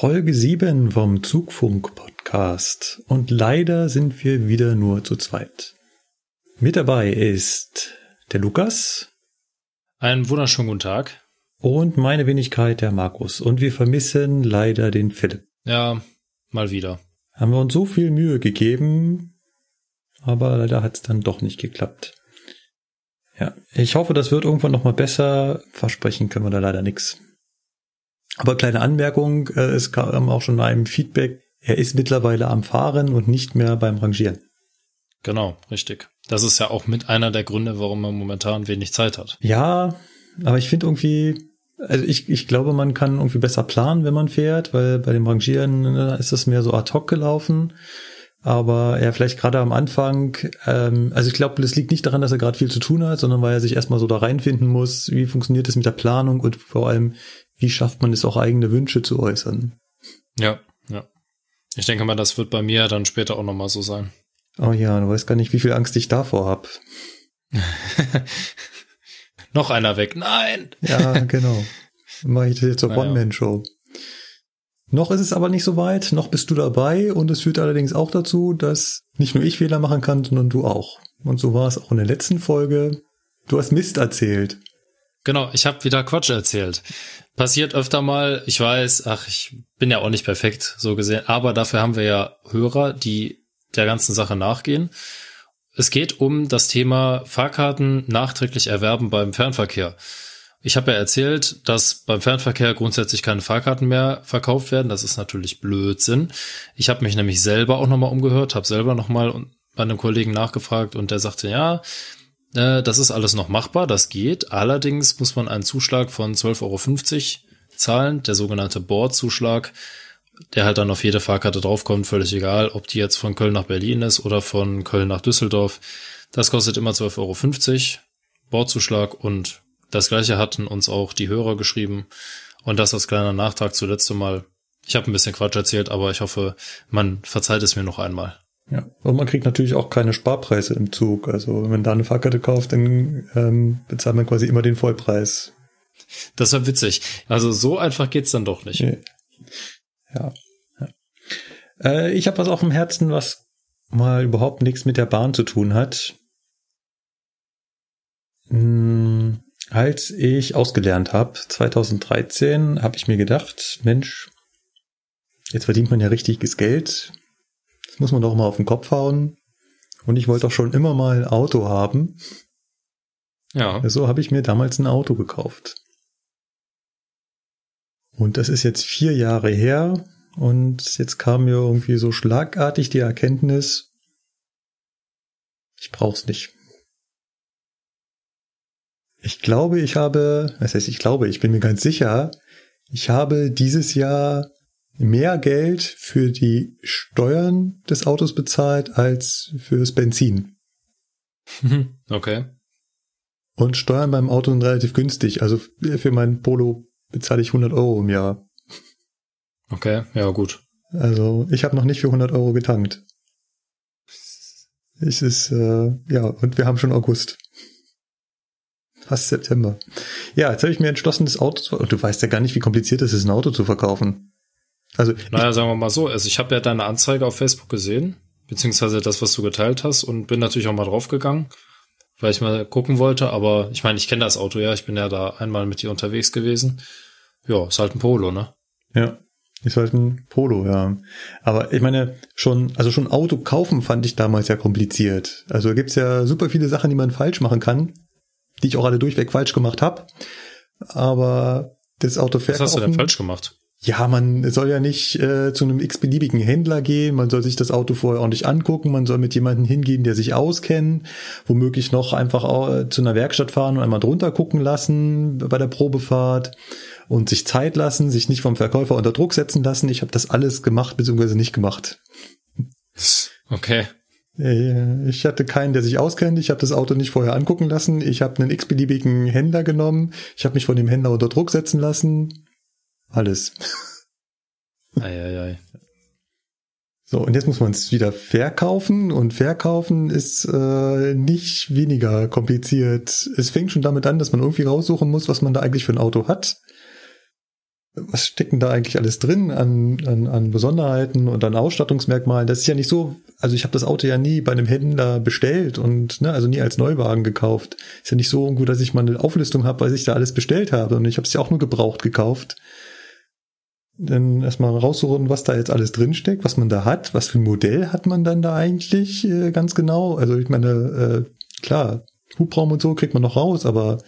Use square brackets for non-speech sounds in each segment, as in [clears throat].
Folge 7 vom Zugfunk-Podcast. Und leider sind wir wieder nur zu zweit. Mit dabei ist der Lukas. Einen wunderschönen guten Tag. Und meine Wenigkeit, der Markus. Und wir vermissen leider den Philipp. Ja, mal wieder. Haben wir uns so viel Mühe gegeben, aber leider hat es dann doch nicht geklappt. Ja, ich hoffe, das wird irgendwann nochmal besser. Versprechen können wir da leider nichts. Aber kleine Anmerkung, äh, es kam auch schon mal einem Feedback, er ist mittlerweile am Fahren und nicht mehr beim Rangieren. Genau, richtig. Das ist ja auch mit einer der Gründe, warum er momentan wenig Zeit hat. Ja, aber ich finde irgendwie, also ich, ich glaube, man kann irgendwie besser planen, wenn man fährt, weil bei dem Rangieren ne, ist das mehr so ad hoc gelaufen. Aber ja, vielleicht gerade am Anfang, ähm, also ich glaube, das liegt nicht daran, dass er gerade viel zu tun hat, sondern weil er sich erstmal so da reinfinden muss, wie funktioniert es mit der Planung und vor allem, wie schafft man es auch eigene Wünsche zu äußern. Ja, ja. Ich denke mal, das wird bei mir dann später auch nochmal so sein. Oh ja, du weißt gar nicht, wie viel Angst ich davor hab. [laughs] Noch einer weg. Nein! Ja, genau. Dann mache ich das jetzt zur Naja. One-Man-Show. Noch ist es aber nicht so weit, noch bist du dabei und es führt allerdings auch dazu, dass nicht nur ich Fehler machen kann, sondern du auch. Und so war es auch in der letzten Folge. Du hast Mist erzählt. Genau, ich habe wieder Quatsch erzählt. Passiert öfter mal, ich weiß, ach, ich bin ja auch nicht perfekt so gesehen, aber dafür haben wir ja Hörer, die der ganzen Sache nachgehen. Es geht um das Thema Fahrkarten nachträglich erwerben beim Fernverkehr. Ich habe ja erzählt, dass beim Fernverkehr grundsätzlich keine Fahrkarten mehr verkauft werden. Das ist natürlich Blödsinn. Ich habe mich nämlich selber auch nochmal umgehört, habe selber nochmal bei einem Kollegen nachgefragt und der sagte, ja, äh, das ist alles noch machbar, das geht. Allerdings muss man einen Zuschlag von 12,50 Euro zahlen, der sogenannte Bordzuschlag, der halt dann auf jede Fahrkarte draufkommt, völlig egal, ob die jetzt von Köln nach Berlin ist oder von Köln nach Düsseldorf. Das kostet immer 12,50 Euro Bordzuschlag und das gleiche hatten uns auch die Hörer geschrieben. Und das als kleiner Nachtrag zuletzt mal. Ich habe ein bisschen Quatsch erzählt, aber ich hoffe, man verzeiht es mir noch einmal. Ja. Und man kriegt natürlich auch keine Sparpreise im Zug. Also wenn man da eine Fahrkarte kauft, dann ähm, bezahlt man quasi immer den Vollpreis. Das war witzig. Also so einfach geht's dann doch nicht. Nee. Ja. ja. Äh, ich habe was auf dem Herzen, was mal überhaupt nichts mit der Bahn zu tun hat. Hm, als ich ausgelernt habe, 2013, habe ich mir gedacht, Mensch, jetzt verdient man ja richtiges Geld. Muss man doch mal auf den Kopf hauen. Und ich wollte doch schon immer mal ein Auto haben. Ja. So habe ich mir damals ein Auto gekauft. Und das ist jetzt vier Jahre her und jetzt kam mir irgendwie so schlagartig die Erkenntnis, ich brauch's nicht. Ich glaube, ich habe, das heißt, ich glaube, ich bin mir ganz sicher, ich habe dieses Jahr mehr Geld für die Steuern des Autos bezahlt als fürs Benzin. [laughs] Okay. Und Steuern beim Auto sind relativ günstig. Also für mein Polo bezahle ich 100 Euro im Jahr. Okay, ja gut. Also ich habe noch nicht für 100 Euro getankt. Es ist, äh, ja, und wir haben schon August. Fast September. Ja, jetzt habe ich mir entschlossen, das Auto zu... Und du weißt ja gar nicht, wie kompliziert es ist, ein Auto zu verkaufen. Also Naja, sagen wir mal so, also ich habe ja deine Anzeige auf Facebook gesehen, beziehungsweise das, was du geteilt hast und bin natürlich auch mal draufgegangen, weil ich mal gucken wollte, aber ich meine, ich kenne das Auto ja, ich bin ja da einmal mit dir unterwegs gewesen. Ja, ist halt ein Polo, ne? Ja, ist halt ein Polo, ja. Aber ich meine, schon, also schon Auto kaufen fand ich damals ja kompliziert. Also gibt's ja super viele Sachen, die man falsch machen kann, die ich auch alle durchweg falsch gemacht habe. Aber das Auto Was verkaufen. hast du denn falsch gemacht? Ja, man soll ja nicht äh, zu einem x-beliebigen Händler gehen, man soll sich das Auto vorher ordentlich angucken, man soll mit jemandem hingehen, der sich auskennt, womöglich noch einfach auch, äh, zu einer Werkstatt fahren und einmal drunter gucken lassen bei der Probefahrt und sich Zeit lassen, sich nicht vom Verkäufer unter Druck setzen lassen. Ich habe das alles gemacht bzw. nicht gemacht. Okay. Äh, ich hatte keinen, der sich auskennt. Ich habe das Auto nicht vorher angucken lassen. Ich habe einen x-beliebigen Händler genommen. Ich habe mich von dem Händler unter Druck setzen lassen. Alles. Eieiei. So, und jetzt muss man es wieder verkaufen und verkaufen ist äh, nicht weniger kompliziert. Es fängt schon damit an, dass man irgendwie raussuchen muss, was man da eigentlich für ein Auto hat. Was steckt denn da eigentlich alles drin an, an, an Besonderheiten und an Ausstattungsmerkmalen? Das ist ja nicht so, also ich habe das Auto ja nie bei einem Händler bestellt und ne, also nie als Neuwagen gekauft. Ist ja nicht so gut, dass ich mal eine Auflistung habe, was ich da alles bestellt habe. Und ich habe es ja auch nur gebraucht gekauft dann erstmal raussuchen, was da jetzt alles drinsteckt, was man da hat, was für ein Modell hat man dann da eigentlich äh, ganz genau. Also ich meine, äh, klar, Hubraum und so kriegt man noch raus, aber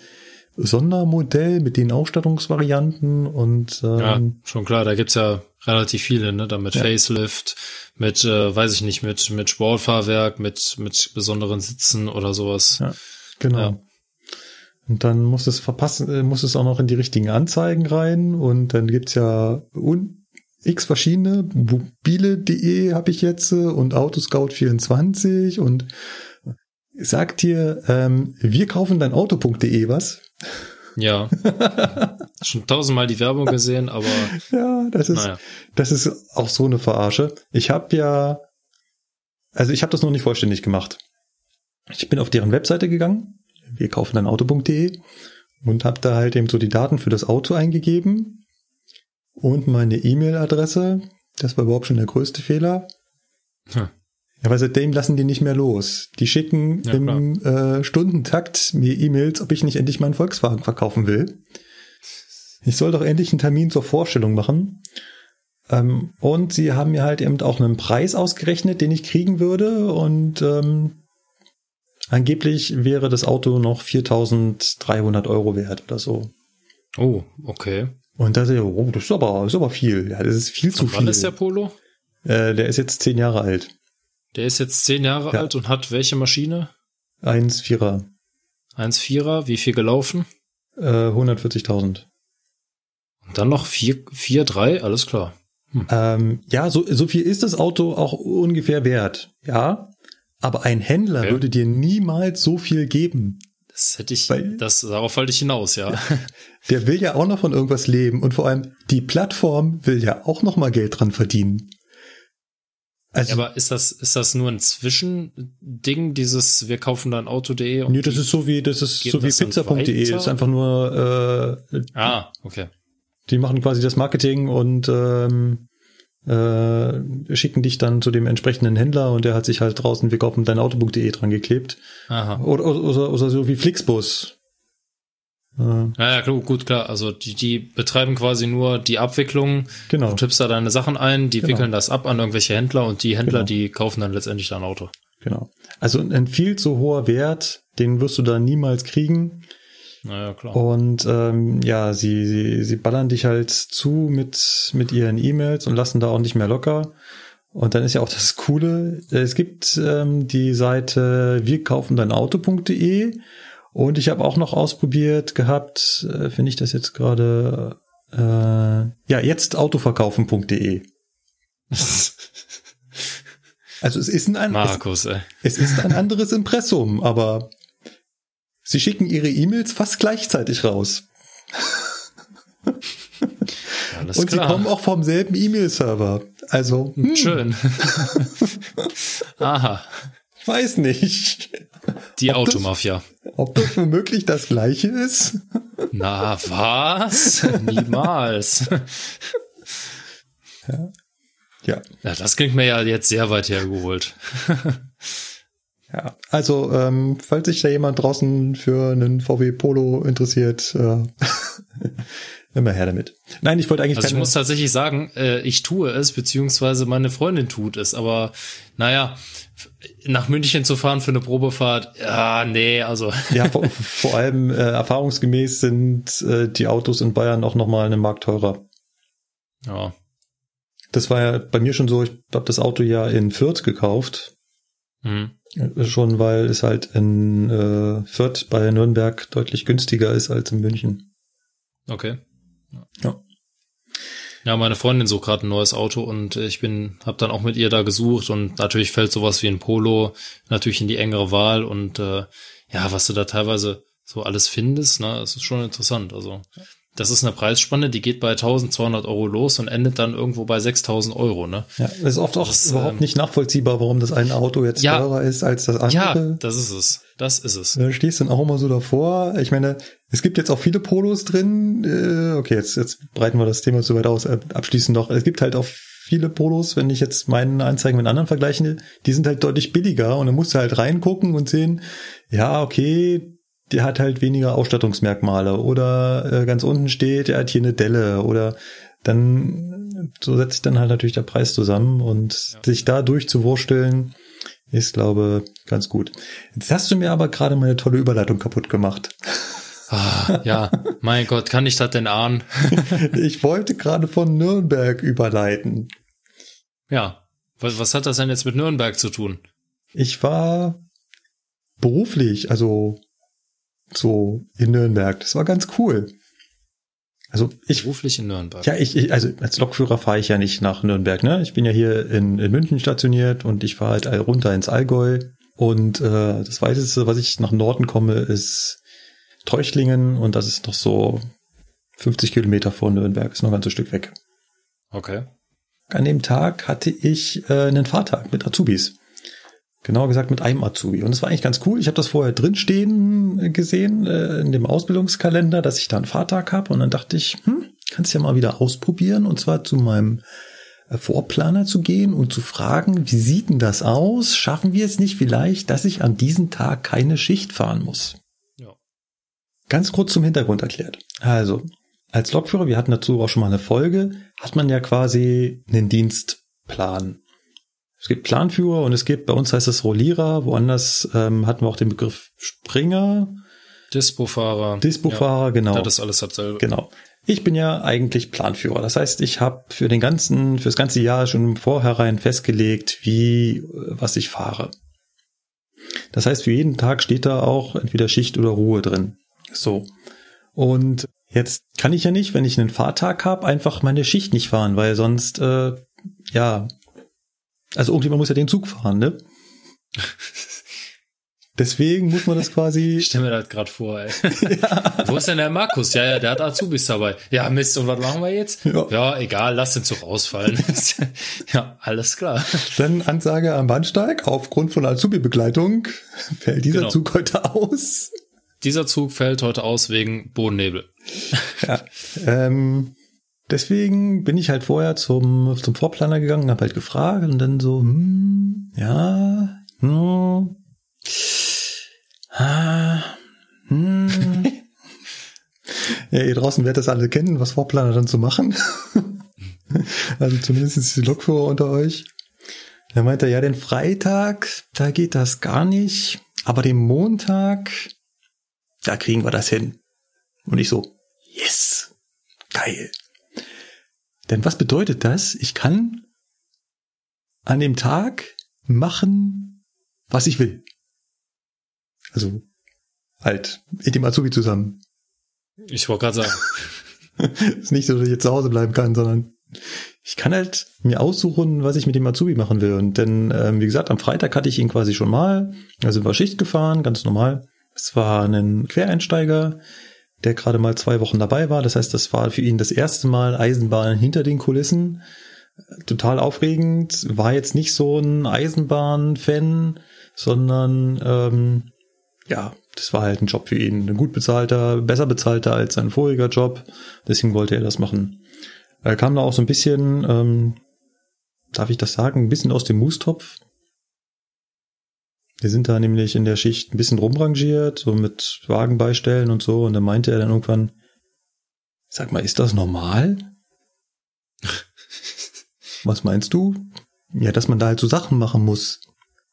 Sondermodell mit den Ausstattungsvarianten und ähm, ja, schon klar, da gibt's ja relativ viele, ne? Da mit ja. Facelift, mit, äh, weiß ich nicht, mit, mit Sportfahrwerk, mit, mit besonderen Sitzen oder sowas. Ja, genau. Ja. Und dann muss es verpassen, äh, muss es auch noch in die richtigen Anzeigen rein. Und dann gibt's ja un x verschiedene. Mobile.de habe ich jetzt äh, und Autoscout24 und sagt hier, ähm, wir kaufen dein Auto.de was? Ja. [laughs] Schon tausendmal die Werbung gesehen, aber. Ja, das ist, naja. das ist auch so eine Verarsche. Ich habe ja, also ich habe das noch nicht vollständig gemacht. Ich bin auf deren Webseite gegangen wir kaufen dann Auto.de und habe da halt eben so die Daten für das Auto eingegeben und meine E-Mail-Adresse. Das war überhaupt schon der größte Fehler. Hm. Ja, weil seitdem lassen die nicht mehr los. Die schicken ja, im äh, Stundentakt mir E-Mails, ob ich nicht endlich meinen Volkswagen verkaufen will. Ich soll doch endlich einen Termin zur Vorstellung machen. Ähm, und sie haben mir halt eben auch einen Preis ausgerechnet, den ich kriegen würde. Und ähm, Angeblich wäre das Auto noch 4300 Euro wert oder so. Oh, okay. Und da sehe ich, oh, das ist aber, ist aber viel. Ja, das ist viel zu Und viel. Wann ist der Polo? Äh, der ist jetzt zehn Jahre alt. Der ist jetzt zehn Jahre ja. alt und hat welche Maschine? 1,4er. 1,4er, wie viel gelaufen? Äh, 140.000. Und dann noch 4,3, alles klar. Hm. Ähm, ja, so, so viel ist das Auto auch ungefähr wert. Ja, aber ein Händler ja. würde dir niemals so viel geben. Das hätte ich, Weil, das, darauf wollte ich hinaus, ja. [laughs] Der will ja auch noch von irgendwas leben und vor allem die Plattform will ja auch noch mal Geld dran verdienen. Also, aber ist das, ist das nur ein Zwischending, dieses wir kaufen dann Auto.de? Nee, das ist so wie, das ist so wie pizza.de. Das ist einfach nur, äh, Ah, okay. Die machen quasi das Marketing und ähm, äh, schicken dich dann zu dem entsprechenden Händler und der hat sich halt draußen wir kaufen dein Autobook.de dran geklebt. Aha. Oder, oder, oder so wie Flixbus. Äh, ja, ja, gut, gut, klar. Also die, die betreiben quasi nur die Abwicklung. Genau. Du tippst da deine Sachen ein, die genau. wickeln das ab an irgendwelche Händler und die Händler, genau. die kaufen dann letztendlich dein Auto. Genau. Also ein viel zu hoher Wert, den wirst du da niemals kriegen. Naja, klar. Und ähm, ja, sie, sie, sie ballern dich halt zu mit, mit ihren E-Mails und lassen da auch nicht mehr locker. Und dann ist ja auch das Coole, es gibt ähm, die Seite wir kaufen dein Auto.de und ich habe auch noch ausprobiert gehabt, äh, finde ich das jetzt gerade, äh, ja, jetzt autoverkaufen.de. [laughs] also es ist ein, Markus, es, es ist ein anderes Impressum, aber Sie schicken Ihre E-Mails fast gleichzeitig raus. Alles Und klar. sie kommen auch vom selben E-Mail-Server. Also. Hm. Schön. Aha. Ich weiß nicht. Die ob Automafia. Das, ob das womöglich das gleiche ist? Na, was? Niemals. Ja. ja. Ja, das klingt mir ja jetzt sehr weit hergeholt. Ja, also ähm, falls sich da jemand draußen für einen VW Polo interessiert, äh, [laughs] immer her damit. Nein, ich wollte eigentlich. Also ich muss tatsächlich sagen, äh, ich tue es, beziehungsweise meine Freundin tut es, aber naja, nach München zu fahren für eine Probefahrt, ja, nee, also. Ja, [laughs] vor, vor allem äh, erfahrungsgemäß sind äh, die Autos in Bayern auch nochmal eine Mark teurer. Ja. Das war ja bei mir schon so, ich habe das Auto ja in Fürth gekauft. Mhm. Schon weil es halt in äh, Fürth bei Nürnberg deutlich günstiger ist als in München. Okay. Ja. Ja, meine Freundin sucht gerade ein neues Auto und ich bin, habe dann auch mit ihr da gesucht und natürlich fällt sowas wie ein Polo natürlich in die engere Wahl und äh, ja, was du da teilweise so alles findest, ne, das ist schon interessant. Also das ist eine Preisspanne, die geht bei 1200 Euro los und endet dann irgendwo bei 6000 Euro, ne? Ja, das ist oft auch das, überhaupt ähm, nicht nachvollziehbar, warum das eine Auto jetzt ja, teurer ist als das andere. Ja, das ist es. Das ist es. Da stehst du dann auch immer so davor. Ich meine, es gibt jetzt auch viele Polos drin. Äh, okay, jetzt, jetzt breiten wir das Thema zu weit aus. Abschließend noch. Es gibt halt auch viele Polos, wenn ich jetzt meinen Anzeigen mit anderen vergleiche, die sind halt deutlich billiger und dann musst du halt reingucken und sehen, ja, okay, der hat halt weniger Ausstattungsmerkmale oder äh, ganz unten steht, er hat hier eine Delle oder dann so setzt sich dann halt natürlich der Preis zusammen und ja. sich da durchzuwursteln, ist, glaube ganz gut. Jetzt hast du mir aber gerade meine tolle Überleitung kaputt gemacht. Ah, ja, mein Gott, kann ich das denn ahnen? [laughs] ich wollte gerade von Nürnberg überleiten. Ja, was, was hat das denn jetzt mit Nürnberg zu tun? Ich war beruflich, also so in Nürnberg. Das war ganz cool. Also ich beruflich in Nürnberg. Ja, ich, ich also als Lokführer fahre ich ja nicht nach Nürnberg, ne? Ich bin ja hier in, in München stationiert und ich fahre halt runter ins Allgäu und äh, das weiteste, was ich nach Norden komme, ist Treuchlingen und das ist noch so 50 Kilometer vor Nürnberg, ist noch ein ganzes Stück weg. Okay. An dem Tag hatte ich äh, einen Fahrtag mit Azubis. Genauer gesagt mit einem Azubi. Und es war eigentlich ganz cool. Ich habe das vorher drinstehen gesehen äh, in dem Ausbildungskalender, dass ich da einen Fahrtag habe. Und dann dachte ich, hm, kannst ja mal wieder ausprobieren. Und zwar zu meinem äh, Vorplaner zu gehen und zu fragen, wie sieht denn das aus? Schaffen wir es nicht vielleicht, dass ich an diesem Tag keine Schicht fahren muss? Ja. Ganz kurz zum Hintergrund erklärt. Also, als Lokführer, wir hatten dazu auch schon mal eine Folge, hat man ja quasi einen Dienstplan. Es gibt Planführer und es gibt, bei uns heißt es Rollierer, woanders ähm, hatten wir auch den Begriff Springer. Dispofahrer. Dispofahrer, ja, genau. Das ist alles dasselbe. Genau. Ich bin ja eigentlich Planführer. Das heißt, ich habe für den ganzen, fürs ganze Jahr schon im Vorhinein festgelegt, wie, was ich fahre. Das heißt, für jeden Tag steht da auch entweder Schicht oder Ruhe drin. So. Und jetzt kann ich ja nicht, wenn ich einen Fahrtag habe, einfach meine Schicht nicht fahren, weil sonst, äh, ja, also irgendjemand muss ja den Zug fahren, ne? Deswegen muss man das quasi. [laughs] Ich stell mir das gerade vor, ey. [laughs] Ja. Wo ist denn der Markus? Ja, ja, der hat Azubis dabei. Ja, Mist, und was machen wir jetzt? Ja, ja egal, lass den Zug rausfallen. [laughs] ja, alles klar. Dann Ansage am Bahnsteig, aufgrund von Azubi-Begleitung fällt dieser genau. Zug heute aus. Dieser Zug fällt heute aus wegen Bodennebel. ja, ähm, deswegen bin ich halt vorher zum, zum Vorplaner gegangen, habe halt gefragt und dann so, hm, ja, hm, ah, hm. [laughs] ja, ihr draußen werdet das alle kennen, was Vorplaner dann zu machen. [laughs] also zumindest die Lokführer unter euch. Da meint er, ja, den Freitag, da geht das gar nicht, aber den Montag, da kriegen wir das hin. Und ich so, yes, geil. Denn was bedeutet das? Ich kann an dem Tag machen, was ich will. Also halt mit dem Azubi zusammen. Ich wollte gerade sagen. [laughs] ist nicht so, dass ich jetzt zu Hause bleiben kann, sondern ich kann halt mir aussuchen, was ich mit dem Azubi machen will. Und denn, ähm, wie gesagt, am Freitag hatte ich ihn quasi schon mal. Also war Schicht gefahren, ganz normal. Es war ein Quereinsteiger, der gerade mal zwei Wochen dabei war. Das heißt, das war für ihn das erste Mal Eisenbahn hinter den Kulissen. Total aufregend. War jetzt nicht so ein Eisenbahn-Fan, sondern ähm, ja, das war halt ein Job für ihn. Ein gut bezahlter, besser bezahlter als sein voriger Job. Deswegen wollte er das machen. Er kam da auch so ein bisschen, ähm, darf ich das sagen, ein bisschen aus dem Mustopf. Wir sind da nämlich in der Schicht ein bisschen rumrangiert, so mit Wagenbeistellen und so. Und dann meinte er dann irgendwann, sag mal, ist das normal? [laughs] Was meinst du? Ja, dass man da halt so Sachen machen muss.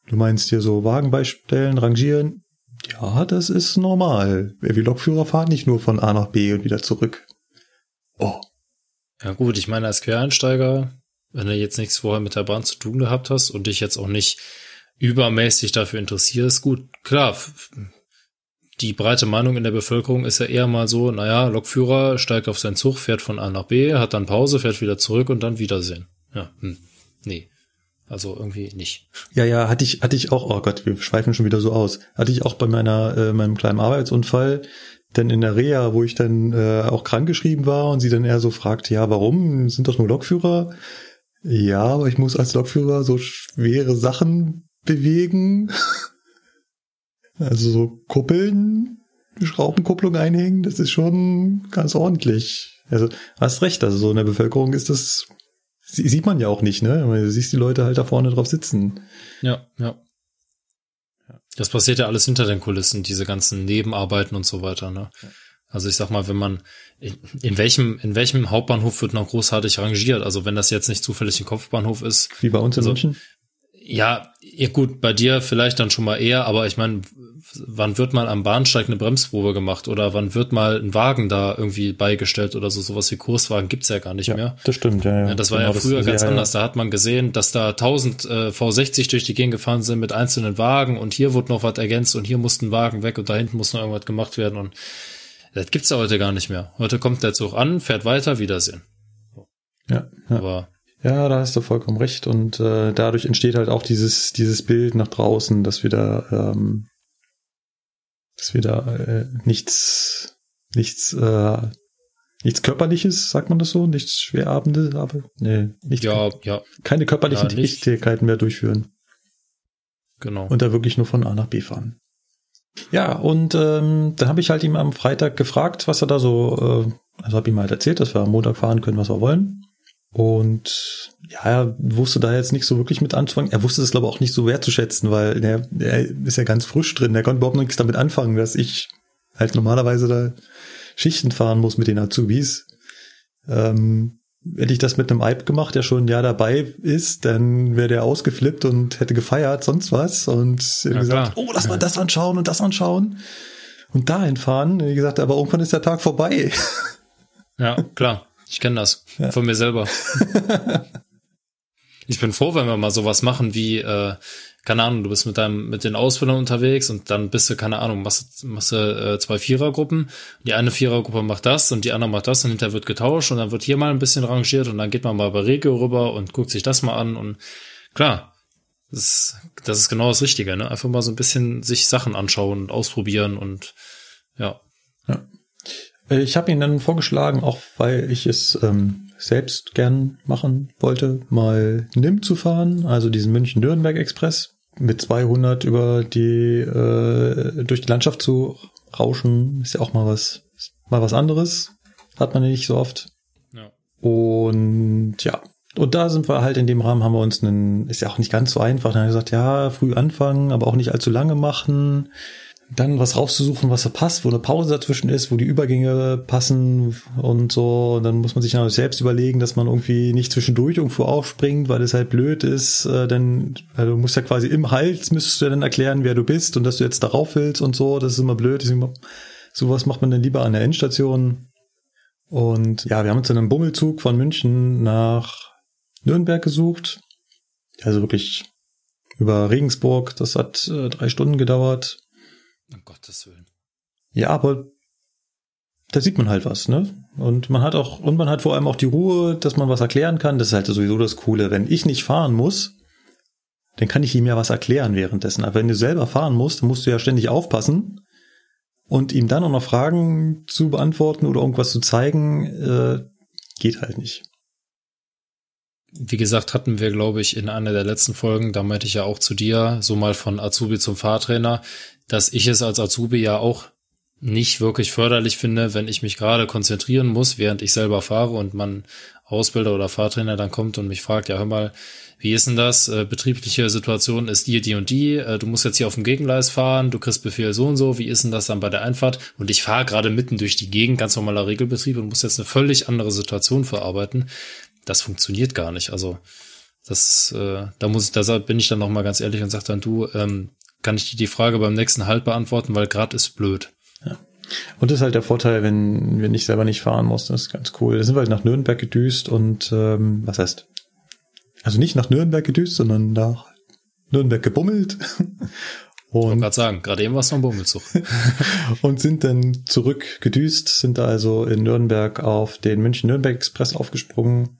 Du meinst hier so Wagenbeistellen, rangieren? Ja, das ist normal. Wie Lokführer fahren nicht nur von A nach B und wieder zurück. Oh. Ja gut, ich meine, als Quereinsteiger, wenn du jetzt nichts vorher mit der Bahn zu tun gehabt hast und dich jetzt auch nicht übermäßig dafür interessierst, gut, klar, die breite Meinung in der Bevölkerung ist ja eher mal so, naja, Lokführer steigt auf seinen Zug, fährt von A nach B, hat dann Pause, fährt wieder zurück und dann Wiedersehen. Ja, hm, nee. Also irgendwie nicht. Ja, ja, hatte ich, hatte ich auch, oh Gott, wir schweifen schon wieder so aus. Hatte ich auch bei meiner, äh, meinem kleinen Arbeitsunfall, denn in der Reha, wo ich dann äh, auch krankgeschrieben war und sie dann eher so fragte, ja, warum? Sind doch nur Lokführer? Ja, aber ich muss als Lokführer so schwere Sachen bewegen. Also so Kuppeln, Schraubenkupplung einhängen, das ist schon ganz ordentlich. Also hast recht, also so in der Bevölkerung ist das, sieht man ja auch nicht, ne? Du siehst die Leute halt da vorne drauf sitzen. Ja, ja. Das passiert ja alles hinter den Kulissen, diese ganzen Nebenarbeiten und so weiter, ne? Also ich sag mal, wenn man, in, in welchem, in welchem Hauptbahnhof wird noch großartig rangiert? Also wenn das jetzt nicht zufällig ein Kopfbahnhof ist. Wie bei uns in also, München? Ja, ja, gut, bei dir vielleicht dann schon mal eher, aber ich meine, wann wird mal am Bahnsteig eine Bremsprobe gemacht oder wann wird mal ein Wagen da irgendwie beigestellt oder so, sowas wie Kurswagen gibt's ja gar nicht ja, mehr. Das stimmt, ja, ja. ja das war genau, ja früher ganz ja, anders. Da hat man gesehen, dass da 1000 äh, V60 durch die Gegend gefahren sind mit einzelnen Wagen und hier wurde noch was ergänzt und hier musste ein Wagen weg und da hinten muss noch irgendwas gemacht werden und das gibt's ja heute gar nicht mehr. Heute kommt der Zug an, fährt weiter, Wiedersehen. Ja, ja. aber ja, da hast du vollkommen recht. Und äh, dadurch entsteht halt auch dieses, dieses Bild nach draußen, dass wir da, ähm, dass wir da äh, nichts, nichts, äh, nichts Körperliches, sagt man das so? Nichts Schwerabendes, aber nee, nichts, ja, ja. keine körperlichen Ja. Tätigkeiten mehr durchführen. Genau. Und da wirklich nur von A nach B fahren. Ja, und ähm, dann habe ich halt ihm am Freitag gefragt, was er da so, äh, also habe ihm halt erzählt, dass wir am Montag fahren können, was wir wollen. Und ja, er wusste da jetzt nicht so wirklich mit anzufangen. Er wusste es, glaube ich, auch nicht so wertzuschätzen, weil der, der ist ja ganz frisch drin. Der konnte überhaupt nichts damit anfangen, dass ich halt normalerweise da Schichten fahren muss mit den Azubis. Ähm, hätte ich das mit einem Eib gemacht, der schon ein Jahr dabei ist, dann wäre der ausgeflippt und hätte gefeiert, sonst was. Und hätte Ja, gesagt, klar. oh, lass mal das anschauen und das anschauen. Und dahin fahren. Wie gesagt, aber irgendwann ist der Tag vorbei. [laughs] Ja, klar. Ich kenne das von mir selber. [laughs] ich bin froh, wenn wir mal sowas machen wie, äh, keine Ahnung, du bist mit deinem, mit den Ausbildern unterwegs und dann bist du, keine Ahnung, machst, machst du äh, zwei Vierergruppen. Die eine Vierergruppe macht das und die andere macht das und hinterher wird getauscht und dann wird hier mal ein bisschen rangiert und dann geht man mal bei Regio rüber und guckt sich das mal an und klar, das, ist- das ist genau das Richtige, ne? Einfach mal so ein bisschen sich Sachen anschauen und ausprobieren und ja. Äh, Ich habe ihn dann vorgeschlagen, auch weil ich es ähm, selbst gern machen wollte, mal NIM zu fahren, also diesen München-Nürnberg-Express mit 200 über die äh, durch die Landschaft zu rauschen, ist ja auch mal was mal was anderes, hat man ja nicht so oft. Ja. Und ja, und da sind wir halt in dem Rahmen haben wir uns einen, ist ja auch nicht ganz so einfach, dann haben wir gesagt, ja, früh anfangen, aber auch nicht allzu lange machen dann was rauszusuchen, was da passt, wo eine Pause dazwischen ist, wo die Übergänge passen und so. Und dann muss man sich dann selbst überlegen, dass man irgendwie nicht zwischendurch irgendwo aufspringt, weil es halt blöd ist. Äh, denn also du musst ja quasi im Hals müsstest du ja dann erklären, wer du bist und dass du jetzt darauf willst und so. Das ist immer blöd. Deswegen, sowas macht man dann lieber an der Endstation. Und ja, wir haben uns dann einen Bummelzug von München nach Nürnberg gesucht. Also wirklich über Regensburg. Das hat äh, drei Stunden gedauert. Um Gottes Willen. Ja, aber da sieht man halt was, ne? Und man hat auch, und man hat vor allem auch die Ruhe, dass man was erklären kann. Das ist halt sowieso das Coole. Wenn ich nicht fahren muss, dann kann ich ihm ja was erklären währenddessen. Aber wenn du selber fahren musst, dann musst du ja ständig aufpassen und ihm dann auch noch Fragen zu beantworten oder irgendwas zu zeigen, äh, geht halt nicht. Wie gesagt, hatten wir, glaube ich, in einer der letzten Folgen, da meinte ich ja auch zu dir, so mal von Azubi zum Fahrtrainer, dass ich es als Azubi ja auch nicht wirklich förderlich finde, wenn ich mich gerade konzentrieren muss, während ich selber fahre und man Ausbilder oder Fahrtrainer dann kommt und mich fragt, ja hör mal, wie ist denn das? Äh, betriebliche Situation ist die, die und die. Äh, du musst jetzt hier auf dem Gegengleis fahren, du kriegst Befehl so und so. Wie ist denn das dann bei der Einfahrt? Und ich fahre gerade mitten durch die Gegend, ganz normaler Regelbetrieb und muss jetzt eine völlig andere Situation verarbeiten. Das funktioniert gar nicht. Also das, äh, da muss ich, da bin ich dann noch mal ganz ehrlich und sag dann du, ähm, kann ich dir die Frage beim nächsten Halt beantworten, weil gerade ist blöd. Und das ist halt der Vorteil, wenn wir nicht selber nicht fahren mussten. Das ist ganz cool. Da sind wir halt nach Nürnberg gedüst und ähm, was heißt? Also nicht nach Nürnberg gedüst, sondern nach Nürnberg gebummelt. [laughs] Ich wollte gerade sagen, gerade eben war es noch ein Bummelzug. [laughs] und sind dann zurück gedüst, sind da also in Nürnberg auf den München-Nürnberg-Express aufgesprungen,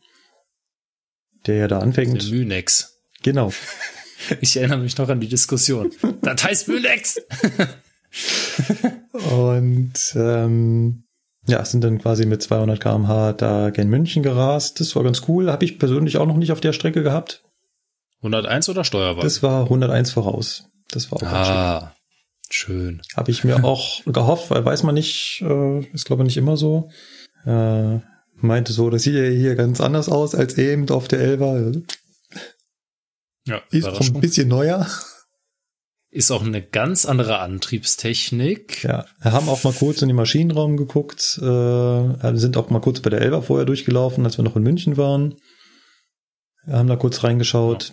der ja da anfängt. Der Münex. Genau. [laughs] Ich erinnere mich noch an die Diskussion. Das heißt Münex! [laughs] und ähm, ja, sind dann quasi mit 200 km/h da gen München gerast. Das war ganz cool. Habe ich persönlich auch noch nicht auf der Strecke gehabt. 101 oder Steuerwagen? Das war 101 voraus. Das war auch ah, schön. Habe ich mir auch [laughs] gehofft, weil weiß man nicht, äh, ist glaube ich nicht immer so. Äh, meinte so, das sieht ja hier ganz anders aus als eben auf der Elva. Ja, ist auch ein bisschen neuer. Ist auch eine ganz andere Antriebstechnik. Ja, wir haben auch mal kurz in den Maschinenraum geguckt, äh, sind auch mal kurz bei der Elva vorher durchgelaufen, als wir noch in München waren. Wir haben da kurz reingeschaut.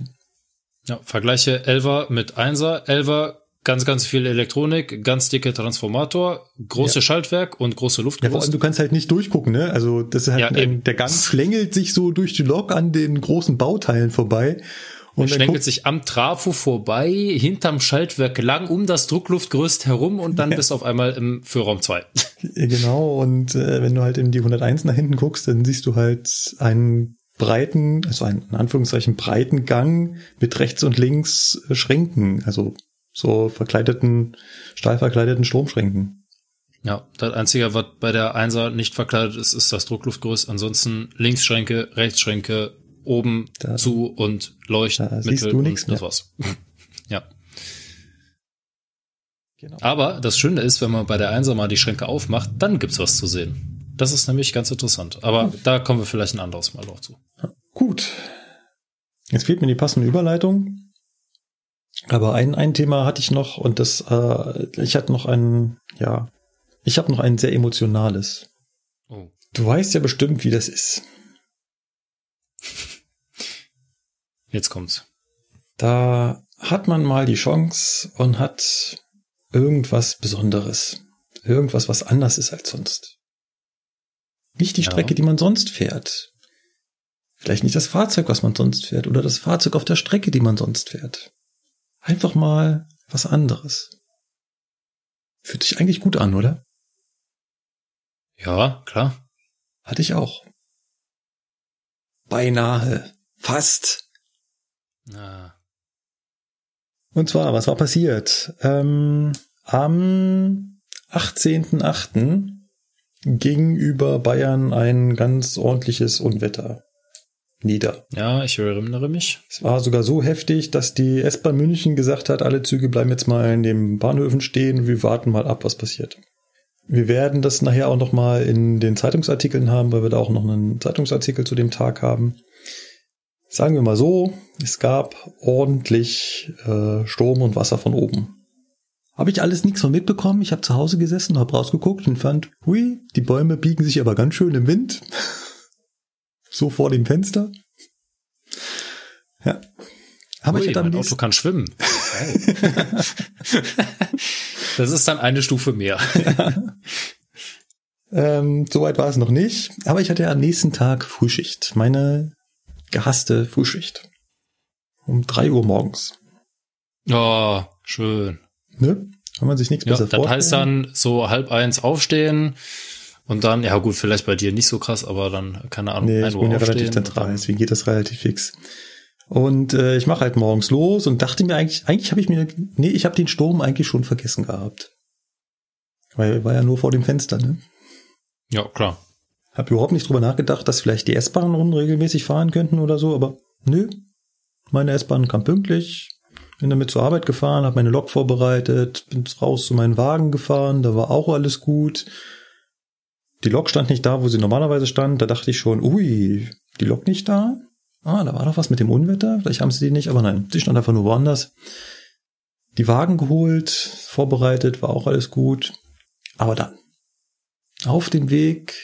Ja, ja vergleiche Elva mit Einser. Elva ganz, ganz viel Elektronik, ganz dicke Transformator, große ja. Schaltwerk und große Luft. Ja, vor allem, du kannst halt nicht durchgucken, ne? Also das ist halt ja, ein, der Gang schlängelt sich so durch die Lok an den großen Bauteilen vorbei. Und schlängelt sich am Trafo vorbei, hinterm Schaltwerk lang um das Druckluftgerüst herum und dann ja. bist du auf einmal im Führraum 2. Genau, und äh, wenn du halt in die 101 nach hinten guckst, dann siehst du halt einen breiten, also einen in Anführungszeichen breiten Gang mit rechts und links äh, Schränken, also so verkleideten, stahl verkleideten Stromschränken. Ja, das Einzige, was bei der Einser nicht verkleidet ist, ist das Druckluftgerüst. Ansonsten Linksschränke, Rechtsschränke, oben da, zu und leuchten. Da siehst du nichts Das war's. [laughs] ja. Genau. Aber das Schöne ist, wenn man bei der Einser mal die Schränke aufmacht, dann gibt's was zu sehen. Das ist nämlich ganz interessant. Aber Gut. da kommen wir vielleicht ein anderes Mal drauf zu. Gut. Jetzt fehlt mir die passende Überleitung. Aber ein, ein Thema hatte ich noch und das, äh, ich hatte noch ein, ja, ich habe noch ein sehr emotionales. Oh. Du weißt ja bestimmt, wie das ist. [laughs] Jetzt kommt's. Da hat man mal die Chance und hat irgendwas Besonderes. Irgendwas, was anders ist als sonst. Nicht die ja. Strecke, die man sonst fährt. Vielleicht nicht das Fahrzeug, was man sonst fährt, oder das Fahrzeug auf der Strecke, die man sonst fährt. Einfach mal was anderes. Fühlt sich eigentlich gut an, oder? Ja, klar. Hatte ich auch. Beinahe. Fast. Ah. Und zwar, was war passiert? Ähm, am 18.8. ging über Bayern ein ganz ordentliches Unwetter nieder. Ja, ich erinnere mich. Es war sogar so heftig, dass die S-Bahn München gesagt hat, alle Züge bleiben jetzt mal in den Bahnhöfen stehen wir warten mal ab, was passiert. Wir werden das nachher auch noch mal in den Zeitungsartikeln haben, weil wir da auch noch einen Zeitungsartikel zu dem Tag haben. Sagen wir mal so, es gab ordentlich äh, Strom und Wasser von oben. Habe ich alles nichts von mitbekommen. Ich habe zu Hause gesessen, habe rausgeguckt und fand, hui, die Bäume biegen sich aber ganz schön im Wind. [laughs] so vor dem Fenster. Ja. Aber Ui, ich mein Auto kann schwimmen. [laughs] das ist dann eine Stufe mehr. Ja. Ähm, Soweit war es noch nicht. Aber ich hatte am nächsten Tag Frühschicht. Meine gehasste Frühschicht. Um drei Uhr morgens. Oh, schön. Ne? Kann man sich nichts ja, besser vorstellen. Das heißt dann so halb eins aufstehen und dann, ja gut, vielleicht bei dir nicht so krass, aber dann, keine Ahnung, nee, ich bin ja relativ zentral, deswegen geht das relativ fix. Und äh, ich mache halt morgens los und dachte mir eigentlich, eigentlich habe ich mir, nee, ich habe den Sturm eigentlich schon vergessen gehabt. Weil war ja nur vor dem Fenster, ne? Ja, klar. Hab überhaupt nicht drüber nachgedacht, dass vielleicht die S-Bahnen unregelmäßig fahren könnten oder so, aber nö. Meine S-Bahn kam pünktlich, bin damit zur Arbeit gefahren, habe meine Lok vorbereitet, bin raus zu meinen Wagen gefahren, da war auch alles gut. Die Lok stand nicht da, wo sie normalerweise stand, da dachte ich schon, ui, die Lok nicht da? Ah, da war doch was mit dem Unwetter, vielleicht haben sie die nicht, aber nein, sie stand einfach nur woanders. Die Wagen geholt, vorbereitet, war auch alles gut. Aber dann, auf dem Weg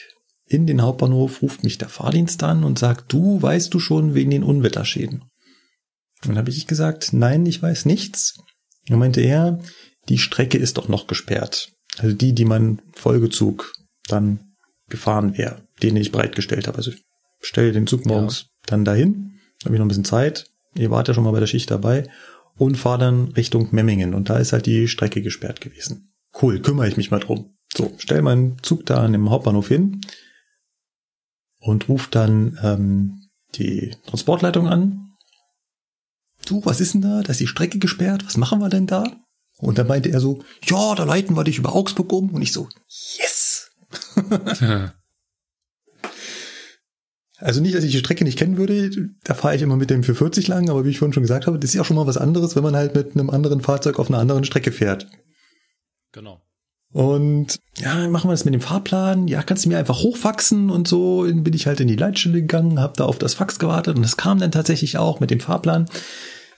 in den Hauptbahnhof ruft mich der Fahrdienst an und sagt, du weißt du schon wegen den Unwetterschäden. Und dann habe ich gesagt, nein, ich weiß nichts. Und meinte er, die Strecke ist doch noch gesperrt. Also die, die mein Folgezug dann gefahren wäre, den ich bereitgestellt habe. Also ich stelle den Zug morgens ja. dann dahin, habe ich noch ein bisschen Zeit. Ihr wart ja schon mal bei der Schicht dabei und fahre dann Richtung Memmingen und da ist halt die Strecke gesperrt gewesen. Cool, kümmere ich mich mal drum. So, stell meinen Zug da an dem Hauptbahnhof hin und ruf dann ähm, die Transportleitung an. Du, was ist denn da? Da ist die Strecke gesperrt. Was machen wir denn da? Und dann meinte er so, ja, da leiten wir dich über Augsburg um. Und ich so, yes! [laughs] Also nicht, dass ich die Strecke nicht kennen würde, da fahre ich immer mit dem 440 lang, aber wie ich vorhin schon gesagt habe, das ist ja schon mal was anderes, wenn man halt mit einem anderen Fahrzeug auf einer anderen Strecke fährt. Genau. Und ja, machen wir das mit dem Fahrplan. Ja, kannst du mir einfach hochfaxen und so. Dann bin ich halt in die Leitstelle gegangen, habe da auf das Fax gewartet und es kam dann tatsächlich auch mit dem Fahrplan.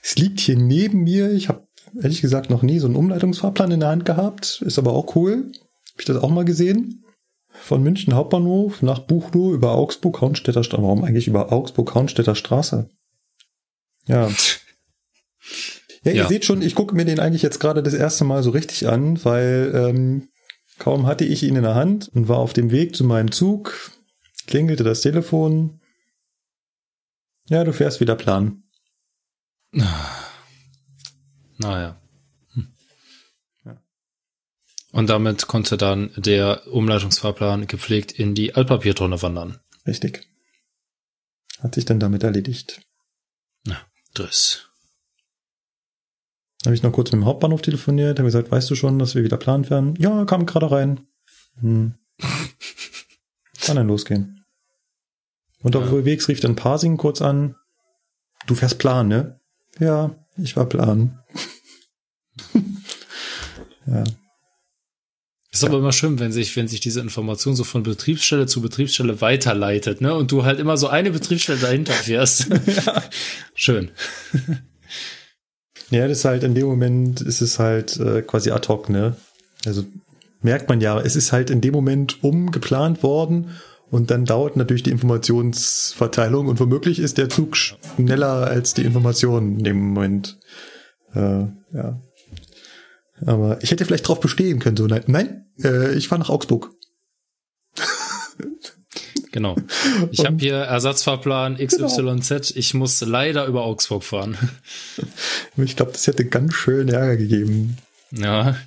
Es liegt hier neben mir. Ich habe ehrlich gesagt noch nie so einen Umleitungsfahrplan in der Hand gehabt. Ist aber auch cool. Habe ich das auch mal gesehen von München Hauptbahnhof nach Buchloe über Augsburg, Haunstädter Straße. Warum eigentlich über Augsburg, Haunstädter Straße? Ja. Ja, ihr ja. seht schon, ich gucke mir den eigentlich jetzt gerade das erste Mal so richtig an, weil ähm, kaum hatte ich ihn in der Hand und war auf dem Weg zu meinem Zug, klingelte das Telefon. Ja, du fährst wieder Plan. Naja. Und damit konnte dann der Umleitungsfahrplan gepflegt in die Altpapiertonne wandern. Richtig. Hat sich dann damit erledigt. Na, Driss. Habe ich noch kurz mit dem Hauptbahnhof telefoniert, habe gesagt, weißt du schon, dass wir wieder planen werden? Ja, kam gerade rein. Hm. [laughs] Kann dann losgehen. Und auf ja. Wegs rief dann Parsing kurz an. Du fährst Plan, ne? Ja, ich war Plan. [laughs] ja. Ist ja. aber immer schön, wenn sich, wenn sich diese Information so von Betriebsstelle zu Betriebsstelle weiterleitet, ne? Und du halt immer so eine Betriebsstelle dahinter fährst. [laughs] ja. Schön. Ja, das ist halt in dem Moment ist es halt äh, quasi ad hoc, ne? Also merkt man ja, es ist halt in dem Moment umgeplant worden und dann dauert natürlich die Informationsverteilung und womöglich ist der Zug schneller als die Information in dem Moment. Äh, ja. Aber ich hätte vielleicht drauf bestehen können, so nein, nein äh, ich fahre nach Augsburg. Genau. Ich habe hier Ersatzfahrplan XYZ. Genau. Ich muss leider über Augsburg fahren. [laughs] Ich glaube, das hätte ganz schön Ärger gegeben. Ja.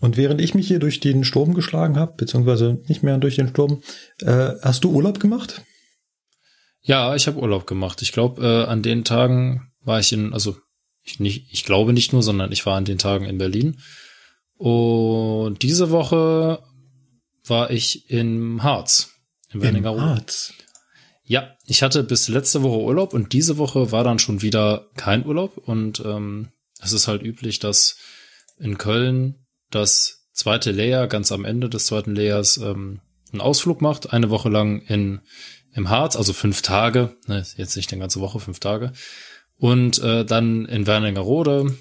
Und während ich mich hier durch den Sturm geschlagen habe, beziehungsweise nicht mehr durch den Sturm, äh, hast du Urlaub gemacht? Ja, ich habe Urlaub gemacht. Ich glaube, äh, an den Tagen war ich in, also ich, nicht, ich glaube nicht nur, sondern ich war an den Tagen in Berlin. Und diese Woche war ich im Harz. In Wernigerode. Harz. Ja, ich hatte bis letzte Woche Urlaub und diese Woche war dann schon wieder kein Urlaub. Und ähm, es ist halt üblich, dass in Köln das zweite Layer ganz am Ende des zweiten Layers ähm, einen Ausflug macht, eine Woche lang in im Harz, also fünf Tage, ne, jetzt nicht eine ganze Woche, fünf Tage. Und äh, dann in Wernigerode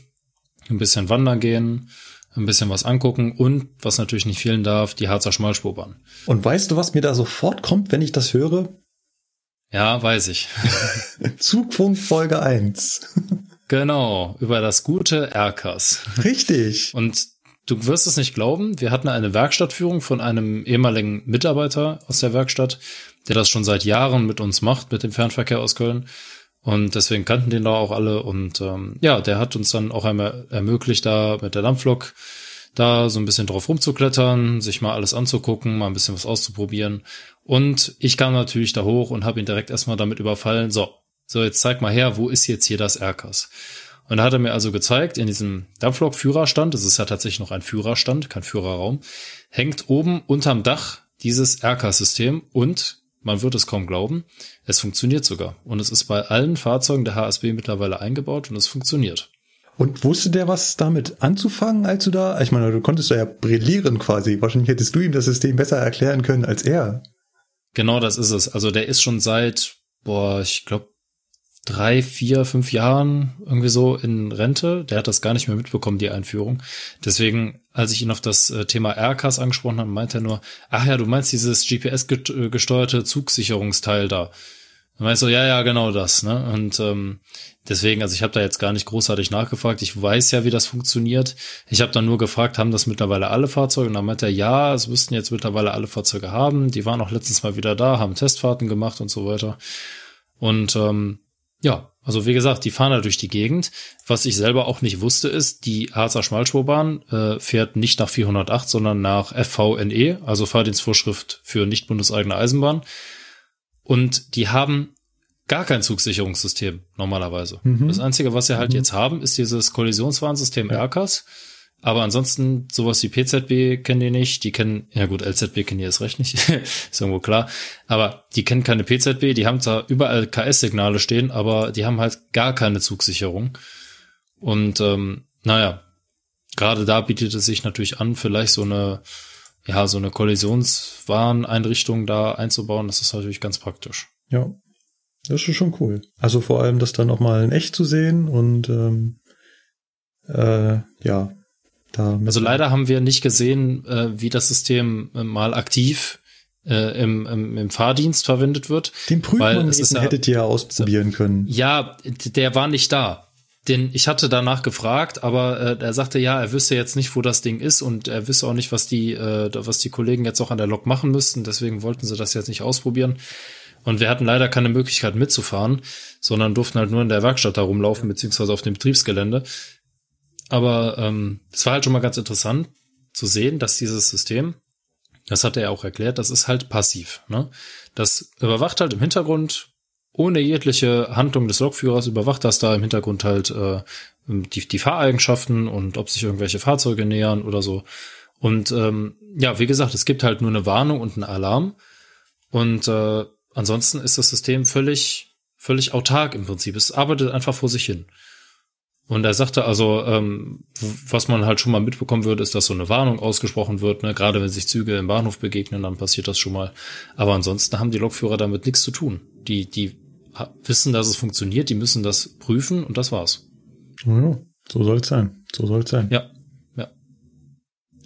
ein bisschen wandern gehen, ein bisschen was angucken und, was natürlich nicht fehlen darf, die Harzer Schmalspurbahn. Und weißt du, was mir da sofort kommt, wenn ich das höre? Ja, weiß ich. [laughs] Zugfunk Folge 1. genau, über das gute Erkers. Richtig. Und du wirst es nicht glauben, wir hatten eine Werkstattführung von einem ehemaligen Mitarbeiter aus der Werkstatt, der das schon seit Jahren mit uns macht, mit dem Fernverkehr aus Köln. Und deswegen kannten den da auch alle. Und ähm, ja, der hat uns dann auch einmal ermöglicht, da mit der Dampflok da so ein bisschen drauf rumzuklettern, sich mal alles anzugucken, mal ein bisschen was auszuprobieren. Und ich kam natürlich da hoch und habe ihn direkt erstmal damit überfallen. So, so jetzt zeig mal her, wo ist jetzt hier das Erkers? Und da hat er mir also gezeigt, in diesem Dampflok-Führerstand, das ist ja tatsächlich noch ein Führerstand, kein Führerraum, hängt oben unterm Dach dieses Erkers-System und man wird es kaum glauben. Es funktioniert sogar. Und es ist bei allen Fahrzeugen der HSB mittlerweile eingebaut und es funktioniert. Und wusste der was damit anzufangen, als du da? Ich meine, du konntest da ja brillieren quasi. Wahrscheinlich hättest du ihm das System besser erklären können als er. Genau, das ist es. Also der ist schon seit, boah, ich glaube, drei, vier, fünf Jahren irgendwie so in Rente. Der hat das gar nicht mehr mitbekommen, die Einführung. Deswegen, als ich ihn auf das äh, Thema Aircars angesprochen habe, meinte er nur, ach ja, du meinst dieses GPS-gesteuerte Zugsicherungsteil da. Dann meinst du, ja, ja, genau das, ne? Und ähm, deswegen, also ich habe da jetzt gar nicht großartig nachgefragt. Ich weiß ja, wie das funktioniert. Ich habe dann nur gefragt, haben das mittlerweile alle Fahrzeuge? Und dann meinte er, ja, es müssten jetzt mittlerweile alle Fahrzeuge haben. Die waren auch letztens mal wieder da, haben Testfahrten gemacht und so weiter. Und ähm, ja, also wie gesagt, die fahren da durch die Gegend. Was ich selber auch nicht wusste, ist, die Harzer Schmalspurbahn äh, fährt nicht nach 408, sondern nach FVNE, also Fahrdienstvorschrift für nicht bundeseigene Eisenbahn. Und die haben gar kein Zugsicherungssystem normalerweise. Mhm. Das Einzige, was sie halt mhm. jetzt haben, ist dieses Kollisionswarnsystem ja. RCAS. Aber ansonsten sowas wie PZB kennen die nicht. Die kennen, ja gut, LZB kennen die erst recht nicht. [laughs] ist irgendwo klar. Aber die kennen keine PZB. Die haben zwar überall KS-Signale stehen, aber die haben halt gar keine Zugsicherung. Und ähm, naja, gerade da bietet es sich natürlich an, vielleicht so eine ja, so eine Kollisionswarneinrichtung da einzubauen, das ist natürlich ganz praktisch. Ja, das ist schon cool. Also vor allem das dann auch mal in echt zu sehen und ähm, äh, ja. Also leider haben wir nicht gesehen, äh, wie das System äh, mal aktiv äh, im, im, im Fahrdienst verwendet wird. Den Prüfmagneten ja, hättet ihr ja ausprobieren können. Ja, der war nicht da den ich hatte danach gefragt, aber äh, er sagte ja, er wüsste jetzt nicht, wo das Ding ist und er wüsste auch nicht, was die äh, was die Kollegen jetzt auch an der Lok machen müssten. Deswegen wollten sie das jetzt nicht ausprobieren. Und wir hatten leider keine Möglichkeit mitzufahren, sondern durften halt nur in der Werkstatt da rumlaufen beziehungsweise auf dem Betriebsgelände. Aber ähm, es war halt schon mal ganz interessant zu sehen, dass dieses System, das hat er auch erklärt, das ist halt passiv. Ne? Das überwacht halt im Hintergrund ohne jegliche Handlung des Lokführers überwacht das da im Hintergrund halt äh, die, die Fahreigenschaften und ob sich irgendwelche Fahrzeuge nähern oder so. Und ähm, ja, wie gesagt, es gibt halt nur eine Warnung und einen Alarm. Und äh, ansonsten ist das System völlig, völlig autark im Prinzip. Es arbeitet einfach vor sich hin. Und er sagte also, ähm, was man halt schon mal mitbekommen würde, ist, dass so eine Warnung ausgesprochen wird. Ne? Gerade wenn sich Züge im Bahnhof begegnen, dann passiert das schon mal. Aber ansonsten haben die Lokführer damit nichts zu tun. Die, die wissen, dass es funktioniert, die müssen das prüfen und das war's. Ja, so soll es sein. So soll es sein. Ja, ja.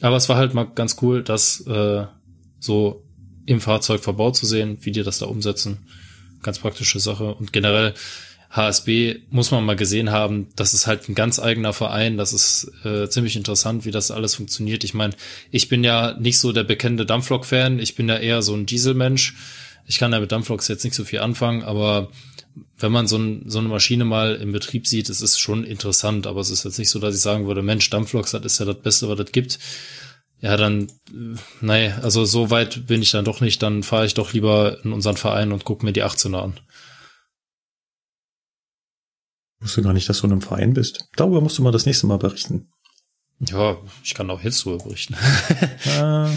Aber es war halt mal ganz cool, das äh, so im Fahrzeug verbaut zu sehen, wie die das da umsetzen. Ganz praktische Sache. Und generell HSB muss man mal gesehen haben, das ist halt ein ganz eigener Verein. Das ist äh, ziemlich interessant, wie das alles funktioniert. Ich meine, ich bin ja nicht so der bekannte Dampflok-Fan. Ich bin ja eher so ein Dieselmensch. Ich kann da mit Dampfloks jetzt nicht so viel anfangen, aber wenn man so, ein, so eine Maschine mal im Betrieb sieht, es ist schon interessant, aber es ist jetzt nicht so, dass ich sagen würde, Mensch, Dampfloks, das ist ja das Beste, was es gibt. Ja, dann, äh, nee, also so weit bin ich dann doch nicht, dann fahre ich doch lieber in unseren Verein und gucke mir die 18er an. Ich wusste gar nicht, dass du in einem Verein bist. Darüber musst du mal das nächste Mal berichten. Ja, ich kann auch jetzt darüber berichten. [laughs] äh,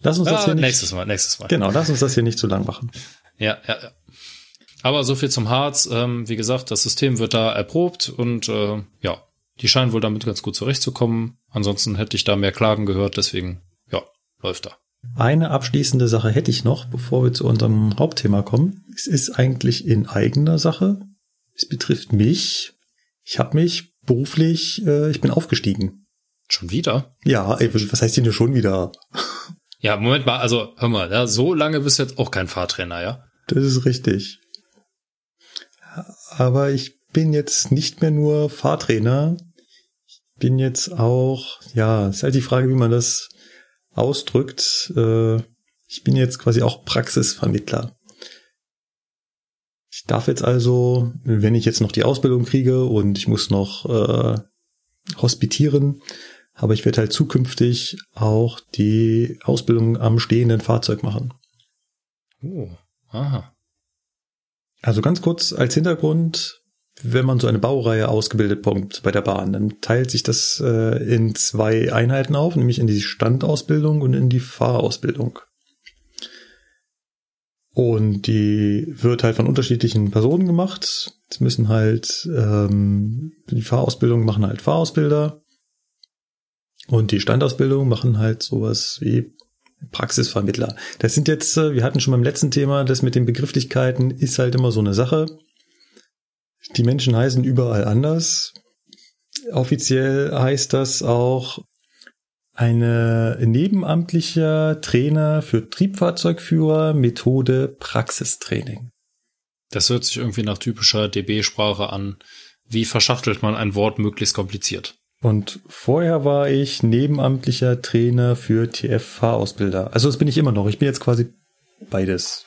Lass uns das hier nicht. Nächstes Mal, nächstes Mal. Genau, lass uns das hier nicht zu lang machen. Ja, ja, ja. Aber so viel zum Harz. Ähm, wie gesagt, das System wird da erprobt und äh, ja, die scheinen wohl damit ganz gut zurechtzukommen. Ansonsten hätte ich da mehr Klagen gehört, deswegen, ja, läuft da. Eine abschließende Sache hätte ich noch, bevor wir zu unserem Hauptthema kommen. Es ist eigentlich in eigener Sache. Es betrifft mich. Ich habe mich beruflich, äh, ich bin aufgestiegen. Schon wieder? Ja, ey, was heißt denn schon wieder? [laughs] Ja, Moment mal, also hör mal, ja, so lange bist du jetzt auch kein Fahrtrainer, ja? Das ist richtig. Aber ich bin jetzt nicht mehr nur Fahrtrainer. Ich bin jetzt auch, ja, ist halt die Frage, wie man das ausdrückt. Äh, ich bin jetzt quasi auch Praxisvermittler. Ich darf jetzt also, wenn ich jetzt noch die Ausbildung kriege und ich muss noch äh, hospitieren, aber ich werde halt zukünftig auch die Ausbildung am stehenden Fahrzeug machen. Oh, aha. Also ganz kurz als Hintergrund, wenn man so eine Baureihe ausgebildet bekommt bei der Bahn, dann teilt sich das äh, in zwei Einheiten auf, nämlich in die Standausbildung und in die Fahrausbildung. Und die wird halt von unterschiedlichen Personen gemacht. Es müssen halt ähm, die Fahrausbildung machen halt Fahrausbilder und die Standausbildung machen halt sowas wie Praxisvermittler. Das sind jetzt, äh, wir hatten schon beim letzten Thema, das mit den Begrifflichkeiten ist halt immer so eine Sache. Die Menschen heißen überall anders. Offiziell heißt das auch eine nebenamtlicher Trainer für Triebfahrzeugführer Methode Praxistraining. Das hört sich irgendwie nach typischer DB-Sprache an. Wie verschachtelt man ein Wort möglichst kompliziert? Und vorher war ich nebenamtlicher Trainer für TFV-Ausbilder. Also das bin ich immer noch. Ich bin jetzt quasi beides.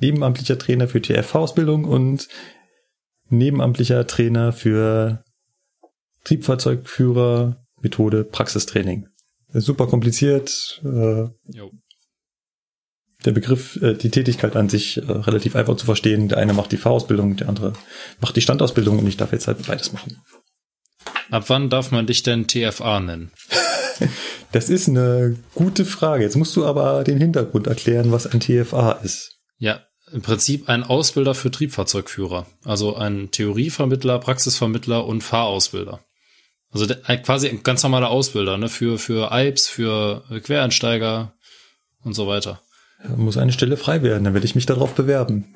Nebenamtlicher Trainer für TFV-Ausbildung und nebenamtlicher Trainer für Triebfahrzeugführer, Methode, Praxistraining. Super kompliziert. Äh, der Begriff, äh, die Tätigkeit an sich äh, relativ einfach zu verstehen. Der eine macht die Fahrausbildung, der andere macht die Standausbildung und ich darf jetzt halt beides machen. Ab wann darf man dich denn TFA nennen? [laughs] das ist eine gute Frage. Jetzt musst du aber den Hintergrund erklären, was ein TFA ist. Ja, im Prinzip ein Ausbilder für Triebfahrzeugführer. Also ein Theorievermittler, Praxisvermittler und Fahrausbilder. Also der, quasi ein ganz normaler Ausbilder, ne, für, für IPs, für Quereinsteiger und so weiter. Da muss eine Stelle frei werden, dann werde ich mich darauf bewerben.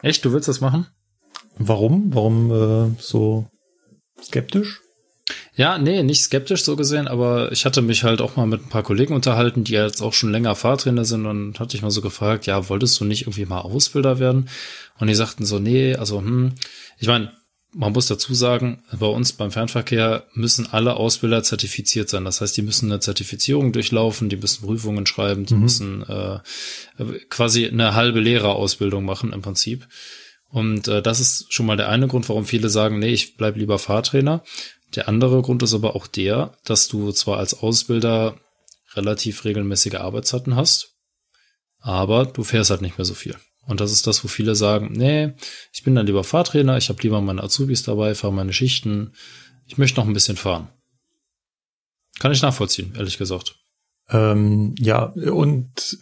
Echt, du willst das machen? Warum? Warum äh, so skeptisch? Ja, nee, nicht skeptisch so gesehen, aber ich hatte mich halt auch mal mit ein paar Kollegen unterhalten, die jetzt auch schon länger Fahrtrainer sind und hatte ich mal so gefragt, ja, wolltest du nicht irgendwie mal Ausbilder werden? Und die sagten so, nee, also, hm, ich meine, man muss dazu sagen, bei uns beim Fernverkehr müssen alle Ausbilder zertifiziert sein. Das heißt, die müssen eine Zertifizierung durchlaufen, die müssen Prüfungen schreiben, die mhm. müssen äh, quasi eine halbe Lehrerausbildung machen im Prinzip. Und äh, das ist schon mal der eine Grund, warum viele sagen, nee, ich bleib lieber Fahrtrainer. Der andere Grund ist aber auch der, dass du zwar als Ausbilder relativ regelmäßige Arbeitszeiten hast, aber du fährst halt nicht mehr so viel. Und das ist das, wo viele sagen, nee, ich bin dann lieber Fahrtrainer, ich habe lieber meine Azubis dabei, fahre meine Schichten, ich möchte noch ein bisschen fahren. Kann ich nachvollziehen, ehrlich gesagt. Ähm, ja, und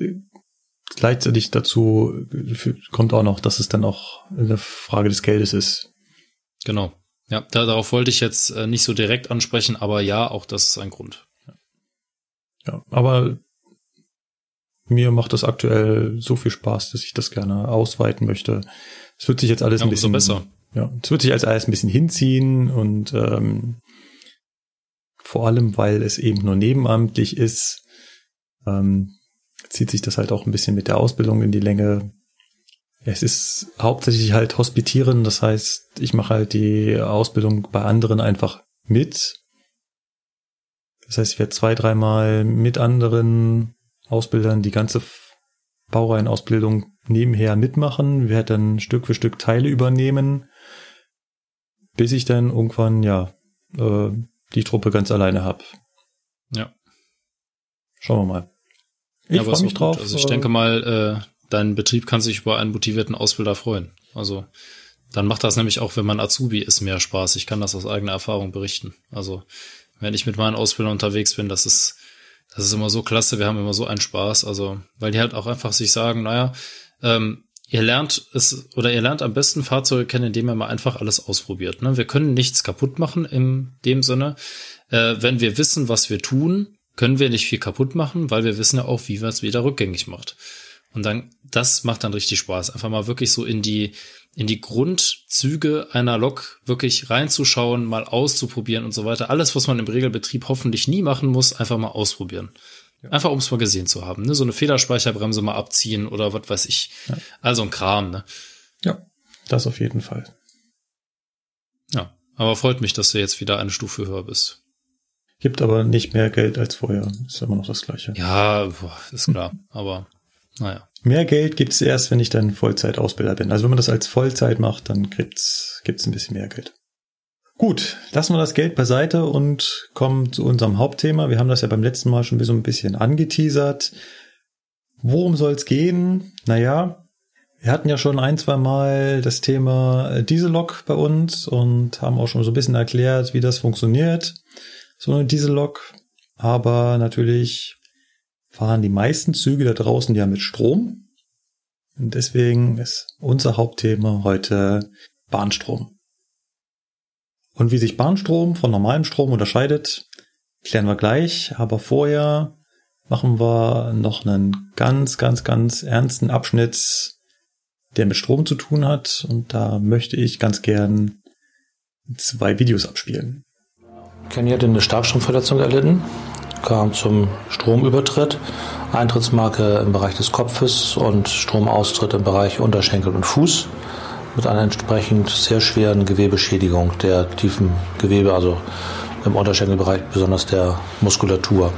gleichzeitig dazu kommt auch noch, dass es dann auch eine Frage des Geldes ist. Genau. Ja, da, darauf wollte ich jetzt äh, nicht so direkt ansprechen, aber ja, auch das ist ein Grund. Ja aber mir macht das aktuell so viel Spaß, dass ich das gerne ausweiten möchte. Es wird sich jetzt alles ja, ein bisschen besser. Ja, es wird sich als alles ein bisschen hinziehen und ähm, vor allem, weil es eben nur nebenamtlich ist, ähm, zieht sich das halt auch ein bisschen mit der Ausbildung in die Länge. Es ist hauptsächlich halt Hospitieren, das heißt, ich mache halt die Ausbildung bei anderen einfach mit. Das heißt, ich werde zwei, dreimal mit anderen Ausbildern die ganze Baureihenausbildung nebenher mitmachen, werde dann Stück für Stück Teile übernehmen, bis ich dann irgendwann, ja, äh, die Truppe ganz alleine habe. Ja. Schauen wir mal. Ich ja, freue mich drauf. Also ich denke mal, äh, dein Betrieb kann sich über einen motivierten Ausbilder freuen. Also dann macht das nämlich auch, wenn man Azubi ist, mehr Spaß. Ich kann das aus eigener Erfahrung berichten. Also wenn ich mit meinen Ausbildern unterwegs bin, das ist das ist immer so klasse, wir haben immer so einen Spaß, also, weil die halt auch einfach sich sagen, naja, ähm, ihr lernt es oder ihr lernt am besten Fahrzeuge kennen, indem ihr mal einfach alles ausprobiert. Ne? Wir können nichts kaputt machen in dem Sinne. Äh, wenn wir wissen, was wir tun, können wir nicht viel kaputt machen, weil wir wissen ja auch, wie man es wieder rückgängig macht. Und dann, das macht dann richtig Spaß. Einfach mal wirklich so in die, in die Grundzüge einer Lok wirklich reinzuschauen, mal auszuprobieren und so weiter. Alles, was man im Regelbetrieb hoffentlich nie machen muss, einfach mal ausprobieren. Einfach um es mal gesehen zu haben. Ne? So eine Federspeicherbremse mal abziehen oder was weiß ich. Ja. Also ein Kram. Ne? Ja, das auf jeden Fall. Ja, aber freut mich, dass du jetzt wieder eine Stufe höher bist. Gibt aber nicht mehr Geld als vorher. Ist immer noch das gleiche. Ja, ist klar. [laughs] aber naja. Mehr Geld gibt's erst, wenn ich dann Vollzeitausbilder bin. Also wenn man das als Vollzeit macht, dann gibt's gibt's ein bisschen mehr Geld. Gut, lassen wir das Geld beiseite und kommen zu unserem Hauptthema. Wir haben das ja beim letzten Mal schon so ein bisschen angeteasert. Worum soll's gehen? Naja, wir hatten ja schon ein, zwei Mal das Thema Diesellok bei uns und haben auch schon so ein bisschen erklärt, wie das funktioniert. So eine Diesellok. Aber natürlich fahren die meisten Züge da draußen ja mit Strom. Und deswegen ist unser Hauptthema heute Bahnstrom. Und wie sich Bahnstrom von normalem Strom unterscheidet, klären wir gleich. Aber vorher machen wir noch einen ganz, ganz, ganz ernsten Abschnitt, der mit Strom zu tun hat. Und da möchte ich ganz gern zwei Videos abspielen. Kenny hat eine Starkstromverletzung erlitten kam zum Stromübertritt, Eintrittsmarke im Bereich des Kopfes und Stromaustritt im Bereich Unterschenkel und Fuß. mit einer entsprechend sehr schweren Gewebeschädigung der tiefen Gewebe, also im Unterschenkelbereich, besonders der Muskulatur.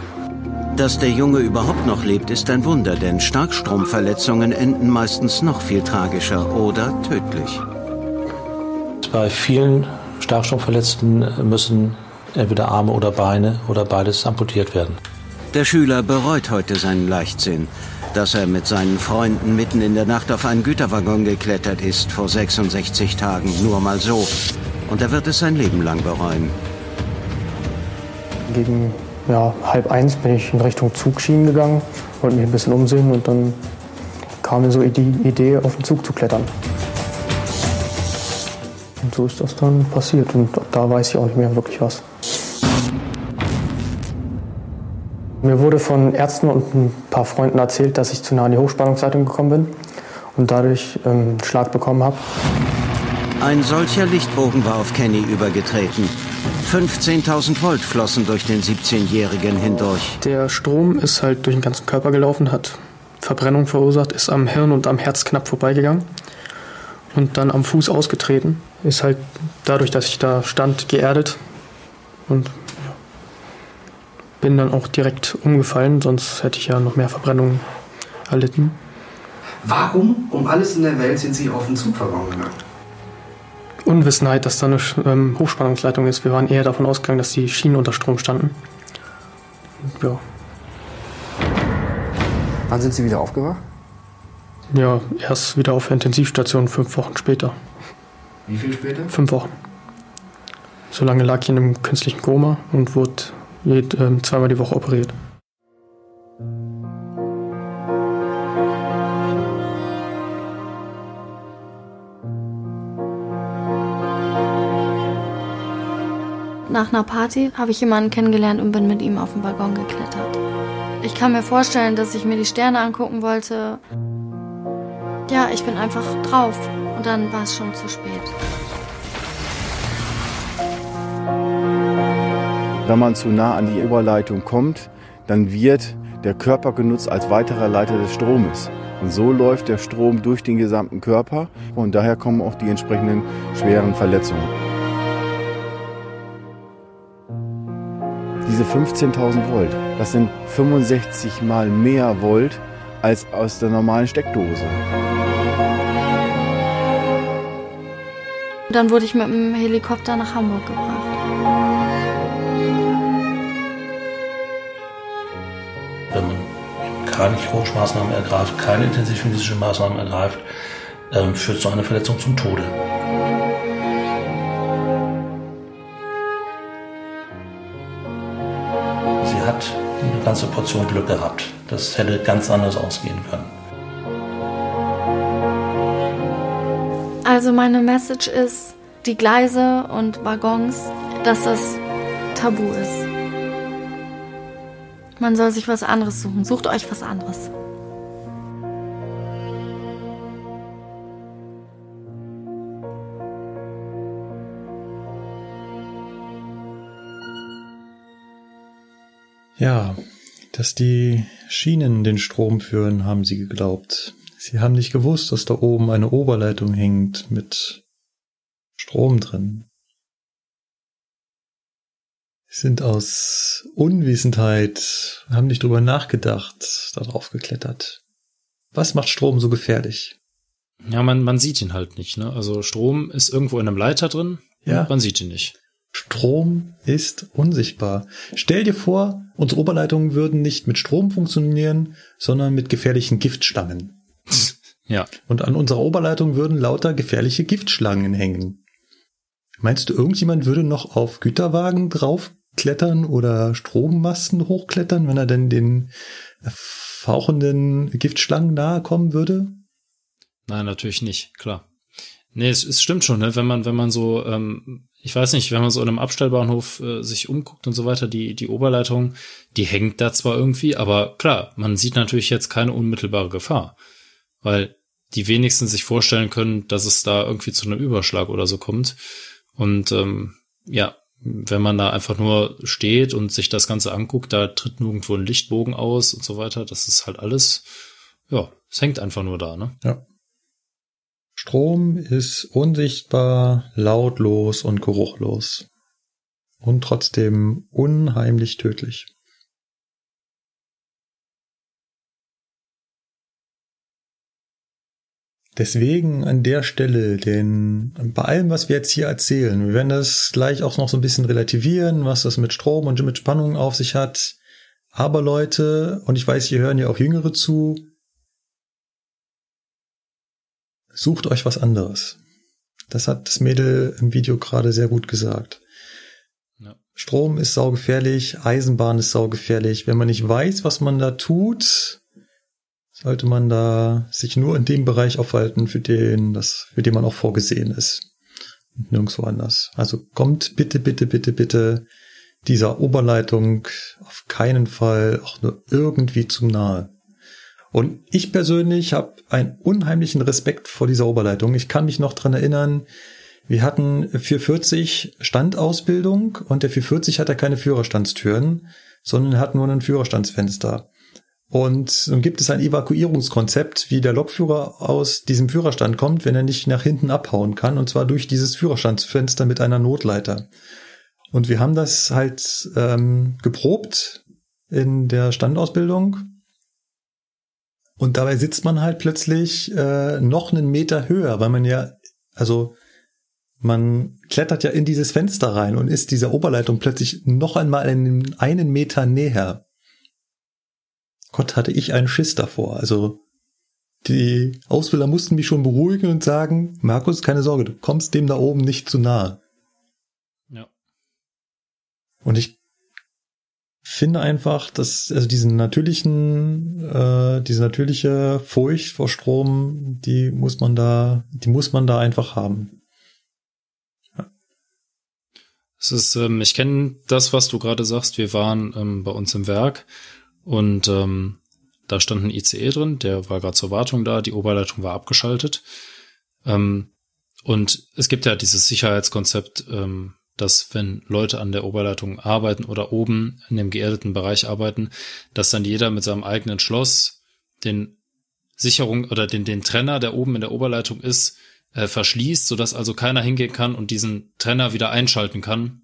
Dass der Junge überhaupt noch lebt, ist ein Wunder, denn Starkstromverletzungen enden meistens noch viel tragischer oder tödlich. Bei vielen Starkstromverletzten müssen entweder Arme oder Beine oder beides amputiert werden. Der Schüler bereut heute seinen Leichtsinn. Dass er mit seinen Freunden mitten in der Nacht auf einen Güterwaggon geklettert ist, vor 66 Tagen, nur mal so. Und er wird es sein Leben lang bereuen. Gegen ja, halb eins bin ich in Richtung Zugschienen gegangen, wollte mich ein bisschen umsehen und dann kam mir so die Idee, auf den Zug zu klettern. Und so ist das dann passiert und da weiß ich auch nicht mehr wirklich was. Mir wurde von Ärzten und ein paar Freunden erzählt, dass ich zu nah an die Hochspannungsleitung gekommen bin und dadurch ähm, einen Schlag bekommen habe. Ein solcher Lichtbogen war auf Kenny übergetreten. 15.000 Volt flossen durch den 17-Jährigen hindurch. Der Strom ist halt durch den ganzen Körper gelaufen, hat Verbrennung verursacht, ist am Hirn und am Herz knapp vorbeigegangen und dann am Fuß ausgetreten. Ist halt dadurch, dass ich da stand, geerdet und bin dann auch direkt umgefallen, sonst hätte ich ja noch mehr Verbrennungen erlitten. Warum um alles in der Welt sind Sie auf den Zugwaggon gegangen? Unwissenheit, dass da eine ähm, Hochspannungsleitung ist. Wir waren eher davon ausgegangen, dass die Schienen unter Strom standen. Ja. Wann sind Sie wieder aufgewacht? Ja, erst wieder auf der Intensivstation fünf Wochen später. Wie viel später? Fünf Wochen. So lange lag ich in einem künstlichen Koma und wurde jed, äh, zweimal die Woche operiert. Nach einer Party habe ich jemanden kennengelernt und bin mit ihm auf den Waggon geklettert. Ich kann mir vorstellen, dass ich mir die Sterne angucken wollte. Ja, ich bin einfach drauf und dann war es schon zu spät. Wenn man zu nah an die Oberleitung kommt, dann wird der Körper genutzt als weiterer Leiter des Stromes. Und so läuft der Strom durch den gesamten Körper und daher kommen auch die entsprechenden schweren Verletzungen. Diese 15.000 Volt, das sind 65 mal mehr Volt als aus der normalen Steckdose. Dann wurde ich mit dem Helikopter nach Hamburg gebracht. Keine Chirurgische ergreift, keine intensivmedizinische Maßnahmen ergreift, ähm, führt so eine Verletzung zum Tode. Sie hat eine ganze Portion Glück gehabt. Das hätte ganz anders ausgehen können. Also meine Message ist, die Gleise und Waggons, dass das tabu ist. Man soll sich was anderes suchen. Sucht euch was anderes. Ja, dass die Schienen den Strom führen, haben sie geglaubt. Sie haben nicht gewusst, dass da oben eine Oberleitung hängt mit Strom drin. Sind aus Unwissenheit, haben nicht drüber nachgedacht, darauf geklettert. Was macht Strom so gefährlich? Ja, man, man sieht ihn halt nicht, ne? Also Strom ist irgendwo in einem Leiter drin Ja. man sieht ihn nicht. Strom ist unsichtbar. Stell dir vor, unsere Oberleitungen würden nicht mit Strom funktionieren, sondern mit gefährlichen Giftschlangen. [laughs] Ja. Und an unserer Oberleitung würden lauter gefährliche Giftschlangen hängen. Meinst du, irgendjemand würde noch auf Güterwagen draufklettern oder Strommasten hochklettern, wenn er denn den fauchenden Giftschlangen nahe kommen würde? Nein, natürlich nicht, klar. Nee, es, es stimmt schon, ne? wenn man, wenn man so, ähm, ich weiß nicht, wenn man so in einem Abstellbahnhof äh, sich umguckt und so weiter, die, die Oberleitung, die hängt da zwar irgendwie, aber klar, man sieht natürlich jetzt keine unmittelbare Gefahr. Weil die wenigsten sich vorstellen können, dass es da irgendwie zu einem Überschlag oder so kommt. Und ähm, ja, wenn man da einfach nur steht und sich das Ganze anguckt, da tritt nirgendwo ein Lichtbogen aus und so weiter. Das ist halt alles, ja, es hängt einfach nur da, ne? Ja. Strom ist unsichtbar, lautlos und geruchlos. Und trotzdem unheimlich tödlich. Deswegen an der Stelle, denn bei allem, was wir jetzt hier erzählen, wir werden das gleich auch noch so ein bisschen relativieren, was das mit Strom und mit Spannung auf sich hat. Aber Leute, und ich weiß, hier hören ja auch Jüngere zu, sucht euch was anderes. Das hat das Mädel im Video gerade sehr gut gesagt. Ja. Strom ist saugefährlich, Eisenbahn ist saugefährlich. Wenn man nicht weiß, was man da tut, sollte man da sich nur in dem Bereich aufhalten, für den das, für den man auch vorgesehen ist. Und nirgendwo anders. Also kommt bitte, bitte, bitte, bitte dieser Oberleitung auf keinen Fall auch nur irgendwie zu nahe. Und ich persönlich habe einen unheimlichen Respekt vor dieser Oberleitung. Ich kann mich noch dran erinnern, wir hatten 440 Standausbildung und der 440 hat ja keine Führerstandstüren, sondern hat nur ein Führerstandsfenster. Und nun gibt es ein Evakuierungskonzept, wie der Lokführer aus diesem Führerstand kommt, wenn er nicht nach hinten abhauen kann, und zwar durch dieses Führerstandsfenster mit einer Notleiter. Und wir haben das halt ähm, geprobt in der Standausbildung. Und dabei sitzt man halt plötzlich äh, noch einen Meter höher, weil man ja, also man klettert ja in dieses Fenster rein und ist dieser Oberleitung plötzlich noch einmal einen, einen Meter näher. Gott, hatte ich einen Schiss davor. Also die Ausbilder mussten mich schon beruhigen und sagen, Markus, keine Sorge, du kommst dem da oben nicht zu nahe. Ja. Und ich finde einfach, dass also diesen natürlichen, äh, diese natürliche Furcht vor Strom, die muss man da, die muss man da einfach haben. Ja. Es ist, ähm, ich kenne das, was du gerade sagst. Wir waren ähm, bei uns im Werk und ähm, da stand ein ICE drin, der war gerade zur Wartung da, die Oberleitung war abgeschaltet. Ähm, und es gibt ja dieses Sicherheitskonzept, ähm, dass wenn Leute an der Oberleitung arbeiten oder oben in dem geerdeten Bereich arbeiten, dass dann jeder mit seinem eigenen Schloss den Sicherung oder den, den Trenner, der oben in der Oberleitung ist, äh, verschließt, sodass also keiner hingehen kann und diesen Trenner wieder einschalten kann,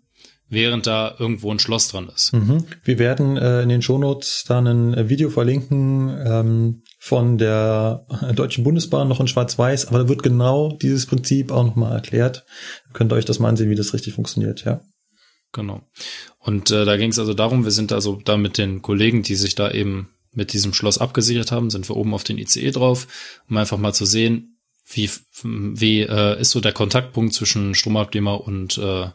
während da irgendwo ein Schloss dran ist. Mhm. Wir werden äh, in den Shownotes dann ein äh, Video verlinken ähm, von der [laughs] Deutschen Bundesbahn, noch in Schwarz-Weiß, aber da wird genau dieses Prinzip auch nochmal erklärt. Könnt ihr euch das mal ansehen, wie das richtig funktioniert, ja. Genau. Und äh, da ging es also darum, wir sind also da mit den Kollegen, die sich da eben mit diesem Schloss abgesichert haben, sind wir oben auf den ICE drauf, um einfach mal zu sehen, wie, wie äh, ist so der Kontaktpunkt zwischen Stromabnehmer und äh,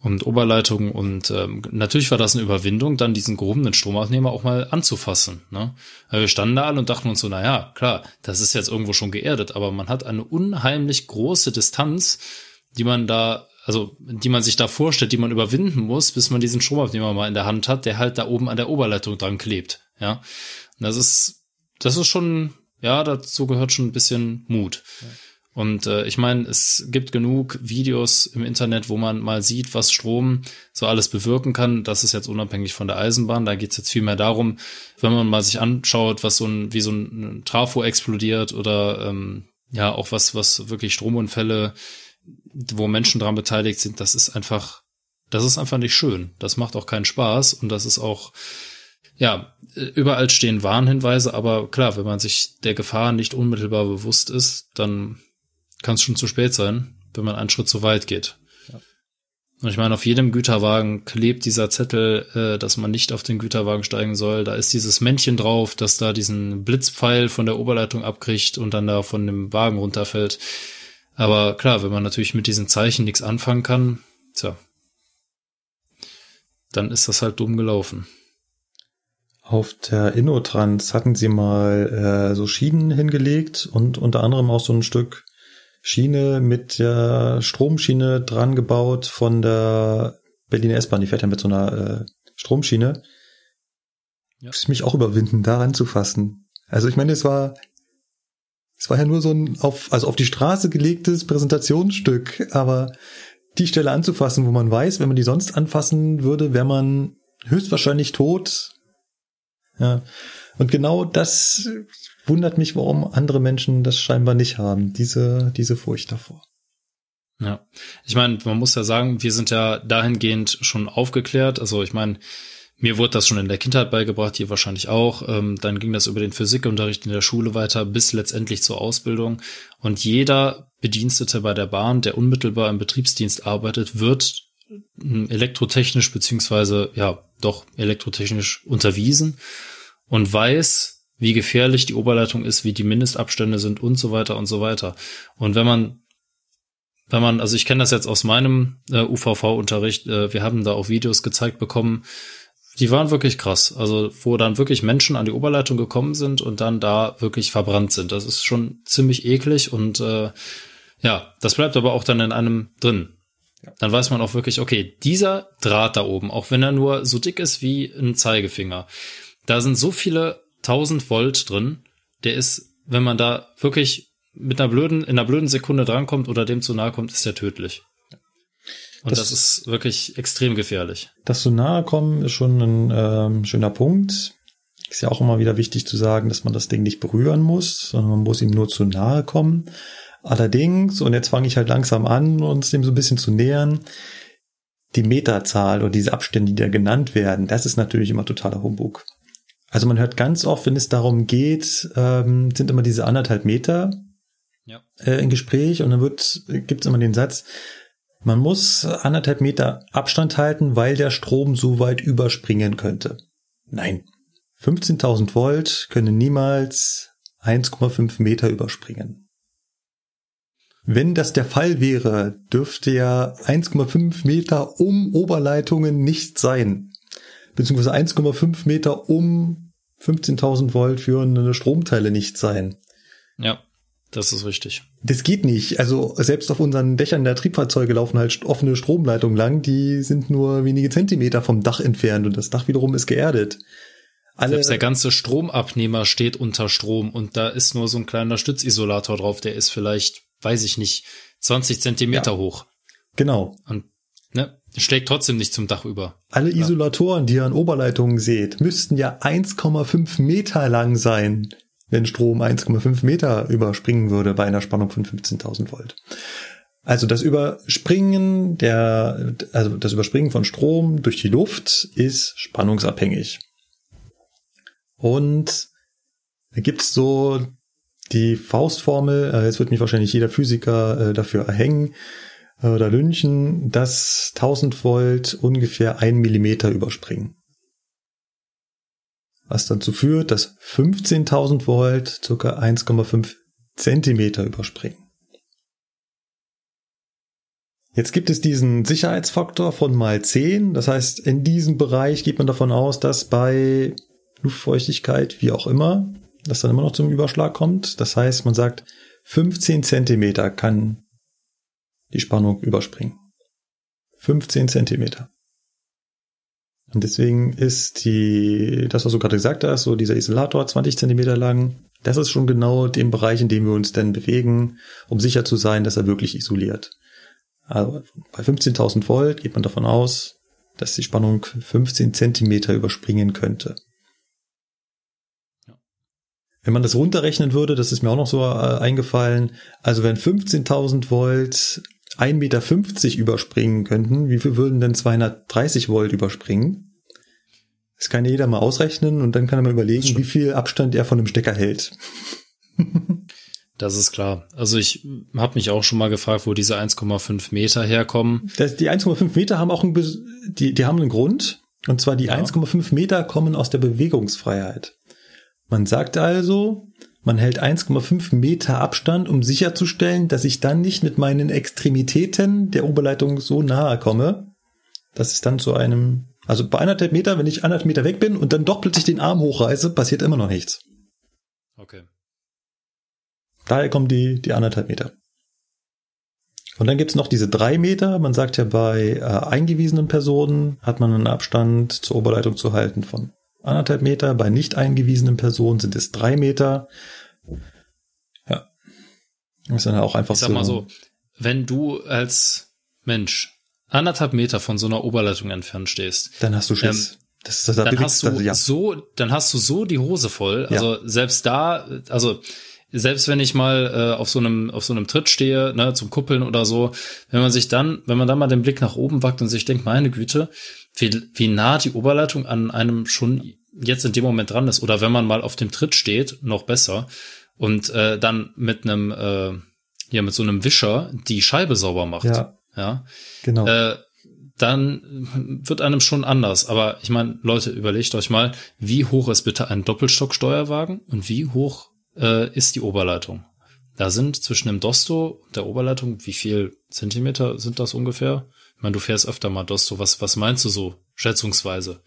und Oberleitung und ähm, natürlich war das eine Überwindung, dann diesen gehobenen Stromaufnehmer auch mal anzufassen. Ne? Wir standen da alle und dachten uns so, na ja, klar, das ist jetzt irgendwo schon geerdet, aber man hat eine unheimlich große Distanz, die man da, also die man sich da vorstellt, die man überwinden muss, bis man diesen Stromaufnehmer mal in der Hand hat, der halt da oben an der Oberleitung dran klebt. Ja, und das ist, das ist schon, ja, dazu gehört schon ein bisschen Mut. Ja. Und äh, ich meine, es gibt genug Videos im Internet, wo man mal sieht, was Strom so alles bewirken kann. Das ist jetzt unabhängig von der Eisenbahn. Da geht es jetzt viel mehr darum, wenn man mal sich anschaut, was so ein, wie so ein Trafo explodiert oder ähm, ja, auch was, was wirklich Stromunfälle, wo Menschen dran beteiligt sind, das ist einfach, das ist einfach nicht schön. Das macht auch keinen Spaß und das ist auch, ja, überall stehen Warnhinweise, aber klar, wenn man sich der Gefahr nicht unmittelbar bewusst ist, dann kann es schon zu spät sein, wenn man einen Schritt zu weit geht. Ja. Und ich meine, auf jedem Güterwagen klebt dieser Zettel, äh, dass man nicht auf den Güterwagen steigen soll. Da ist dieses Männchen drauf, das da diesen Blitzpfeil von der Oberleitung abkriegt und dann da von dem Wagen runterfällt. Aber klar, wenn man natürlich mit diesen Zeichen nichts anfangen kann, tja, dann ist das halt dumm gelaufen. Auf der Innotrans hatten sie mal äh, so Schienen hingelegt und unter anderem auch so ein Stück Schiene mit der Stromschiene dran gebaut von der Berliner S-Bahn. Die fährt ja mit so einer äh, Stromschiene. Ja. Muss ich mich auch überwinden, da ranzufassen. Also ich meine, es war, es war ja nur so ein auf, also auf die Straße gelegtes Präsentationsstück, aber die Stelle anzufassen, wo man weiß, wenn man die sonst anfassen würde, wäre man höchstwahrscheinlich tot. Ja. Und genau das wundert mich, warum andere Menschen das scheinbar nicht haben, diese, diese Furcht davor. Ja, ich meine, man muss ja sagen, wir sind ja dahingehend schon aufgeklärt. Also ich meine, mir wurde das schon in der Kindheit beigebracht, hier wahrscheinlich auch. Ähm, dann ging das über den Physikunterricht in der Schule weiter bis letztendlich zur Ausbildung. Und jeder Bedienstete bei der Bahn, der unmittelbar im Betriebsdienst arbeitet, wird hm, elektrotechnisch beziehungsweise ja doch elektrotechnisch unterwiesen und weiß, wie gefährlich die Oberleitung ist, wie die Mindestabstände sind und so weiter und so weiter. Und wenn man wenn man, also ich kenne das jetzt aus meinem äh, UVV-Unterricht, äh, wir haben da auch Videos gezeigt bekommen, die waren wirklich krass. Also, wo dann wirklich Menschen an die Oberleitung gekommen sind und dann da wirklich verbrannt sind. Das ist schon ziemlich eklig und äh, ja, das bleibt aber auch dann in einem drin. Dann weiß man auch wirklich, okay, dieser Draht da oben, auch wenn er nur so dick ist wie ein Zeigefinger, da sind so viele 1000 Volt drin, der ist, wenn man da wirklich mit einer blöden, in einer blöden Sekunde drankommt oder dem zu nahe kommt, ist der tödlich. Und das, das, ist wirklich extrem gefährlich. Das zu nahe kommen ist schon ein ähm, schöner Punkt. Ist ja auch immer wieder wichtig zu sagen, dass man das Ding nicht berühren muss, sondern man muss ihm nur zu nahe kommen. Allerdings, und jetzt fange ich halt langsam an, uns dem so ein bisschen zu nähern, die Meterzahl oder diese Abstände, die da genannt werden, das ist natürlich immer totaler Humbug. Also man hört ganz oft, wenn es darum geht, ähm, sind immer diese anderthalb Meter ja. äh, im Gespräch und dann wird gibt es immer den Satz, man muss anderthalb Meter Abstand halten, weil der Strom so weit überspringen könnte. Nein. 15.000 Volt können niemals 1,5 Meter überspringen. Wenn das der Fall wäre, dürfte ja 1,5 Meter um Oberleitungen nicht sein. Beziehungsweise 1,5 Meter um 15.000 Volt führende Stromteile nicht sein. Ja. Das ist richtig. Das geht nicht. Also selbst auf unseren Dächern der Triebfahrzeuge laufen halt offene Stromleitungen lang, die sind nur wenige Zentimeter vom Dach entfernt und das Dach wiederum ist geerdet. Alle selbst der ganze Stromabnehmer steht unter Strom und da ist nur so ein kleiner Stützisolator drauf, der ist vielleicht, weiß ich nicht, 20 Zentimeter ja, hoch. Genau. Und schlägt trotzdem nicht zum Dach über. Alle ja. Isolatoren, die ihr an Oberleitungen seht, müssten ja 1,5 Meter lang sein wenn Strom 1,5 Meter überspringen würde bei einer Spannung von 15.000 Volt. Also das Überspringen der, also das Überspringen von Strom durch die Luft ist spannungsabhängig. Und da gibt's so die Faustformel, äh, jetzt wird mich wahrscheinlich jeder Physiker äh, dafür erhängen oder lünchen, dass 1000 Volt ungefähr ein Millimeter überspringen was dazu führt, dass 15.000 Volt ca. 1,5 Zentimeter überspringen. Jetzt gibt es diesen Sicherheitsfaktor von mal 10. Das heißt, in diesem Bereich geht man davon aus, dass bei Luftfeuchtigkeit, wie auch immer, das dann immer noch zum Überschlag kommt. Das heißt, man sagt, 15 Zentimeter kann die Spannung überspringen. 15 Zentimeter. Und deswegen ist die, das, was du gerade gesagt hast, so dieser Isolator 20 Zentimeter lang, das ist schon genau dem Bereich, in dem wir uns denn bewegen, um sicher zu sein, dass er wirklich isoliert. Also bei 15.000 Volt geht man davon aus, dass die Spannung 15 Zentimeter überspringen könnte. Wenn man das runterrechnen würde, das ist mir auch noch so äh, eingefallen, also wenn 15.000 Volt 1,50 Meter überspringen könnten, wie viel würden denn 230 Volt überspringen? Das kann jeder mal ausrechnen und dann kann er mal überlegen, wie viel Abstand er von dem Stecker hält. Das ist klar. Also ich habe mich auch schon mal gefragt, wo diese 1,5 Meter herkommen. Das, die 1,5 Meter haben auch einen, die, die haben einen Grund. Und zwar die ja. 1,5 Meter kommen aus der Bewegungsfreiheit. Man sagt also, man hält 1,5 Meter Abstand, um sicherzustellen, dass ich dann nicht mit meinen Extremitäten der Oberleitung so nahe komme, dass es dann zu einem, also bei anderthalb Meter, wenn ich anderthalb Meter weg bin und dann doch plötzlich den Arm hochreiße, passiert immer noch nichts. Okay. Daher kommen die, die anderthalb Meter. Und dann gibt's noch diese drei Meter. Man sagt ja, bei äh, eingewiesenen Personen hat man einen Abstand zur Oberleitung zu halten von anderthalb Meter. Bei nicht eingewiesenen Personen sind es drei Meter. Ja. Das ist dann auch einfach ich sag so. mal so, wenn du als Mensch anderthalb Meter von so einer Oberleitung entfernt stehst, dann hast du Schiss. Ähm, Das, das, dann hast du ja. so, dann hast du so die Hose voll. Also ja. selbst da, also selbst wenn ich mal äh, auf so einem auf so einem Tritt stehe, ne, zum Kuppeln oder so, wenn man sich dann, wenn man dann mal den Blick nach oben wagt und sich denkt, meine Güte, wie, wie nah die Oberleitung an einem schon jetzt in dem Moment dran ist, oder wenn man mal auf dem Tritt steht, noch besser, und äh, dann mit einem äh, ja mit so einem Wischer die Scheibe sauber macht. Ja, ja genau. Äh, dann wird einem schon anders. Aber ich meine, Leute, überlegt euch mal, wie hoch ist bitte ein Doppelstocksteuerwagen und wie hoch äh, ist die Oberleitung? Da sind zwischen dem Dosto und der Oberleitung, wie viel Zentimeter sind das ungefähr? Ich meine, du fährst öfter mal Dosto. Was, was meinst du so, schätzungsweise?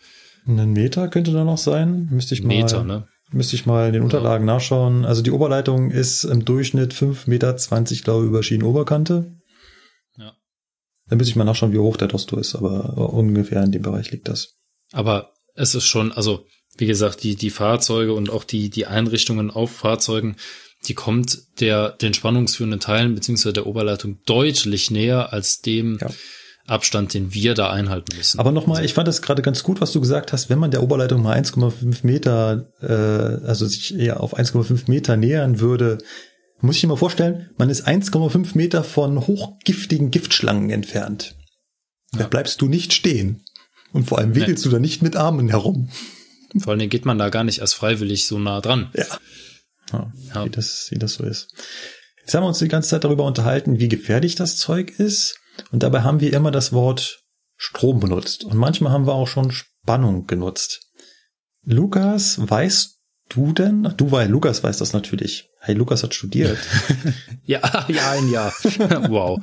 Einen Meter könnte da noch sein. Müsste ich mal, Meter, ne? Müsste ich mal in den Unterlagen ja. nachschauen. Also die Oberleitung ist im Durchschnitt 5,20 Meter, glaube ich, über Schienenoberkante. Ja. Da müsste ich mal nachschauen, wie hoch der Dosto ist, aber ungefähr in dem Bereich liegt das. Aber es ist schon, also wie gesagt, die, die Fahrzeuge und auch die, die Einrichtungen auf Fahrzeugen, die kommt der, den spannungsführenden Teilen beziehungsweise der Oberleitung deutlich näher als dem ja. Abstand, den wir da einhalten müssen. Aber nochmal, also, ich fand das gerade ganz gut, was du gesagt hast, wenn man der Oberleitung mal 1,5 Meter, äh, also sich eher auf 1,5 Meter nähern würde, muss ich dir mal vorstellen, man ist 1,5 Meter von hochgiftigen Giftschlangen entfernt. Ja. Da bleibst du nicht stehen. Und vor allem wedelst nee. du da nicht mit Armen herum. Vor allem geht man da gar nicht erst freiwillig so nah dran. Ja. ja, ja. Wie, das, wie das so ist. Jetzt haben wir uns die ganze Zeit darüber unterhalten, wie gefährlich das Zeug ist. Und dabei haben wir immer das Wort Strom benutzt. Und manchmal haben wir auch schon Spannung genutzt. Lukas, weißt du denn? Du weil Lukas weiß das natürlich. Hey, Lukas hat studiert. [laughs] ja, ja, ein Jahr. [laughs] wow.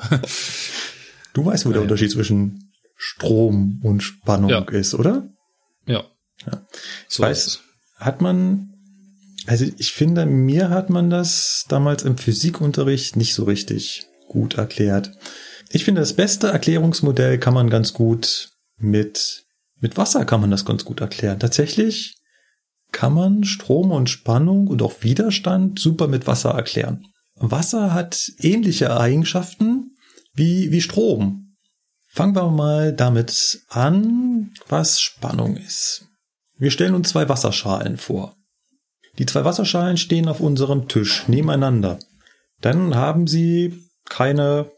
Du weißt, wo ja, der Unterschied zwischen Strom und Spannung ja. ist, oder? Ja. ja. Ich so weiß, hat man, also ich finde, mir hat man das damals im Physikunterricht nicht so richtig gut erklärt. Ich finde, das beste Erklärungsmodell kann man ganz gut mit, mit Wasser kann man das ganz gut erklären. Tatsächlich kann man Strom und Spannung und auch Widerstand super mit Wasser erklären. Wasser hat ähnliche Eigenschaften wie, wie Strom. Fangen wir mal damit an, was Spannung ist. Wir stellen uns zwei Wasserschalen vor. Die zwei Wasserschalen stehen auf unserem Tisch nebeneinander. Dann haben sie keine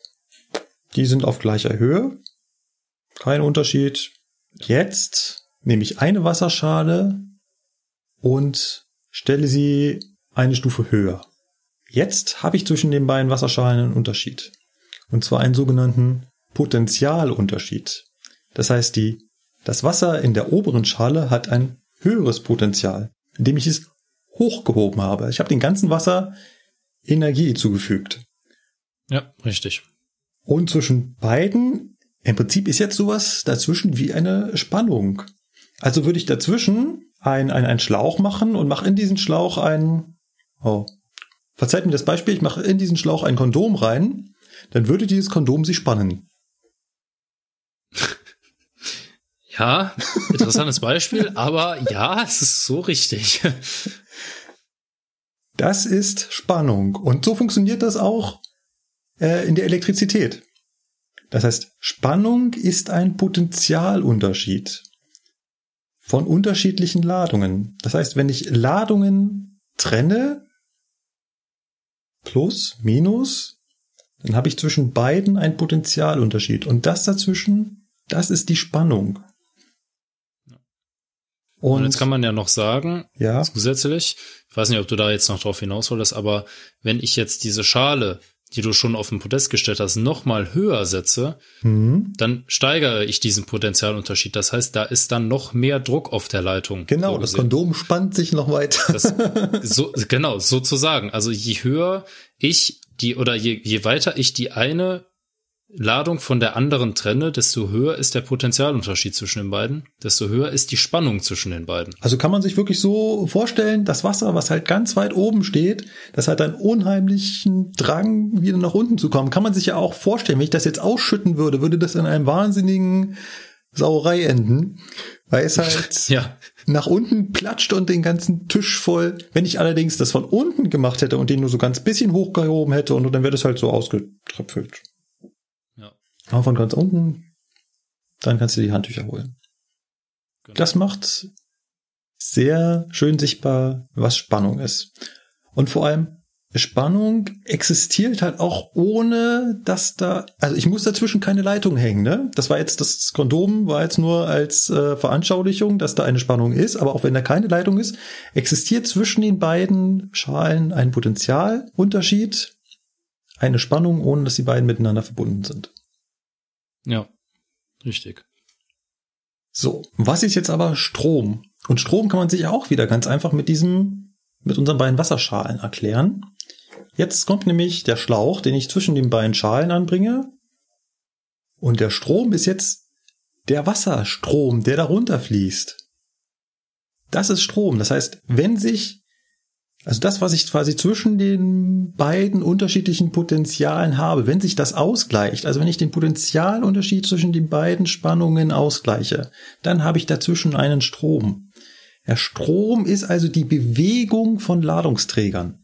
die sind auf gleicher Höhe. Kein Unterschied. Jetzt nehme ich eine Wasserschale und stelle sie eine Stufe höher. Jetzt habe ich zwischen den beiden Wasserschalen einen Unterschied. Und zwar einen sogenannten Potentialunterschied. Das heißt, die, das Wasser in der oberen Schale hat ein höheres Potential, indem ich es hochgehoben habe. Ich habe dem ganzen Wasser Energie zugefügt. Ja, richtig. Und zwischen beiden, im Prinzip ist jetzt sowas dazwischen wie eine Spannung. Also würde ich dazwischen ein, ein, ein Schlauch machen und mache in diesen Schlauch ein, oh, verzeiht mir das Beispiel, ich mache in diesen Schlauch ein Kondom rein, dann würde dieses Kondom sich spannen. [laughs] Ja, interessantes Beispiel, aber ja, es ist so richtig. Das ist Spannung. Und so funktioniert das auch äh, in der Elektrizität. Das heißt, Spannung ist ein Potentialunterschied von unterschiedlichen Ladungen. Das heißt, wenn ich Ladungen trenne, plus, minus, dann habe ich zwischen beiden einen Potentialunterschied. Und das dazwischen, das ist die Spannung. Und, und, jetzt kann man ja noch sagen, ja. zusätzlich, ich weiß nicht, ob du da jetzt noch drauf hinaus wolltest, aber wenn ich jetzt diese Schale die du schon auf den Podest gestellt hast, nochmal höher setze, mhm. dann steigere ich diesen Potentialunterschied. Das heißt, da ist dann noch mehr Druck auf der Leitung. Genau, das Kondom spannt sich noch weiter. Das, [laughs] so, genau, sozusagen. Also je höher ich die oder je, je weiter ich die eine Ladung von der anderen trenne, desto höher ist der Potentialunterschied zwischen den beiden, desto höher ist die Spannung zwischen den beiden. Also kann man sich wirklich so vorstellen, das Wasser, was halt ganz weit oben steht, das hat einen unheimlichen Drang, wieder nach unten zu kommen. Kann man sich ja auch vorstellen, wenn ich das jetzt ausschütten würde, würde das in einem wahnsinnigen Sauerei enden, weil es halt [laughs] ja. nach unten platscht und den ganzen Tisch voll. Wenn ich allerdings das von unten gemacht hätte und den nur so ganz bisschen hochgehoben hätte und dann wäre das halt so ausgetröpfelt. Aber von ganz unten, dann kannst du die Handtücher holen. Das macht sehr schön sichtbar, was Spannung ist. Und vor allem, Spannung existiert halt auch ohne, dass da, also ich muss dazwischen keine Leitung hängen, ne? Das war jetzt, das Kondom war jetzt nur als äh, Veranschaulichung, dass da eine Spannung ist, aber auch wenn da keine Leitung ist, existiert zwischen den beiden Schalen ein Potentialunterschied, eine Spannung, ohne dass die beiden miteinander verbunden sind. Ja, richtig. So, was ist jetzt aber Strom? Und Strom kann man sich auch wieder ganz einfach mit diesem, mit unseren beiden Wasserschalen erklären. Jetzt kommt nämlich der Schlauch, den ich zwischen den beiden Schalen anbringe. Und der Strom ist jetzt der Wasserstrom, der darunter fließt. Das ist Strom. Das heißt, wenn sich, also das, was ich quasi zwischen den beiden unterschiedlichen Potenzialen habe, wenn sich das ausgleicht, also wenn ich den Potentialunterschied zwischen den beiden Spannungen ausgleiche, dann habe ich dazwischen einen Strom. Der Strom ist also die Bewegung von Ladungsträgern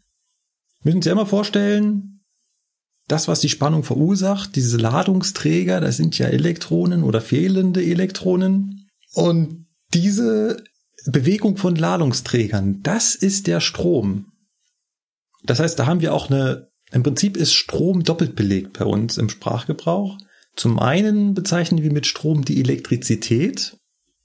müssen Sie immer vorstellen, das, was die Spannung verursacht, diese Ladungsträger, das sind ja Elektronen oder fehlende Elektronen. Und diese Bewegung von Ladungsträgern, das ist der Strom. Das heißt, da haben wir auch eine, im Prinzip ist Strom doppelt belegt bei uns im Sprachgebrauch. Zum einen bezeichnen wir mit Strom die Elektrizität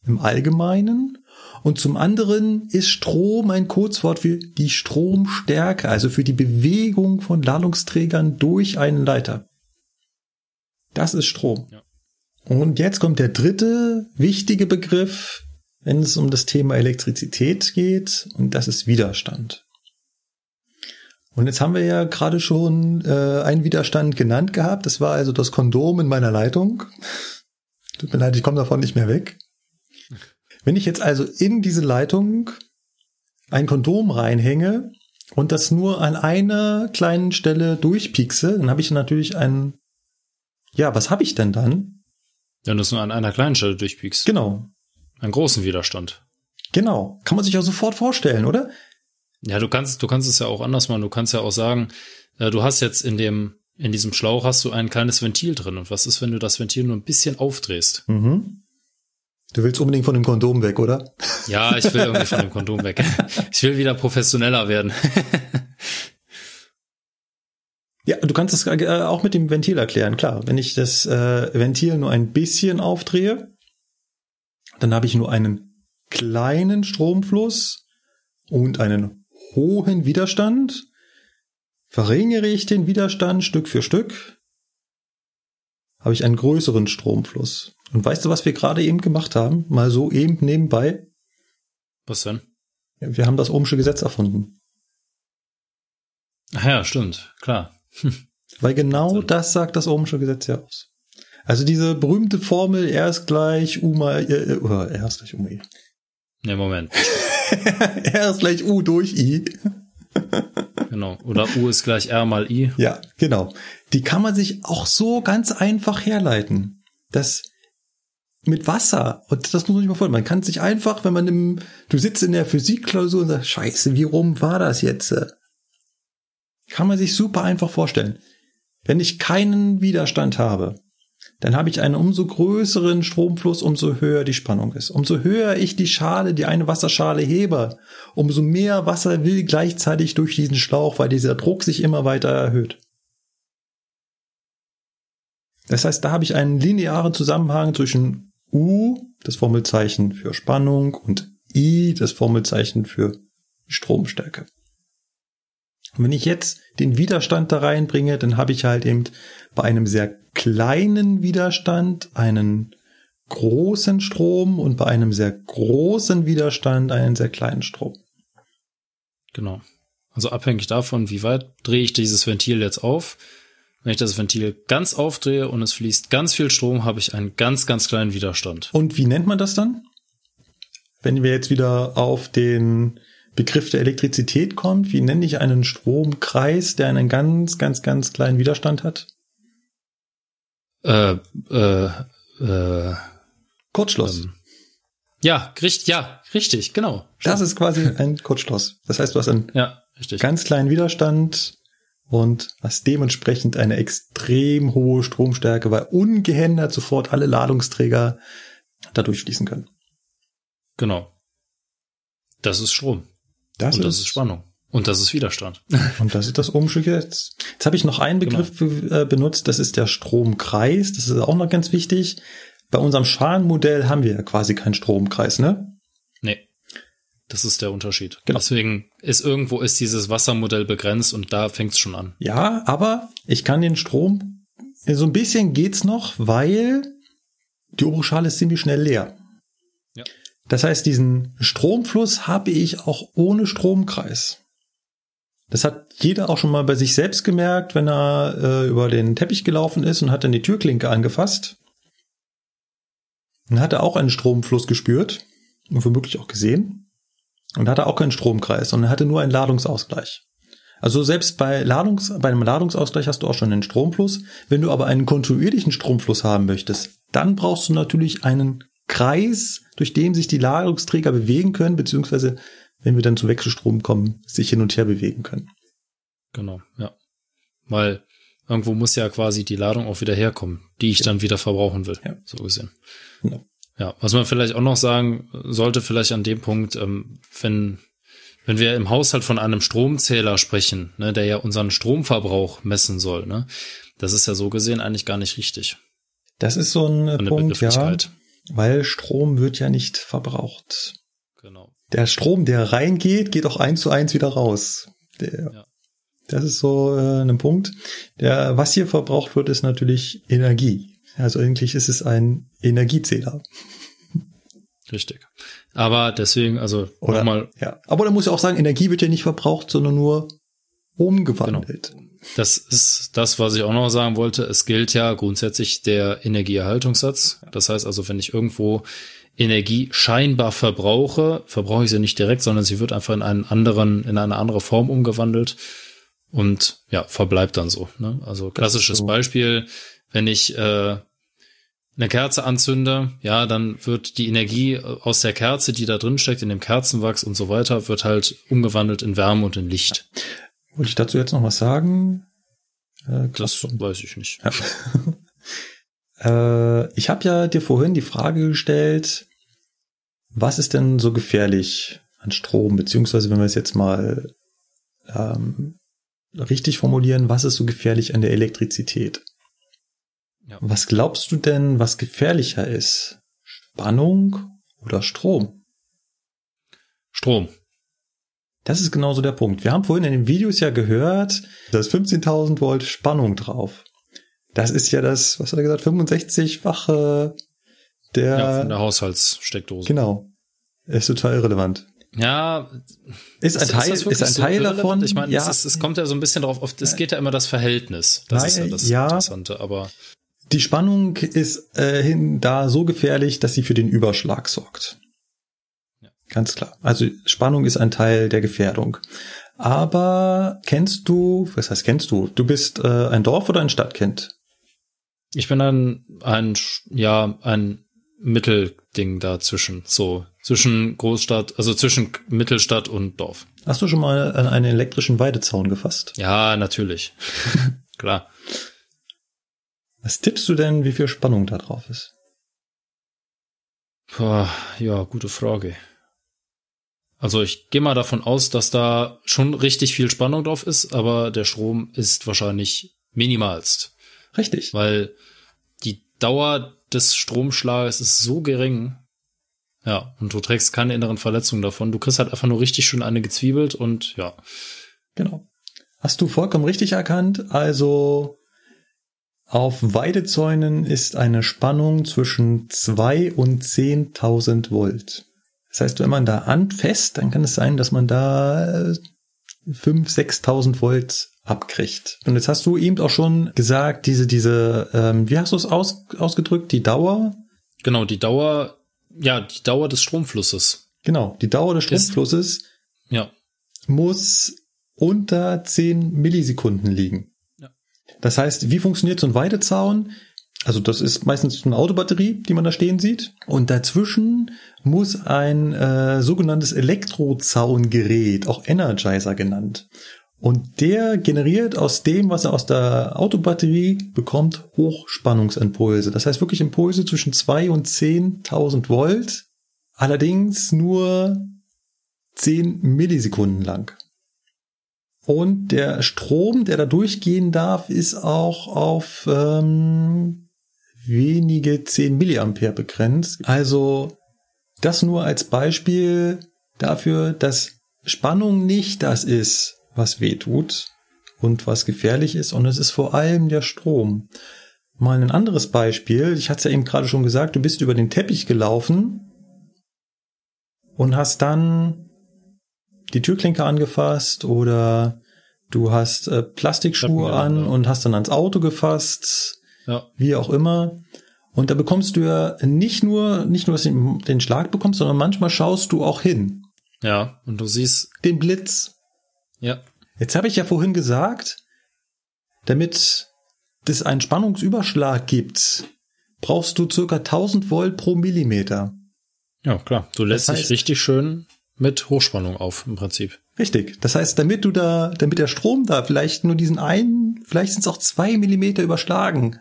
im Allgemeinen und zum anderen ist Strom ein Kurzwort für die Stromstärke, also für die Bewegung von Ladungsträgern durch einen Leiter. Das ist Strom. Ja. Und jetzt kommt der dritte wichtige Begriff, wenn es um das Thema Elektrizität geht, und das ist Widerstand. Und jetzt haben wir ja gerade schon äh, einen Widerstand genannt gehabt. Das war also das Kondom in meiner Leitung. Tut mir leid, ich komme davon nicht mehr weg. Wenn ich jetzt also in diese Leitung ein Kondom reinhänge und das nur an einer kleinen Stelle durchpiekse, dann habe ich natürlich einen, ja, was habe ich denn dann? Wenn du es nur an einer kleinen Stelle durchpiekst. Genau. Einen großen Widerstand. Genau. Kann man sich ja sofort vorstellen, oder? Ja, du kannst, du kannst es ja auch anders machen. Du kannst ja auch sagen, äh, du hast jetzt in dem, in diesem Schlauch hast du ein kleines Ventil drin. Und was ist, wenn du das Ventil nur ein bisschen aufdrehst? Mhm. Du willst unbedingt von dem Kondom weg, oder? Ja, ich will irgendwie von dem [laughs] Kondom weg. Ich will wieder professioneller werden. [laughs] Ja, du kannst es äh, auch mit dem Ventil erklären, klar. Wenn ich das äh, Ventil nur ein bisschen aufdrehe, dann habe ich nur einen kleinen Stromfluss und einen hohen Widerstand. Verringere ich den Widerstand Stück für Stück, habe ich einen größeren Stromfluss. Und weißt du, was wir gerade eben gemacht haben? Mal so eben nebenbei. Was denn? Wir haben das Ohmsche Gesetz erfunden. Ach ja, stimmt, klar. [laughs] Weil genau das sagt das Ohmsche Gesetz ja aus. Also diese berühmte Formel R ist gleich U mal, äh, oder R ist gleich U mal I. Ne, Moment. [laughs] R ist gleich U durch I. genau. Oder U ist gleich R mal I. Ja, genau. Die kann man sich auch so ganz einfach herleiten. Das mit Wasser. Und das muss man sich mal vorstellen. Man kann sich einfach, wenn man im, du sitzt in der Physikklausur und sagst, scheiße, wie rum war das jetzt? Kann man sich super einfach vorstellen. Wenn ich keinen Widerstand habe, dann habe ich einen umso größeren Stromfluss, umso höher die Spannung ist. Umso höher ich die Schale, die eine Wasserschale hebe, umso mehr Wasser will gleichzeitig durch diesen Schlauch, weil dieser Druck sich immer weiter erhöht. Das heißt, da habe ich einen linearen Zusammenhang zwischen U, das Formelzeichen für Spannung, und I, das Formelzeichen für Stromstärke. Und wenn ich jetzt den Widerstand da reinbringe, dann habe ich halt eben bei einem sehr kleinen Widerstand einen großen Strom und bei einem sehr großen Widerstand einen sehr kleinen Strom. Genau. Also abhängig davon, wie weit drehe ich dieses Ventil jetzt auf, wenn ich das Ventil ganz aufdrehe und es fließt ganz viel Strom, habe ich einen ganz, ganz kleinen Widerstand. Und wie nennt man das dann? Wenn wir jetzt wieder auf den Begriff der Elektrizität kommt, wie nenne ich einen Stromkreis, der einen ganz, ganz, ganz kleinen Widerstand hat? Äh, äh, äh, Kurzschluss. Ähm, ja, richtig, ja, richtig, genau. Das ist quasi ein Kurzschluss. Das heißt, du hast einen ja, ganz kleinen Widerstand und hast dementsprechend eine extrem hohe Stromstärke, weil ungehindert sofort alle Ladungsträger dadurch fließen können. Genau. Das ist Strom. Das und ist, das ist Spannung. Und das ist Widerstand. [laughs] Und das ist das Ohmsche Gesetz. Jetzt habe ich noch einen Begriff genau. benutzt, das ist der Stromkreis. Das ist auch noch ganz wichtig. Bei unserem Schalenmodell haben wir ja quasi keinen Stromkreis, ne? Nee. Das ist der Unterschied. Genau. Deswegen ist irgendwo ist dieses Wassermodell begrenzt und da fängt es schon an. Ja, aber ich kann den Strom, so ein bisschen geht's noch, weil die obere Schale ist ziemlich schnell leer. Das heißt, diesen Stromfluss habe ich auch ohne Stromkreis. Das hat jeder auch schon mal bei sich selbst gemerkt, wenn er äh, über den Teppich gelaufen ist und hat dann die Türklinke angefasst. Dann hat er auch einen Stromfluss gespürt und womöglich auch gesehen. Und hatte auch keinen Stromkreis, sondern hatte nur einen Ladungsausgleich. Also selbst bei, Ladungs, bei einem Ladungsausgleich hast du auch schon einen Stromfluss. Wenn du aber einen kontinuierlichen Stromfluss haben möchtest, dann brauchst du natürlich einen Kreis, durch den sich die Ladungsträger bewegen können, beziehungsweise wenn wir dann zu Wechselstrom kommen, sich hin und her bewegen können. Genau, ja. Weil irgendwo muss ja quasi die Ladung auch wieder herkommen, die ich ja. dann wieder verbrauchen will, ja. so gesehen. Genau. Ja, was man vielleicht auch noch sagen sollte, vielleicht an dem Punkt, ähm, wenn, wenn wir im Haushalt von einem Stromzähler sprechen, ne, der ja unseren Stromverbrauch messen soll, ne, das ist ja so gesehen eigentlich gar nicht richtig. Das ist so ein Punkt, ja, weil Strom wird ja nicht verbraucht. Genau. Der Strom, der reingeht, geht auch eins zu eins wieder raus. Der, ja. Das ist so äh, ein Punkt. Der, was hier verbraucht wird, ist natürlich Energie. Also eigentlich ist es ein Energiezähler. Richtig. Aber deswegen, also nochmal. Ja. Aber da muss ich auch sagen, Energie wird ja nicht verbraucht, sondern nur umgewandelt. Das ist das, was ich auch noch sagen wollte. Es gilt ja grundsätzlich der Energieerhaltungssatz. Das heißt also, wenn ich irgendwo Energie scheinbar verbrauche, verbrauche ich sie nicht direkt, sondern sie wird einfach in einen anderen, in eine andere Form umgewandelt und ja, verbleibt dann so. Ne? Also klassisches so. Beispiel, wenn ich äh, eine Kerze anzünde, ja, dann wird die Energie aus der Kerze, die da drin steckt, in dem Kerzenwachs und so weiter, wird halt umgewandelt in Wärme und in Licht. Wollte ich dazu jetzt noch was sagen? Äh, das weiß ich nicht. Ja. [laughs] äh, ich habe ja dir vorhin die Frage gestellt, was ist denn so gefährlich an Strom, beziehungsweise wenn wir es jetzt mal ähm, richtig formulieren, was ist so gefährlich an der Elektrizität? Ja. Was glaubst du denn, was gefährlicher ist? Spannung oder Strom? Strom. Das ist genauso der Punkt. Wir haben vorhin in den Videos ja gehört, da ist 15.000 Volt Spannung drauf. Das ist ja das, was hat er gesagt, 65-fache der, ja, von der Haushaltssteckdose. Genau. Ist total irrelevant. Ja, ist ein Teil, ist, ist ein Teil so davon. Ich meine, ja. es, es, kommt ja so ein bisschen drauf auf, es geht ja immer das Verhältnis. Das Nein, ist ja das ja, Interessante, aber. Die Spannung ist äh, hin da so gefährlich, dass sie für den Überschlag sorgt. Ganz klar. Also Spannung ist ein Teil der Gefährdung. Aber kennst du, was heißt kennst du? Du bist äh, ein Dorf oder ein Stadtkind? Ich bin ein, ein, ja, ein Mittelding dazwischen. So, zwischen Großstadt, also zwischen Mittelstadt und Dorf. Hast du schon mal an einen elektrischen Weidezaun gefasst? Ja, natürlich. [laughs] Klar. Was tippst du denn, wie viel Spannung da drauf ist? Puh, ja, gute Frage. Also ich gehe mal davon aus, dass da schon richtig viel Spannung drauf ist, aber der Strom ist wahrscheinlich minimalst. Richtig. Weil die Dauer des Stromschlages ist so gering. Ja, und du trägst keine inneren Verletzungen davon. Du kriegst halt einfach nur richtig schön eine gezwiebelt und ja. Genau. Hast du vollkommen richtig erkannt. Also auf Weidezäunen ist eine Spannung zwischen zwei und zehntausend Volt. Das heißt, wenn man da anfasst, dann kann es sein, dass man da fünf, sechstausend Volt abkriegt. Und jetzt hast du eben auch schon gesagt, diese, diese, ähm, wie hast du es aus, ausgedrückt, die Dauer? Genau, die Dauer, ja, die Dauer des Stromflusses. Genau, die Dauer des Stromflusses ist, ja. muss unter zehn Millisekunden liegen. Das heißt, wie funktioniert so ein Weidezaun? Also das ist meistens eine Autobatterie, die man da stehen sieht. Und dazwischen muss ein äh, sogenanntes Elektrozaungerät, auch Energizer genannt. Und der generiert aus dem, was er aus der Autobatterie bekommt, Hochspannungsimpulse. Das heißt wirklich Impulse zwischen zwei und zehntausend Volt allerdings nur 10 Millisekunden lang. Und der Strom, der da durchgehen darf, ist auch auf ähm, wenige 10 Milliampere begrenzt. Also das nur als Beispiel dafür, dass Spannung nicht das ist, was weh tut und was gefährlich ist, und es ist vor allem der Strom. Mal ein anderes Beispiel. Ich hatte es ja eben gerade schon gesagt, du bist über den Teppich gelaufen und hast dann die Türklinke angefasst oder du hast äh, Plastikschuhe an und hast dann ans Auto gefasst, ja. wie auch immer. Und da bekommst du ja nicht nur, nicht nur, dass du den Schlag bekommst, sondern manchmal schaust du auch hin. Ja, und du siehst den Blitz. Ja. Jetzt habe ich ja vorhin gesagt, damit es einen Spannungsüberschlag gibt, brauchst du circa 1000 Volt pro Millimeter. Ja, klar. Du lässt das heißt, dich richtig schön mit Hochspannung auf, im Prinzip. Richtig. Das heißt, damit du da, damit der Strom da vielleicht nur diesen einen, vielleicht sind es auch zwei Millimeter überschlagen,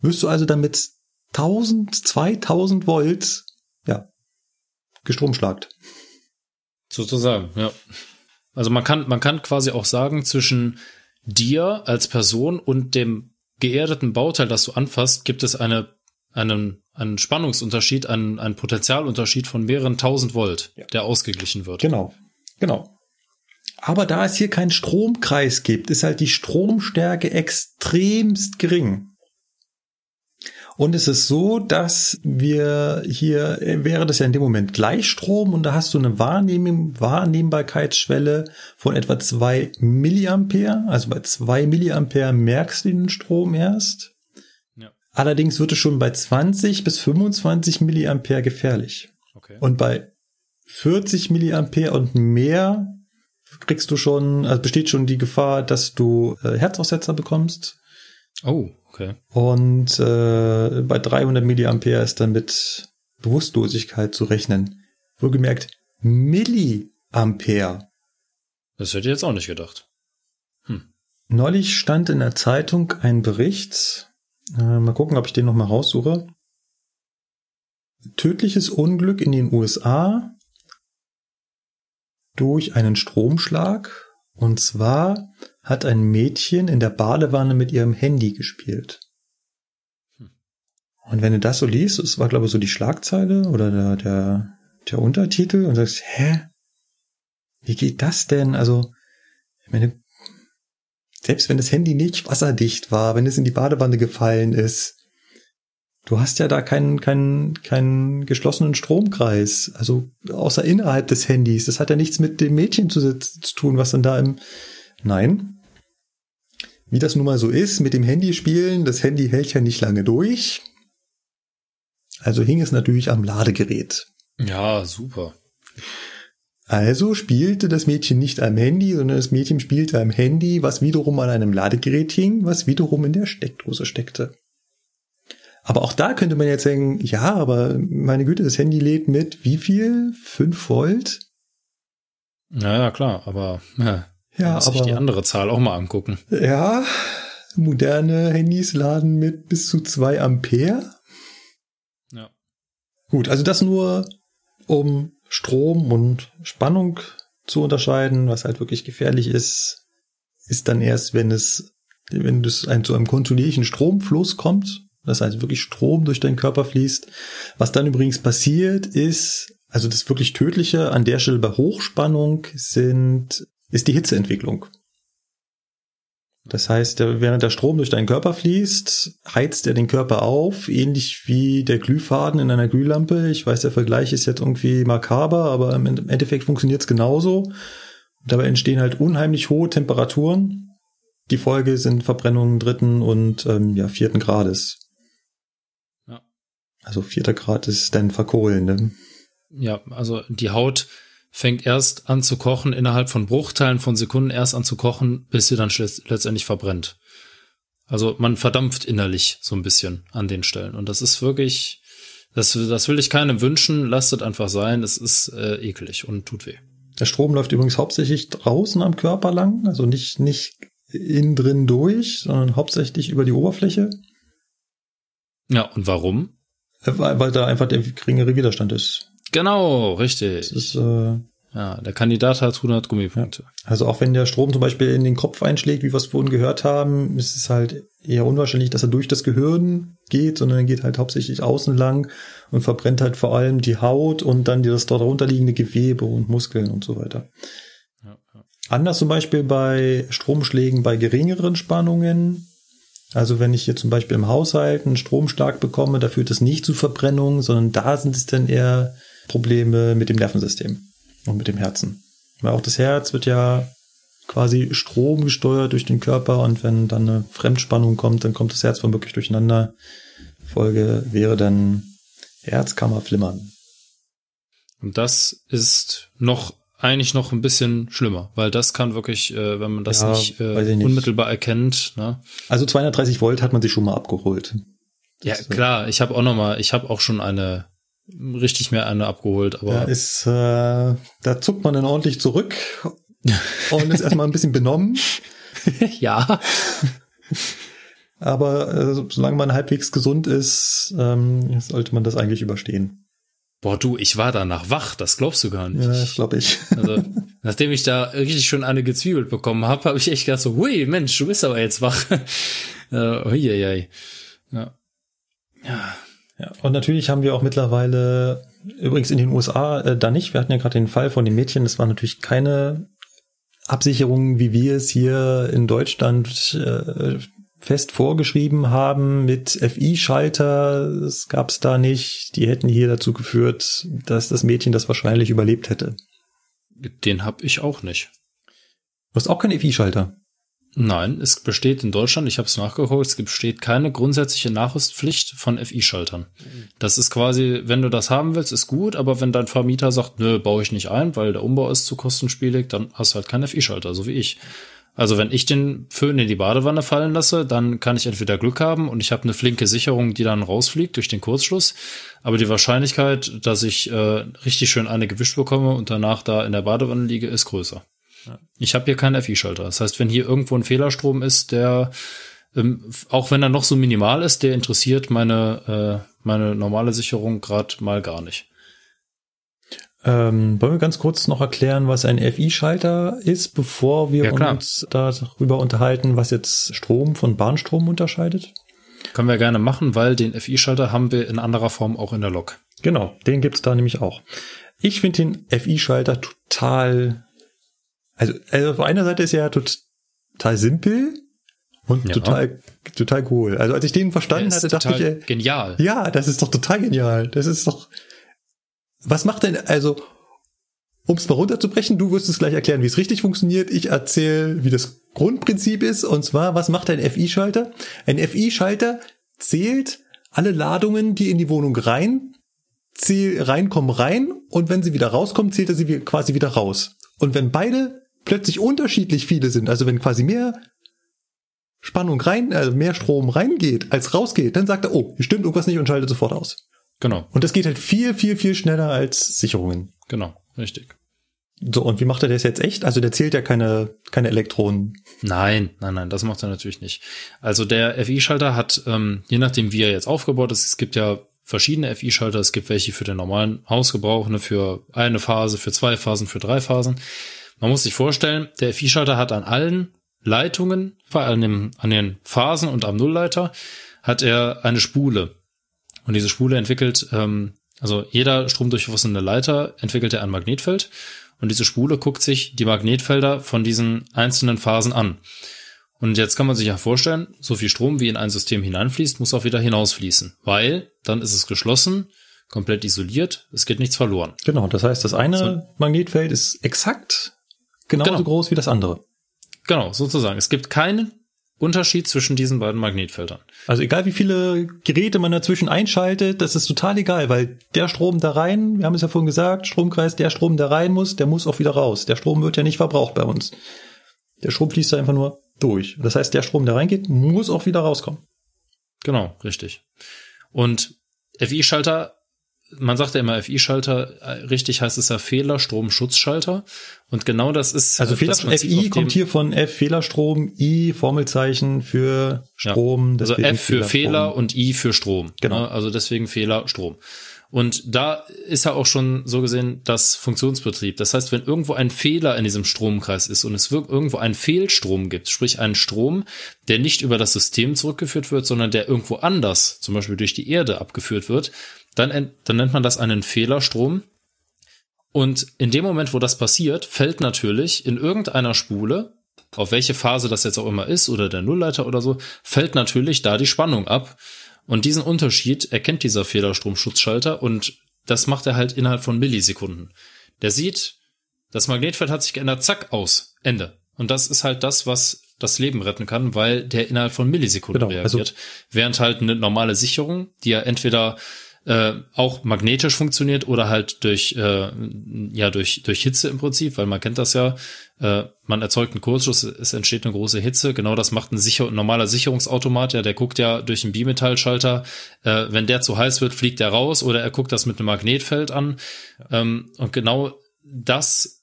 wirst du also damit 1000, 2000 Volt, ja, gestromschlagt. Sozusagen, ja. Also man kann, man kann quasi auch sagen, zwischen dir als Person und dem geerdeten Bauteil, das du anfasst, gibt es eine, einen, einen Spannungsunterschied, einen, einen Potentialunterschied von mehreren tausend Volt, ja. der ausgeglichen wird. Genau, genau. Aber da es hier keinen Stromkreis gibt, ist halt die Stromstärke extremst gering. Und es ist so, dass wir hier, wäre das ja in dem Moment Gleichstrom und da hast du eine Wahrnehm Wahrnehmbarkeitsschwelle von etwa zwei Milliampere. Also bei zwei Milliampere merkst du den Strom erst. Ja. Allerdings wird es schon bei 20 bis 25 Milliampere gefährlich. Okay. Und bei 40 Milliampere und mehr kriegst du schon, also besteht schon die Gefahr, dass du äh, Herzaussetzer bekommst. Oh, okay. Und äh, bei 300 Milliampere ist dann mit Bewusstlosigkeit zu rechnen. Wohlgemerkt Milliampere. Das hätte ich jetzt auch nicht gedacht. Hm. Neulich stand in der Zeitung ein Bericht. Äh, mal gucken, ob ich den noch mal raussuche. Tödliches Unglück in den USA durch einen Stromschlag. Und zwar hat ein Mädchen in der Badewanne mit ihrem Handy gespielt. Hm. Und wenn du das so liest, es war glaube ich so die Schlagzeile oder der, der, der Untertitel und sagst, hä? Wie geht das denn? Also, ich meine, selbst wenn das Handy nicht wasserdicht war, wenn es in die Badewanne gefallen ist, du hast ja da keinen, keinen, keinen geschlossenen Stromkreis, also außer innerhalb des Handys. Das hat ja nichts mit dem Mädchen zu, zu tun, was dann da im, nein, wie das nun mal so ist mit dem Handyspielen, das Handy hält ja nicht lange durch. Also hing es natürlich am Ladegerät. Ja, super. Also spielte das Mädchen nicht am Handy, sondern das Mädchen spielte am Handy, was wiederum an einem Ladegerät hing, was wiederum in der Steckdose steckte. Aber auch da könnte man jetzt sagen, ja, aber meine Güte, das Handy lädt mit wie viel? 5 Volt? Naja, klar, aber ja, ja, muss aber, sich die andere Zahl auch mal angucken. Ja, moderne Handys laden mit bis zu zwei Ampere. Ja. Gut, also das nur, um Strom und Spannung zu unterscheiden, was halt wirklich gefährlich ist, ist dann erst, wenn es, wenn es ein, zu einem kontinuierlichen Stromfluss kommt, das heißt wirklich Strom durch deinen Körper fließt. Was dann übrigens passiert ist, also das wirklich Tödliche an der Stelle bei Hochspannung sind ist die Hitzeentwicklung. Das heißt, während der Strom durch deinen Körper fließt, heizt er den Körper auf, ähnlich wie der Glühfaden in einer Glühlampe. Ich weiß, der Vergleich ist jetzt irgendwie makaber, aber im Endeffekt funktioniert es genauso. Dabei entstehen halt unheimlich hohe Temperaturen. Die Folge sind Verbrennungen dritten und ähm, ja, vierten Grades. Ja. Also vierter Grad ist dann verkohlen. Ne? Ja, also die Haut fängt erst an zu kochen, innerhalb von Bruchteilen von Sekunden erst an zu kochen, bis sie dann letztendlich verbrennt. Also man verdampft innerlich so ein bisschen an den Stellen. Und das ist wirklich, das, das will ich keinem wünschen, lasst es einfach sein, es ist äh, eklig und tut weh. Der Strom läuft übrigens hauptsächlich draußen am Körper lang, also nicht, nicht innen drin durch, sondern hauptsächlich über die Oberfläche. Ja, und warum? Weil, weil da einfach der geringere Widerstand ist. Genau, richtig. Das ist, äh, ja, der Kandidat hat 100 Gummipunkte. also auch wenn der Strom zum Beispiel in den Kopf einschlägt, wie wir es vorhin gehört haben, ist es halt eher unwahrscheinlich, dass er durch das Gehirn geht, sondern er geht halt hauptsächlich außen lang und verbrennt halt vor allem die Haut und dann das dort darunterliegende Gewebe und Muskeln und so weiter. Ja, ja. Anders zum Beispiel bei Stromschlägen bei geringeren Spannungen. Also wenn ich hier zum Beispiel im Haushalt einen Stromschlag bekomme, da führt es nicht zu Verbrennung, sondern da sind es dann eher Probleme mit dem Nervensystem und mit dem Herzen. Weil auch das Herz wird ja quasi Strom gesteuert durch den Körper und wenn dann eine Fremdspannung kommt, dann kommt das Herz womöglich durcheinander. Folge wäre dann Herzkammerflimmern. Und das ist noch eigentlich noch ein bisschen schlimmer, weil das kann wirklich, äh, wenn man das Ja, nicht, äh, ich nicht. unmittelbar erkennt, ne? Also 230 Volt hat man sich schon mal abgeholt. Ja, Das, äh, klar, ich habe auch noch mal, ich habe auch schon eine richtig mehr eine abgeholt, aber Da ist, äh, da zuckt man dann ordentlich zurück [laughs] und ist erstmal ein bisschen benommen. [laughs] ja, [laughs] Aber äh, solange man halbwegs gesund ist, ähm, sollte man das eigentlich überstehen. boah, du, ich war danach wach, das glaubst du gar nicht. Ja, das glaube ich. Also, nachdem ich da richtig schon eine gezwiebelt bekommen habe, habe ich echt gedacht so, hui, Mensch, du bist aber jetzt wach. äh, hui, hui, hui. Ja. Ja, Ja, und natürlich haben wir auch mittlerweile, übrigens in den USA äh, da nicht, wir hatten ja gerade den Fall von dem Mädchen, das war natürlich keine Absicherung, wie wir es hier in Deutschland äh, fest vorgeschrieben haben mit FI-Schalter. Das gab es da nicht. Die hätten hier dazu geführt, dass das Mädchen das wahrscheinlich überlebt hätte. den hab ich auch nicht. Du hast auch keinen FI-Schalter. Nein, es besteht in Deutschland, ich habe es nachgeguckt, es besteht keine grundsätzliche Nachrüstpflicht von FI-Schaltern. Das ist quasi, wenn du das haben willst, ist gut, aber wenn dein Vermieter sagt, nö, baue ich nicht ein, weil der Umbau ist zu kostenspielig, dann hast du halt keinen FI-Schalter, so wie ich. Also wenn ich den Föhn in die Badewanne fallen lasse, dann kann ich entweder Glück haben und ich habe eine flinke Sicherung, die dann rausfliegt durch den Kurzschluss. Aber die Wahrscheinlichkeit, dass ich äh, richtig schön eine gewischt bekomme und danach da in der Badewanne liege, ist größer. Ich habe hier keinen FI-Schalter. Das heißt, wenn hier irgendwo ein Fehlerstrom ist, der, ähm, auch wenn er noch so minimal ist, der interessiert meine, äh, meine normale Sicherung gerade mal gar nicht. Ähm, wollen wir ganz kurz noch erklären, was ein FI-Schalter ist, bevor wir Ja, uns darüber unterhalten, was jetzt Strom von Bahnstrom unterscheidet? Können wir gerne machen, weil den FI-Schalter haben wir in anderer Form auch in der Lok. Genau, den gibt's da nämlich auch. Ich finde den FI-Schalter total, also, also auf einer Seite ist er ja tot- total simpel und Ja. total, total cool. Also als ich den verstanden hatte, dachte ich, äh, genial. ja, das ist doch total genial. Das ist doch, was macht denn, also, um es mal runterzubrechen, du wirst es gleich erklären, wie es richtig funktioniert. Ich erzähle, wie das Grundprinzip ist. Und zwar, was macht ein FI-Schalter? Ein FI-Schalter zählt alle Ladungen, die in die Wohnung rein, zähl, reinkommen, rein. Und wenn sie wieder rauskommen, zählt er sie quasi wieder raus. Und wenn beide plötzlich unterschiedlich viele sind, also wenn quasi mehr Spannung rein, also mehr Strom reingeht, als rausgeht, dann sagt er, oh, hier stimmt irgendwas nicht und schaltet sofort aus. Genau, Und das geht halt viel, viel, viel schneller als Sicherungen. genau, richtig. So, und wie macht er das jetzt echt? Also der zählt ja keine, keine Elektronen. Nein, nein, nein, das macht er natürlich nicht. Also der FI-Schalter hat, ähm, je nachdem wie er jetzt aufgebaut ist, es gibt ja verschiedene FI-Schalter, es gibt welche für den normalen Hausgebrauch, ne, für eine Phase, für zwei Phasen, für drei Phasen. Man muss sich vorstellen, der FI-Schalter hat an allen Leitungen, an, dem, an den Phasen und am Nullleiter, hat er eine Spule. Und diese Spule entwickelt, ähm, also jeder stromdurchflossene Leiter entwickelt ja ein Magnetfeld. Und diese Spule guckt sich die Magnetfelder von diesen einzelnen Phasen an. Und jetzt kann man sich ja vorstellen, so viel Strom wie in ein System hineinfließt, muss auch wieder hinausfließen. Weil dann ist es geschlossen, komplett isoliert, es geht nichts verloren. Genau, das heißt, das eine So. Magnetfeld ist exakt genauso Genau. groß wie das andere. Genau, sozusagen. Es gibt keinen Unterschied zwischen diesen beiden Magnetfeldern. Also egal wie viele Geräte man dazwischen einschaltet, das ist total egal, weil der Strom da rein, wir haben es ja vorhin gesagt, Stromkreis, der Strom da rein muss, der muss auch wieder raus. Der Strom wird ja nicht verbraucht bei uns. Der Strom fließt da einfach nur durch. Das heißt, der Strom, der reingeht, muss auch wieder rauskommen. Genau, richtig. Und FI-Schalter, man sagt ja immer FI-Schalter, äh, richtig heißt es ja Fehlerstromschutzschalter. Und genau das ist. Also äh, Fehler, FI kommt hier von F Fehlerstrom, I Formelzeichen für Strom. Also deswegen F für Fehler und I für Strom. Genau. Ne? Also deswegen Fehler, Strom. Und da ist ja auch schon so gesehen das Funktionsbetrieb. Das heißt, wenn irgendwo ein Fehler in diesem Stromkreis ist und es irgendwo einen Fehlstrom gibt, sprich einen Strom, der nicht über das System zurückgeführt wird, sondern der irgendwo anders, zum Beispiel durch die Erde abgeführt wird, dann, dann nennt man das einen Fehlerstrom. Und in dem Moment, wo das passiert, fällt natürlich in irgendeiner Spule, auf welche Phase das jetzt auch immer ist, oder der Nullleiter oder so, fällt natürlich da die Spannung ab. Und diesen Unterschied erkennt dieser Fehlerstromschutzschalter und das macht er halt innerhalb von Millisekunden. Der sieht, das Magnetfeld hat sich geändert, zack, aus, Ende. Und das ist halt das, was das Leben retten kann, weil der innerhalb von Millisekunden genau, reagiert. Also Während halt eine normale Sicherung, die ja entweder äh, auch magnetisch funktioniert oder halt durch äh, ja durch durch Hitze im Prinzip, weil man kennt das ja, äh, man erzeugt einen Kurzschluss, es entsteht eine große Hitze. Genau das macht ein, sicher, ein normaler Sicherungsautomat. Ja, der guckt ja durch einen Bimetallschalter. Äh, wenn der zu heiß wird, fliegt er raus oder er guckt das mit einem Magnetfeld an. Ähm, und genau das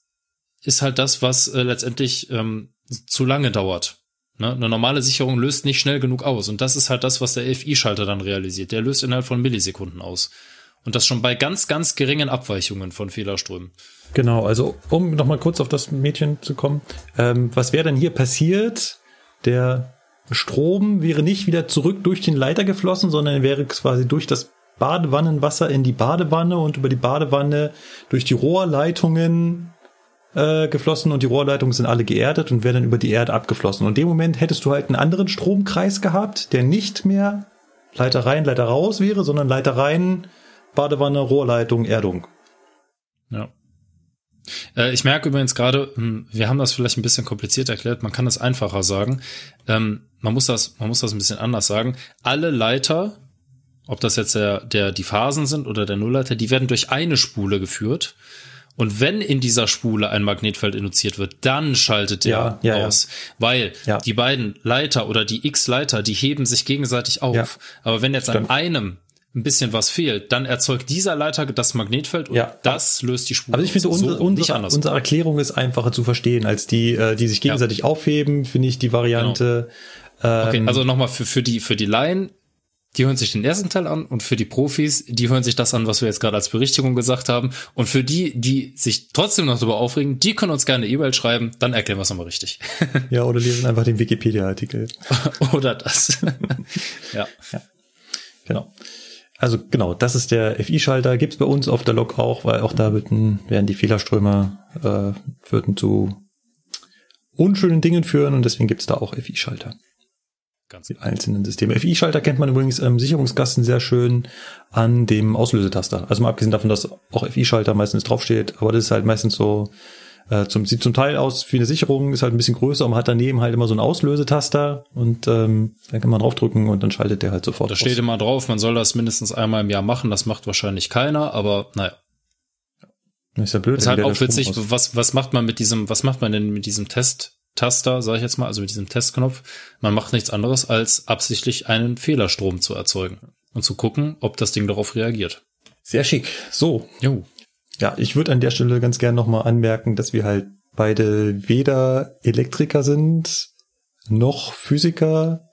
ist halt das, was äh, letztendlich ähm, zu lange dauert. Ne? Eine normale Sicherung löst nicht schnell genug aus. Und das ist halt das, was der FI-Schalter dann realisiert. Der löst innerhalb von Millisekunden aus. Und das schon bei ganz, ganz geringen Abweichungen von Fehlerströmen. Genau, also um nochmal kurz auf das Mädchen zu kommen. Ähm, was wäre denn hier passiert? Der Strom wäre nicht wieder zurück durch den Leiter geflossen, sondern wäre quasi durch das Badewannenwasser in die Badewanne und über die Badewanne durch die Rohrleitungen äh, geflossen und die Rohrleitungen sind alle geerdet und wären dann über die Erde abgeflossen. Und in dem Moment hättest du halt einen anderen Stromkreis gehabt, der nicht mehr Leiter rein, Leiter raus wäre, sondern Leiter rein, Badewanne, Rohrleitung, Erdung. Ja. Äh, ich merke übrigens gerade, hm, wir haben das vielleicht ein bisschen kompliziert erklärt, man kann es einfacher sagen. Ähm, man muss das, man muss das ein bisschen anders sagen. Alle Leiter, ob das jetzt der, der, die Phasen sind oder der Nullleiter, die werden durch eine Spule geführt. Und wenn in dieser Spule ein Magnetfeld induziert wird, dann schaltet der ja, ja, aus. Ja. Weil die beiden Leiter oder die X-Leiter, die heben sich gegenseitig auf. Aber wenn jetzt Stimmt. an einem ein bisschen was fehlt, dann erzeugt dieser Leiter das Magnetfeld und ja. das löst die Spule. Also ich finde, unsere, so, unsere, unsere Erklärung ist einfacher zu verstehen als die, äh, die sich gegenseitig ja. aufheben, finde ich die Variante. Genau. Ähm, okay, also nochmal für, für die, für die Laien, die hören sich den ersten Teil an und für die Profis, die hören sich das an, was wir jetzt gerade als Berichtigung gesagt haben. Und für die, die sich trotzdem noch darüber aufregen, die können uns gerne E-Mail schreiben, dann erklären wir es nochmal richtig. [laughs] Ja, oder lesen einfach den Wikipedia-Artikel. [laughs] oder das. [laughs] ja. ja. Genau. Also genau, das ist der FI-Schalter, gibt's bei uns auf der Lok auch, weil auch da würden, werden die Fehlerströme äh, würden zu unschönen Dingen führen und deswegen gibt's da auch FI-Schalter. Ganz die einzelnen Systeme. FI-Schalter kennt man übrigens im Sicherungskasten sehr schön an dem Auslösetaster. Also mal abgesehen davon, dass auch FI-Schalter meistens draufsteht, aber das ist halt meistens so äh, zum, sieht zum Teil aus wie eine Sicherung, ist halt ein bisschen größer, und man hat daneben halt immer so einen Auslösetaster und ähm, dann kann man draufdrücken und dann schaltet der halt sofort. Da steht immer drauf, man soll das mindestens einmal im Jahr machen, das macht wahrscheinlich keiner, aber naja. Das ist ja blöd. Ist halt auch witzig, was, was macht man mit diesem, was macht man denn mit diesem Test-Taster, sage ich jetzt mal, also mit diesem Testknopf? Man macht nichts anderes, als absichtlich einen Fehlerstrom zu erzeugen und zu gucken, ob das Ding darauf reagiert. Sehr schick. So. Jo. Ja, ich würde an der Stelle ganz gern nochmal anmerken, dass wir halt beide weder Elektriker sind, noch Physiker.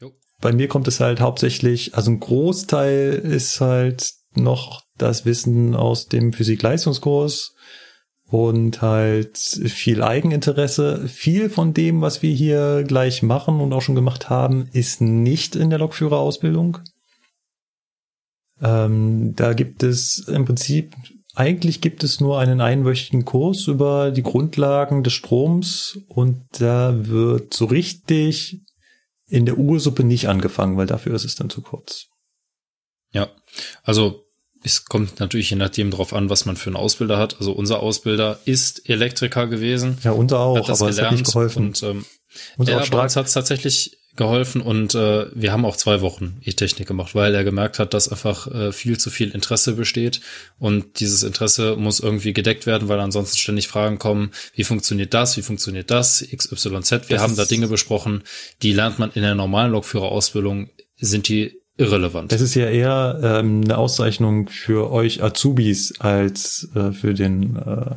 Jo. Bei mir kommt es halt hauptsächlich, also ein Großteil ist halt noch das Wissen aus dem Physik-Leistungskurs und halt viel Eigeninteresse. Viel von dem, was wir hier gleich machen und auch schon gemacht haben, ist nicht in der Lokführerausbildung. Ähm, da gibt es im Prinzip eigentlich gibt es nur einen einwöchigen Kurs über die Grundlagen des Stroms und da wird so richtig in der Ursuppe nicht angefangen, weil dafür ist es dann zu kurz. Ja, also es kommt natürlich je nachdem drauf an, was man für einen Ausbilder hat. Also unser Ausbilder ist Elektriker gewesen. Ja, unser auch, aber es hat nicht geholfen. Und ähm, unser ja, bei uns hat es tatsächlich geholfen und äh, wir haben auch zwei Wochen E-Technik gemacht, weil er gemerkt hat, dass einfach äh, viel zu viel Interesse besteht und dieses Interesse muss irgendwie gedeckt werden, weil ansonsten ständig Fragen kommen, wie funktioniert das, wie funktioniert das, XYZ. Wir das haben da Dinge besprochen, die lernt man in der normalen Lokführerausbildung, sind die irrelevant. Das ist ja eher ähm, eine Auszeichnung für euch Azubis als äh, für den äh,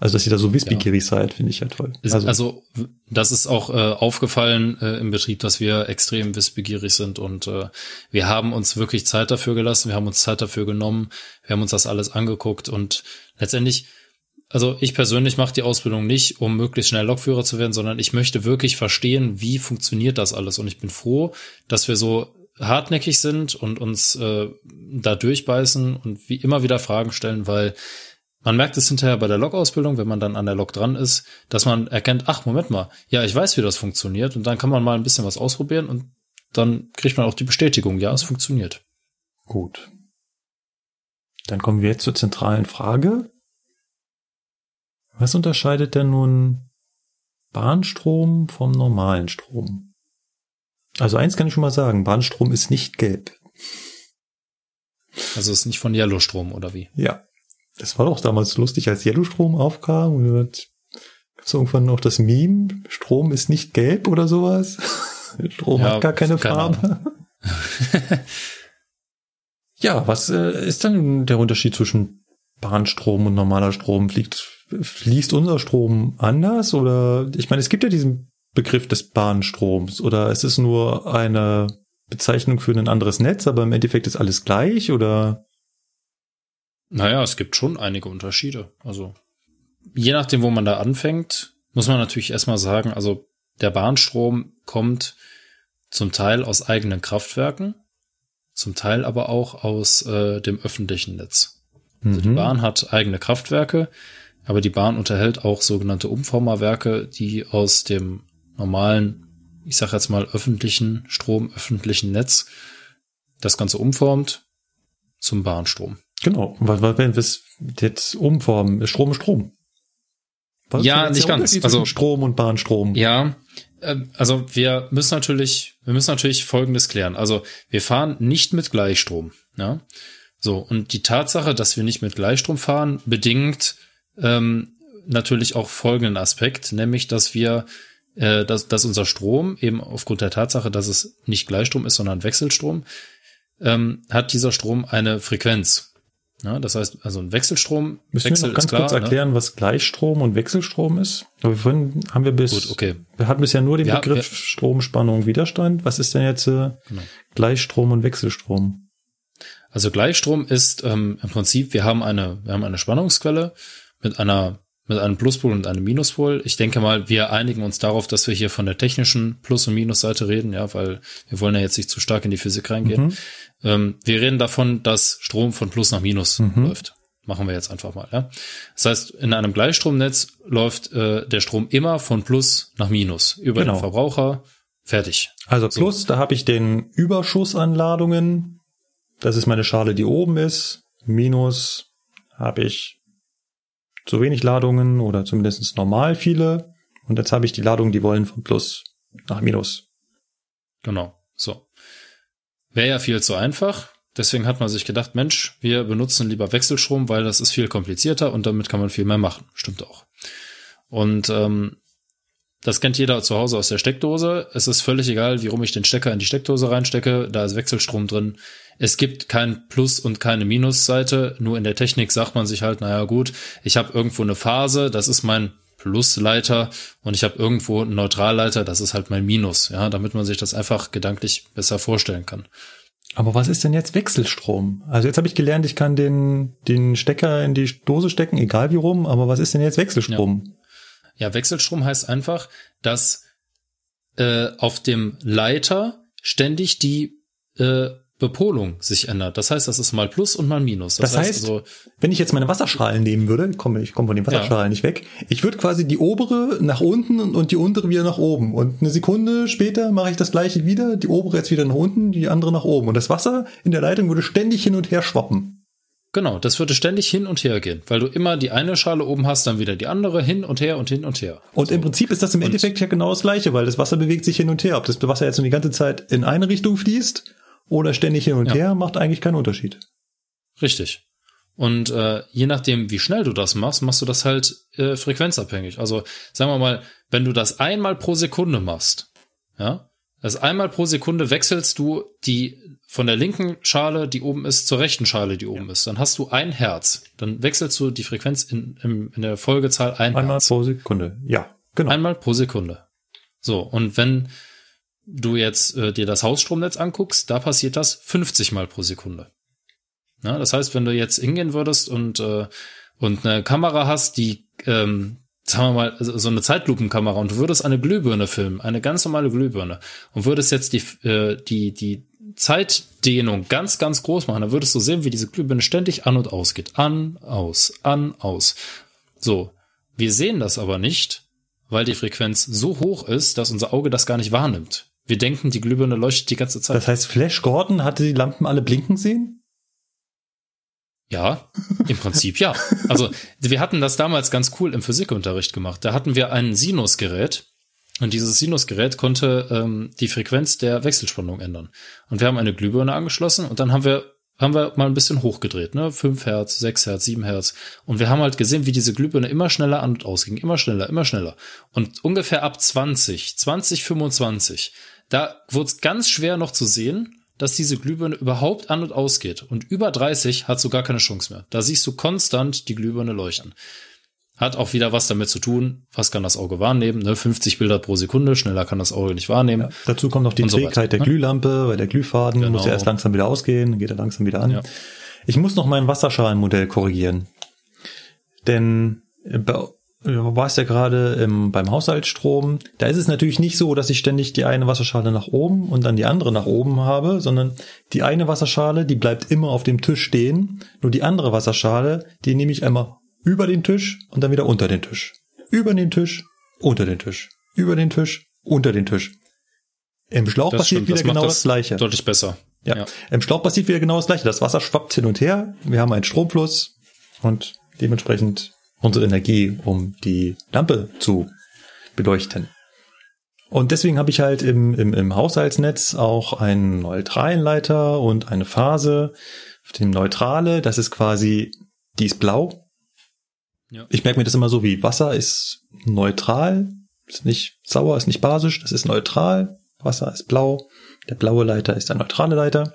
Also, dass ihr da so wissbegierig ja. seid, finde ich ja toll. Also, also, das ist auch äh, aufgefallen äh, im Betrieb, dass wir extrem wissbegierig sind und äh, wir haben uns wirklich Zeit dafür gelassen, wir haben uns Zeit dafür genommen, wir haben uns das alles angeguckt und letztendlich, also ich persönlich mache die Ausbildung nicht, um möglichst schnell Lokführer zu werden, sondern ich möchte wirklich verstehen, wie funktioniert das alles und ich bin froh, dass wir so hartnäckig sind und uns äh, da durchbeißen und wie immer wieder Fragen stellen, weil man merkt es hinterher bei der Log-Ausbildung, wenn man dann an der Log dran ist, dass man erkennt, ach, Moment mal, ja, ich weiß, wie das funktioniert und dann kann man mal ein bisschen was ausprobieren und dann kriegt man auch die Bestätigung, ja, es funktioniert. Gut. Dann kommen wir jetzt zur zentralen Frage. Was unterscheidet denn nun Bahnstrom vom normalen Strom? Also eins kann ich schon mal sagen, Bahnstrom ist nicht gelb. Also ist nicht von Yellowstrom oder wie? Ja. Das war doch damals lustig, als Yellowstrom aufkam. Und gab es irgendwann noch das Meme, Strom ist nicht gelb oder sowas. [laughs] Strom ja, hat gar keine, keine Farbe. [laughs] ja, was äh, ist dann der Unterschied zwischen Bahnstrom und normaler Strom? Fliegt, fließt unser Strom anders? Oder ich meine, es gibt ja diesen Begriff des Bahnstroms oder ist es nur eine Bezeichnung für ein anderes Netz, aber im Endeffekt ist alles gleich oder naja, es gibt schon einige Unterschiede. Also je nachdem, wo man da anfängt, muss man natürlich erstmal sagen, also der Bahnstrom kommt zum Teil aus eigenen Kraftwerken, zum Teil aber auch aus äh, dem öffentlichen Netz. Also mhm. die Bahn hat eigene Kraftwerke, aber die Bahn unterhält auch sogenannte Umformerwerke, die aus dem normalen, ich sage jetzt mal öffentlichen Strom, öffentlichen Netz das Ganze umformt zum Bahnstrom. Genau. Was, was wenn wir es jetzt umformen? Strom ist Strom. Was ja, nicht ganz. Also Strom und Bahnstrom. Ja, ähm, also wir müssen natürlich, wir müssen natürlich Folgendes klären. Also wir fahren nicht mit Gleichstrom. Ja, so und die Tatsache, dass wir nicht mit Gleichstrom fahren, bedingt ähm, natürlich auch folgenden Aspekt, nämlich dass wir äh, dass, dass unser Strom eben aufgrund der Tatsache, dass es nicht Gleichstrom ist, sondern Wechselstrom, ähm, hat dieser Strom eine Frequenz. Ja, das heißt, also ein Wechselstrom. Müssen Wechsel wir noch ganz klar, kurz ne? erklären, ne? was Gleichstrom und Wechselstrom ist? Aber vorhin haben wir bis, Gut, okay. wir hatten bisher nur den wir Begriff haben, Strom, Spannung, Widerstand. Was ist denn jetzt äh, genau. Gleichstrom und Wechselstrom? Also Gleichstrom ist ähm, im Prinzip, wir haben eine, wir haben eine Spannungsquelle mit einer mit einem Pluspol und einem Minuspol. Ich denke mal, wir einigen uns darauf, dass wir hier von der technischen Plus- und Minusseite reden, ja, weil wir wollen ja jetzt nicht zu stark in die Physik reingehen. Mhm. Ähm, wir reden davon, dass Strom von Plus nach Minus mhm. läuft. Machen wir jetzt einfach mal. Ja? Das heißt, in einem Gleichstromnetz läuft äh, der Strom immer von Plus nach Minus über genau. den Verbraucher. Fertig. Also Plus, so. da habe ich den Überschuss an Ladungen. Das ist meine Schale, die oben ist. Minus habe ich zu wenig Ladungen oder zumindest normal viele. Und jetzt habe ich die Ladungen, die wollen von Plus nach Minus. Genau. So. Wäre ja viel zu einfach. Deswegen hat man sich gedacht, Mensch, wir benutzen lieber Wechselstrom, weil das ist viel komplizierter und damit kann man viel mehr machen. Stimmt auch. Und ähm, das kennt jeder zu Hause aus der Steckdose. Es ist völlig egal, wie rum ich den Stecker in die Steckdose reinstecke. Da ist Wechselstrom drin. Es gibt kein Plus und keine Minusseite. Nur in der Technik sagt man sich halt, naja gut, ich habe irgendwo eine Phase, das ist mein Plusleiter und ich habe irgendwo einen Neutralleiter, das ist halt mein Minus, ja, damit man sich das einfach gedanklich besser vorstellen kann. Aber was ist denn jetzt Wechselstrom? Also jetzt habe ich gelernt, ich kann den, den Stecker in die Dose stecken, egal wie rum, aber was ist denn jetzt Wechselstrom? Ja, ja Wechselstrom heißt einfach, dass äh, auf dem Leiter ständig die äh, Bepolung sich ändert. Das heißt, das ist mal Plus und mal Minus. Das, das heißt, heißt also, wenn ich jetzt meine Wasserschalen nehmen würde, komme ich komme von den Wasserschalen ja. nicht weg. Ich würde quasi die obere nach unten und die untere wieder nach oben. Und eine Sekunde später mache ich das gleiche wieder, die obere jetzt wieder nach unten, die andere nach oben. Und das Wasser in der Leitung würde ständig hin und her schwappen. Genau, das würde ständig hin und her gehen, weil du immer die eine Schale oben hast, dann wieder die andere hin und her und hin und her. Und so. im Prinzip ist das im und Endeffekt ja genau das Gleiche, weil das Wasser bewegt sich hin und her. Ob das Wasser jetzt nur die ganze Zeit in eine Richtung fließt oder ständig hin und ja. her, macht eigentlich keinen Unterschied. Richtig. Und äh, je nachdem, wie schnell du das machst, machst du das halt äh, frequenzabhängig. Also sagen wir mal, wenn du das einmal pro Sekunde machst, ja, Also einmal pro Sekunde wechselst du die von der linken Schale, die oben ist, zur rechten Schale, die oben ja. ist. Dann hast du ein Herz. Dann wechselst du die Frequenz in, in, in der Folgezahl ein Einmal Herz. pro Sekunde. Ja, genau. Einmal pro Sekunde. So, und wenn du jetzt äh, dir das Hausstromnetz anguckst, da passiert das 50 Mal pro Sekunde. Ja, das heißt, wenn du jetzt hingehen würdest und, äh, und eine Kamera hast, die, ähm, sagen wir mal, so eine Zeitlupenkamera und du würdest eine Glühbirne filmen, eine ganz normale Glühbirne und würdest jetzt die, äh, die, die Zeitdehnung ganz, ganz groß machen, dann würdest du sehen, wie diese Glühbirne ständig an und aus geht. An, aus, an, aus. So. Wir sehen das aber nicht, weil die Frequenz so hoch ist, dass unser Auge das gar nicht wahrnimmt. Wir denken, die Glühbirne leuchtet die ganze Zeit. Das heißt, Flash Gordon hatte die Lampen alle blinken sehen? Ja, im Prinzip ja. Also wir hatten das damals ganz cool im Physikunterricht gemacht. Da hatten wir ein Sinusgerät und dieses Sinusgerät konnte ähm, die Frequenz der Wechselspannung ändern. Und wir haben eine Glühbirne angeschlossen und dann haben wir haben wir mal ein bisschen hochgedreht, ne? 5 Hertz, 6 Hertz, 7 Hertz. Und wir haben halt gesehen, wie diese Glühbirne immer schneller an und ausging, immer schneller, immer schneller. Und ungefähr ab 20, 20, 25, da wurde es ganz schwer noch zu sehen, dass diese Glühbirne überhaupt an und ausgeht. Und über 30 hat so gar keine Chance mehr. Da siehst du konstant die Glühbirne leuchten. Hat auch wieder was damit zu tun, was kann das Auge wahrnehmen. Ne? 50 Bilder pro Sekunde, schneller kann das Auge nicht wahrnehmen. Ja, dazu kommt noch die Trägheit so der ne? Glühlampe, weil der Glühfaden genau. muss ja erst langsam wieder ausgehen, dann geht er langsam wieder an. Ja. Ich muss noch mein Wasserschalenmodell korrigieren. Denn du warst ja gerade im, beim Haushaltsstrom. Da ist es natürlich nicht so, dass ich ständig die eine Wasserschale nach oben und dann die andere nach oben habe, sondern die eine Wasserschale, die bleibt immer auf dem Tisch stehen. Nur die andere Wasserschale, die nehme ich einmal über den Tisch und dann wieder unter den Tisch. Über den Tisch, unter den Tisch. Über den Tisch, unter den Tisch. Im Schlauch das passiert stimmt, wieder das genau das, das Gleiche. Deutlich besser. Ja. ja. Im Schlauch passiert wieder genau das Gleiche. Das Wasser schwappt hin und her. Wir haben einen Stromfluss und dementsprechend unsere Energie, um die Lampe zu beleuchten. Und deswegen habe ich halt im, im, im Haushaltsnetz auch einen neutralen Leiter und eine Phase. Auf dem Neutrale, das ist quasi, die ist blau. Ja. Ich merke mir das immer so wie Wasser ist neutral, ist nicht sauer, ist nicht basisch, das ist neutral. Wasser ist blau. Der blaue Leiter ist der neutrale Leiter.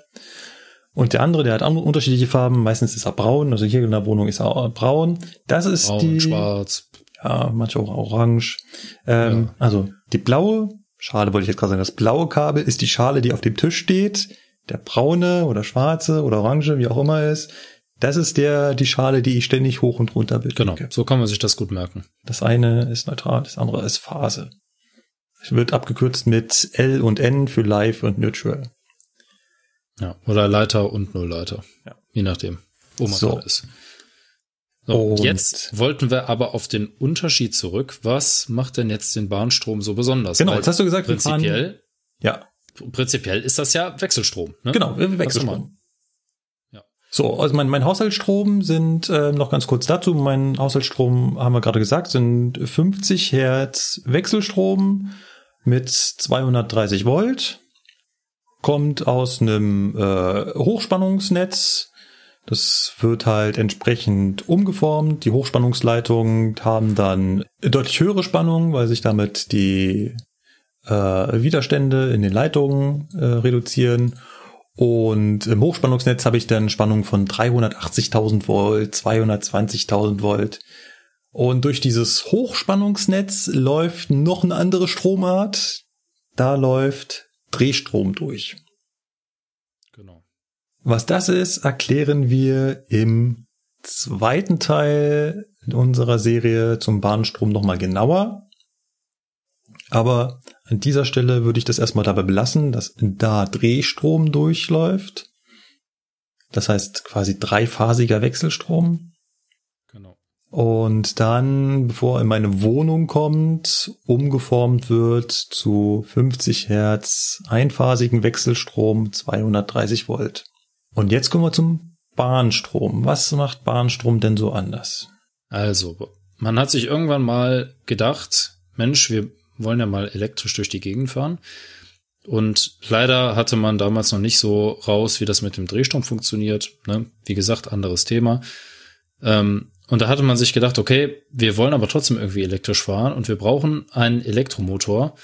Und der andere, der hat unterschiedliche Farben. Meistens ist er braun. Also hier in der Wohnung ist er braun. Das ist braun, die. schwarz. Ja, manche auch orange. Ähm, ja. Also die blaue Schale wollte ich jetzt gerade sagen. Das blaue Kabel ist die Schale, die auf dem Tisch steht. Der braune oder schwarze oder orange, wie auch immer ist. Das ist der, die Schale, die ich ständig hoch und runter bewege. Genau, so kann man sich das gut merken. Das eine ist neutral, das andere ist Phase. Es wird abgekürzt mit L und N für Live und Neutral. Ja, oder Leiter und Nullleiter. Ja. Je nachdem, wo man so. ist. So, und jetzt wollten wir aber auf den Unterschied zurück. Was macht denn jetzt den Bahnstrom so besonders? Genau, Weil jetzt hast du gesagt, prinzipiell, ja. Prinzipiell ist das ja Wechselstrom. Ne? Genau, Wechselstrom. Ja. So, also mein, mein Haushaltsstrom sind, äh, noch ganz kurz dazu, mein Haushaltsstrom, haben wir gerade gesagt, sind 50 Hertz Wechselstrom mit 230 Volt kommt aus einem äh, Hochspannungsnetz. Das wird halt entsprechend umgeformt. Die Hochspannungsleitungen haben dann deutlich höhere Spannung, weil sich damit die äh, Widerstände in den Leitungen äh, reduzieren. Und im Hochspannungsnetz habe ich dann Spannung von 380.000 Volt, 220.000 Volt. Und durch dieses Hochspannungsnetz läuft noch eine andere Stromart. Da läuft Drehstrom durch. Genau. Was das ist, erklären wir im zweiten Teil unserer Serie zum Bahnstrom nochmal genauer. Aber an dieser Stelle würde ich das erstmal dabei belassen, dass da Drehstrom durchläuft. Das heißt quasi dreiphasiger Wechselstrom und dann, bevor er in meine Wohnung kommt, umgeformt wird zu 50 Hertz einphasigen Wechselstrom 230 Volt. Und jetzt kommen wir zum Bahnstrom. Was macht Bahnstrom denn so anders? Also, man hat sich irgendwann mal gedacht, Mensch, wir wollen ja mal elektrisch durch die Gegend fahren. Und leider hatte man damals noch nicht so raus, wie das mit dem Drehstrom funktioniert. Ne? Wie gesagt, anderes Thema. Ähm, und da hatte man sich gedacht, okay, wir wollen aber trotzdem irgendwie elektrisch fahren und wir brauchen einen Elektromotor.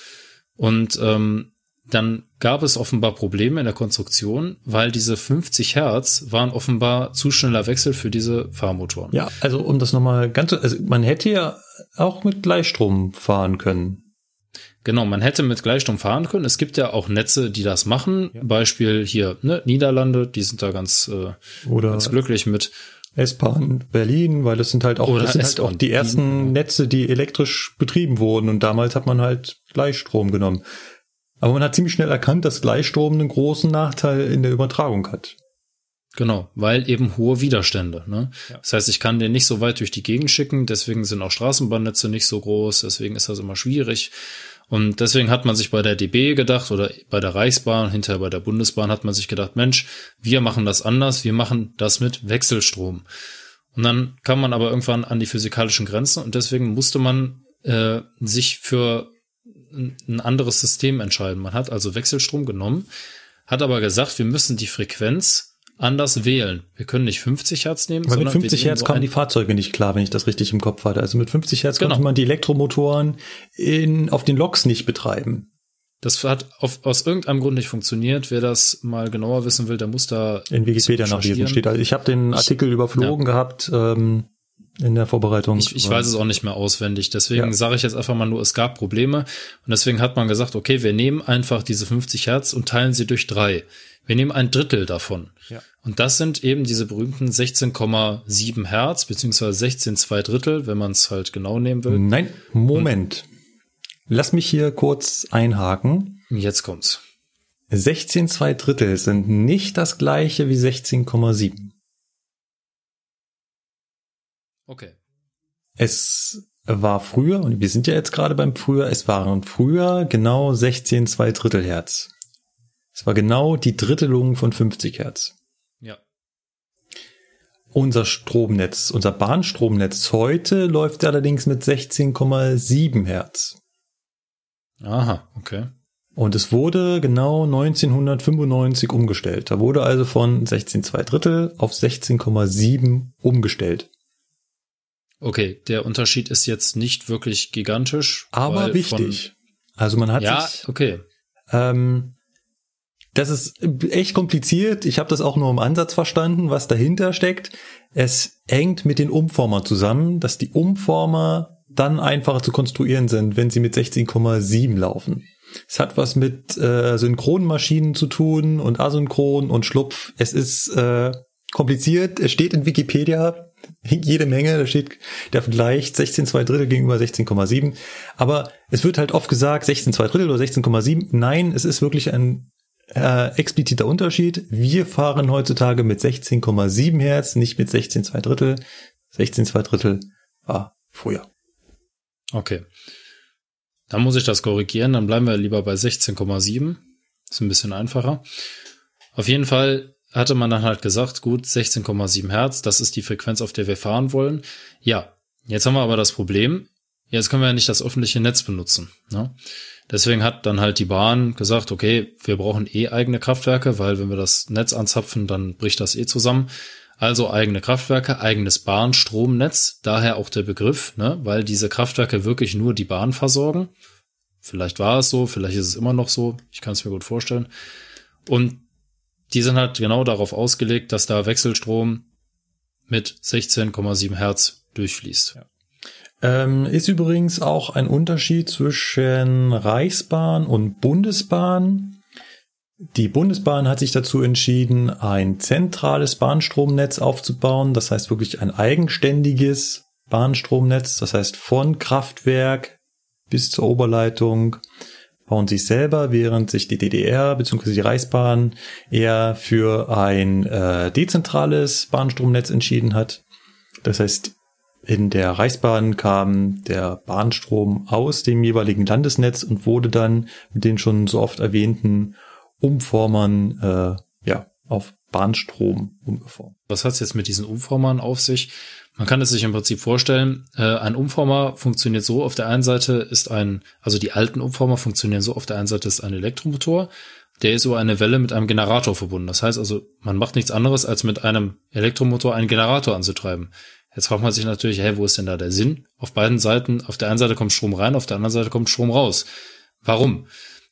Und ähm, dann gab es offenbar Probleme in der Konstruktion, weil diese 50 Hertz waren offenbar zu schneller Wechsel für diese Fahrmotoren. Ja, also um das nochmal ganz, also man hätte ja auch mit Gleichstrom fahren können. Genau, man hätte mit Gleichstrom fahren können. Es gibt ja auch Netze, die das machen. Ja. Beispiel hier, ne, Niederlande, die sind da ganz, äh, Oder ganz glücklich mit. S-Bahn Berlin, weil das sind halt auch, das sind halt auch die ersten Netze, die elektrisch betrieben wurden und damals hat man halt Gleichstrom genommen. Aber man hat ziemlich schnell erkannt, dass Gleichstrom einen großen Nachteil in der Übertragung hat. Genau, weil eben hohe Widerstände. Ne? Ja. Das heißt, ich kann den nicht so weit durch die Gegend schicken, deswegen sind auch Straßenbahnnetze nicht so groß, deswegen ist das immer schwierig. Und deswegen hat man sich bei der DB gedacht oder bei der Reichsbahn, hinterher bei der Bundesbahn hat man sich gedacht, Mensch, wir machen das anders, wir machen das mit Wechselstrom. Und dann kam man aber irgendwann an die physikalischen Grenzen und deswegen musste man äh, sich für ein anderes System entscheiden. Man hat also Wechselstrom genommen, hat aber gesagt, wir müssen die Frequenz anders wählen. Wir können nicht 50 Hertz nehmen. Weil mit 50 Hertz kamen die Fahrzeuge nicht klar, wenn ich das richtig im Kopf hatte. Also mit 50 Hertz genau. konnte man die Elektromotoren in, auf den Loks nicht betreiben. Das hat auf, aus irgendeinem Grund nicht funktioniert. Wer das mal genauer wissen will, der muss da in Wikipedia nachlesen. Steht also ich habe den Artikel ich, überflogen ja. gehabt ähm, in der Vorbereitung. Ich, ich weiß es auch nicht mehr auswendig. Deswegen ja. sage ich jetzt einfach mal nur, es gab Probleme. Und deswegen hat man gesagt, okay, wir nehmen einfach diese 50 Hertz und teilen sie durch drei. Wir nehmen ein Drittel davon. Ja. Und das sind eben diese berühmten 16,7 Hertz, beziehungsweise 16 zwei Drittel, wenn man es halt genau nehmen will. Nein, Moment. Und Lass mich hier kurz einhaken. Jetzt kommt's. 16 zwei Drittel sind nicht das gleiche wie 16,7. Okay. Es war früher, und wir sind ja jetzt gerade beim früher, es waren früher genau 16 zwei Drittel Hertz. Es war genau die Drittelung von 50 Hertz. Ja. Unser Stromnetz, unser Bahnstromnetz heute läuft allerdings mit 16,7 Hertz. Aha, okay. Und es wurde genau 1995 umgestellt. Da wurde also von 16,2 Drittel auf 16,7 umgestellt. Okay, der Unterschied ist jetzt nicht wirklich gigantisch. Aber wichtig. Also man hat ja, sich, okay. Ähm, das ist echt kompliziert. Ich habe das auch nur im Ansatz verstanden, was dahinter steckt. Es hängt mit den Umformer zusammen, dass die Umformer dann einfacher zu konstruieren sind, wenn sie mit 16,7 laufen. Es hat was mit äh, Synchronmaschinen zu tun und asynchron und Schlupf. Es ist äh, kompliziert. Es steht in Wikipedia [laughs] jede Menge. Da steht der Vergleich 16,2 Drittel gegenüber 16,7. Aber es wird halt oft gesagt 16,2 Drittel oder 16,7. Nein, es ist wirklich ein äh, expliziter Unterschied. Wir fahren heutzutage mit 16,7 Hertz, nicht mit 16,2 Drittel. 16,2 Drittel war früher. Okay. Dann muss ich das korrigieren, dann bleiben wir lieber bei 16,7. Ist ein bisschen einfacher. Auf jeden Fall hatte man dann halt gesagt, gut, 16,7 Hertz, das ist die Frequenz, auf der wir fahren wollen. Ja, jetzt haben wir aber das Problem, jetzt können wir ja nicht das öffentliche Netz benutzen. Ne? Deswegen hat dann halt die Bahn gesagt, okay, wir brauchen eh eigene Kraftwerke, weil wenn wir das Netz anzapfen, dann bricht das eh zusammen. Also eigene Kraftwerke, eigenes Bahnstromnetz, daher auch der Begriff, ne, weil diese Kraftwerke wirklich nur die Bahn versorgen. Vielleicht war es so, vielleicht ist es immer noch so, ich kann es mir gut vorstellen. Und die sind halt genau darauf ausgelegt, dass da Wechselstrom mit 16,7 Hertz durchfließt. Ja. Ähm, ist übrigens auch ein Unterschied zwischen Reichsbahn und Bundesbahn. Die Bundesbahn hat sich dazu entschieden, ein zentrales Bahnstromnetz aufzubauen. Das heißt wirklich ein eigenständiges Bahnstromnetz. Das heißt von Kraftwerk bis zur Oberleitung bauen sich selber, während sich die DDR bzw. die Reichsbahn eher für ein äh, dezentrales Bahnstromnetz entschieden hat. Das heißt, in der Reichsbahn kam der Bahnstrom aus dem jeweiligen Landesnetz und wurde dann mit den schon so oft erwähnten Umformern äh, ja auf Bahnstrom umgeformt. Was hat es jetzt mit diesen Umformern auf sich? Man kann es sich im Prinzip vorstellen, äh, ein Umformer funktioniert so, auf der einen Seite ist ein, also die alten Umformer funktionieren so, auf der einen Seite ist ein Elektromotor, der ist über eine Welle mit einem Generator verbunden. Das heißt also, man macht nichts anderes, als mit einem Elektromotor einen Generator anzutreiben. Jetzt fragt man sich natürlich, hey, wo ist denn da der Sinn? Auf beiden Seiten, auf der einen Seite kommt Strom rein, auf der anderen Seite kommt Strom raus. Warum?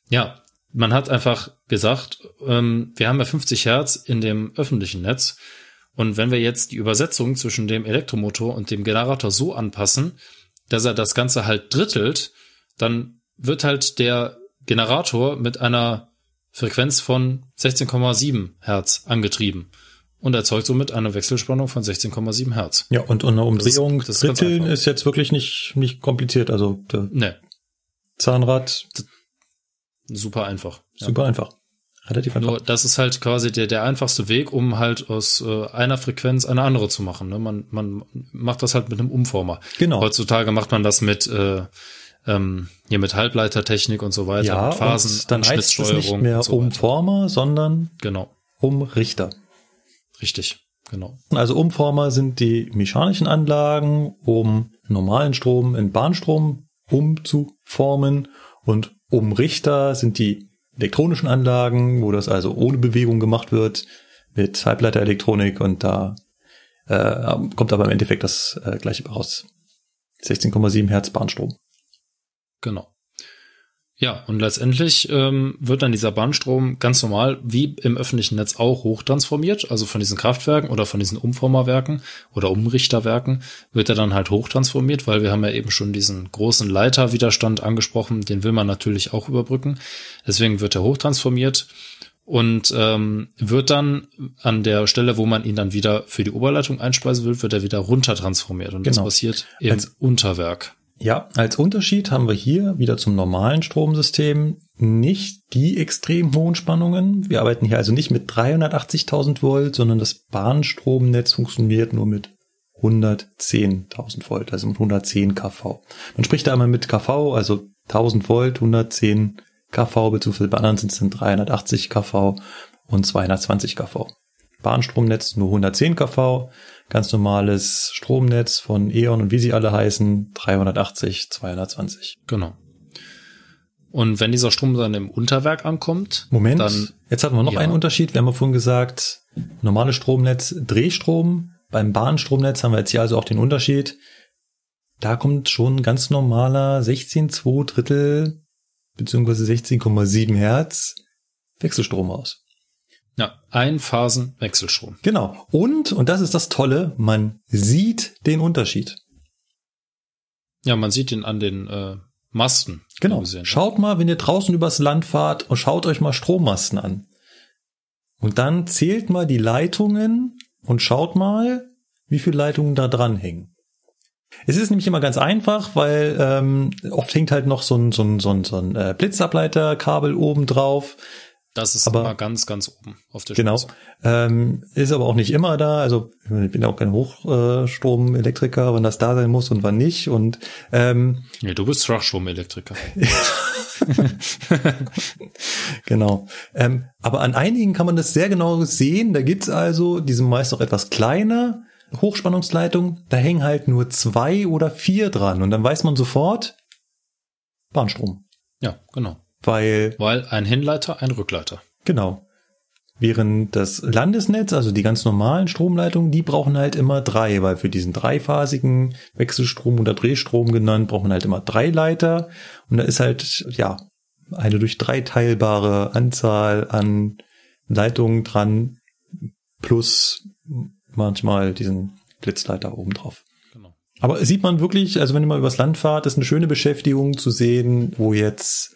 Ja, man hat einfach gesagt, ähm, wir haben ja 50 Hertz in dem öffentlichen Netz. Und wenn wir jetzt die Übersetzung zwischen dem Elektromotor und dem Generator so anpassen, dass er das Ganze halt drittelt, dann wird halt der Generator mit einer Frequenz von 16,7 Hertz angetrieben und erzeugt somit eine Wechselspannung von 16,7 Hertz. Ja, und eine Umdrehung das ist, das dritteln ist, ist, jetzt wirklich nicht, nicht kompliziert. Also der nee. Zahnrad. Super einfach. Super ja. einfach. Relativ einfach. Nur das ist halt quasi der, der einfachste Weg, um halt aus äh, einer Frequenz eine andere zu machen. Ne? Man, man macht das halt mit einem Umformer. Genau. Heutzutage macht man das mit äh, ähm, hier mit Halbleitertechnik und so weiter, ja, mit Phasen, dann heißt es nicht mehr so Umformer, sondern genau. Umrichter. Richtig, genau. Also Umformer sind die mechanischen Anlagen, um normalen Strom in Bahnstrom umzuformen und Umrichter sind die elektronischen Anlagen, wo das also ohne Bewegung gemacht wird mit Halbleiterelektronik und da äh, kommt aber im Endeffekt das äh, gleiche raus. 16,7 Hertz Bahnstrom. Genau. Ja, und letztendlich ähm, wird dann dieser Bahnstrom ganz normal wie im öffentlichen Netz auch hochtransformiert, also von diesen Kraftwerken oder von diesen Umformerwerken oder Umrichterwerken wird er dann halt hochtransformiert, weil wir haben ja eben schon diesen großen Leiterwiderstand angesprochen, den will man natürlich auch überbrücken. Deswegen wird er hochtransformiert und ähm, wird dann an der Stelle, wo man ihn dann wieder für die Oberleitung einspeisen will, wird er wieder runtertransformiert und genau. das passiert im Als Unterwerk. Ja, als Unterschied haben wir hier wieder zum normalen Stromsystem nicht die extrem hohen Spannungen. Wir arbeiten hier also nicht mit 380.000 Volt, sondern das Bahnstromnetz funktioniert nur mit 110.000 Volt, also mit 110 kV. Man spricht da einmal mit kV, also 1000 Volt, 110 kV, beziehungsweise bei anderen sind es dann 380 kV und 220 kV. Bahnstromnetz nur 110 kV, ganz normales Stromnetz von E.ON und wie sie alle heißen, 380, 220. Genau. Und wenn dieser Strom dann im Unterwerk ankommt, Moment, dann, jetzt hatten wir noch ja. einen Unterschied. Wir haben ja vorhin gesagt, normales Stromnetz, Drehstrom. Beim Bahnstromnetz haben wir jetzt hier also auch den Unterschied. Da kommt schon ganz normaler 16,2 Drittel beziehungsweise 16,7 Hertz Wechselstrom aus. Ja, Einphasenwechselstrom. Genau. Und, und das ist das Tolle, man sieht den Unterschied. Ja, man sieht ihn an den äh, Masten. Genau. Gesehen, schaut ja. mal, wenn ihr draußen übers Land fahrt und schaut euch mal Strommasten an. Und dann zählt mal die Leitungen und schaut mal, wie viele Leitungen da dran hängen. Es ist nämlich immer ganz einfach, weil ähm, oft hängt halt noch so ein, so ein, so ein, so ein äh, Blitzableiterkabel oben drauf. Das ist aber, immer ganz, ganz oben auf der Genau. Ähm, ist aber auch nicht immer da. Also ich bin ja auch kein Hochstromelektriker, wann das da sein muss und wann nicht. Und ähm, ja, du bist Schwachstromelektriker. [laughs] genau. Ähm, aber an einigen kann man das sehr genau sehen. Da gibt's also, die sind meist auch etwas kleiner, Hochspannungsleitung, da hängen halt nur zwei oder vier dran. Und dann weiß man sofort, Bahnstrom. Ja, genau. Weil, Weil ein Hinleiter, ein Rückleiter. Genau. Während das Landesnetz, also die ganz normalen Stromleitungen, die brauchen halt immer drei, weil für diesen dreiphasigen Wechselstrom oder Drehstrom genannt, braucht man halt immer drei Leiter. Und da ist halt, ja, eine durch drei teilbare Anzahl an Leitungen dran, plus manchmal diesen Blitzleiter oben drauf. Genau. Aber sieht man wirklich, also wenn ihr mal übers Land fahrt, ist eine schöne Beschäftigung zu sehen, wo jetzt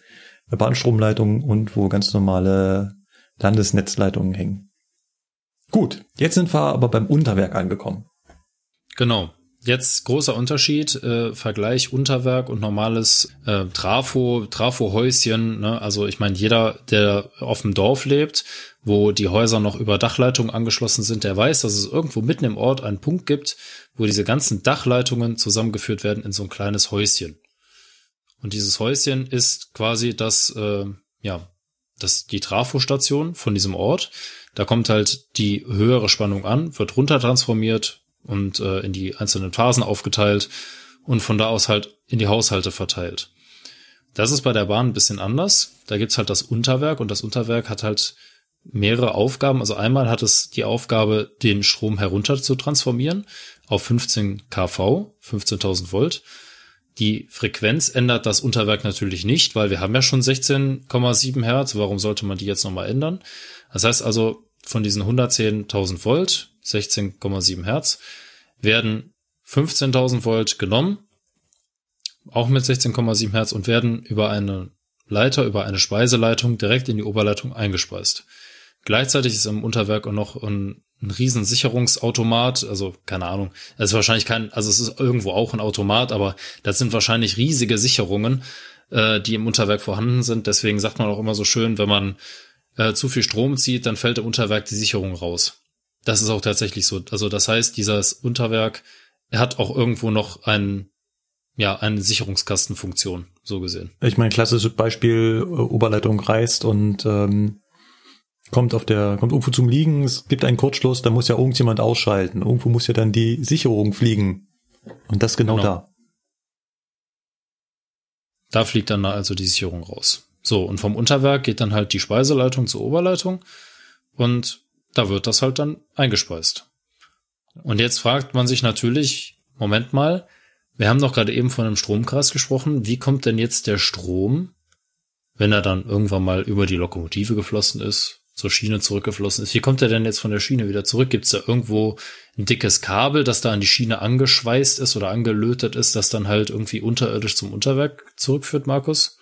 Bahnstromleitungen und wo ganz normale Landesnetzleitungen hängen. Gut, jetzt sind wir aber beim Unterwerk angekommen. Genau. Jetzt großer Unterschied, äh, Vergleich Unterwerk und normales äh, Trafo, Trafo-Häuschen. Ne? Also ich meine, jeder, der auf dem Dorf lebt, wo die Häuser noch über Dachleitungen angeschlossen sind, der weiß, dass es irgendwo mitten im Ort einen Punkt gibt, wo diese ganzen Dachleitungen zusammengeführt werden in so ein kleines Häuschen. Und dieses Häuschen ist quasi das, äh, ja, das die Trafostation von diesem Ort. Da kommt halt die höhere Spannung an, wird runter transformiert und äh, in die einzelnen Phasen aufgeteilt und von da aus halt in die Haushalte verteilt. Das ist bei der Bahn ein bisschen anders. Da gibt's halt das Unterwerk und das Unterwerk hat halt mehrere Aufgaben. Also einmal hat es die Aufgabe, den Strom herunter zu transformieren auf 15 kV, 15.000 Volt. Die Frequenz ändert das Unterwerk natürlich nicht, weil wir haben ja schon 16,7 Hertz. Warum sollte man die jetzt nochmal ändern? Das heißt also, von diesen 110.000 Volt, 16,7 Hertz, werden 15.000 Volt genommen, auch mit 16,7 Hertz und werden über eine Leiter, über eine Speiseleitung direkt in die Oberleitung eingespeist. Gleichzeitig ist im Unterwerk auch noch ein, ein riesen also keine Ahnung, es ist wahrscheinlich kein, also es ist irgendwo auch ein Automat, aber das sind wahrscheinlich riesige Sicherungen, äh, die im Unterwerk vorhanden sind. Deswegen sagt man auch immer so schön, wenn man äh, zu viel Strom zieht, dann fällt im Unterwerk die Sicherung raus. Das ist auch tatsächlich so. Also das heißt, dieses Unterwerk hat auch irgendwo noch ein, ja, eine Sicherungskastenfunktion, so gesehen. Ich meine, klassisches Beispiel, äh, Oberleitung reißt und ähm, kommt auf der, kommt irgendwo zum Liegen, es gibt einen Kurzschluss, da muss ja irgendjemand ausschalten. Irgendwo muss ja dann die Sicherung fliegen. Und das genau, genau. da. Da fliegt dann also die Sicherung raus. So, und vom Unterwerk geht dann halt die Speiseleitung zur Oberleitung und da wird das halt dann eingespeist. Und jetzt fragt man sich natürlich, Moment mal, wir haben doch gerade eben von einem Stromkreis gesprochen, wie kommt denn jetzt der Strom, wenn er dann irgendwann mal über die Lokomotive geflossen ist, zur Schiene zurückgeflossen ist. Wie kommt er denn jetzt von der Schiene wieder zurück? Gibt es da irgendwo ein dickes Kabel, das da an die Schiene angeschweißt ist oder angelötet ist, das dann halt irgendwie unterirdisch zum Unterwerk zurückführt, Markus?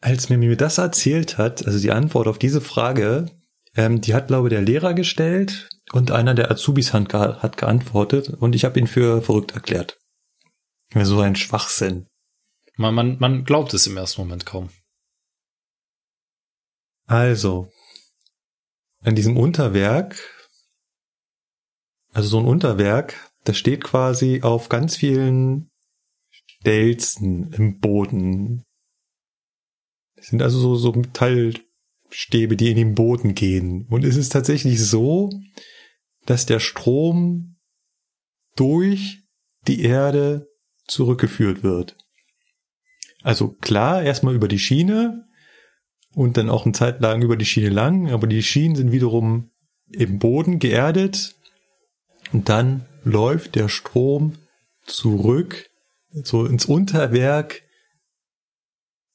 Als mir mir das erzählt hat, also die Antwort auf diese Frage, ähm, die hat, glaube ich, der Lehrer gestellt und einer der Azubis hat, hat geantwortet und ich habe ihn für verrückt erklärt. So ein Schwachsinn. Man, man, man glaubt es im ersten Moment kaum. Also, an diesem Unterwerk, also so ein Unterwerk, das steht quasi auf ganz vielen Stelzen im Boden. Das sind also so, so Metallstäbe, die in den Boden gehen. Und es ist tatsächlich so, dass der Strom durch die Erde zurückgeführt wird. Also klar, erstmal über die Schiene, und dann auch eine Zeit lang über die Schiene lang, aber die Schienen sind wiederum im Boden geerdet und dann läuft der Strom zurück so ins Unterwerk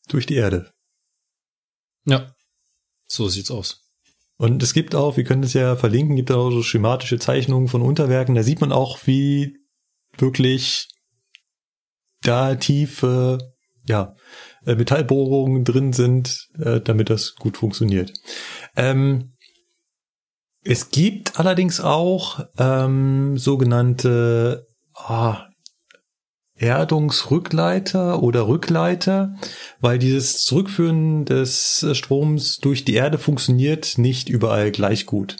durch die Erde. Ja, so sieht's aus. Und es gibt auch, wir können es ja verlinken, gibt auch so schematische Zeichnungen von Unterwerken. Da sieht man auch, wie wirklich da tiefe, ja, äh, Metallbohrungen drin sind, äh, damit das gut funktioniert. Ähm, es gibt allerdings auch ähm, sogenannte ah, Erdungsrückleiter oder Rückleiter, weil dieses Zurückführen des Stroms durch die Erde funktioniert nicht überall gleich gut.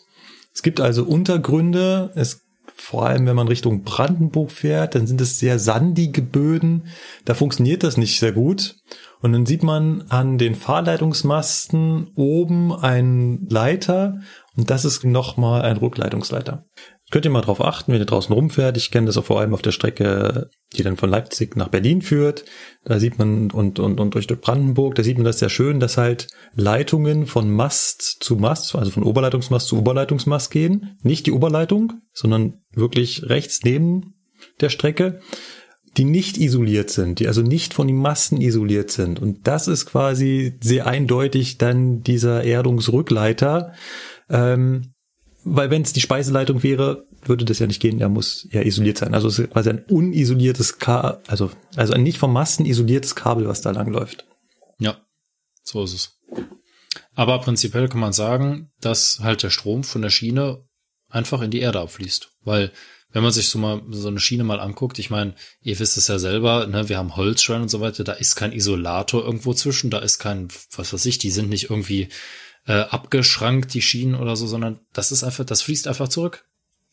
Es gibt also Untergründe, es vor allem wenn man Richtung Brandenburg fährt, dann sind es sehr sandige Böden, da funktioniert das nicht sehr gut und dann sieht man an den Fahrleitungsmasten oben einen Leiter und das ist nochmal ein Rückleitungsleiter. Könnt ihr mal drauf achten, wenn ihr draußen rumfährt. Ich kenne das auch vor allem auf der Strecke, die dann von Leipzig nach Berlin führt. Da sieht man und, und, und durch Brandenburg, da sieht man das sehr schön, dass halt Leitungen von Mast zu Mast, also von Oberleitungsmast zu Oberleitungsmast gehen. Nicht die Oberleitung, sondern wirklich rechts neben der Strecke die nicht isoliert sind, die also nicht von den Masten isoliert sind. Und das ist quasi sehr eindeutig dann dieser Erdungsrückleiter. Ähm, weil wenn es die Speiseleitung wäre, würde das ja nicht gehen, er muss ja isoliert sein. Also es ist quasi ein unisoliertes Kabel, also, also ein nicht vom Masten isoliertes Kabel, was da langläuft. Ja, so ist es. Aber prinzipiell kann man sagen, dass halt der Strom von der Schiene einfach in die Erde abfließt. Weil wenn man sich so mal so eine Schiene mal anguckt, ich meine, ihr wisst es ja selber, ne, wir haben Holzschwein und so weiter, da ist kein Isolator irgendwo zwischen, da ist kein, was weiß ich, die sind nicht irgendwie äh, abgeschrankt, die Schienen oder so, sondern das ist einfach, das fließt einfach zurück.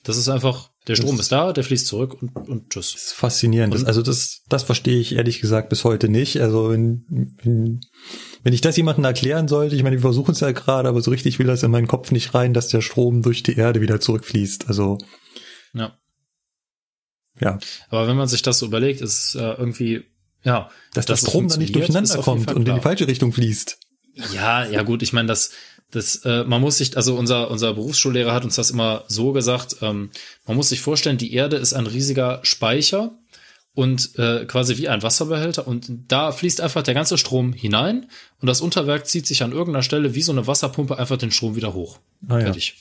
Das ist einfach, der Strom das ist da, der fließt zurück und, und tschüss. Das ist faszinierend. Und, also das, das verstehe ich ehrlich gesagt bis heute nicht. Also wenn, wenn, wenn ich das jemandem erklären sollte, ich meine, wir versuchen es ja gerade, aber so richtig will das in meinen Kopf nicht rein, dass der Strom durch die Erde wieder zurückfließt. Also ja. Ja. Aber wenn man sich das so überlegt, ist es äh, irgendwie, ja. Dass das Strom dann nicht durcheinander kommt und in die falsche Richtung fließt. Ja, ja gut, ich meine, das, das, äh, man muss sich, also unser, unser Berufsschullehrer hat uns das immer so gesagt, ähm, man muss sich vorstellen, die Erde ist ein riesiger Speicher und äh, quasi wie ein Wasserbehälter und da fließt einfach der ganze Strom hinein und das Unterwerk zieht sich an irgendeiner Stelle wie so eine Wasserpumpe einfach den Strom wieder hoch. Ah, ja. Fertig.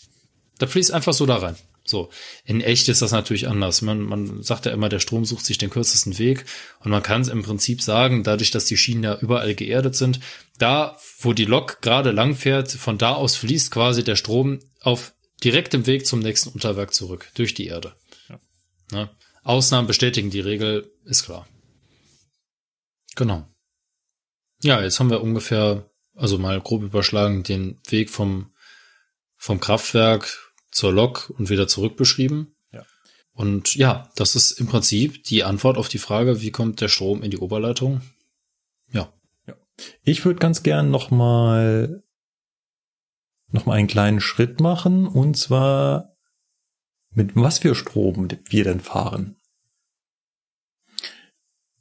Da fließt einfach so da rein. So. In echt ist das natürlich anders. Man, man sagt ja immer, der Strom sucht sich den kürzesten Weg. Und man kann es im Prinzip sagen, dadurch, dass die Schienen ja überall geerdet sind, da, wo die Lok gerade lang fährt, von da aus fließt quasi der Strom auf direktem Weg zum nächsten Unterwerk zurück, durch die Erde. Ja. Ne? Ausnahmen bestätigen die Regel, ist klar. Genau. Ja, jetzt haben wir ungefähr, also mal grob überschlagen, den Weg vom, vom Kraftwerk zur Lok und wieder zurück beschrieben. Ja. Und ja, das ist im Prinzip die Antwort auf die Frage, wie kommt der Strom in die Oberleitung? Ja. Ich würde ganz gern noch mal noch mal einen kleinen Schritt machen und zwar mit was für Strom wir denn fahren.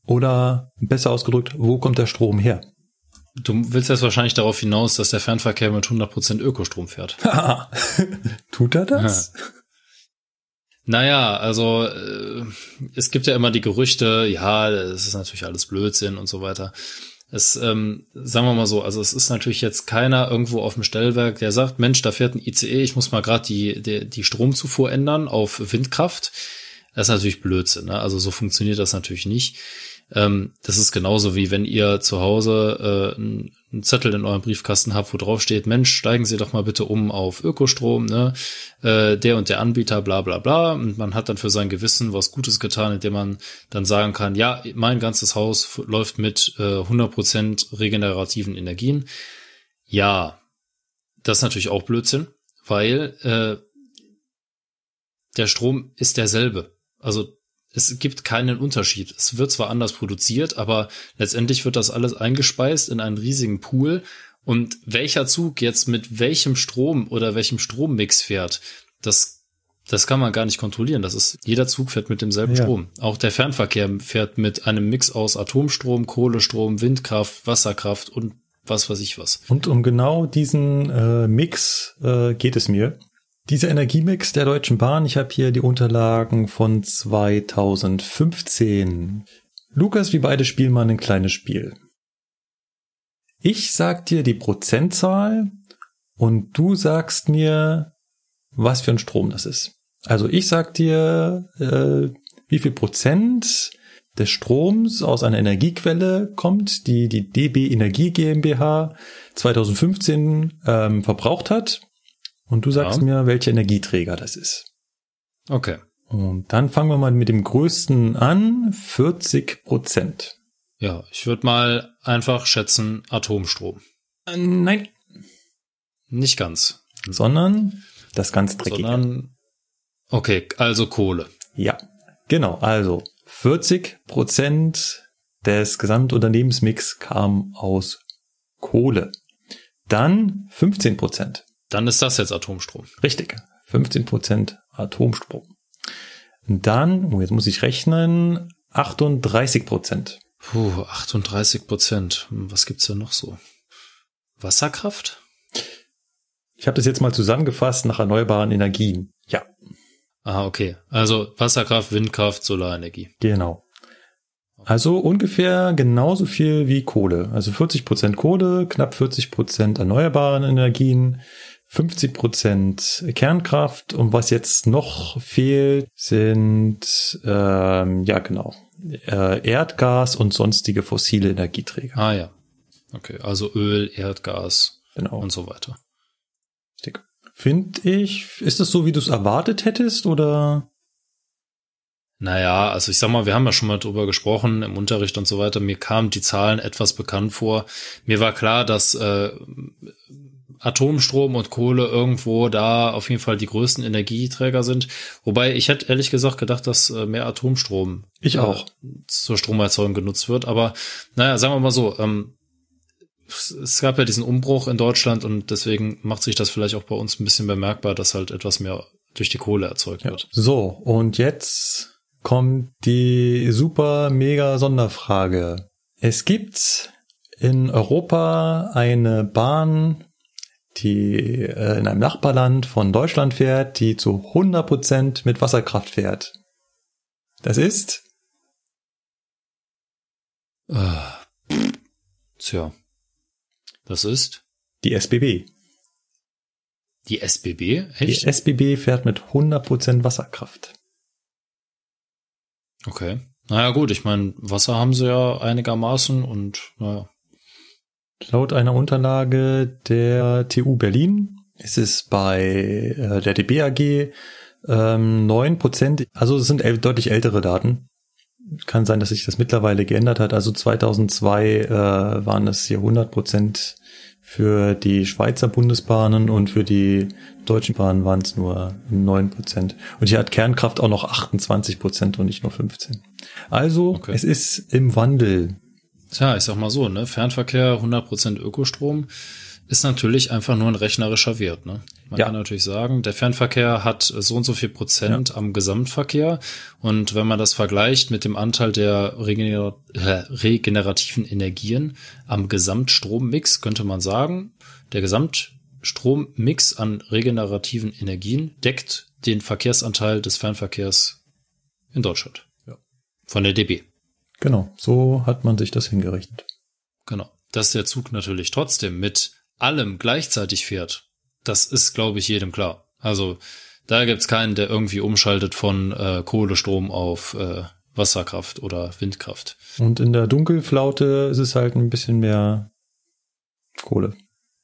Oder besser ausgedrückt, wo kommt der Strom her? Du willst jetzt wahrscheinlich darauf hinaus, dass der Fernverkehr mit 100% Ökostrom fährt. [laughs] Tut er das? Naja, also äh, es gibt ja immer die Gerüchte, ja, es ist natürlich alles Blödsinn und so weiter. Es, ähm, sagen wir mal so, also es ist natürlich jetzt keiner irgendwo auf dem Stellwerk, der sagt, Mensch, da fährt ein ICE, ich muss mal gerade die, die, die Stromzufuhr ändern auf Windkraft. Das ist natürlich Blödsinn, ne? Also so funktioniert das natürlich nicht. Ähm, das ist genauso wie wenn ihr zu Hause äh, einen Zettel in eurem Briefkasten habt, wo drauf steht, Mensch, steigen Sie doch mal bitte um auf Ökostrom, ne? Äh, der und der Anbieter, bla bla bla. Und man hat dann für sein Gewissen was Gutes getan, indem man dann sagen kann, ja, mein ganzes Haus läuft mit äh, 100% regenerativen Energien. Ja, das ist natürlich auch Blödsinn, weil äh, der Strom ist derselbe. Also es gibt keinen Unterschied. Es wird zwar anders produziert, aber letztendlich wird das alles eingespeist in einen riesigen Pool. Und welcher Zug jetzt mit welchem Strom oder welchem Strommix fährt, das, das kann man gar nicht kontrollieren. Das ist, jeder Zug fährt mit demselben Ja. Strom. Auch der Fernverkehr fährt mit einem Mix aus Atomstrom, Kohlestrom, Windkraft, Wasserkraft und was weiß ich was. Und um genau diesen äh, Mix äh, geht es mir. Dieser Energiemix der Deutschen Bahn, ich habe hier die Unterlagen von 2015. Lukas, wir beide spielen mal ein kleines Spiel. Ich sag dir die Prozentzahl und du sagst mir, was für ein Strom das ist. Also ich sag dir, äh, wie viel Prozent des Stroms aus einer Energiequelle kommt, die die DB Energie GmbH 2015 ähm, verbraucht hat. Und du sagst Ja. mir, welcher Energieträger das ist. Okay. Und dann fangen wir mal mit dem größten an, 40 Prozent. Ja, ich würde mal einfach schätzen Atomstrom. Äh, nein. Nicht ganz, Sondern das ganz dreckige. sondern okay, also Kohle. Ja, genau. Also 40 Prozent des Gesamtunternehmensmix kam aus Kohle. Dann 15 Prozent. Dann ist das jetzt Atomstrom. Richtig. 15 Prozent Atomstrom. Dann, oh, jetzt muss ich rechnen, 38 Prozent. Puh, 38 Prozent. Hm, Was gibt's denn noch so? Wasserkraft? Ich habe das jetzt mal zusammengefasst nach erneuerbaren Energien. Ja, Ah, okay. Also Wasserkraft, Windkraft, Solarenergie. genau. Also ungefähr genauso viel wie Kohle. Also 40 Prozent Kohle, knapp 40 Prozent erneuerbaren Energien, 50 Prozent Kernkraft. Und was jetzt noch fehlt, sind, ähm, ja genau, äh, Erdgas und sonstige fossile Energieträger. Ah ja. Okay, also Öl, Erdgas Genau. und so weiter. Finde ich, ist das so, wie du es erwartet hättest oder? Naja, also ich sag mal, wir haben ja schon mal drüber gesprochen im Unterricht und so weiter. Mir kamen die Zahlen etwas bekannt vor. Mir war klar, dass äh, Atomstrom und Kohle irgendwo da auf jeden Fall die größten Energieträger sind. Wobei ich hätte ehrlich gesagt gedacht, dass äh, mehr Atomstrom Ich auch. äh, zur Stromerzeugung genutzt wird. Aber naja, sagen wir mal so, ähm, es- es gab ja diesen Umbruch in Deutschland und deswegen macht sich das vielleicht auch bei uns ein bisschen bemerkbar, dass halt etwas mehr durch die Kohle erzeugt Ja. wird. So, und jetzt kommt die super mega Sonderfrage. Es gibt in Europa eine Bahn, die äh, in einem Nachbarland von Deutschland fährt, die zu 100% mit Wasserkraft fährt. Das ist Äh, tja. Das ist? Die SBB. Die SBB? Echt? Die SBB fährt mit 100% Wasserkraft. Okay. Naja gut, ich meine, Wasser haben sie ja einigermaßen und naja. Laut einer Unterlage der TU Berlin ist es bei äh, der DBAG ähm, 9%, also es sind deutlich ältere Daten. Kann sein, dass sich das mittlerweile geändert hat. Also 2002 äh, waren es hier 100% für die Schweizer Bundesbahnen und für die deutschen Bahnen waren es nur 9%. Und hier hat Kernkraft auch noch 28% und nicht nur 15%. Also okay. es ist im Wandel. Tja, ich sag mal so, ne? Fernverkehr, 100% Ökostrom ist natürlich einfach nur ein rechnerischer Wert. Ne? Man ja. kann natürlich sagen, der Fernverkehr hat so und so viel Prozent ja. am Gesamtverkehr. Und wenn man das vergleicht mit dem Anteil der regener äh, regenerativen Energien am Gesamtstrommix, könnte man sagen, der Gesamtstrommix an regenerativen Energien deckt den Verkehrsanteil des Fernverkehrs in Deutschland. Ja. Von der DB. Genau, so hat man sich das hingerechnet. Genau. Dass der Zug natürlich trotzdem mit allem gleichzeitig fährt, das ist, glaube ich, jedem klar. Also da gibt's keinen, der irgendwie umschaltet von äh, Kohlestrom auf äh, Wasserkraft oder Windkraft. Und in der Dunkelflaute ist es halt ein bisschen mehr Kohle.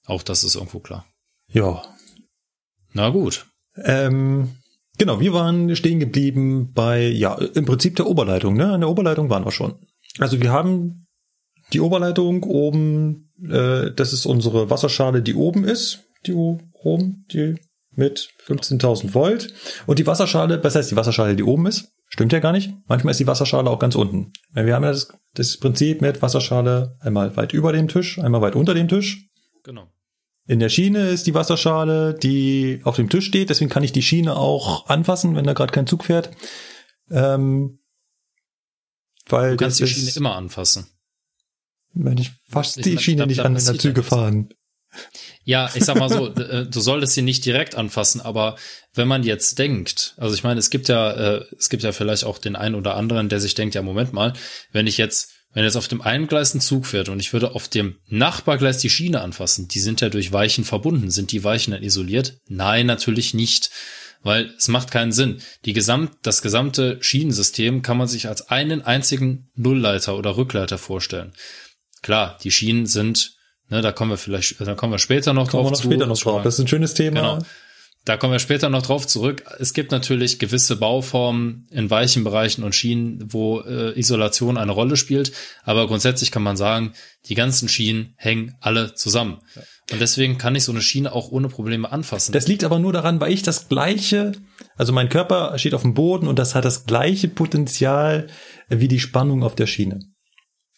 Auch das ist irgendwo klar. Ja. Na gut. Ähm, genau, wir waren stehen geblieben bei, ja, im Prinzip der Oberleitung. Ne? An der Oberleitung waren wir schon. Also wir haben die Oberleitung oben, äh, das ist unsere Wasserschale, die oben ist, die oben, die mit 15.000 Volt. Und die Wasserschale, was heißt die Wasserschale, die oben ist? Stimmt ja gar nicht. Manchmal ist die Wasserschale auch ganz unten. Wir haben ja das, das Prinzip mit Wasserschale einmal weit über dem Tisch, einmal weit unter dem Tisch. Genau. In der Schiene ist die Wasserschale, die auf dem Tisch steht. Deswegen kann ich die Schiene auch anfassen, wenn da gerade kein Zug fährt. Ähm, weil du kannst die Schiene immer anfassen. Wenn ich fast die Schiene nicht an, in der Züge fahren. Ja, ich sag mal so, [laughs] äh, du solltest sie nicht direkt anfassen, aber wenn man jetzt denkt, also ich meine, es gibt ja, äh, es gibt ja vielleicht auch den einen oder anderen, der sich denkt, ja, Moment mal, wenn ich jetzt, wenn jetzt auf dem einen Gleis ein Zug fährt und ich würde auf dem Nachbargleis die Schiene anfassen, die sind ja durch Weichen verbunden. Sind die Weichen dann isoliert? Nein, natürlich nicht. Weil es macht keinen Sinn. Die Gesamt, das gesamte Schienensystem kann man sich als einen einzigen Nullleiter oder Rückleiter vorstellen. Klar, die Schienen sind, ne, da kommen wir vielleicht, da kommen wir später noch kommen drauf. Wir noch später noch drauf. Das ist ein schönes Thema. Genau. Da kommen wir später noch drauf zurück. Es gibt natürlich gewisse Bauformen in weichen Bereichen und Schienen, wo äh, Isolation eine Rolle spielt. Aber grundsätzlich kann man sagen, die ganzen Schienen hängen alle zusammen. Ja. Und deswegen kann ich so eine Schiene auch ohne Probleme anfassen. Das liegt aber nur daran, weil ich das gleiche, also mein Körper steht auf dem Boden und das hat das gleiche Potenzial wie die Spannung auf der Schiene.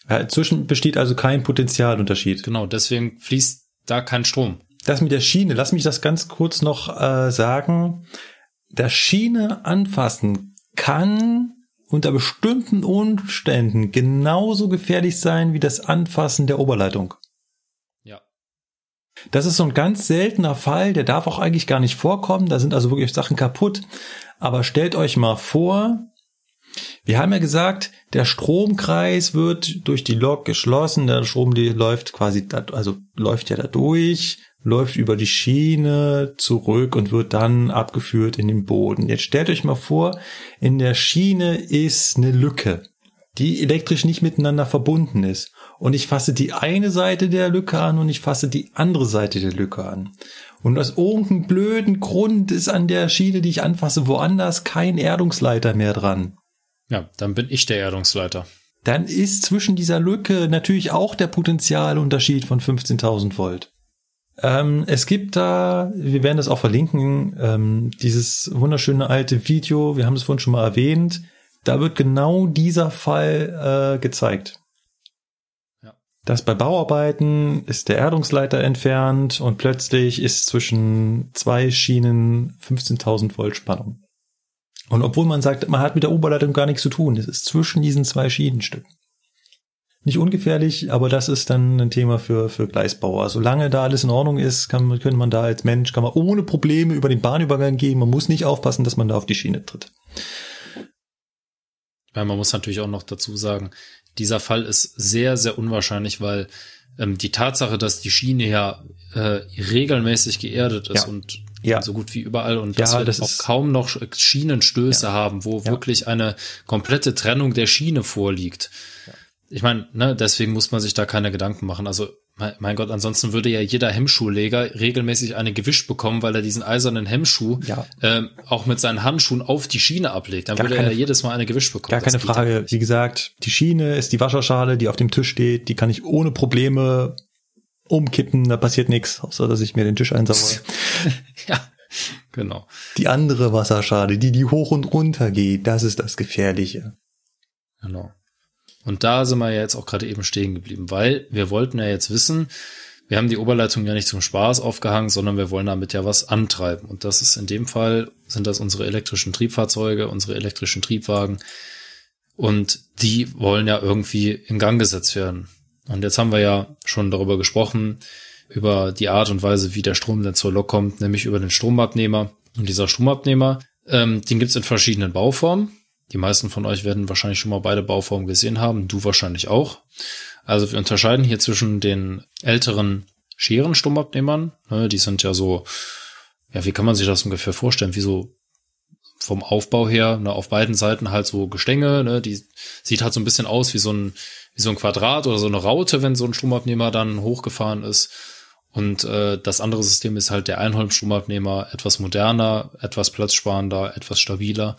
Ja, zwischen besteht also kein Potenzialunterschied. Genau, deswegen fließt da kein Strom. Das mit der Schiene, lass mich das ganz kurz noch äh, sagen. Der Schiene anfassen kann unter bestimmten Umständen genauso gefährlich sein wie das Anfassen der Oberleitung. Ja. Das ist so ein ganz seltener Fall, der darf auch eigentlich gar nicht vorkommen. Da sind also wirklich Sachen kaputt. Aber stellt euch mal vor, wir haben ja gesagt, der Stromkreis wird durch die Lok geschlossen. Der Strom die läuft quasi, also läuft ja da durch, läuft über die Schiene zurück und wird dann abgeführt in den Boden. Jetzt stellt euch mal vor, in der Schiene ist eine Lücke, die elektrisch nicht miteinander verbunden ist. Und ich fasse die eine Seite der Lücke an und ich fasse die andere Seite der Lücke an. Und aus irgendeinem blöden Grund ist an der Schiene, die ich anfasse, woanders kein Erdungsleiter mehr dran. Ja, dann bin ich der Erdungsleiter. Dann ist zwischen dieser Lücke natürlich auch der Potentialunterschied von 15.000 Volt. Ähm, es gibt da, wir werden das auch verlinken, ähm, dieses wunderschöne alte Video, wir haben es vorhin schon mal erwähnt, da wird genau dieser Fall äh, gezeigt. Ja. Dass bei Bauarbeiten ist der Erdungsleiter entfernt und plötzlich ist zwischen zwei Schienen 15.000 Volt Spannung. Und obwohl man sagt, man hat mit der Oberleitung gar nichts zu tun, es ist zwischen diesen zwei Schienenstücken. Nicht ungefährlich, aber das ist dann ein Thema für, für Gleisbauer. Solange da alles in Ordnung ist, kann, kann man da als Mensch, kann man ohne Probleme über den Bahnübergang gehen. Man muss nicht aufpassen, dass man da auf die Schiene tritt. Weil man muss natürlich auch noch dazu sagen, dieser Fall ist sehr, sehr unwahrscheinlich, weil ähm, die Tatsache, dass die Schiene ja äh, regelmäßig geerdet ist Ja. und Ja. so gut wie überall und Ja, dass wir das auch kaum noch Schienenstöße haben, wo Ja. wirklich eine komplette Trennung der Schiene vorliegt. Ich meine, ne, deswegen muss man sich da keine Gedanken machen. Also mein, Gott, ansonsten würde ja jeder Hemmschuhleger regelmäßig eine gewischt bekommen, weil er diesen eisernen Hemmschuh Ja. ähm, auch mit seinen Handschuhen auf die Schiene ablegt. Dann Gar würde er jedes Mal eine gewischt bekommen. Gar keine Das ja Frage. Wie gesagt, die Schiene ist die Wasserschale, die auf dem Tisch steht. Die kann ich ohne Probleme umkippen. Da passiert nichts, außer dass ich mir den Tisch einsauere. [laughs] Ja, genau. die andere Wasserschale, die die hoch und runter geht, das ist das Gefährliche. Genau. Und da sind wir ja jetzt auch gerade eben stehen geblieben, weil wir wollten ja jetzt wissen, wir haben die Oberleitung ja nicht zum Spaß aufgehangen, sondern wir wollen damit ja was antreiben. Und das ist in dem Fall, sind das unsere elektrischen Triebfahrzeuge, unsere elektrischen Triebwagen. Und die wollen ja irgendwie in Gang gesetzt werden. Und jetzt haben wir ja schon darüber gesprochen, über die Art und Weise, wie der Strom denn zur Lok kommt, nämlich über den Stromabnehmer. Und dieser Stromabnehmer, ähm, den gibt's in verschiedenen Bauformen. Die meisten von euch werden wahrscheinlich schon mal beide Bauformen gesehen haben, du wahrscheinlich auch. Also wir unterscheiden hier zwischen den älteren Scherenstromabnehmern, ne, die sind ja so, ja, wie kann man sich das ungefähr vorstellen, wie so vom Aufbau her, ne, auf beiden Seiten halt so Gestänge, ne, die sieht halt so ein bisschen aus wie so ein, wie so ein Quadrat oder so eine Raute, wenn so ein Stromabnehmer dann hochgefahren ist. Und äh, das andere System ist halt der Einholmstromabnehmer, etwas moderner, etwas platzsparender, etwas stabiler.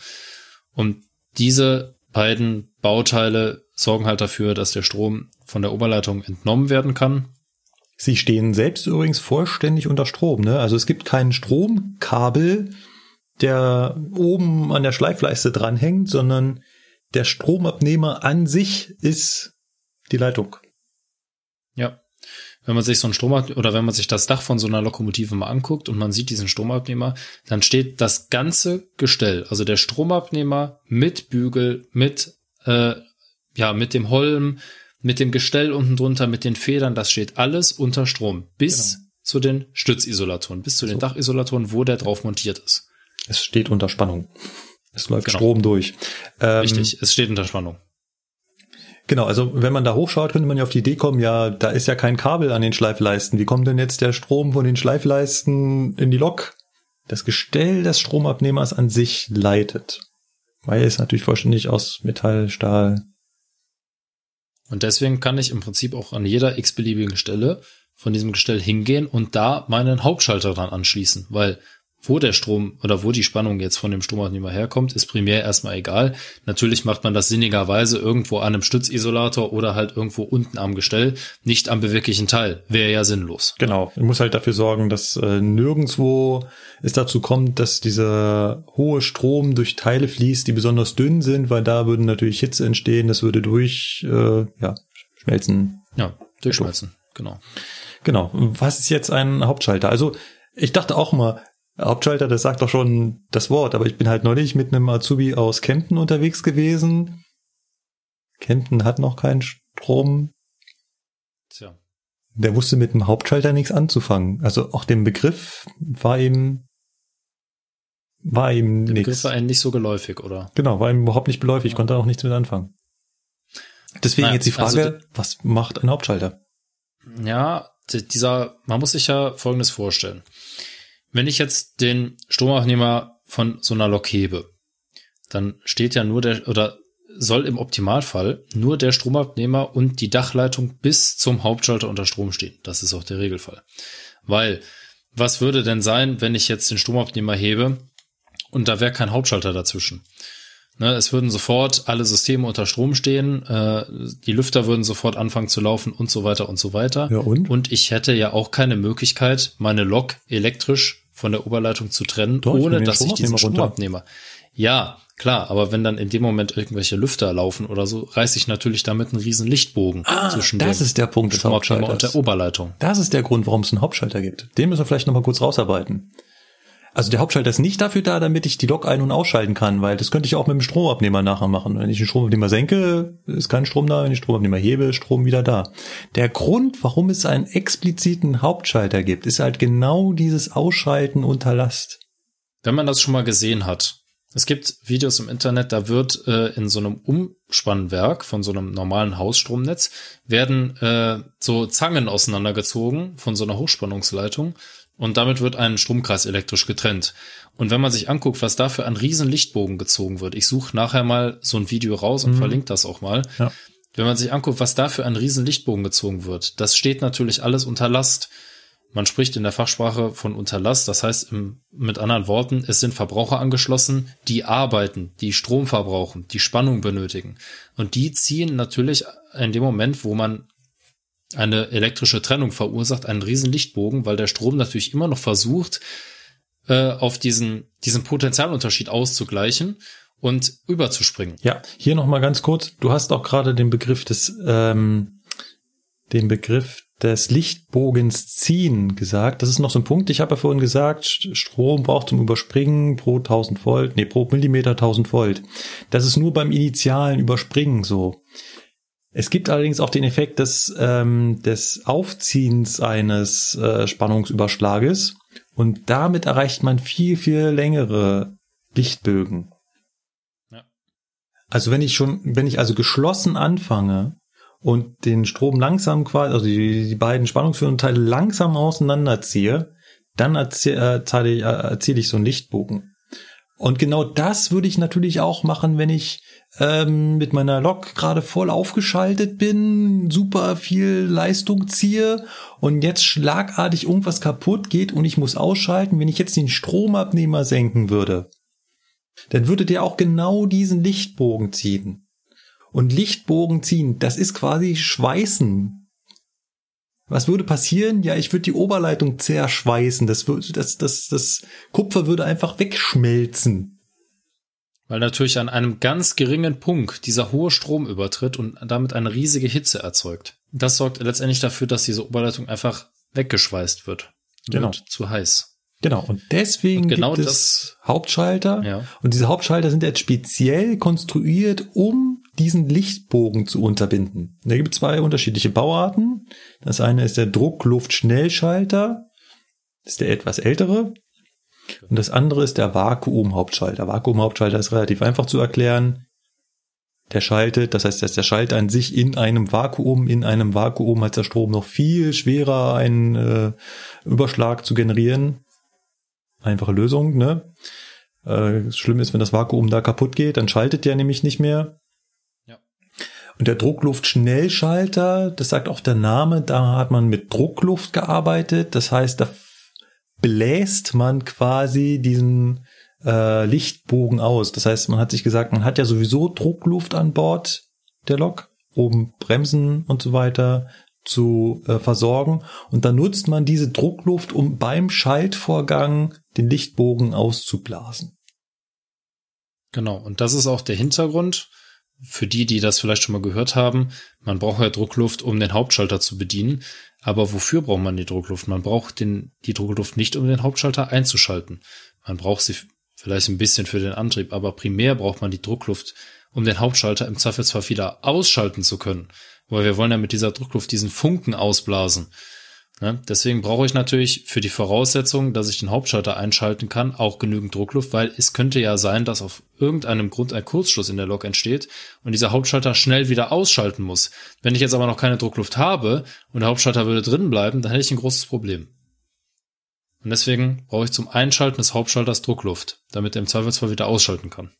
Und diese beiden Bauteile sorgen halt dafür, dass der Strom von der Oberleitung entnommen werden kann. Sie stehen selbst übrigens vollständig unter Strom. Ne? Also es gibt keinen Stromkabel, der oben an der Schleifleiste dranhängt, sondern der Stromabnehmer an sich ist die Leitung. Ja. Wenn man sich so ein Stromabnehmer oder wenn man sich das Dach von so einer Lokomotive mal anguckt und man sieht diesen Stromabnehmer, dann steht das ganze Gestell, also der Stromabnehmer mit Bügel, mit äh, ja mit dem Holm, mit dem Gestell unten drunter, mit den Federn, das steht alles unter Strom bis zu den Stützisolatoren, bis zu den Dachisolatoren, wo der drauf montiert ist. Es steht unter Spannung. Es läuft Genau. Strom durch. Ähm, Richtig, es steht unter Spannung. Genau, also wenn man da hochschaut, könnte man ja auf die Idee kommen, ja, da ist ja kein Kabel an den Schleifleisten. Wie kommt denn jetzt der Strom von den Schleifleisten in die Lok? Das Gestell des Stromabnehmers an sich leitet. Weil es natürlich vollständig aus Metall, Stahl. Und deswegen kann ich im Prinzip auch an jeder x-beliebigen Stelle von diesem Gestell hingehen und da meinen Hauptschalter dran anschließen, weil wo der Strom oder wo die Spannung jetzt von dem Stromabnehmer herkommt, ist primär erstmal egal. Natürlich macht man das sinnigerweise irgendwo an einem Stützisolator oder halt irgendwo unten am Gestell, nicht am beweglichen Teil. Wäre ja sinnlos. Genau. Ich muss halt dafür sorgen, dass äh, nirgendwo es dazu kommt, dass dieser hohe Strom durch Teile fließt, die besonders dünn sind, weil da würden natürlich Hitze entstehen, das würde durch äh, ja, schmelzen. Ja, durchschmelzen. Genau. Genau. Was ist jetzt ein Hauptschalter? Also ich dachte auch mal, Hauptschalter, das sagt doch schon das Wort, aber ich bin halt neulich mit einem Azubi aus Kempten unterwegs gewesen. Kempten hat noch keinen Strom. Tja. Der wusste mit dem Hauptschalter nichts anzufangen. Also auch dem Begriff war ihm war ihm Der Begriff nichts. war einem nicht so geläufig, oder? Genau, war ihm überhaupt nicht beläufig, konnte auch nichts mit anfangen. Deswegen Naja, jetzt die Frage, also was macht ein Hauptschalter? Ja, dieser, man muss sich ja Folgendes vorstellen. Wenn ich jetzt den Stromabnehmer von so einer Lok hebe, dann steht ja nur der, oder soll im Optimalfall nur der Stromabnehmer und die Dachleitung bis zum Hauptschalter unter Strom stehen. Das ist auch der Regelfall. Weil, was würde denn sein, wenn ich jetzt den Stromabnehmer hebe und da wäre kein Hauptschalter dazwischen? Ne, es würden sofort alle Systeme unter Strom stehen, äh, die Lüfter würden sofort anfangen zu laufen und so weiter und so weiter. Ja, und? Und ich hätte ja auch keine Möglichkeit, meine Lok elektrisch von der Oberleitung zu trennen, Doch, ohne dass ich diesen runter. Stromabnehmer. Ja, klar, aber wenn dann in dem Moment irgendwelche Lüfter laufen oder so, reiße ich natürlich damit einen riesen Lichtbogen zwischen Ah, das dem ist der Punkt des Stromabnehmer und der Oberleitung. Das ist der Grund, warum es einen Hauptschalter gibt. Den müssen wir vielleicht nochmal kurz rausarbeiten. Also der Hauptschalter ist nicht dafür da, damit ich die Lok ein- und ausschalten kann, weil das könnte ich auch mit dem Stromabnehmer nachher machen. Wenn ich den Stromabnehmer senke, ist kein Strom da. Wenn ich den Stromabnehmer hebe, Strom wieder da. Der Grund, warum es einen expliziten Hauptschalter gibt, ist halt genau dieses Ausschalten unter Last. Wenn man das schon mal gesehen hat, Es gibt Videos im Internet, da wird äh, in so einem Umspannwerk von so einem normalen Hausstromnetz werden äh, so Zangen auseinandergezogen von so einer Hochspannungsleitung und damit wird ein Stromkreis elektrisch getrennt. Und wenn man sich anguckt, was dafür an riesen Lichtbogen gezogen wird, ich suche nachher mal so ein Video raus und mhm. verlinke das auch mal. Ja. Wenn man sich anguckt, was dafür an riesen Lichtbogen gezogen wird, das steht natürlich alles unter Last. Man spricht in der Fachsprache von Unterlass, das heißt im, mit anderen Worten, es sind Verbraucher angeschlossen, die arbeiten, die Strom verbrauchen, die Spannung benötigen. Und die ziehen natürlich in dem Moment, wo man eine elektrische Trennung verursacht, einen riesen Lichtbogen, weil der Strom natürlich immer noch versucht, äh, auf diesen, diesen Potenzialunterschied auszugleichen und überzuspringen. Ja, hier nochmal ganz kurz. Du hast auch gerade den Begriff des, ähm, den Begriff des Lichtbogens ziehen gesagt. Das ist noch so ein Punkt. Ich habe ja vorhin gesagt, Strom braucht zum Überspringen pro 1000 Volt, nee, pro Millimeter 1000 Volt. Das ist nur beim initialen Überspringen so. Es gibt allerdings auch den Effekt des, ähm, des Aufziehens eines äh, Spannungsüberschlages und damit erreicht man viel, viel längere Lichtbögen. Ja. Also wenn ich schon, wenn ich also geschlossen anfange, und den Strom langsam quasi, also die, die beiden spannungsführenden Teile langsam auseinanderziehe, dann erziele ich, äh, erziele ich so einen Lichtbogen. Und genau das würde ich natürlich auch machen, wenn ich ähm, mit meiner Lok gerade voll aufgeschaltet bin, super viel Leistung ziehe und jetzt schlagartig irgendwas kaputt geht und ich muss ausschalten. Wenn ich jetzt den Stromabnehmer senken würde, dann würde der auch genau diesen Lichtbogen ziehen und Lichtbogen ziehen, das ist quasi Schweißen. Was würde passieren? Ja, ich würde die Oberleitung zerschweißen. Das, würde, das, das, das Kupfer würde einfach wegschmelzen. Weil natürlich an einem ganz geringen Punkt dieser hohe Strom übertritt und damit eine riesige Hitze erzeugt. Das sorgt letztendlich dafür, dass diese Oberleitung einfach weggeschweißt wird. Genau. Wird zu heiß. Genau, und deswegen und genau gibt es Hauptschalter. Ja. Und diese Hauptschalter sind jetzt speziell konstruiert, um diesen Lichtbogen zu unterbinden. Da gibt es zwei unterschiedliche Bauarten. Das eine ist der Druckluftschnellschalter, das ist der etwas ältere. Und das andere ist der Vakuumhauptschalter. Vakuumhauptschalter ist relativ einfach zu erklären. Der schaltet, das heißt, dass der Schalter an sich in einem Vakuum, in einem Vakuum hat der Strom noch viel schwerer, einen äh, Überschlag zu generieren. Einfache Lösung, ne? Äh, schlimm ist, wenn das Vakuum da kaputt geht, dann schaltet der nämlich nicht mehr. Und der Druckluftschnellschalter, das sagt auch der Name, da hat man mit Druckluft gearbeitet. Das heißt, da bläst man quasi diesen äh, Lichtbogen aus. Das heißt, man hat sich gesagt, man hat ja sowieso Druckluft an Bord der Lok, um Bremsen und so weiter zu äh, versorgen. Und dann nutzt man diese Druckluft, um beim Schaltvorgang den Lichtbogen auszublasen. Genau, und das ist auch der Hintergrund, für die, die das vielleicht schon mal gehört haben, man braucht ja Druckluft, um den Hauptschalter zu bedienen. Aber wofür braucht man die Druckluft? Man braucht den, die Druckluft nicht, um den Hauptschalter einzuschalten. Man braucht sie vielleicht ein bisschen für den Antrieb, aber primär braucht man die Druckluft, um den Hauptschalter im Zweifelsfall wieder ausschalten zu können. Weil wir wollen ja mit dieser Druckluft diesen Funken ausblasen. Ne? Deswegen brauche ich natürlich für die Voraussetzung, dass ich den Hauptschalter einschalten kann, auch genügend Druckluft, weil es könnte ja sein, dass auf irgendeinem Grund ein Kurzschluss in der Lok entsteht und dieser Hauptschalter schnell wieder ausschalten muss. Wenn ich jetzt aber noch keine Druckluft habe und der Hauptschalter würde drin bleiben, dann hätte ich ein großes Problem. Und deswegen brauche ich zum Einschalten des Hauptschalters Druckluft, damit er im Zweifelsfall wieder ausschalten kann.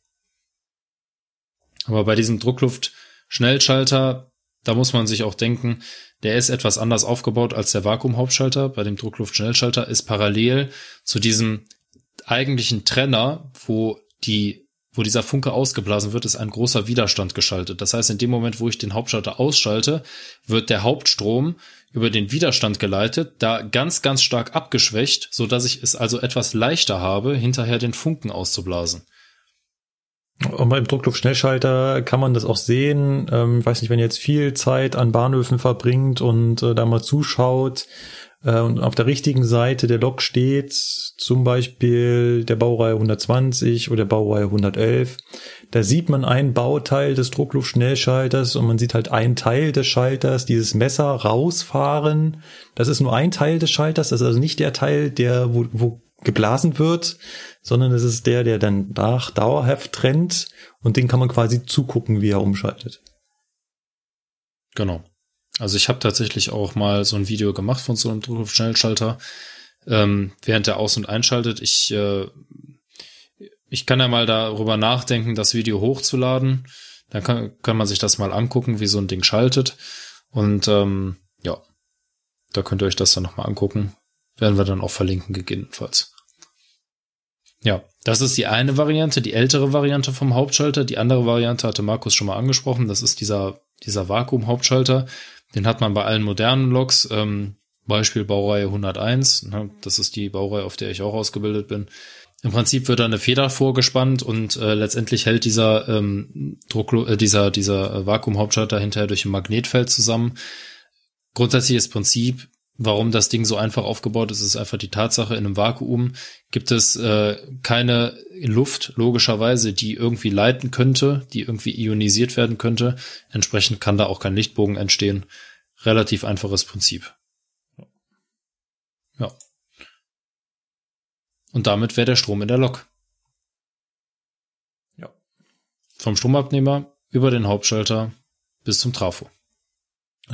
Aber bei diesem Druckluft-Schnellschalter, da muss man sich auch denken, der ist etwas anders aufgebaut als der Vakuumhauptschalter. Bei dem Druckluftschnellschalter ist parallel zu diesem eigentlichen Trenner, wo die wo dieser Funke ausgeblasen wird, ist ein großer Widerstand geschaltet. Das heißt, in dem Moment, wo ich den Hauptschalter ausschalte, wird der Hauptstrom über den Widerstand geleitet, da ganz, ganz stark abgeschwächt, so dass ich es also etwas leichter habe, hinterher den Funken auszublasen. Und beim Druckluftschnellschalter kann man das auch sehen. Ähm, weiß nicht, wenn ihr jetzt viel Zeit an Bahnhöfen verbringt und äh, da mal zuschaut äh, und auf der richtigen Seite der Lok steht, zum Beispiel der Baureihe 120 oder der Baureihe 111, da sieht man ein Bauteil des Druckluftschnellschalters und man sieht halt ein Teil des Schalters, dieses Messer rausfahren. Das ist nur ein Teil des Schalters, das ist also nicht der Teil, der, wo, wo geblasen wird, sondern es ist der, der dann nach dauerhaft trennt und den kann man quasi zugucken, wie er umschaltet. Genau. Also ich habe tatsächlich auch mal so ein Video gemacht von so einem Druckluftschnellschalter, ähm, während der aus- und einschaltet. Ich, äh, ich kann ja mal darüber nachdenken, das Video hochzuladen. Dann kann, kann man sich das mal angucken, wie so ein Ding schaltet. Und ähm, ja, da könnt ihr euch das dann nochmal angucken. Werden wir dann auch verlinken, gegebenenfalls. Ja, das ist die eine Variante, die ältere Variante vom Hauptschalter. Die andere Variante hatte Markus schon mal angesprochen. Das ist dieser, dieser Vakuum-Hauptschalter. Den hat man bei allen modernen Loks. Ähm, Beispiel Baureihe 101. Ne, das ist die Baureihe, auf der ich auch ausgebildet bin. Im Prinzip wird da eine Feder vorgespannt und äh, letztendlich hält dieser ähm, Druck, äh, dieser dieser äh, Vakuumhauptschalter hinterher durch ein Magnetfeld zusammen. Grundsätzliches Prinzip, warum das Ding so einfach aufgebaut ist, ist einfach die Tatsache, in einem Vakuum gibt es äh, keine Luft, logischerweise, die irgendwie leiten könnte, die irgendwie ionisiert werden könnte. Entsprechend kann da auch kein Lichtbogen entstehen. Relativ einfaches Prinzip. Ja. Und damit wäre der Strom in der Lok. Ja. Vom Stromabnehmer über den Hauptschalter bis zum Trafo.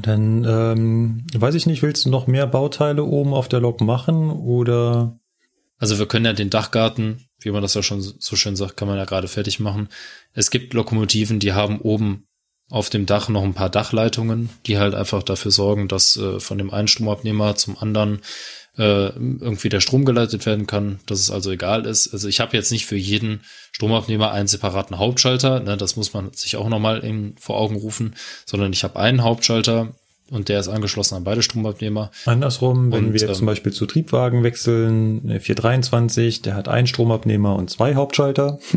Dann ähm, weiß ich nicht, willst du noch mehr Bauteile oben auf der Lok machen oder? Also wir können ja den Dachgarten, wie man das ja schon so schön sagt, kann man ja gerade fertig machen. Es gibt Lokomotiven, die haben oben auf dem Dach noch ein paar Dachleitungen, die halt einfach dafür sorgen, dass äh, von dem einen Stromabnehmer zum anderen äh, irgendwie der Strom geleitet werden kann, dass es also egal ist. Also ich habe jetzt nicht für jeden Stromabnehmer einen separaten Hauptschalter, ne, das muss man sich auch nochmal vor Augen rufen, sondern ich habe einen Hauptschalter und der ist angeschlossen an beide Stromabnehmer. Andersrum, wenn Und, wir ähm, zum Beispiel zu Triebwagen wechseln, eine 423, der hat einen Stromabnehmer und zwei Hauptschalter. [laughs]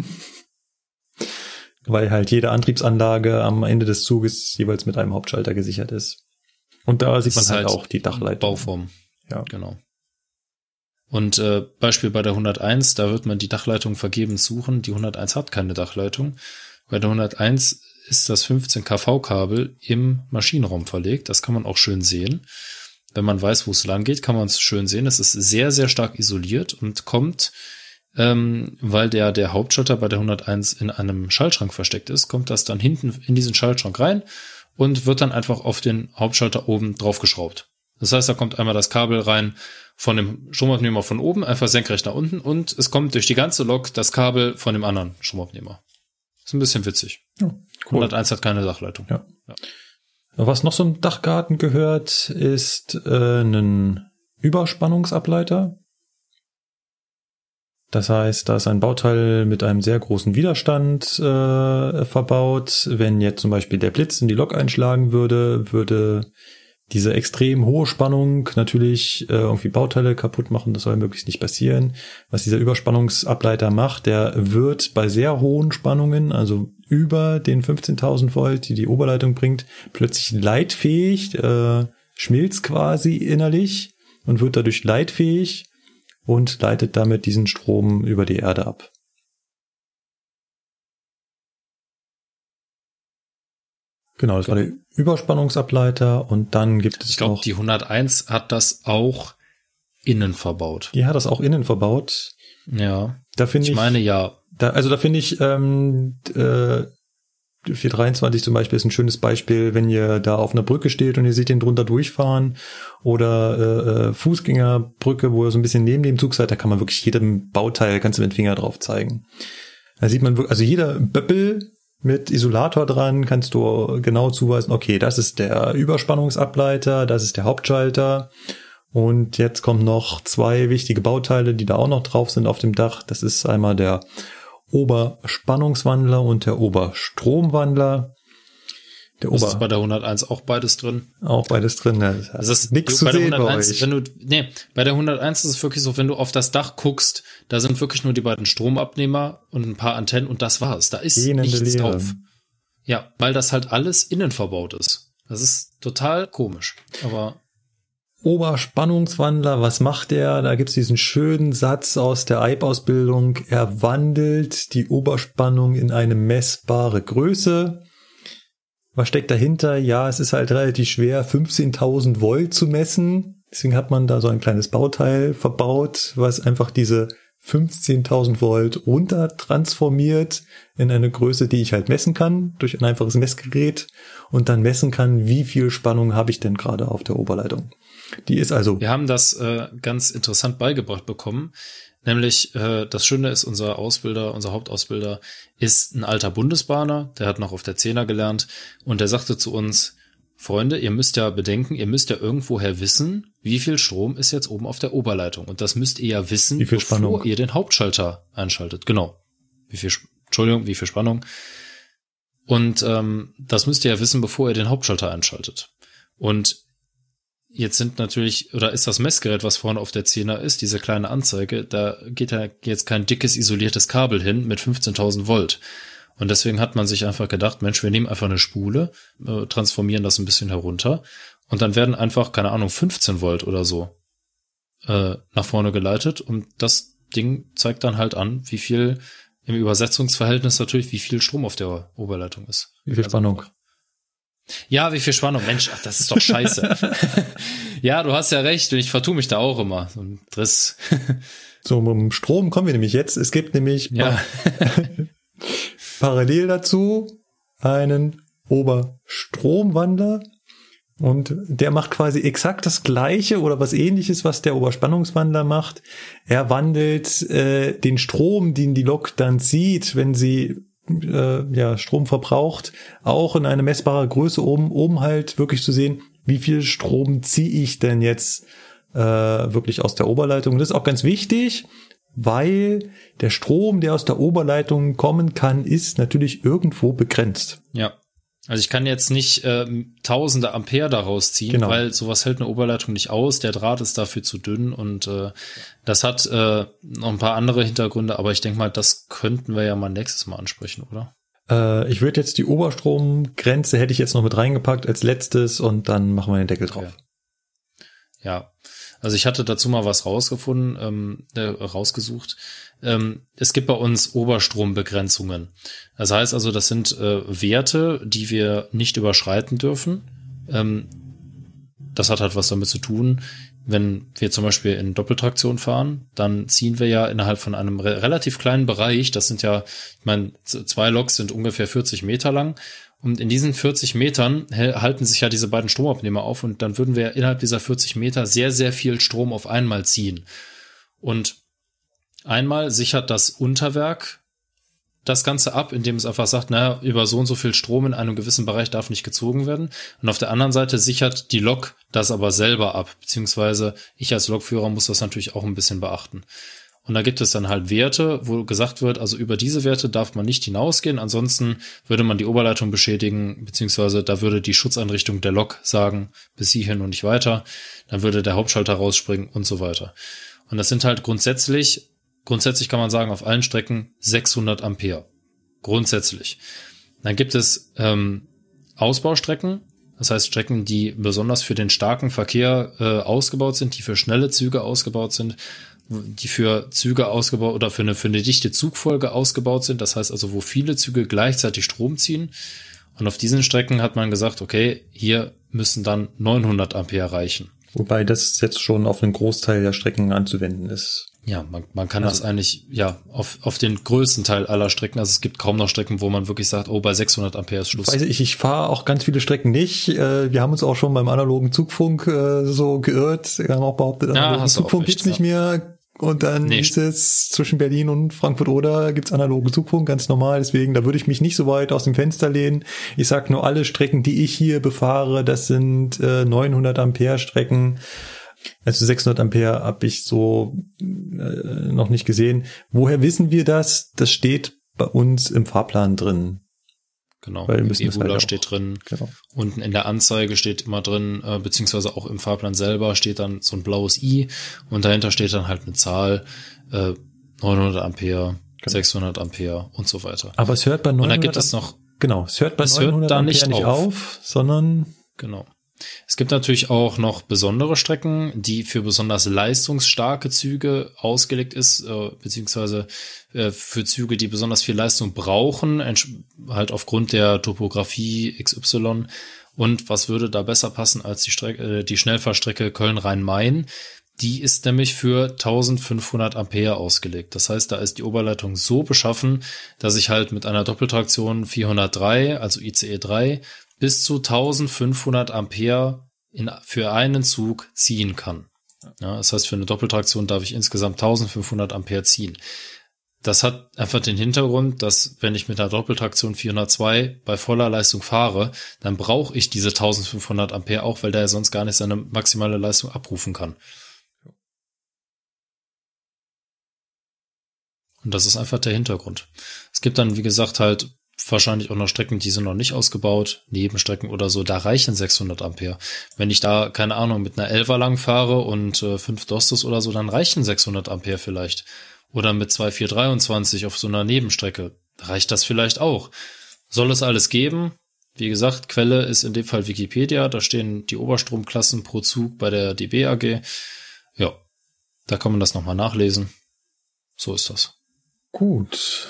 Weil halt jede Antriebsanlage am Ende des Zuges jeweils mit einem Hauptschalter gesichert ist. Und da sieht man ist halt, auch die Dachleitung. Bauform. Ja. Genau. Und äh, Beispiel bei der 101, da wird man die Dachleitung vergebens suchen. Die 101 hat keine Dachleitung. Bei der 101 ist das 15 kV-Kabel im Maschinenraum verlegt. Das kann man auch schön sehen. Wenn man weiß, wo es lang geht, kann man es schön sehen. Es ist sehr, sehr stark isoliert und kommt, ähm, weil der, der Hauptschalter bei der 101 in einem Schaltschrank versteckt ist, kommt das dann hinten in diesen Schaltschrank rein und wird dann einfach auf den Hauptschalter oben draufgeschraubt. Das heißt, da kommt einmal das Kabel rein von dem Stromabnehmer von oben, einfach senkrecht nach unten und es kommt durch die ganze Lok das Kabel von dem anderen Stromabnehmer. Ist ein bisschen witzig. Ja, cool. 101 hat keine Dachleitung. Ja. Was noch so ein Dachgarten gehört, ist äh, ein Überspannungsableiter. Das heißt, da ist ein Bauteil mit einem sehr großen Widerstand äh, verbaut. Wenn jetzt zum Beispiel der Blitz in die Lok einschlagen würde, würde diese extrem hohe Spannung natürlich äh, irgendwie Bauteile kaputt machen. Das soll möglichst nicht passieren. Was dieser Überspannungsableiter macht, der wird bei sehr hohen Spannungen, also über den 15.000 Volt, die die Oberleitung bringt, plötzlich leitfähig, äh, schmilzt quasi innerlich und wird dadurch leitfähig und leitet damit diesen Strom über die Erde ab. Genau, das war der Überspannungsableiter und dann gibt es Ich glaube, die 101 hat das auch innen verbaut. die hat das auch innen verbaut. Ja. Da finde Ich ich, meine ja. da, also da finde ich, ähm, äh, 423 zum Beispiel ist ein schönes Beispiel, wenn ihr da auf einer Brücke steht und ihr seht den drunter durchfahren oder äh, äh, Fußgängerbrücke, wo ihr so ein bisschen neben dem Zug seid, da kann man wirklich jedem Bauteil, kannst du mit dem Finger drauf zeigen. Da sieht man wirklich, also jeder Böppel mit Isolator dran kannst du genau zuweisen, okay, das ist der Überspannungsableiter, das ist der Hauptschalter und jetzt kommen noch zwei wichtige Bauteile, die da auch noch drauf sind auf dem Dach. Das ist einmal der Oberspannungswandler und der Oberstromwandler. Der Das Ober ist bei der 101 auch beides drin. auch beides drin. ne? Das Das ist du, zu bei der sehen bei 101, euch. wenn du, nee, bei der 101 ist es wirklich so, wenn du auf das Dach guckst, da sind wirklich nur die beiden Stromabnehmer und ein paar Antennen und das war's. Da ist Gähnende nichts Leere. drauf. Ja, weil das halt alles innen verbaut ist. Das ist total komisch. Aber Oberspannungswandler, was macht er? Da gibt's diesen schönen Satz aus der EIB-Ausbildung. Er wandelt die Oberspannung in eine messbare Größe. Was steckt dahinter? Ja, es ist halt relativ schwer, 15.000 Volt zu messen. Deswegen hat man da so ein kleines Bauteil verbaut, was einfach diese 15.000 Volt runter transformiert in eine Größe, die ich halt messen kann durch ein einfaches Messgerät und dann messen kann, wie viel Spannung habe ich denn gerade auf der Oberleitung. Die ist also. Wir haben das äh, ganz interessant beigebracht bekommen. Nämlich, äh, das Schöne ist, unser Ausbilder, unser Hauptausbilder ist ein alter Bundesbahner, der hat noch auf der Zehner gelernt und der sagte zu uns, Freunde, ihr müsst ja bedenken, ihr müsst ja irgendwoher wissen, wie viel Strom ist jetzt oben auf der Oberleitung. Und das müsst ihr ja wissen, viel Spannung? bevor ihr den Hauptschalter einschaltet. Genau. Wie viel, Entschuldigung, wie viel Spannung. Und ähm, das müsst ihr ja wissen, bevor ihr den Hauptschalter einschaltet. Und jetzt sind natürlich, oder ist das Messgerät, was vorne auf der Zehner ist, diese kleine Anzeige, da geht ja jetzt kein dickes isoliertes Kabel hin mit 15.000 Volt. Und deswegen hat man sich einfach gedacht, Mensch, wir nehmen einfach eine Spule, äh, transformieren das ein bisschen herunter und dann werden einfach, keine Ahnung, 15 Volt oder so äh, nach vorne geleitet und das Ding zeigt dann halt an, wie viel im Übersetzungsverhältnis natürlich, wie viel Strom auf der Oberleitung ist. Wie viel Spannung? Ja, wie viel Spannung? Mensch, ach, das ist doch scheiße. [laughs] ja, du hast ja recht und ich vertue mich da auch immer. So ein Driss. [laughs] dem Strom kommen wir nämlich jetzt. Es gibt nämlich ja. [laughs] parallel dazu einen Oberstromwandler und der macht quasi exakt das gleiche oder was ähnliches, was der Oberspannungswandler macht. Er wandelt äh, den Strom, den die Lok dann zieht, wenn sie äh, ja, Strom verbraucht, auch in eine messbare Größe um, um halt wirklich zu sehen, wie viel Strom ziehe ich denn jetzt äh, wirklich aus der Oberleitung. Und das ist auch ganz wichtig, weil der Strom, der aus der Oberleitung kommen kann, ist natürlich irgendwo begrenzt. Ja. Also ich kann jetzt nicht ähm, tausende Ampere daraus ziehen, genau. weil sowas hält eine Oberleitung nicht aus. Der Draht ist dafür zu dünn und äh, das hat äh, noch ein paar andere Hintergründe, aber ich denke mal, das könnten wir ja mal nächstes Mal ansprechen, oder? Äh, ich würde jetzt die Oberstromgrenze hätte ich jetzt noch mit reingepackt als letztes und dann machen wir den Deckel drauf. Okay. Ja, also ich hatte dazu mal was rausgefunden, ähm, äh, rausgesucht. Ähm, es gibt bei uns Oberstrombegrenzungen. Das heißt also, das sind äh, Werte, die wir nicht überschreiten dürfen. Ähm, das hat halt was damit zu tun, wenn wir zum Beispiel in Doppeltraktion fahren, dann ziehen wir ja innerhalb von einem re relativ kleinen Bereich, das sind ja, ich meine, zwei Loks sind ungefähr 40 Meter lang und in diesen 40 Metern halten sich ja diese beiden Stromabnehmer auf und dann würden wir innerhalb dieser 40 Meter sehr, sehr viel Strom auf einmal ziehen. Und einmal sichert das Unterwerk das Ganze ab, indem es einfach sagt, naja, über so und so viel Strom in einem gewissen Bereich darf nicht gezogen werden. Und auf der anderen Seite sichert die Lok das aber selber ab, beziehungsweise ich als Lokführer muss das natürlich auch ein bisschen beachten. Und da gibt es dann halt Werte, wo gesagt wird, also über diese Werte darf man nicht hinausgehen, ansonsten würde man die Oberleitung beschädigen, beziehungsweise da würde die Schutzeinrichtung der Lok sagen, bis hierhin und nicht weiter, dann würde der Hauptschalter rausspringen und so weiter. Und das sind halt grundsätzlich, grundsätzlich kann man sagen, auf allen Strecken 600 Ampere. Grundsätzlich. Dann gibt es ähm, Ausbaustrecken, das heißt Strecken, die besonders für den starken Verkehr äh, ausgebaut sind, die für schnelle Züge ausgebaut sind die für Züge ausgebaut oder für eine, für eine dichte Zugfolge ausgebaut sind. Das heißt also, wo viele Züge gleichzeitig Strom ziehen. Und auf diesen Strecken hat man gesagt, okay, hier müssen dann 900 Ampere reichen. Wobei das jetzt schon auf einen Großteil der Strecken anzuwenden ist. Ja, man, man kann also, das eigentlich, ja, auf, auf den größten Teil aller Strecken, also es gibt kaum noch Strecken, wo man wirklich sagt, oh, bei 600 Ampere ist Schluss. Weiß ich, ich fahre auch ganz viele Strecken nicht. Äh, wir haben uns auch schon beim analogen Zugfunk äh, so geirrt. Wir haben auch behauptet, analogen ja, Zugfunk gibt's nicht mehr und dann nee. ist es zwischen Berlin und Frankfurt oder gibt's analogen Zugfunk, ganz normal. Deswegen, da würde ich mich nicht so weit aus dem Fenster lehnen. Ich sag nur, alle Strecken, die ich hier befahre, das sind äh, 900 Ampere Strecken. Also 600 Ampere habe ich so äh, noch nicht gesehen. Woher wissen wir das? Das steht bei uns im Fahrplan drin. Genau, Weil im Ebula halt steht drin. Genau. Unten in der Anzeige steht immer drin, äh, beziehungsweise auch im Fahrplan selber steht dann so ein blaues i und dahinter steht dann halt eine Zahl, äh, 900 Ampere, genau. 600 Ampere und so weiter. Aber es hört bei 900 Und dann gibt es noch, genau, es hört bei es 900 hört da nicht, nicht auf. auf, sondern genau. Es gibt natürlich auch noch besondere Strecken, die für besonders leistungsstarke Züge ausgelegt ist, äh, beziehungsweise äh, für Züge, die besonders viel Leistung brauchen, halt aufgrund der Topografie XY. Und was würde da besser passen als die, Strecke, äh, die Schnellfahrstrecke Köln-Rhein-Main? Die ist nämlich für 1500 Ampere ausgelegt. Das heißt, da ist die Oberleitung so beschaffen, dass ich halt mit einer Doppeltraktion 403, also ICE 3, bis zu 1500 Ampere in, für einen Zug ziehen kann. Ja, das heißt, für eine Doppeltraktion darf ich insgesamt 1500 Ampere ziehen. Das hat einfach den Hintergrund, dass wenn ich mit einer Doppeltraktion 402 bei voller Leistung fahre, dann brauche ich diese 1500 Ampere auch, weil der sonst gar nicht seine maximale Leistung abrufen kann. Und das ist einfach der Hintergrund. Es gibt dann, wie gesagt, halt wahrscheinlich auch noch Strecken, die sind noch nicht ausgebaut, Nebenstrecken oder so, da reichen 600 Ampere. Wenn ich da, keine Ahnung, mit einer Elfer lang fahre und äh, 5 Dostos oder so, dann reichen 600 Ampere vielleicht. Oder mit 2423 auf so einer Nebenstrecke, reicht das vielleicht auch. Soll es alles geben? Wie gesagt, Quelle ist in dem Fall Wikipedia, da stehen die Oberstromklassen pro Zug bei der DB AG. Ja, da kann man das nochmal nachlesen. So ist das. Gut,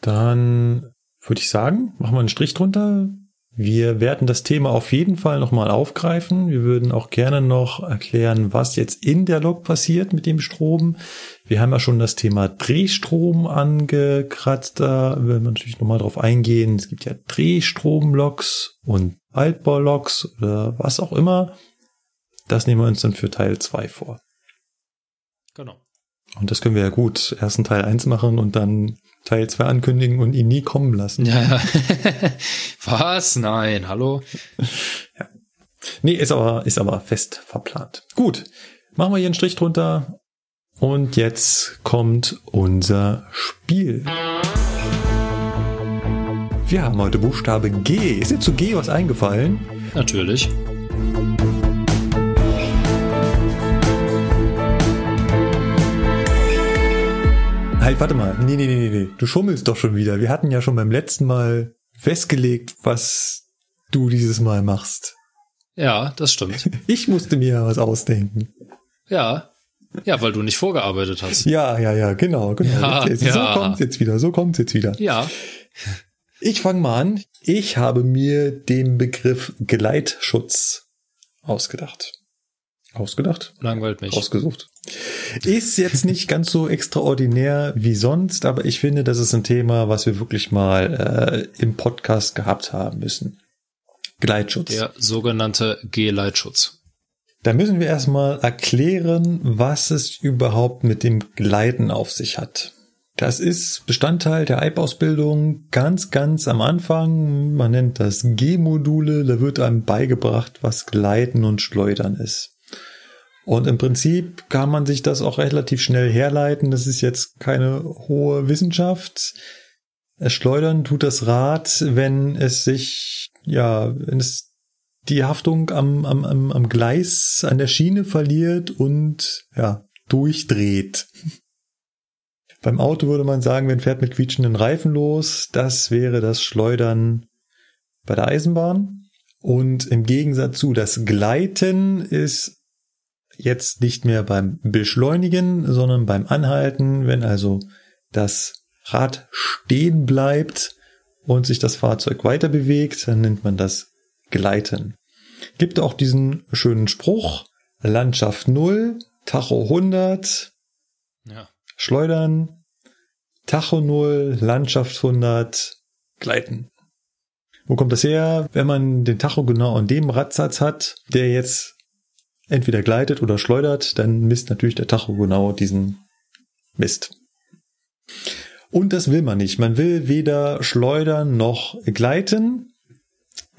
dann würde ich sagen, machen wir einen Strich drunter. Wir werden das Thema auf jeden Fall nochmal aufgreifen. Wir würden auch gerne noch erklären, was jetzt in der Lok passiert mit dem Strom. Wir haben ja schon das Thema Drehstrom angekratzt. Da werden wir natürlich nochmal drauf eingehen. Es gibt ja Drehstromloks und Altbauloks oder was auch immer. Das nehmen wir uns dann für Teil 2 vor. Genau. Und das können wir ja gut ersten Teil 1 machen und dann Teil 2 ankündigen und ihn nie kommen lassen. Ja. [laughs] Was? Nein, hallo? Ja. Nee, ist aber, ist aber fest verplant. Gut. Machen wir hier einen Strich drunter. Und jetzt kommt unser Spiel. Wir haben heute Buchstabe G. Ist dir zu G was eingefallen? Natürlich. Halt, warte mal. Nee, nee, nee, nee. Du schummelst doch schon wieder. Wir hatten ja schon beim letzten Mal festgelegt, was du dieses Mal machst. Ja, das stimmt. [laughs] Ich musste mir ja was ausdenken. Ja. Ja, weil du nicht vorgearbeitet hast. Ja, ja, ja, genau, genau. Ja, jetzt, ja. So kommt's jetzt wieder, so kommt's jetzt wieder. Ja. Ich fange mal an. Ich habe mir den Begriff Gleitschutz ausgedacht. Ausgedacht? Langweilt mich. Ausgesucht. Ist jetzt nicht ganz so extraordinär wie sonst, aber ich finde, das ist ein Thema, was wir wirklich mal äh, im Podcast gehabt haben müssen. Gleitschutz. Der sogenannte G-Leitschutz. Da müssen wir erstmal erklären, was es überhaupt mit dem Gleiten auf sich hat. Das ist Bestandteil der EIB-Ausbildung ganz, ganz am Anfang. Man nennt das G-Module. Da wird einem beigebracht, was Gleiten und Schleudern ist. Und im Prinzip kann man sich das auch relativ schnell herleiten. Das ist jetzt keine hohe Wissenschaft. Schleudern tut das Rad, wenn es sich, ja, wenn es die Haftung am, am, am, am Gleis, an der Schiene verliert und, ja, durchdreht. [laughs] Beim Auto würde man sagen, wenn fährt mit quietschenden Reifen los, das wäre das Schleudern bei der Eisenbahn. Und im Gegensatz zu das Gleiten ist jetzt nicht mehr beim Beschleunigen, sondern beim Anhalten, wenn also das Rad stehen bleibt und sich das Fahrzeug weiter bewegt, dann nennt man das Gleiten. Gibt auch diesen schönen Spruch, Landschaft 0, Tacho 100, Ja. Schleudern, Tacho 0, Landschaft 100, Gleiten. Wo kommt das her? Wenn man den Tacho genau an dem Radsatz hat, der jetzt entweder gleitet oder schleudert, dann misst natürlich der Tacho genau diesen Mist. Und das will man nicht. Man will weder schleudern noch gleiten,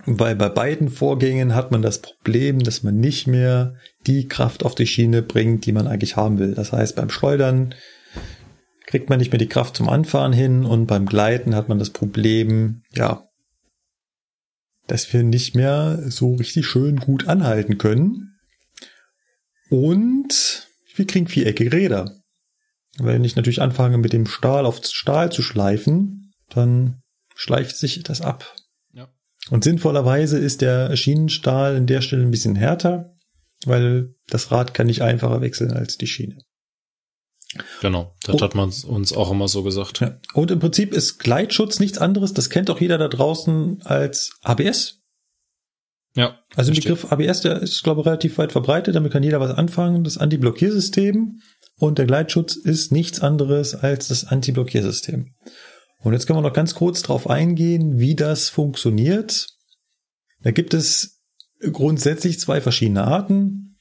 weil bei beiden Vorgängen hat man das Problem, dass man nicht mehr die Kraft auf die Schiene bringt, die man eigentlich haben will. Das heißt, beim Schleudern kriegt man nicht mehr die Kraft zum Anfahren hin und beim Gleiten hat man das Problem, ja, dass wir nicht mehr so richtig schön gut anhalten können. Und wir kriegen viereckige Räder. Wenn ich natürlich anfange, mit dem Stahl auf Stahl zu schleifen, dann schleift sich das ab. Ja. Und sinnvollerweise ist der Schienenstahl an der Stelle ein bisschen härter, weil das Rad kann nicht einfacher wechseln als die Schiene. Genau, das Oh. hat man uns auch immer so gesagt. Ja. Und im Prinzip ist Gleitschutz nichts anderes, das kennt auch jeder da draußen als ABS. Ja. Also der. Begriff ABS, der ist, glaube ich, relativ weit verbreitet, damit kann jeder was anfangen. Das Anti-Blockiersystem und der Gleitschutz ist nichts anderes als das Anti-Blockiersystem. Und jetzt können wir noch ganz kurz drauf eingehen, wie das funktioniert. Da gibt es grundsätzlich zwei verschiedene Arten.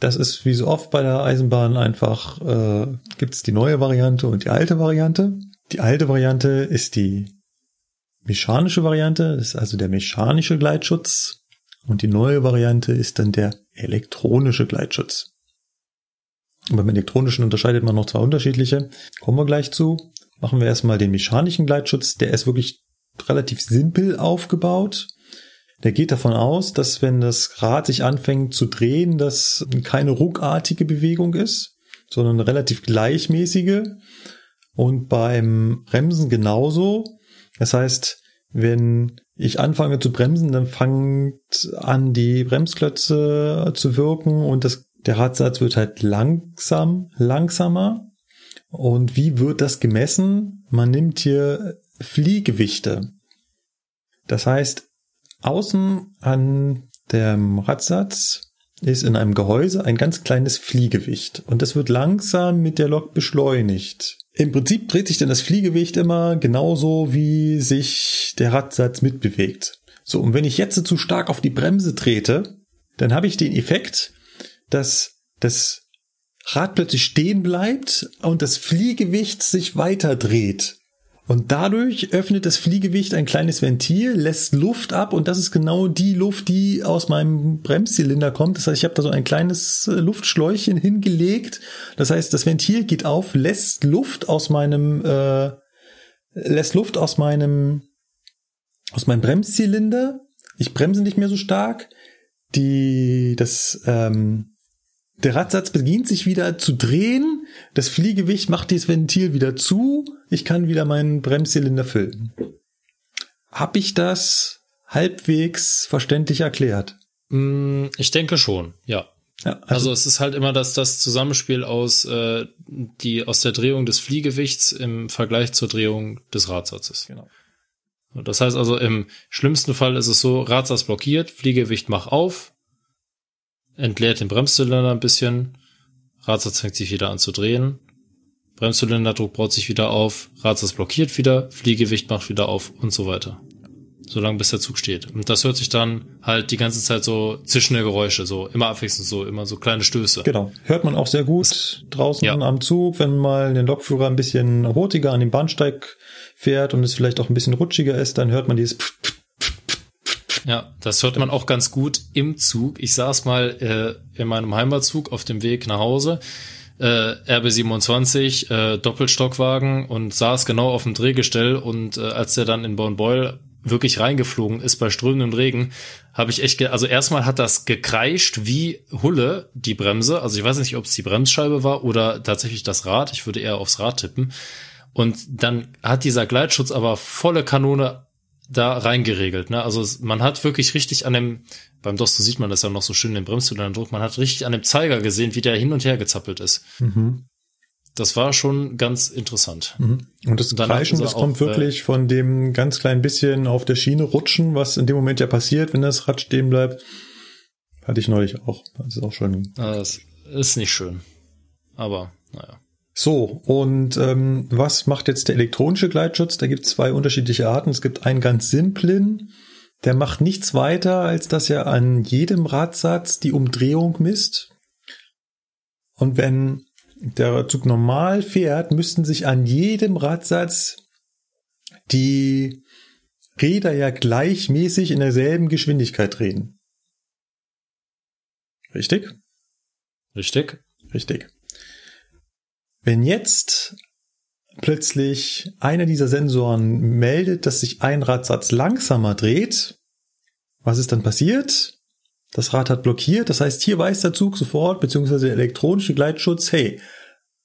Das ist wie so oft bei der Eisenbahn einfach, äh, gibt es die neue Variante und die alte Variante. Die alte Variante ist die mechanische Variante, ist also der mechanische Gleitschutz. Und die neue Variante ist dann der elektronische Gleitschutz. Und beim elektronischen unterscheidet man noch zwei unterschiedliche. Kommen wir gleich zu. Machen wir erstmal den mechanischen Gleitschutz. Der ist wirklich relativ simpel aufgebaut. Der geht davon aus, dass wenn das Rad sich anfängt zu drehen, das keine ruckartige Bewegung ist, sondern relativ gleichmäßige. Und beim Bremsen genauso. Das heißt, wenn ich anfange zu bremsen, dann fängt an, die Bremsklötze zu wirken und das, der Radsatz wird halt langsam, langsamer. Und wie wird das gemessen? Man nimmt hier Fliegewichte. Das heißt, außen an dem Radsatz ist in einem Gehäuse ein ganz kleines Fliegewicht und das wird langsam mit der Lok beschleunigt. Im Prinzip dreht sich denn das Fliegewicht immer genauso, wie sich der Radsatz mitbewegt. So, und wenn ich jetzt zu stark auf die Bremse trete, dann habe ich den Effekt, dass das Rad plötzlich stehen bleibt und das Fliegewicht sich weiter dreht. Und dadurch öffnet das Fliegewicht ein kleines Ventil, lässt Luft ab und das ist genau die Luft, die aus meinem Bremszylinder kommt. Das heißt, ich habe da so ein kleines äh, Luftschläuchchen hingelegt. Das heißt, das Ventil geht auf, lässt Luft aus meinem äh, lässt Luft aus meinem aus meinem Bremszylinder. Ich bremse nicht mehr so stark. Die das ähm, der Radsatz beginnt sich wieder zu drehen. Das Fliegewicht macht dieses Ventil wieder zu. Ich kann wieder meinen Bremszylinder füllen. Hab ich das halbwegs verständlich erklärt? Mm, Ich denke schon, ja. Ja, Also, es ist halt immer das, das Zusammenspiel aus, äh, die, aus der Drehung des Fliegewichts im Vergleich zur Drehung des Radsatzes. Genau. Das heißt also, im schlimmsten Fall ist es so, Radsatz blockiert, Fliegewicht mach auf, entleert den Bremszylinder ein bisschen, Radsatz fängt sich wieder an zu drehen, Bremszylinderdruck baut sich wieder auf, Radsatz blockiert wieder, Fliegewicht macht wieder auf und so weiter. Solange bis der Zug steht. Und das hört sich dann halt die ganze Zeit so zischende Geräusche, so immer abwechselnd so, immer so kleine Stöße. Genau. Hört man auch sehr gut draußen Ja. am Zug, wenn mal der Lokführer ein bisschen hurtiger an dem Bahnsteig fährt und es vielleicht auch ein bisschen rutschiger ist, dann hört man dieses Pft, Pft, Ja, das hört man auch ganz gut im Zug. Ich saß mal äh, in meinem Heimatzug auf dem Weg nach Hause, äh, RB27, äh, Doppelstockwagen und saß genau auf dem Drehgestell und äh, als der dann in Bornbeul wirklich reingeflogen ist bei strömendem Regen, habe ich echt, also erstmal hat das gekreischt wie Hulle, die Bremse. Also ich weiß nicht, ob es die Bremsscheibe war oder tatsächlich das Rad. Ich würde eher aufs Rad tippen. Und dann hat dieser Gleitschutz aber volle Kanone da reingeregelt. Ne? Also man hat wirklich richtig an dem, beim Dosto sieht man das ja noch so schön, den Bremszylinder-Druck, man hat richtig an dem Zeiger gesehen, wie der hin und her gezappelt ist. Mhm. Das war schon ganz interessant. Mhm. Und das Danach Kreischen, das kommt auch, wirklich von dem ganz kleinen bisschen auf der Schiene rutschen, was in dem Moment ja passiert, wenn das Rad stehen bleibt. Hatte ich neulich auch. Das ist auch schon Äh, Das ist nicht schön. Aber, naja. So, und ähm, was macht jetzt der elektronische Gleitschutz? Da gibt es zwei unterschiedliche Arten. Es gibt einen ganz simplen, der macht nichts weiter, als dass er an jedem Radsatz die Umdrehung misst. Und wenn der Zug normal fährt, müssten sich an jedem Radsatz die Räder ja gleichmäßig in derselben Geschwindigkeit drehen. Richtig? Richtig? Richtig. Wenn jetzt plötzlich einer dieser Sensoren meldet, dass sich ein Radsatz langsamer dreht, was ist dann passiert? Das Rad hat blockiert, das heißt, hier weiß der Zug sofort, beziehungsweise der elektronische Gleitschutz, hey,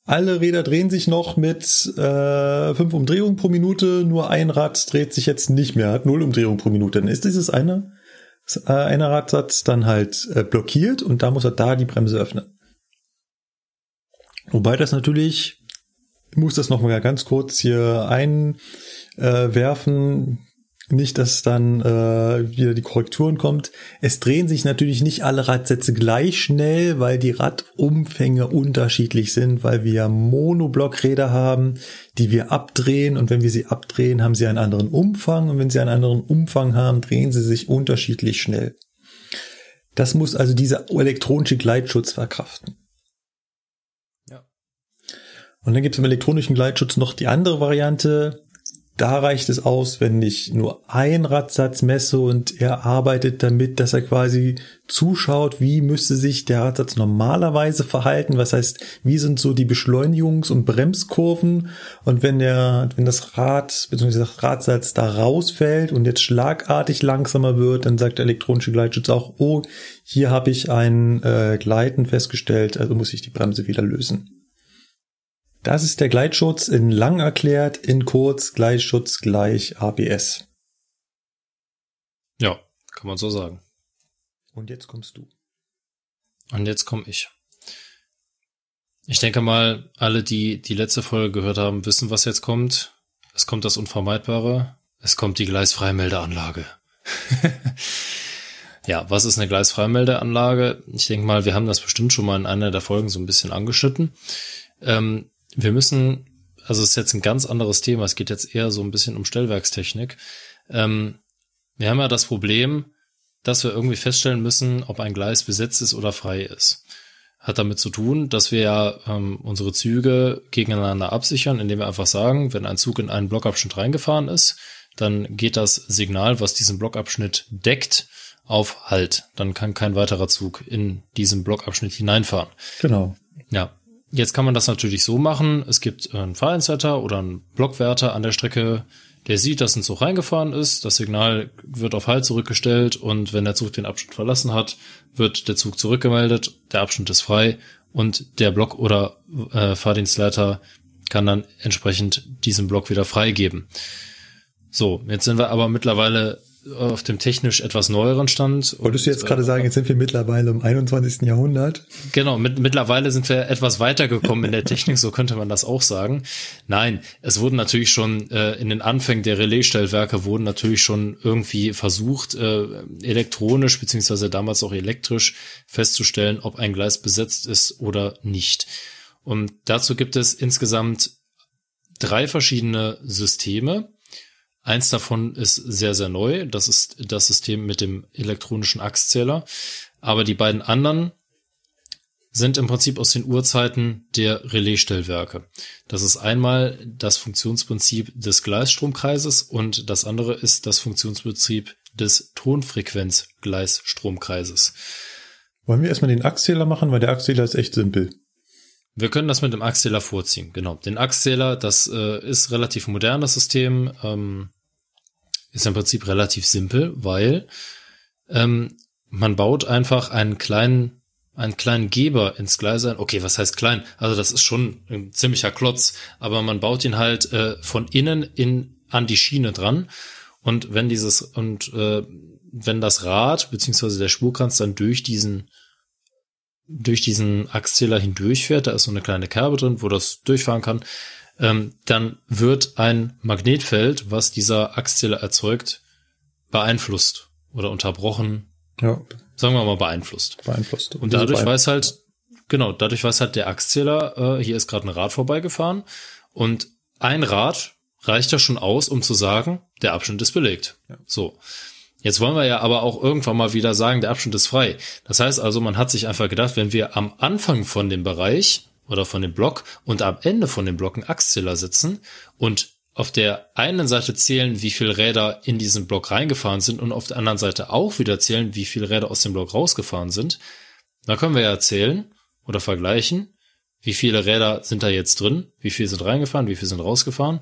alle Räder drehen sich noch mit äh, fünf Umdrehungen pro Minute, nur ein Rad dreht sich jetzt nicht mehr, hat null Umdrehungen pro Minute. Dann ist dieses eine, äh, einer Radsatz dann halt äh, blockiert und da muss er da die Bremse öffnen. Wobei das natürlich, ich muss das nochmal ganz kurz hier einwerfen, nicht, dass dann äh, wieder die Korrekturen kommt. Es drehen sich natürlich nicht alle Radsätze gleich schnell, weil die Radumfänge unterschiedlich sind, weil wir Monoblockräder haben, die wir abdrehen und wenn wir sie abdrehen, haben sie einen anderen Umfang und wenn sie einen anderen Umfang haben, drehen sie sich unterschiedlich schnell. Das muss also dieser elektronische Gleitschutz verkraften. Und dann gibt es im elektronischen Gleitschutz noch die andere Variante, da reicht es aus, wenn ich nur ein Radsatz messe und er arbeitet damit, dass er quasi zuschaut, wie müsste sich der Radsatz normalerweise verhalten. Was heißt, wie sind so die Beschleunigungs- und Bremskurven? Und wenn der, wenn das Rad bzw. das Radsatz da rausfällt und jetzt schlagartig langsamer wird, dann sagt der elektronische Gleitschutz auch, oh, hier habe ich ein äh, Gleiten festgestellt, also muss ich die Bremse wieder lösen. Das ist der Gleitschutz in lang erklärt, in kurz Gleitschutz gleich ABS. Ja, kann man so sagen. Und jetzt kommst du. Und jetzt komme ich. Ich denke mal, alle, die die letzte Folge gehört haben, wissen, was jetzt kommt. Es kommt das Unvermeidbare. Es kommt die Gleisfreimeldeanlage. [laughs] ja, was ist eine Gleisfreimeldeanlage? Ich denke mal, wir haben das bestimmt schon mal in einer der Folgen so ein bisschen angeschnitten. Ähm, wir müssen, also es ist jetzt ein ganz anderes Thema, es geht jetzt eher so ein bisschen um Stellwerkstechnik. Ähm, wir haben ja das Problem, dass wir irgendwie feststellen müssen, ob ein Gleis besetzt ist oder frei ist. Hat damit zu tun, dass wir ja ähm, unsere Züge gegeneinander absichern, indem wir einfach sagen, wenn ein Zug in einen Blockabschnitt reingefahren ist, dann geht das Signal, was diesen Blockabschnitt deckt, auf Halt. Dann kann kein weiterer Zug in diesen Blockabschnitt hineinfahren. Genau. Ja, Jetzt kann man das natürlich so machen. Es gibt einen Fahrinsetter oder einen Blockwärter an der Strecke, der sieht, dass ein Zug reingefahren ist. Das Signal wird auf Halt zurückgestellt und wenn der Zug den Abschnitt verlassen hat, wird der Zug zurückgemeldet. Der Abschnitt ist frei und der Block oder äh, Fahrdienstleiter kann dann entsprechend diesen Block wieder freigeben. So, jetzt sind wir aber mittlerweile auf dem technisch etwas neueren Stand. Wolltest du jetzt gerade sagen, jetzt sind wir mittlerweile im 21. Jahrhundert? Genau, mit, mittlerweile sind wir etwas weitergekommen in der Technik, so könnte man das auch sagen. Nein, es wurden natürlich schon äh, in den Anfängen der Relaisstellwerke wurden natürlich schon irgendwie versucht, äh, elektronisch beziehungsweise damals auch elektrisch festzustellen, ob ein Gleis besetzt ist oder nicht. Und dazu gibt es insgesamt drei verschiedene Systeme Eins davon ist sehr, sehr neu. Das ist das System mit dem elektronischen Achszähler. Aber die beiden anderen sind im Prinzip aus den Urzeiten der Relaisstellwerke. Das ist einmal das Funktionsprinzip des Gleisstromkreises und das andere ist das Funktionsprinzip des Tonfrequenzgleisstromkreises. Wollen wir erstmal den Achszähler machen, weil der Achszähler ist echt simpel. Wir können das mit dem Achszähler vorziehen, genau. Den Achszähler, das äh, ist relativ modernes System, ähm, ist im Prinzip relativ simpel, weil ähm, man baut einfach einen kleinen, einen kleinen Geber ins Gleis ein. Okay, was heißt klein? Also das ist schon ein ziemlicher Klotz, aber man baut ihn halt äh, von innen in an die Schiene dran. Und wenn dieses und äh, wenn das Rad beziehungsweise der Spurkranz dann durch diesen durch diesen Achszähler hindurchfährt, da ist so eine kleine Kerbe drin, wo das durchfahren kann, ähm, dann wird ein Magnetfeld, was dieser Achszähler erzeugt, beeinflusst oder unterbrochen. Ja. Sagen wir mal beeinflusst. Beeinflusst. Und dadurch weiß halt, genau, dadurch weiß halt der Achszähler, äh, hier ist gerade ein Rad vorbeigefahren und ein Rad reicht ja schon aus, um zu sagen, der Abschnitt ist belegt. Ja. So. Jetzt wollen wir ja aber auch irgendwann mal wieder sagen, der Abschnitt ist frei. Das heißt also, man hat sich einfach gedacht, wenn wir am Anfang von dem Bereich oder von dem Block und am Ende von dem Block einen Achszähler setzen und auf der einen Seite zählen, wie viele Räder in diesen Block reingefahren sind und auf der anderen Seite auch wieder zählen, wie viele Räder aus dem Block rausgefahren sind, dann können wir ja zählen oder vergleichen, wie viele Räder sind da jetzt drin, wie viele sind reingefahren, wie viele sind rausgefahren.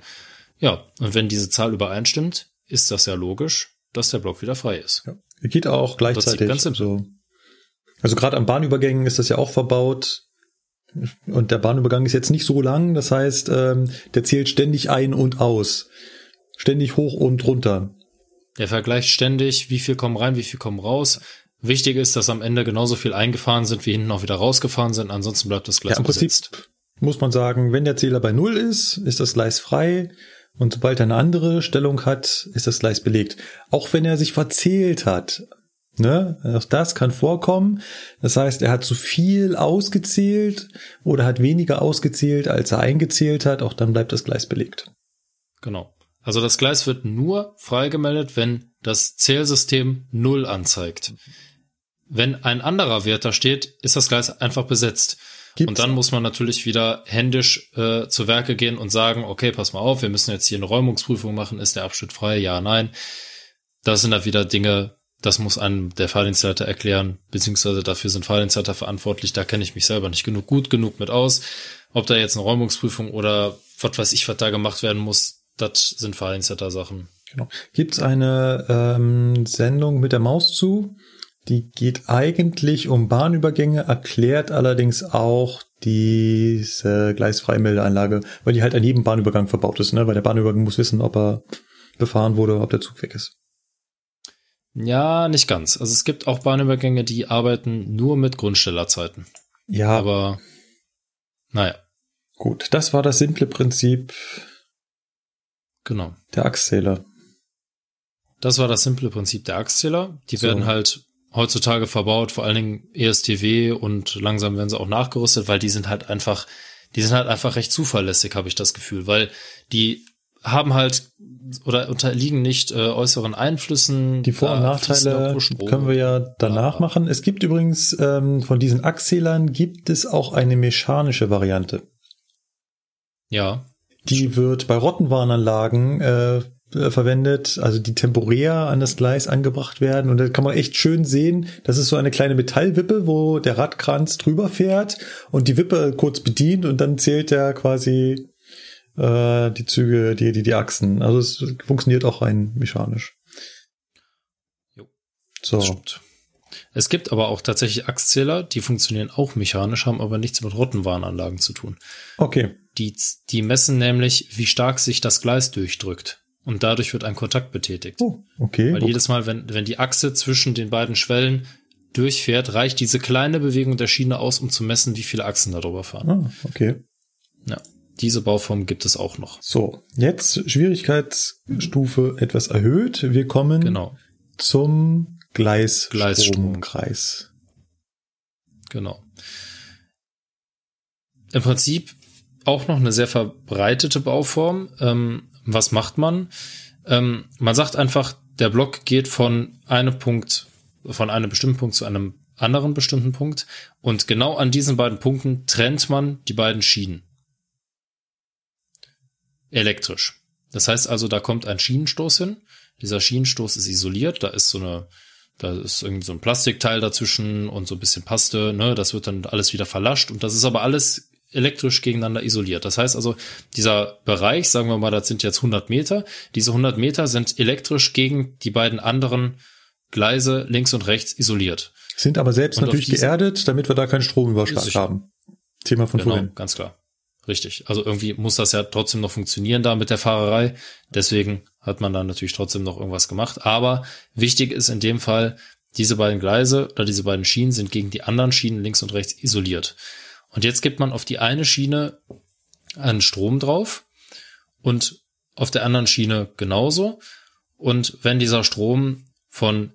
Ja, und wenn diese Zahl übereinstimmt, ist das ja logisch, dass der Block wieder frei ist. Ja. Geht auch gleichzeitig. Ganz so. Also gerade an Bahnübergängen ist das ja auch verbaut. Und der Bahnübergang ist jetzt nicht so lang, das heißt, ähm, der zählt ständig ein und aus. Ständig hoch und runter. Der vergleicht ständig, wie viel kommen rein, wie viel kommen raus. Wichtig ist, dass am Ende genauso viel eingefahren sind, wie hinten auch wieder rausgefahren sind. Ansonsten bleibt das Gleis ja, im besetzt. Prinzip muss man sagen, wenn der Zähler bei Null ist, ist das Gleis frei. Und sobald er eine andere Stellung hat, ist das Gleis belegt. Auch wenn er sich verzählt hat. Ne? Auch das kann vorkommen. Das heißt, er hat zu viel ausgezählt oder hat weniger ausgezählt, als er eingezählt hat. Auch dann bleibt das Gleis belegt. Genau. Also das Gleis wird nur freigemeldet, wenn das Zählsystem Null anzeigt. Wenn ein anderer Wert da steht, ist das Gleis einfach besetzt. Gibt's? Und dann muss man natürlich wieder händisch äh, zu Werke gehen und sagen, okay, pass mal auf, wir müssen jetzt hier eine Räumungsprüfung machen, ist der Abschnitt frei? Ja, nein. Das sind da wieder Dinge, das muss einem der Fahrdienstleiter erklären, beziehungsweise dafür sind Fahrdienstleiter verantwortlich, da kenne ich mich selber nicht genug gut genug mit aus. Ob da jetzt eine Räumungsprüfung oder was weiß ich, was da gemacht werden muss, das sind Fahrdienstleiter-Sachen. Genau. Gibt's eine ähm, Sendung mit der Maus zu? Die geht eigentlich um Bahnübergänge, erklärt allerdings auch diese Gleisfreimeldeanlage, weil die halt an jedem Bahnübergang verbaut ist, ne? Weil der Bahnübergang muss wissen, ob er befahren wurde, ob der Zug weg ist. Ja, nicht ganz. Also es gibt auch Bahnübergänge, die arbeiten nur mit Grundstellerzeiten. Ja. Aber naja. Gut, das war das simple Prinzip. Genau. Der Achszähler. Das war das simple Prinzip der Achszähler. Die so. werden halt heutzutage verbaut, vor allen Dingen ESTW und langsam werden sie auch nachgerüstet, weil die sind halt einfach, die sind halt einfach recht zuverlässig, habe ich das Gefühl, weil die haben halt oder unterliegen nicht äh, äußeren Einflüssen. Die Vor- und Nachteile können wir ja danach ja. machen. Es gibt übrigens ähm, von diesen Achszählern gibt es auch eine mechanische Variante. Ja. Die wird bei Rottenwarnanlagen äh, äh, verwendet, also die temporär an das Gleis angebracht werden. Und da kann man echt schön sehen, das ist so eine kleine Metallwippe, wo der Radkranz drüber fährt und die Wippe kurz bedient und dann zählt er quasi äh, die Züge, die, die, die Achsen. Also es funktioniert auch rein mechanisch. Jo. So. Es gibt aber auch tatsächlich Achszähler, die funktionieren auch mechanisch, haben aber nichts mit Rottenwarnanlagen zu tun. Okay. Die, die messen nämlich, wie stark sich das Gleis durchdrückt. Und dadurch wird ein Kontakt betätigt. Oh, okay. Weil jedes Mal, wenn, wenn die Achse zwischen den beiden Schwellen durchfährt, reicht diese kleine Bewegung der Schiene aus, um zu messen, wie viele Achsen darüber fahren. Ah, okay. Ja. Diese Bauform gibt es auch noch. So, jetzt Schwierigkeitsstufe etwas erhöht. Wir kommen genau. zum Gleisstromkreis. Genau. Im Prinzip auch noch eine sehr verbreitete Bauform. Ähm, was macht man? Ähm, man sagt einfach, der Block geht von einem Punkt, von einem bestimmten Punkt zu einem anderen bestimmten Punkt. Und genau an diesen beiden Punkten trennt man die beiden Schienen. Elektrisch. Das heißt also, da kommt ein Schienenstoß hin. Dieser Schienenstoß ist isoliert. Da ist so eine, da ist irgendwie so ein Plastikteil dazwischen und so ein bisschen Paste. Ne? Das wird dann alles wieder verlascht. Und das ist aber alles elektrisch gegeneinander isoliert. Das heißt also, dieser Bereich, sagen wir mal, das sind jetzt 100 Meter, diese 100 Meter sind elektrisch gegen die beiden anderen Gleise links und rechts isoliert. Sind aber selbst und natürlich geerdet, damit wir da keinen Stromüberschlag haben. Thema von genau, vorhin. ganz klar. Richtig. Also irgendwie muss das ja trotzdem noch funktionieren da mit der Fahrerei. Deswegen hat man da natürlich trotzdem noch irgendwas gemacht. Aber wichtig ist in dem Fall, diese beiden Gleise oder diese beiden Schienen sind gegen die anderen Schienen links und rechts isoliert. Und jetzt gibt man auf die eine Schiene einen Strom drauf und auf der anderen Schiene genauso. Und wenn dieser Strom von,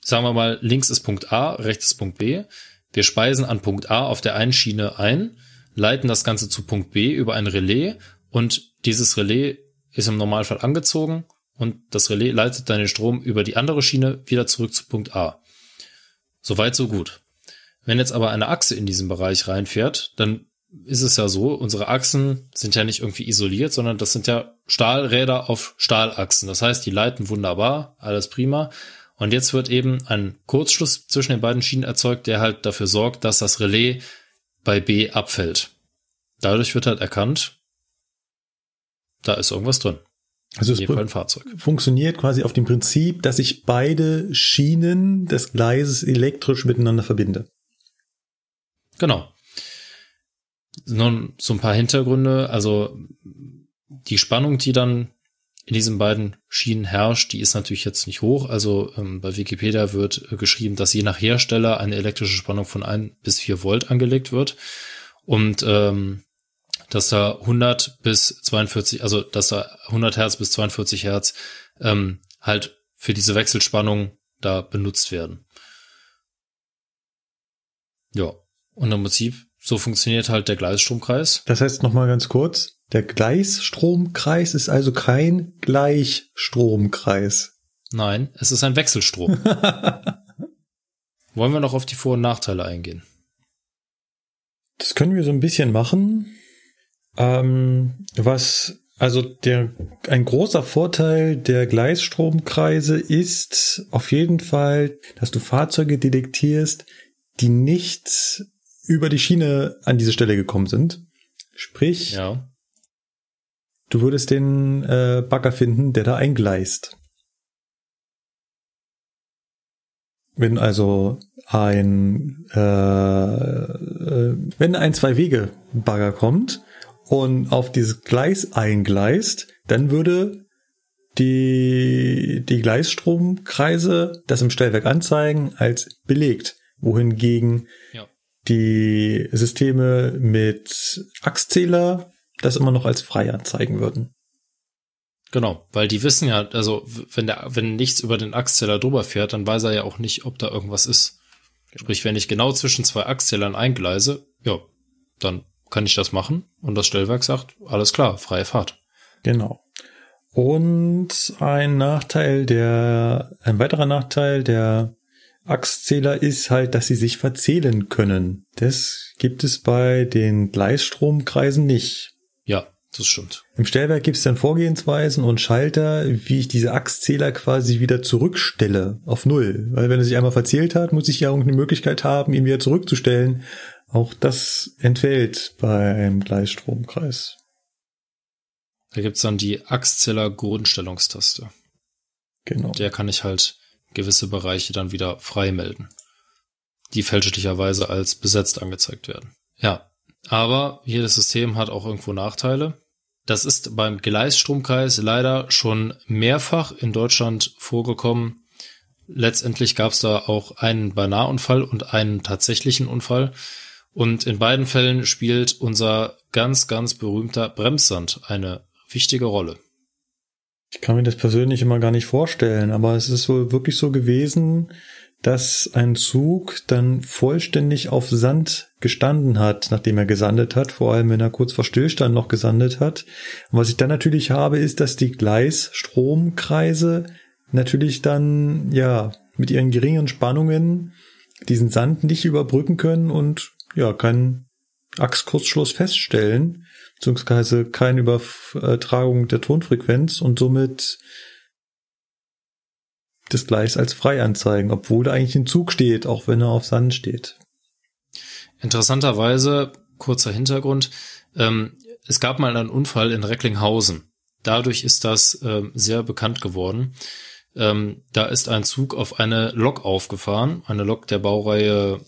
sagen wir mal, links ist Punkt A, rechts ist Punkt B, wir speisen an Punkt A auf der einen Schiene ein, leiten das Ganze zu Punkt B über ein Relais und dieses Relais ist im Normalfall angezogen und das Relais leitet dann den Strom über die andere Schiene wieder zurück zu Punkt A. Soweit, so gut. Wenn jetzt aber eine Achse in diesen Bereich reinfährt, dann ist es ja so, unsere Achsen sind ja nicht irgendwie isoliert, sondern das sind ja Stahlräder auf Stahlachsen. Das heißt, die leiten wunderbar, alles prima. Und jetzt wird eben ein Kurzschluss zwischen den beiden Schienen erzeugt, der halt dafür sorgt, dass das Relais bei B abfällt. Dadurch wird halt erkannt, da ist irgendwas drin. Also es ein Fahrzeug. funktioniert quasi auf dem Prinzip, dass ich beide Schienen des Gleises elektrisch miteinander verbinde. Genau. Nun so ein paar Hintergründe. Also die Spannung, die dann in diesen beiden Schienen herrscht, die ist natürlich jetzt nicht hoch. Also ähm, bei Wikipedia wird äh, geschrieben, dass je nach Hersteller eine elektrische Spannung von ein bis vier Volt angelegt wird. Und ähm, dass da 100 bis 42, also dass da 100 Hertz bis 42 Hertz ähm, halt für diese Wechselspannung da benutzt werden. Ja, und im Prinzip so funktioniert halt der Gleisstromkreis. Das heißt nochmal ganz kurz, der Gleisstromkreis ist also kein Gleichstromkreis. Nein, es ist ein Wechselstrom. [laughs] Wollen wir noch auf die Vor- und Nachteile eingehen? Das können wir so ein bisschen machen. Ähm, was, also der, ein großer Vorteil der Gleisstromkreise ist auf jeden Fall, dass du Fahrzeuge detektierst, die nicht über die Schiene an diese Stelle gekommen sind. Sprich, Ja. Du würdest den äh, Bagger finden, der da eingleist. Wenn also ein äh, äh, wenn ein Zwei-Wege-Bagger kommt und auf dieses Gleis eingleist, dann würde die, die Gleisstromkreise das im Stellwerk anzeigen als belegt, wohingegen Ja. die Systeme mit Achszähler das immer noch als frei anzeigen würden. Genau, weil die wissen ja, also wenn der, wenn nichts über den Achszähler drüber fährt, dann weiß er ja auch nicht, ob da irgendwas ist. Sprich, wenn ich genau zwischen zwei Achszählern eingleise, ja, dann kann ich das machen und das Stellwerk sagt, alles klar, freie Fahrt. Genau. Und ein Nachteil der, ein weiterer Nachteil der Achszähler ist halt, dass sie sich verzählen können. Das gibt es bei den Gleisstromkreisen nicht. Das stimmt. Im Stellwerk gibt es dann Vorgehensweisen und Schalter, wie ich diese Achszähler quasi wieder zurückstelle auf Null. Weil wenn er sich einmal verzählt hat, muss ich ja irgendeine Möglichkeit haben, ihn wieder zurückzustellen. Auch das entfällt bei einem Gleisstromkreis. Da gibt's dann die Achszähler Grundstellungstaste. Genau. Der kann ich halt gewisse Bereiche dann wieder frei melden, die fälschlicherweise als besetzt angezeigt werden. Ja, aber jedes System hat auch irgendwo Nachteile. Das ist beim Gleisstromkreis leider schon mehrfach in Deutschland vorgekommen. Letztendlich gab es da auch einen Beinaheunfall und einen tatsächlichen Unfall. Und in beiden Fällen spielt unser ganz, ganz berühmter Bremssand eine wichtige Rolle. Ich kann mir das persönlich immer gar nicht vorstellen, aber es ist wohl wirklich so gewesen, dass ein Zug dann vollständig auf Sand gestanden hat, nachdem er gesandet hat, vor allem wenn er kurz vor Stillstand noch gesandet hat. Und was ich dann natürlich habe, ist, dass die Gleisstromkreise natürlich dann, ja, mit ihren geringen Spannungen diesen Sand nicht überbrücken können und ja, keinen Achskurzschluss feststellen, beziehungsweise keine Übertragung der Tonfrequenz und somit das Gleis als frei anzeigen, obwohl da eigentlich ein Zug steht, auch wenn er auf Sand steht. Interessanterweise, kurzer Hintergrund, ähm, es gab mal einen Unfall in Recklinghausen. Dadurch ist das ähm, sehr bekannt geworden. Ähm, da ist ein Zug auf eine Lok aufgefahren, eine Lok der Baureihe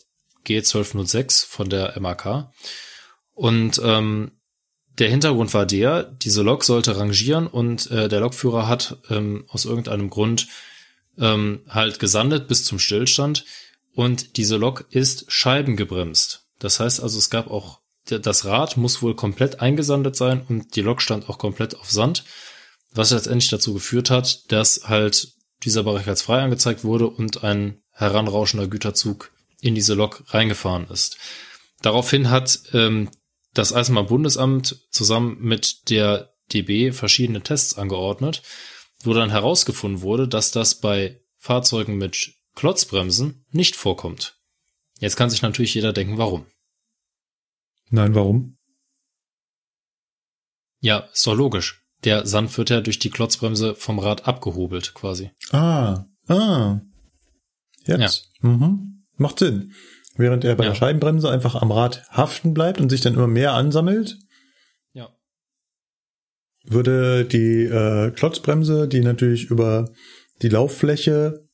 G1206 von der MAK. Und ähm, der Hintergrund war der, diese Lok sollte rangieren und äh, der Lokführer hat ähm, aus irgendeinem Grund ähm, halt gesandet bis zum Stillstand und diese Lok ist scheibengebremst. Das heißt also, es gab auch, das Rad muss wohl komplett eingesandet sein und die Lok stand auch komplett auf Sand, was letztendlich dazu geführt hat, dass halt dieser Bereich als frei angezeigt wurde und ein heranrauschender Güterzug in diese Lok reingefahren ist. Daraufhin hat ähm, das Eisenbahnbundesamt zusammen mit der DB verschiedene Tests angeordnet, wo dann herausgefunden wurde, dass das bei Fahrzeugen mit Klotzbremsen nicht vorkommt. Jetzt kann sich natürlich jeder denken, warum. Nein, warum? Ja, ist doch logisch. Der Sand wird ja durch die Klotzbremse vom Rad abgehobelt, quasi. Ah, ah. Jetzt. Mhm. Macht Sinn. Während er bei Ja. der Scheibenbremse einfach am Rad haften bleibt und sich dann immer mehr ansammelt, Ja. würde die äh, Klotzbremse, die natürlich über die Lauffläche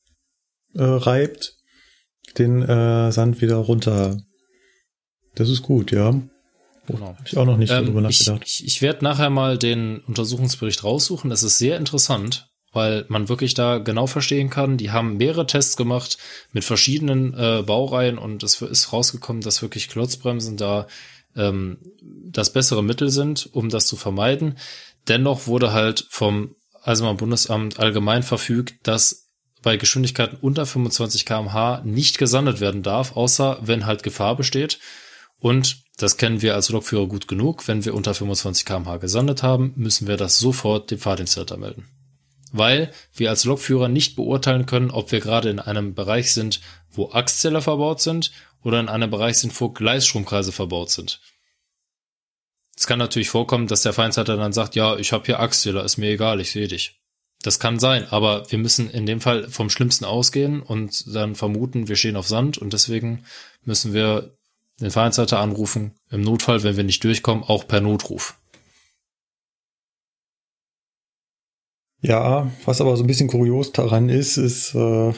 äh, reibt, den äh, Sand wieder runter. Das ist gut, ja. Genau. Habe ich auch noch nicht Ähm, ich nachgedacht. ich, ich werde nachher mal den Untersuchungsbericht raussuchen. Das ist sehr interessant, weil man wirklich da genau verstehen kann. Die haben mehrere Tests gemacht mit verschiedenen äh, Baureihen und es ist rausgekommen, dass wirklich Klotzbremsen da ähm, das bessere Mittel sind, um das zu vermeiden. Dennoch wurde halt vom Eisenbahnbundesamt allgemein verfügt, dass bei Geschwindigkeiten unter 25 kmh nicht gesandet werden darf, außer wenn halt Gefahr besteht. Und das kennen wir als Lokführer gut genug. Wenn wir unter 25 kmh gesandet haben, müssen wir das sofort dem Fahrdienstleiter melden. Weil wir als Lokführer nicht beurteilen können, ob wir gerade in einem Bereich sind, wo Achszähler verbaut sind oder in einem Bereich sind, wo Gleisstromkreise verbaut sind. Es kann natürlich vorkommen, dass der Feindsleiter dann sagt, ja, ich habe hier Achszähler, ist mir egal, ich sehe dich. Das kann sein, aber wir müssen in dem Fall vom Schlimmsten ausgehen und dann vermuten, wir stehen auf Sand und deswegen müssen wir den Feindsleiter anrufen. Im Notfall, wenn wir nicht durchkommen, auch per Notruf. Ja, was aber so ein bisschen kurios daran ist, ist, äh,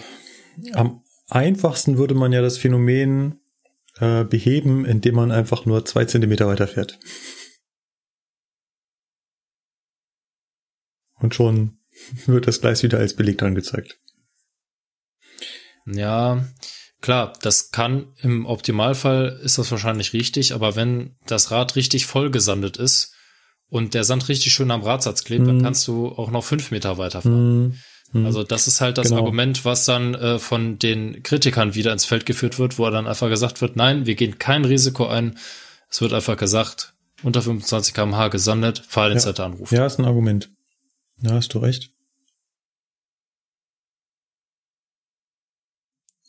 am einfachsten würde man ja das Phänomen äh, beheben, indem man einfach nur zwei Zentimeter weiter fährt. Und schon [laughs] wird das Gleis wieder als belegt angezeigt. Ja, klar, das kann im Optimalfall ist das wahrscheinlich richtig, aber wenn das Rad richtig voll gesandet ist und der Sand richtig schön am Radsatz klebt, mhm. dann kannst du auch noch fünf Meter weiterfahren. Mhm. mhm. Also das ist halt das genau. Argument, was dann äh, von den Kritikern wieder ins Feld geführt wird, wo dann einfach gesagt wird, nein, wir gehen kein Risiko ein. Es wird einfach gesagt, unter 25 kmh gesandet, Fahrdienstleiter ja. anrufen. Ja, ist ein Argument. Ja, hast du recht.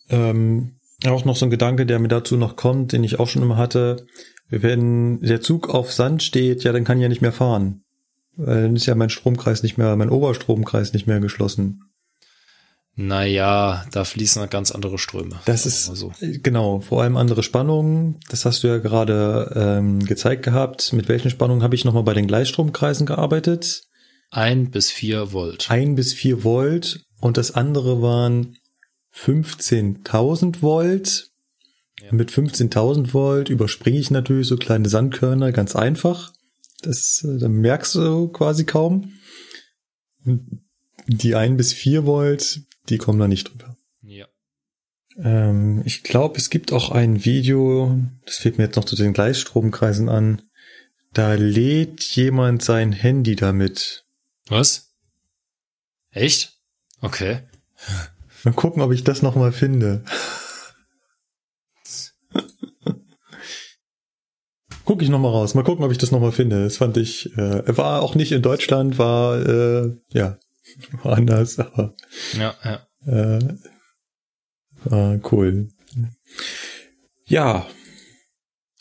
Ähm, auch noch so ein Gedanke, der mir dazu noch kommt, den ich auch schon immer hatte. Wenn der Zug auf Sand steht, ja, dann kann ich ja nicht mehr fahren. Weil dann ist ja mein Stromkreis nicht mehr, mein Oberstromkreis nicht mehr geschlossen. Naja, da fließen ganz andere Ströme. Das ist so. genau, vor allem andere Spannungen. Das hast du ja gerade ähm, gezeigt gehabt. Mit welchen Spannungen habe ich nochmal bei den Gleichstromkreisen gearbeitet? Ein bis vier Volt. Ein bis vier Volt und das andere waren 15.000 Volt. Ja. Mit 15.000 Volt überspringe ich natürlich so kleine Sandkörner ganz einfach. Das, äh, da merkst du quasi kaum. Die ein bis vier Volt, die kommen da nicht drüber. Ja. Ähm, ich glaube, es gibt auch ein Video, das fehlt mir jetzt noch zu den Gleichstromkreisen an. Da lädt jemand sein Handy damit. Was? Echt? Okay. [laughs] Mal gucken, ob ich das nochmal finde. [laughs] Guck ich nochmal raus. Mal gucken, ob ich das nochmal finde. Das fand ich, äh, war auch nicht in Deutschland, war, äh, ja, [laughs] war anders, aber. Ja, ja. Äh, war cool. Ja,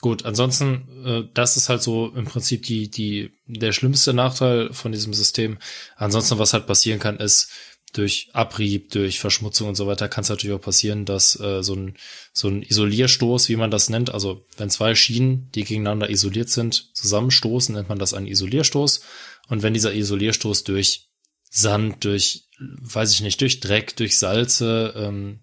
Gut, ansonsten, äh, das ist halt so im Prinzip die, die, der schlimmste Nachteil von diesem System. Ansonsten, was halt passieren kann, ist, durch Abrieb, durch Verschmutzung und so weiter kann es natürlich auch passieren, dass äh, so ein so ein Isolierstoß, wie man das nennt, also wenn zwei Schienen, die gegeneinander isoliert sind, zusammenstoßen, nennt man das einen Isolierstoß. Und wenn dieser Isolierstoß durch Sand, durch, weiß ich nicht, durch Dreck, durch Salze ähm,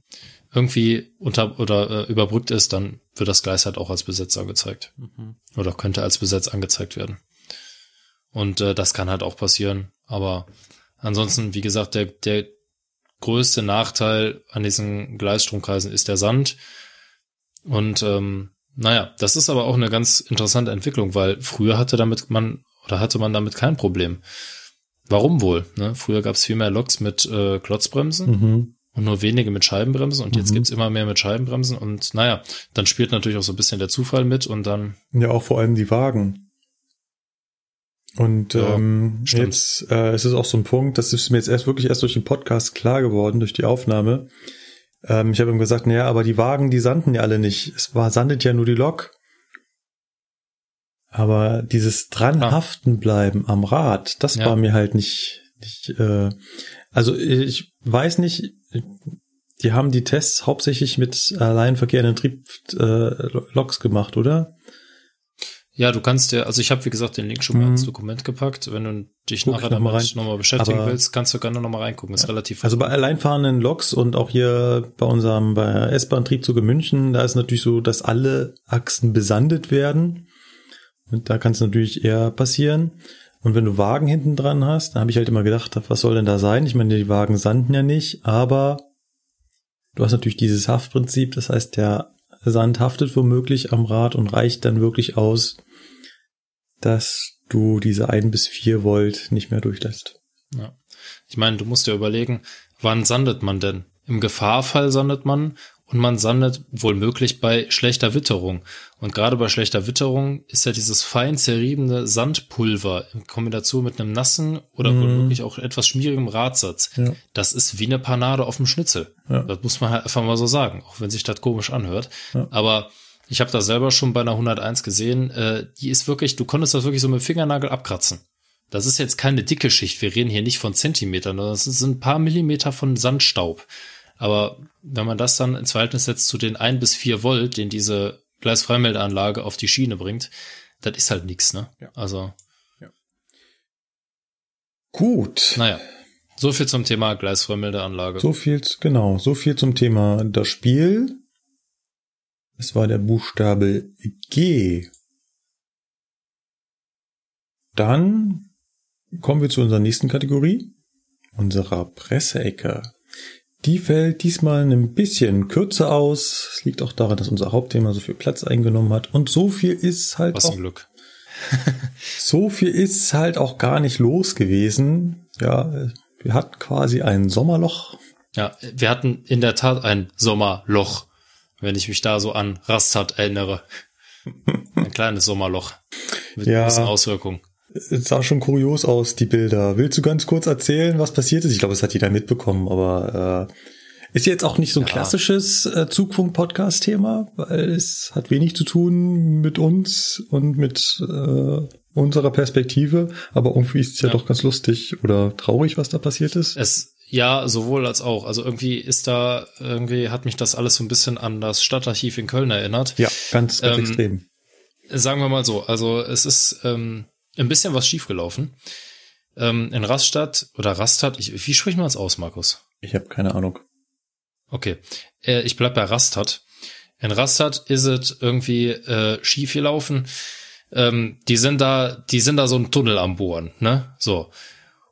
irgendwie unter oder äh, überbrückt ist, dann wird das Gleis halt auch als Besetz angezeigt. Mhm. Oder könnte als Besetz angezeigt werden. Und äh, das kann halt auch passieren. Aber ansonsten, wie gesagt, der, der größte Nachteil an diesen Gleisstromkreisen ist der Sand. Und ähm, naja, das ist aber auch eine ganz interessante Entwicklung, weil früher hatte damit man oder hatte man damit kein Problem. Warum wohl? Ne? Früher gab es viel mehr Loks mit äh, Klotzbremsen. Mhm und nur wenige mit Scheibenbremsen und jetzt mhm. gibt's immer mehr mit Scheibenbremsen und naja, dann spielt natürlich auch so ein bisschen der Zufall mit und dann. Ja, auch vor allem die Wagen. Und ja, ähm, jetzt äh, es ist auch so ein Punkt, das ist mir jetzt erst wirklich erst durch den Podcast klar geworden, durch die Aufnahme. Ähm, ich habe ihm gesagt, naja, aber die Wagen, die sanden ja alle nicht. Es war sandet ja nur die Lok. Aber dieses dranhaften bleiben am Rad, das ja. war mir halt nicht, nicht äh, also ich weiß nicht, die haben die Tests hauptsächlich mit alleinverkehrenden Triebloks äh, gemacht, oder? Ja, du kannst ja, also ich habe wie gesagt den Link schon mal mhm. ins Dokument gepackt. Wenn du dich Guck nachher damit nochmal noch beschäftigen Aber willst, kannst du gerne nochmal reingucken. Ist ja. relativ. Also bei alleinfahrenden Loks und auch hier bei unserem bei S-Bahn-Triebzug in München, da ist natürlich so, dass alle Achsen besandet werden. Und da kann es natürlich eher passieren. Und wenn du Wagen hinten dran hast, dann habe ich halt immer gedacht, was soll denn da sein? Ich meine, die Wagen sanden ja nicht, aber du hast natürlich dieses Haftprinzip, das heißt, der Sand haftet womöglich am Rad und reicht dann wirklich aus, dass du diese ein bis vier Volt nicht mehr durchlässt. Ja. Ich meine, du musst dir überlegen, wann sandet man denn? Im Gefahrfall sandet man und man sandet wohl möglich bei schlechter Witterung. Und gerade bei schlechter Witterung ist ja dieses fein zerriebene Sandpulver in Kombination mit einem nassen oder Mhm. womöglich auch etwas schmierigem Radsatz. Ja. Das ist wie eine Panade auf dem Schnitzel. Ja. Das muss man halt einfach mal so sagen, auch wenn sich das komisch anhört. Ja. Aber ich habe das selber schon bei einer 101 gesehen. Äh, die ist wirklich, du konntest das wirklich so mit dem Fingernagel abkratzen. Das ist jetzt keine dicke Schicht. Wir reden hier nicht von Zentimetern, sondern das sind ein paar Millimeter von Sandstaub. Aber wenn man das dann ins Verhältnis setzt zu den ein bis vier Volt, den diese Gleisfreimeldeanlage auf die Schiene bringt, das ist halt nix, ne? Ja. Also, Gut. naja. So viel zum Thema Gleisfreimeldeanlage. So viel, genau, so viel zum Thema das Spiel. Es war der Buchstabe G. Dann kommen wir zu unserer nächsten Kategorie, unserer Presseecke. Die fällt diesmal ein bisschen kürzer aus. Es liegt auch daran, dass unser Hauptthema so viel Platz eingenommen hat. Und so viel ist halt Was auch ein Glück. [laughs] [laughs] so viel ist halt auch gar nicht los gewesen. Ja, wir hatten quasi ein Sommerloch. Ja, wir hatten in der Tat ein Sommerloch, wenn ich mich da so an Rastat erinnere. [laughs] Ein kleines Sommerloch mit Ja. gewissen Auswirkungen. Es sah schon kurios aus, die Bilder. Willst du ganz kurz erzählen, was passiert ist? Ich glaube, es hat jeder mitbekommen, aber äh, ist jetzt auch nicht so ein Ja. klassisches äh, Zugfunk-Podcast-Thema, weil es hat wenig zu tun mit uns und mit äh, unserer Perspektive, aber irgendwie ist es ja, Ja. doch ganz lustig oder traurig, was da passiert ist. Es, ja, sowohl als auch. Also irgendwie ist da, irgendwie hat mich das alles so ein bisschen an das Stadtarchiv in Köln erinnert. Ja, ganz, ganz Ähm, extrem. Sagen wir mal so, also es ist ähm, ein bisschen was schiefgelaufen. Ähm, in Rastatt oder Rastatt, ich, wie spricht man es aus, Markus? Ich habe keine Ahnung. Okay, äh, ich bleib bei Rastat. In Rastat ist es irgendwie äh, schief gelaufen. Ähm, die sind da, die sind da so ein Tunnel am Bohren, ne? So.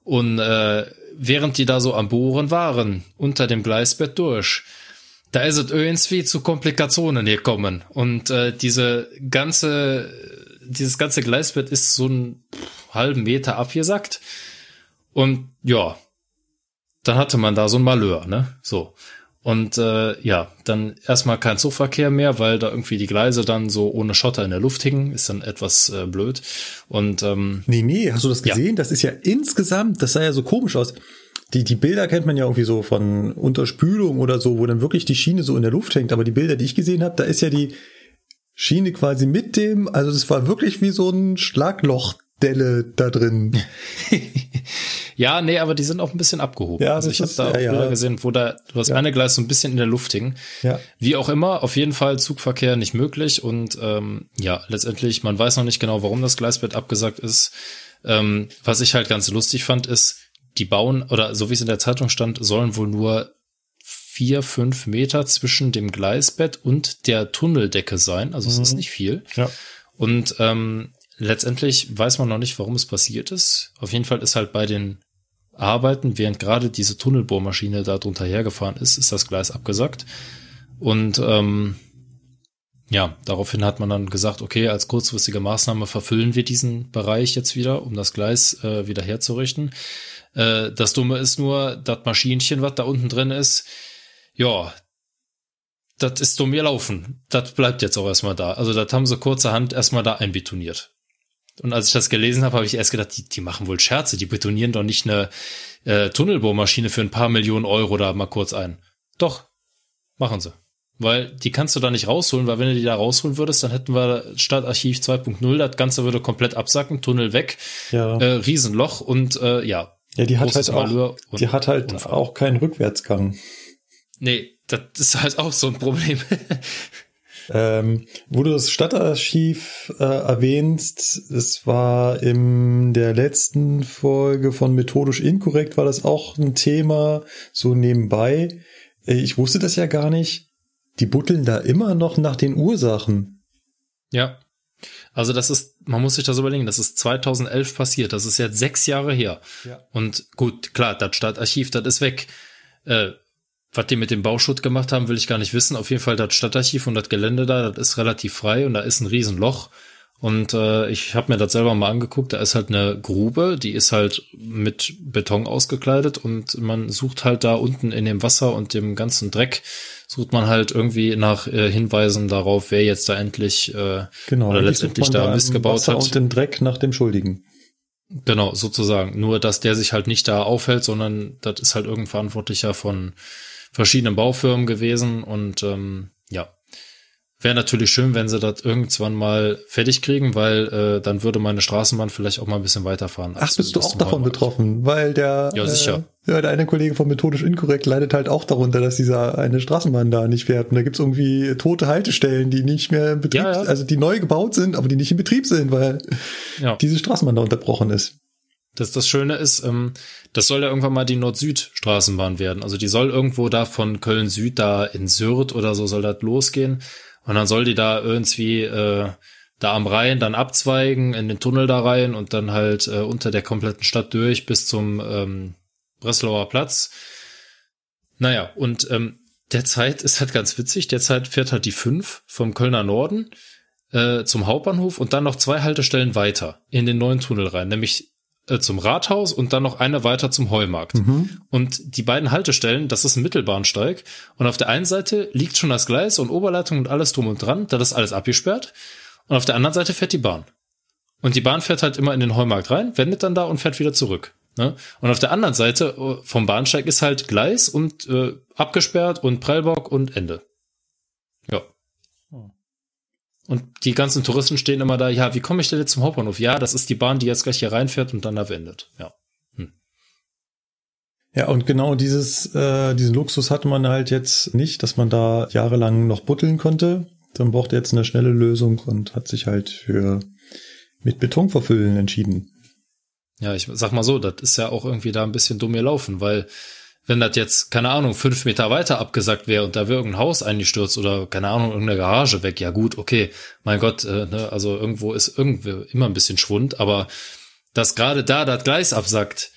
Und äh, während die da so am Bohren waren, unter dem Gleisbett durch, da ist es irgendwie zu Komplikationen gekommen. Und äh, diese ganze, dieses ganze Gleisbett ist so einen halben Meter abgesackt. Und ja, dann hatte man da so ein Malheur, ne? So. Und äh, ja, dann erstmal kein Zugverkehr mehr, weil da irgendwie die Gleise dann so ohne Schotter in der Luft hingen, ist dann etwas äh, blöd. Und ähm, Nee, nee, hast du das Ja. gesehen? Das ist ja insgesamt, das sah ja so komisch aus. Die, die Bilder kennt man ja irgendwie so von Unterspülung oder so, wo dann wirklich die Schiene so in der Luft hängt. Aber die Bilder, die ich gesehen habe, da ist ja die Schiene quasi mit dem, also das war wirklich wie so ein Schlaglochdelle da drin. [laughs] ja, nee, aber die sind auch ein bisschen abgehoben. Ja, also ich habe da auch ja, ja. Bilder gesehen, wo da das Ja. eine Gleis so ein bisschen in der Luft hing. Ja. Wie auch immer, auf jeden Fall Zugverkehr nicht möglich und ähm, ja, letztendlich, man weiß noch nicht genau, warum das Gleisbett abgesagt ist. Ähm, was ich halt ganz lustig fand, ist, die bauen, oder so wie es in der Zeitung stand, sollen wohl nur vier, fünf Meter zwischen dem Gleisbett und der Tunneldecke sein. Also es ist nicht viel. Ja. Und ähm, letztendlich weiß man noch nicht, warum es passiert ist. Auf jeden Fall ist halt bei den Arbeiten, während gerade diese Tunnelbohrmaschine da drunter hergefahren ist, ist das Gleis abgesackt. Und ähm, ja, daraufhin hat man dann gesagt, okay, als kurzfristige Maßnahme verfüllen wir diesen Bereich jetzt wieder, um das Gleis äh, wieder herzurichten. Äh, das Dumme ist nur, das Maschinchen, was da unten drin ist, ja, das ist dumm gelaufen. Das bleibt jetzt auch erstmal da. Also das haben sie kurzerhand erstmal da einbetoniert. Und als ich das gelesen habe, habe ich erst gedacht, die, die machen wohl Scherze, die betonieren doch nicht eine äh, Tunnelbohrmaschine für ein paar Millionen Euro da mal kurz ein. Doch, machen sie. Weil die kannst du da nicht rausholen, weil wenn du die da rausholen würdest, dann hätten wir Stadtarchiv 2.0, das Ganze würde komplett absacken, Tunnel weg, Ja. äh, Riesenloch und äh, ja. ja, die hat halt auch, die hat halt auch keinen Rückwärtsgang. Nee, das ist halt auch so ein Problem. [laughs] Ähm, wo du das Stadtarchiv äh, erwähnst, es war in der letzten Folge von Methodisch Inkorrekt war das auch ein Thema, so nebenbei. Äh, Ich wusste das ja gar nicht. Die butteln da immer noch nach den Ursachen. ja. Also das ist, man muss sich das überlegen, das ist 2011 passiert, das ist jetzt sechs Jahre her. Ja. Und gut, klar, das Stadtarchiv, das ist weg. Äh, was die mit dem Bauschutt gemacht haben, will ich gar nicht wissen. Auf jeden Fall das Stadtarchiv und das Gelände da, das ist relativ frei und da ist ein Riesenloch. Und äh, ich habe mir das selber mal angeguckt. Da ist halt eine Grube, die ist halt mit Beton ausgekleidet und man sucht halt da unten in dem Wasser und dem ganzen Dreck sucht man halt irgendwie nach äh, Hinweisen darauf, wer jetzt da endlich äh, genau, oder letztendlich da, Mist gebaut Wasser hat. Und den Dreck nach dem Schuldigen. Genau, sozusagen. Nur, dass der sich halt nicht da aufhält, sondern das ist halt irgendein Verantwortlicher von verschiedenen Baufirmen gewesen und ähm, ja. Wäre natürlich schön, wenn sie das irgendwann mal fertig kriegen, weil äh, dann würde meine Straßenbahn vielleicht auch mal ein bisschen weiterfahren. Ach, bist du auch davon Heumarkt. betroffen? Weil der, ja, sicher. Äh, ja, der eine Kollege von Methodisch Inkorrekt leidet halt auch darunter, dass dieser eine Straßenbahn da nicht fährt. Und da gibt's irgendwie tote Haltestellen, die nicht mehr in Betrieb, ja, ja. also die neu gebaut sind, aber die nicht in Betrieb sind, weil ja. diese Straßenbahn da unterbrochen ist. Das, das Schöne ist, ähm, das soll ja irgendwann mal die Nord-Süd-Straßenbahn werden. Also die soll irgendwo da von Köln-Süd da in Sürth oder so soll das losgehen. Und dann soll die da irgendwie äh, da am Rhein dann abzweigen, in den Tunnel da rein und dann halt äh, unter der kompletten Stadt durch bis zum ähm, Breslauer Platz. Naja, und ähm, derzeit ist halt ganz witzig, derzeit fährt halt die 5 vom Kölner Norden äh, zum Hauptbahnhof und dann noch zwei Haltestellen weiter in den neuen Tunnel rein, nämlich äh, zum Rathaus und dann noch eine weiter zum Heumarkt. Mhm. Und die beiden Haltestellen, das ist ein Mittelbahnsteig. Und auf der einen Seite liegt schon das Gleis und Oberleitung und alles drum und dran. Da ist alles abgesperrt. Und auf der anderen Seite fährt die Bahn. Und die Bahn fährt halt immer in den Heumarkt rein, wendet dann da und fährt wieder zurück. Ne? Und auf der anderen Seite äh, vom Bahnsteig ist halt Gleis und äh, abgesperrt und Prellbock und Ende. Und die ganzen Touristen stehen immer da, ja, wie komme ich denn jetzt zum Hauptbahnhof? Ja, das ist die Bahn, die jetzt gleich hier reinfährt und dann da wendet. Ja. Hm. Ja, und genau dieses, äh, diesen Luxus hatte man halt jetzt nicht, dass man da jahrelang noch butteln konnte. Dann brauchte jetzt eine schnelle Lösung und hat sich halt für mit Beton verfüllen entschieden. Ja, ich sag mal so, das ist ja auch irgendwie da ein bisschen dumm gelaufen, weil wenn das jetzt, keine Ahnung, fünf Meter weiter abgesackt wäre und da wäre irgendein Haus eingestürzt oder, keine Ahnung, irgendeine Garage weg, ja gut, okay, mein Gott, äh, ne, also irgendwo ist irgendwie immer ein bisschen Schwund, aber dass gerade da das Gleis absackt,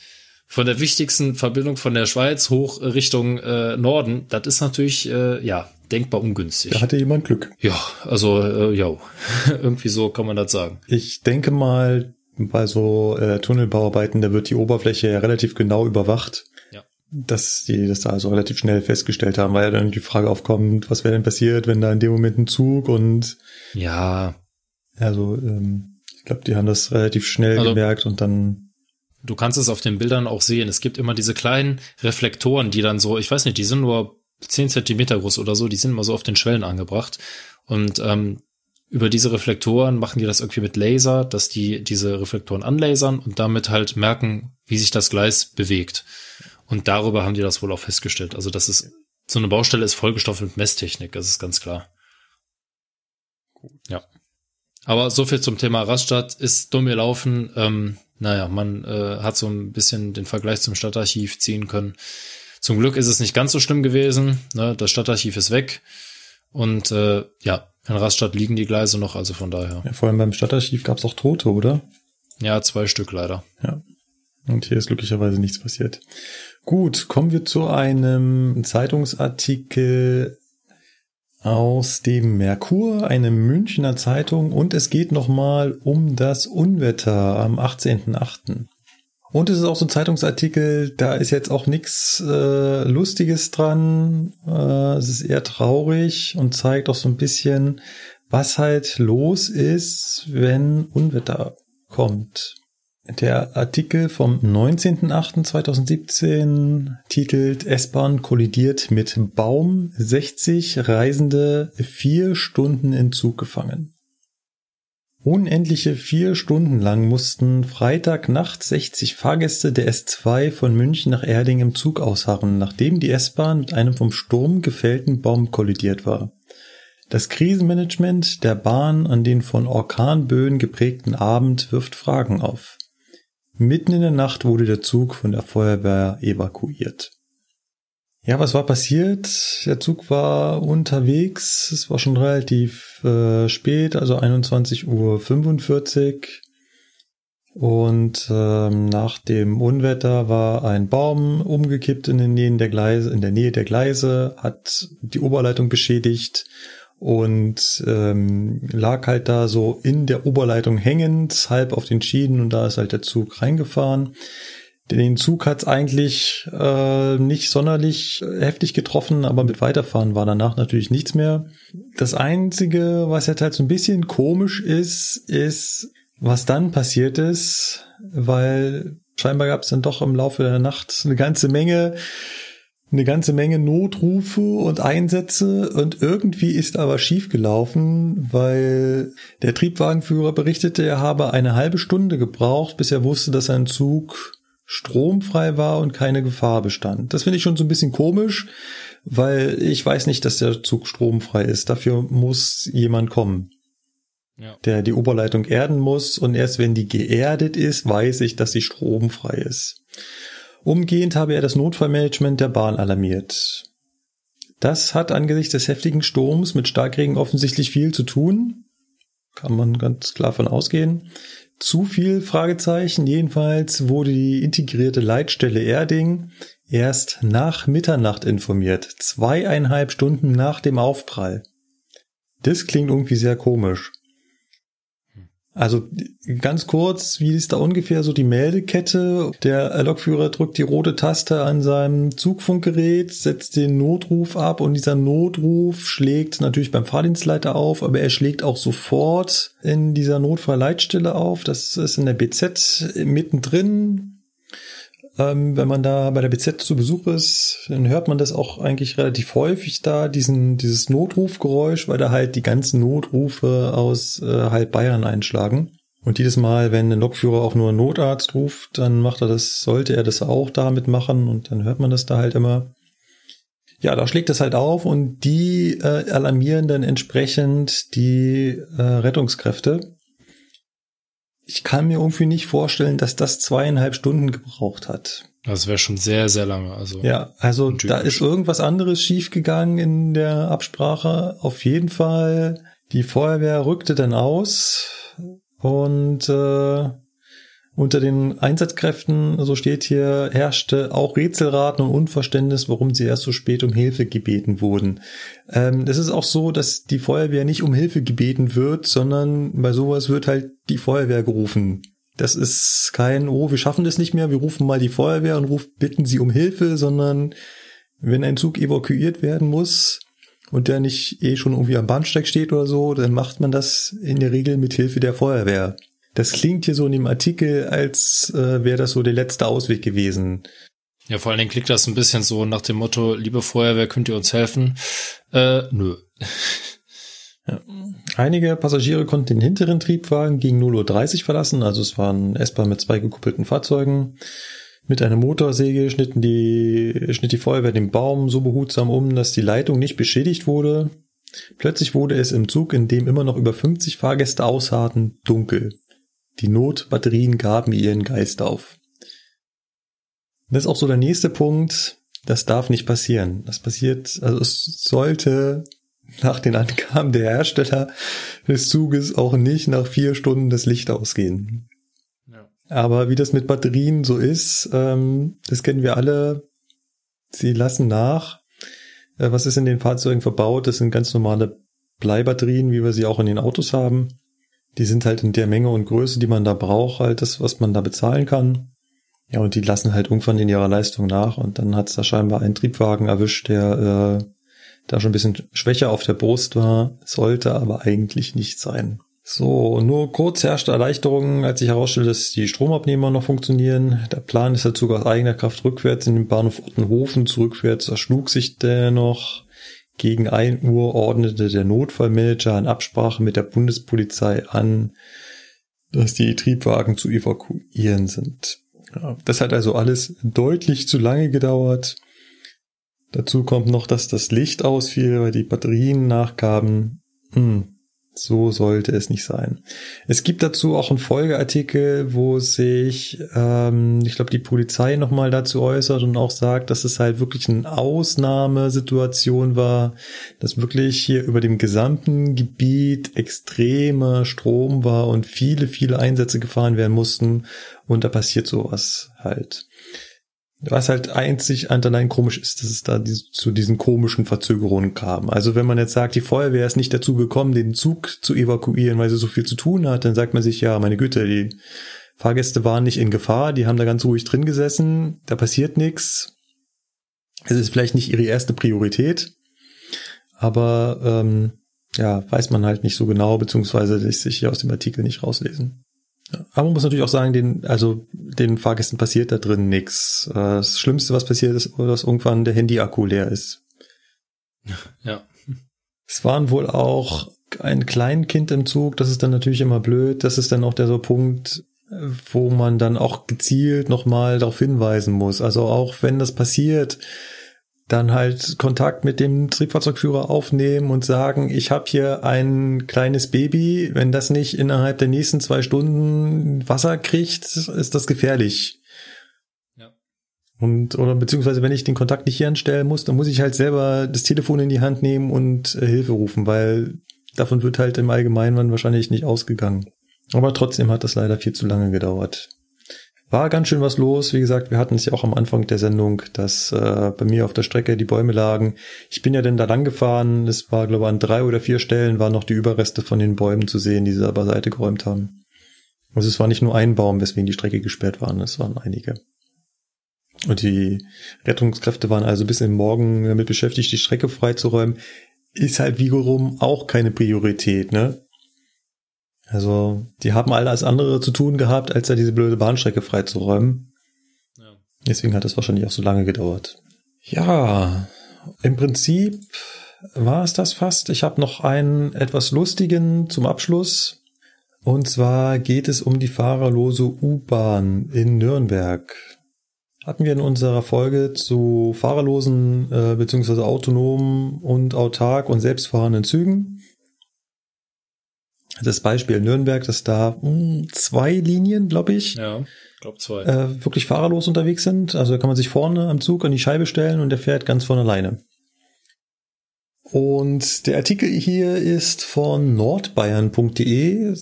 von der wichtigsten Verbindung von der Schweiz hoch Richtung äh, Norden, das ist natürlich, äh, ja, denkbar ungünstig. Da hatte jemand Glück. Ja, also, äh, ja, [laughs] irgendwie so kann man das sagen. Ich denke mal, bei so äh, Tunnelbauarbeiten, da wird die Oberfläche ja relativ genau überwacht dass die das da also relativ schnell festgestellt haben, weil ja dann die Frage aufkommt, was wäre denn passiert, wenn da in dem Moment ein Zug und ja, also ähm, ich glaube, die haben das relativ schnell also, gemerkt und dann du kannst es auf den Bildern auch sehen. Es gibt immer diese kleinen Reflektoren, die dann so, ich weiß nicht, die sind nur zehn Zentimeter groß oder so, die sind immer so auf den Schwellen angebracht und ähm, über diese Reflektoren machen die das irgendwie mit Laser, dass die diese Reflektoren anlasern und damit halt merken, wie sich das Gleis bewegt. Und darüber haben die das wohl auch festgestellt. Also das ist, so eine Baustelle ist vollgestopft mit Messtechnik, das ist ganz klar. Ja. Aber so viel zum Thema Raststadt ist dumm gelaufen. Ähm, naja, man äh, hat so ein bisschen den Vergleich zum Stadtarchiv ziehen können. Zum Glück ist es nicht ganz so schlimm gewesen. Ne? Das Stadtarchiv ist weg. Und äh, ja, in Raststadt liegen die Gleise noch, also von daher. Ja, vor allem beim Stadtarchiv gab es auch Tote, oder? Ja, zwei Stück leider. Ja. Und hier ist glücklicherweise nichts passiert. Gut, kommen wir zu einem Zeitungsartikel aus dem Merkur, eine Münchner Zeitung, und es geht nochmal um das Unwetter am 18.8. Und es ist auch so ein Zeitungsartikel, da ist jetzt auch nichts äh, Lustiges dran. Äh, es ist eher traurig und zeigt auch so ein bisschen, was halt los ist, wenn Unwetter kommt. Der Artikel vom 19.08.2017 titelt S-Bahn kollidiert mit Baum, 60 Reisende vier Stunden in Zug gefangen. Unendliche vier Stunden lang mussten Freitagnacht 60 Fahrgäste der S2 von München nach Erding im Zug ausharren, nachdem die S-Bahn mit einem vom Sturm gefällten Baum kollidiert war. Das Krisenmanagement der Bahn an den von Orkanböen geprägten Abend wirft Fragen auf. Mitten in der Nacht wurde der Zug von der Feuerwehr evakuiert. Ja, was war passiert? Der Zug war unterwegs. Es war schon relativ äh, spät, also 21.45 Uhr. Und ähm, nach dem Unwetter war ein Baum umgekippt in der Nähe der Gleise, in der Nähe der Gleise, hat die Oberleitung beschädigt und ähm, lag halt da so in der Oberleitung hängend, halb auf den Schienen und da ist halt der Zug reingefahren. Den Zug hat es eigentlich äh, nicht sonderlich heftig getroffen, aber mit Weiterfahren war danach natürlich nichts mehr. Das Einzige, was jetzt halt so ein bisschen komisch ist, ist, was dann passiert ist, weil scheinbar gab es dann doch im Laufe der Nacht eine ganze Menge, eine ganze Menge Notrufe und Einsätze und irgendwie ist aber schief gelaufen, weil der Triebwagenführer berichtete, er habe eine halbe Stunde gebraucht, bis er wusste, dass sein Zug stromfrei war und keine Gefahr bestand. Das finde ich schon so ein bisschen komisch, weil ich weiß nicht, dass der Zug stromfrei ist. Dafür muss jemand kommen ja. der die Oberleitung erden muss und erst wenn die geerdet ist, weiß ich, dass sie stromfrei ist. Umgehend habe er das Notfallmanagement der Bahn alarmiert. Das hat angesichts des heftigen Sturms mit Starkregen offensichtlich viel zu tun. Kann man ganz klar von ausgehen. Zu viel Fragezeichen. Jedenfalls wurde die integrierte Leitstelle Erding erst nach Mitternacht informiert. Zweieinhalb Stunden nach dem Aufprall. Das klingt irgendwie sehr komisch. Also ganz kurz, wie ist da ungefähr so die Meldekette? Der Lokführer drückt die rote Taste an seinem Zugfunkgerät, setzt den Notruf ab und dieser Notruf schlägt natürlich beim Fahrdienstleiter auf, aber er schlägt auch sofort in dieser Notfallleitstelle auf. Das ist in der BZ mittendrin ähm, wenn man da bei der BZ zu Besuch ist, dann hört man das auch eigentlich relativ häufig da, diesen, dieses Notrufgeräusch, weil da halt die ganzen Notrufe aus äh, halb Bayern einschlagen. Und jedes Mal, wenn ein Lokführer auch nur einen Notarzt ruft, dann macht er das, sollte er das auch damit machen und dann hört man das da halt immer. Ja, da schlägt das halt auf und die äh, alarmieren dann entsprechend die äh, Rettungskräfte ich kann mir irgendwie nicht vorstellen, dass das zweieinhalb Stunden gebraucht hat. Das wäre schon sehr, sehr lange. Also ja, also da ist irgendwas anderes schiefgegangen in der Absprache. Auf jeden Fall, die Feuerwehr rückte dann aus und äh, unter den Einsatzkräften, so steht hier, herrschte auch Rätselraten und Unverständnis, warum sie erst so spät um Hilfe gebeten wurden. Ähm, ist auch so, dass die Feuerwehr nicht um Hilfe gebeten wird, sondern bei sowas wird halt die Feuerwehr gerufen. Das ist kein, oh, wir schaffen das nicht mehr, wir rufen mal die Feuerwehr und rufen, bitten sie um Hilfe, sondern wenn ein Zug evakuiert werden muss und der nicht eh schon irgendwie am Bahnsteig steht oder so, dann macht man das in der Regel mit Hilfe der Feuerwehr. Das klingt hier so in dem Artikel, als äh, wäre das so der letzte Ausweg gewesen. Ja, vor allen Dingen klingt das ein bisschen so nach dem Motto, liebe Feuerwehr, könnt ihr uns helfen? Äh, nö. Ja. Einige Passagiere konnten den hinteren Triebwagen gegen 0.30 Uhr verlassen, also es waren S-Bahn mit zwei gekuppelten Fahrzeugen. Mit einer Motorsäge schnitten die, schnitt die Feuerwehr den Baum so behutsam um, dass die Leitung nicht beschädigt wurde. Plötzlich wurde es im Zug, in dem immer noch über 50 Fahrgäste ausharrten, dunkel. Die Notbatterien gaben ihren Geist auf. Das ist auch so der nächste Punkt. Das darf nicht passieren. Das passiert, also es sollte nach den Angaben der Hersteller des Zuges auch nicht nach vier Stunden das Licht ausgehen. Ja. Aber wie das mit Batterien so ist, ähm, das kennen wir alle. Sie lassen nach. Äh, was ist in den Fahrzeugen verbaut? Das sind ganz normale Bleibatterien, wie wir sie auch in den Autos haben die sind halt in der Menge und Größe, die man da braucht, halt das, was man da bezahlen kann. Ja, und die lassen halt irgendwann in ihrer Leistung nach und dann hat es da scheinbar einen Triebwagen erwischt, der äh, da schon ein bisschen schwächer auf der Brust war, sollte aber eigentlich nicht sein. So, nur kurz herrschte Erleichterung, als sich herausstellte, dass die Stromabnehmer noch funktionieren. Der Plan ist der Zug aus eigener Kraft rückwärts in den Bahnhof Ottenhofen zurückwärts erschlug sich dennoch. Gegen ein Uhr ordnete der Notfallmanager in Absprache mit der Bundespolizei an, dass die Triebwagen zu evakuieren sind. Das hat also alles deutlich zu lange gedauert. Dazu kommt noch, dass das Licht ausfiel, weil die Batterien nachgaben. Hm. So sollte es nicht sein. Es gibt dazu auch einen Folgeartikel, wo sich, ähm, ich glaube, die Polizei nochmal dazu äußert und auch sagt, dass es halt wirklich eine Ausnahmesituation war, dass wirklich hier über dem gesamten Gebiet extremer Strom war und viele, viele Einsätze gefahren werden mussten und da passiert sowas halt. Was halt einzig und allein komisch ist, dass es da die, zu diesen komischen Verzögerungen kam. Also wenn man jetzt sagt, die Feuerwehr ist nicht dazu gekommen, den Zug zu evakuieren, weil sie so viel zu tun hat, dann sagt man sich, ja, meine Güte, die Fahrgäste waren nicht in Gefahr, die haben da ganz ruhig drin gesessen, da passiert nichts. Es ist vielleicht nicht ihre erste Priorität, aber ähm, ja, weiß man halt nicht so genau, beziehungsweise lässt sich hier aus dem Artikel nicht rauslesen. Aber man muss natürlich auch sagen, den, also den Fahrgästen passiert da drin nichts. Äh, das Schlimmste, was passiert ist, dass irgendwann der Handy-Akku leer ist. Ja. Es waren wohl auch ein Kleinkind im Zug, das ist dann natürlich immer blöd. Das ist dann auch der so Punkt, wo man dann auch gezielt nochmal darauf hinweisen muss. Also auch wenn das passiert, dann halt Kontakt mit dem Triebfahrzeugführer aufnehmen und sagen, ich habe hier ein kleines Baby, wenn das nicht innerhalb der nächsten zwei Stunden Wasser kriegt, ist das gefährlich. Ja. Und, oder beziehungsweise wenn ich den Kontakt nicht hier anstellen muss, dann muss ich halt selber das Telefon in die Hand nehmen und äh, Hilfe rufen, weil davon wird halt im Allgemeinen wahrscheinlich nicht ausgegangen. Aber trotzdem hat das leider viel zu lange gedauert war ganz schön was los. Wie gesagt, wir hatten es ja auch am Anfang der Sendung, dass äh, bei mir auf der Strecke die Bäume lagen. Ich bin ja dann da lang gefahren. Es war, glaube ich, an drei oder vier Stellen waren noch die Überreste von den Bäumen zu sehen, die sie aber Seite geräumt haben. Also es war nicht nur ein Baum, weswegen die Strecke gesperrt waren, es waren einige. Und die Rettungskräfte waren also bis den Morgen damit beschäftigt, die Strecke freizuräumen. Ist halt wiederum auch keine Priorität, ne? Also, die haben alles andere zu tun gehabt, als da diese blöde Bahnstrecke freizuräumen. Ja. Deswegen hat es wahrscheinlich auch so lange gedauert. Ja, im Prinzip war es das fast. Ich habe noch einen etwas lustigen zum Abschluss. Und zwar geht es um die fahrerlose U-Bahn in Nürnberg. Hatten wir in unserer Folge zu fahrerlosen äh, bzw. autonomen und autark und selbstfahrenden Zügen das Beispiel Nürnberg, dass da mh, hm, zwei Linien, glaube ich, ja, glaub zwei. Äh, wirklich fahrerlos unterwegs sind. Also da kann man sich vorne am Zug an die Scheibe stellen und der fährt ganz von alleine. Und der Artikel hier ist von nordbayern.de.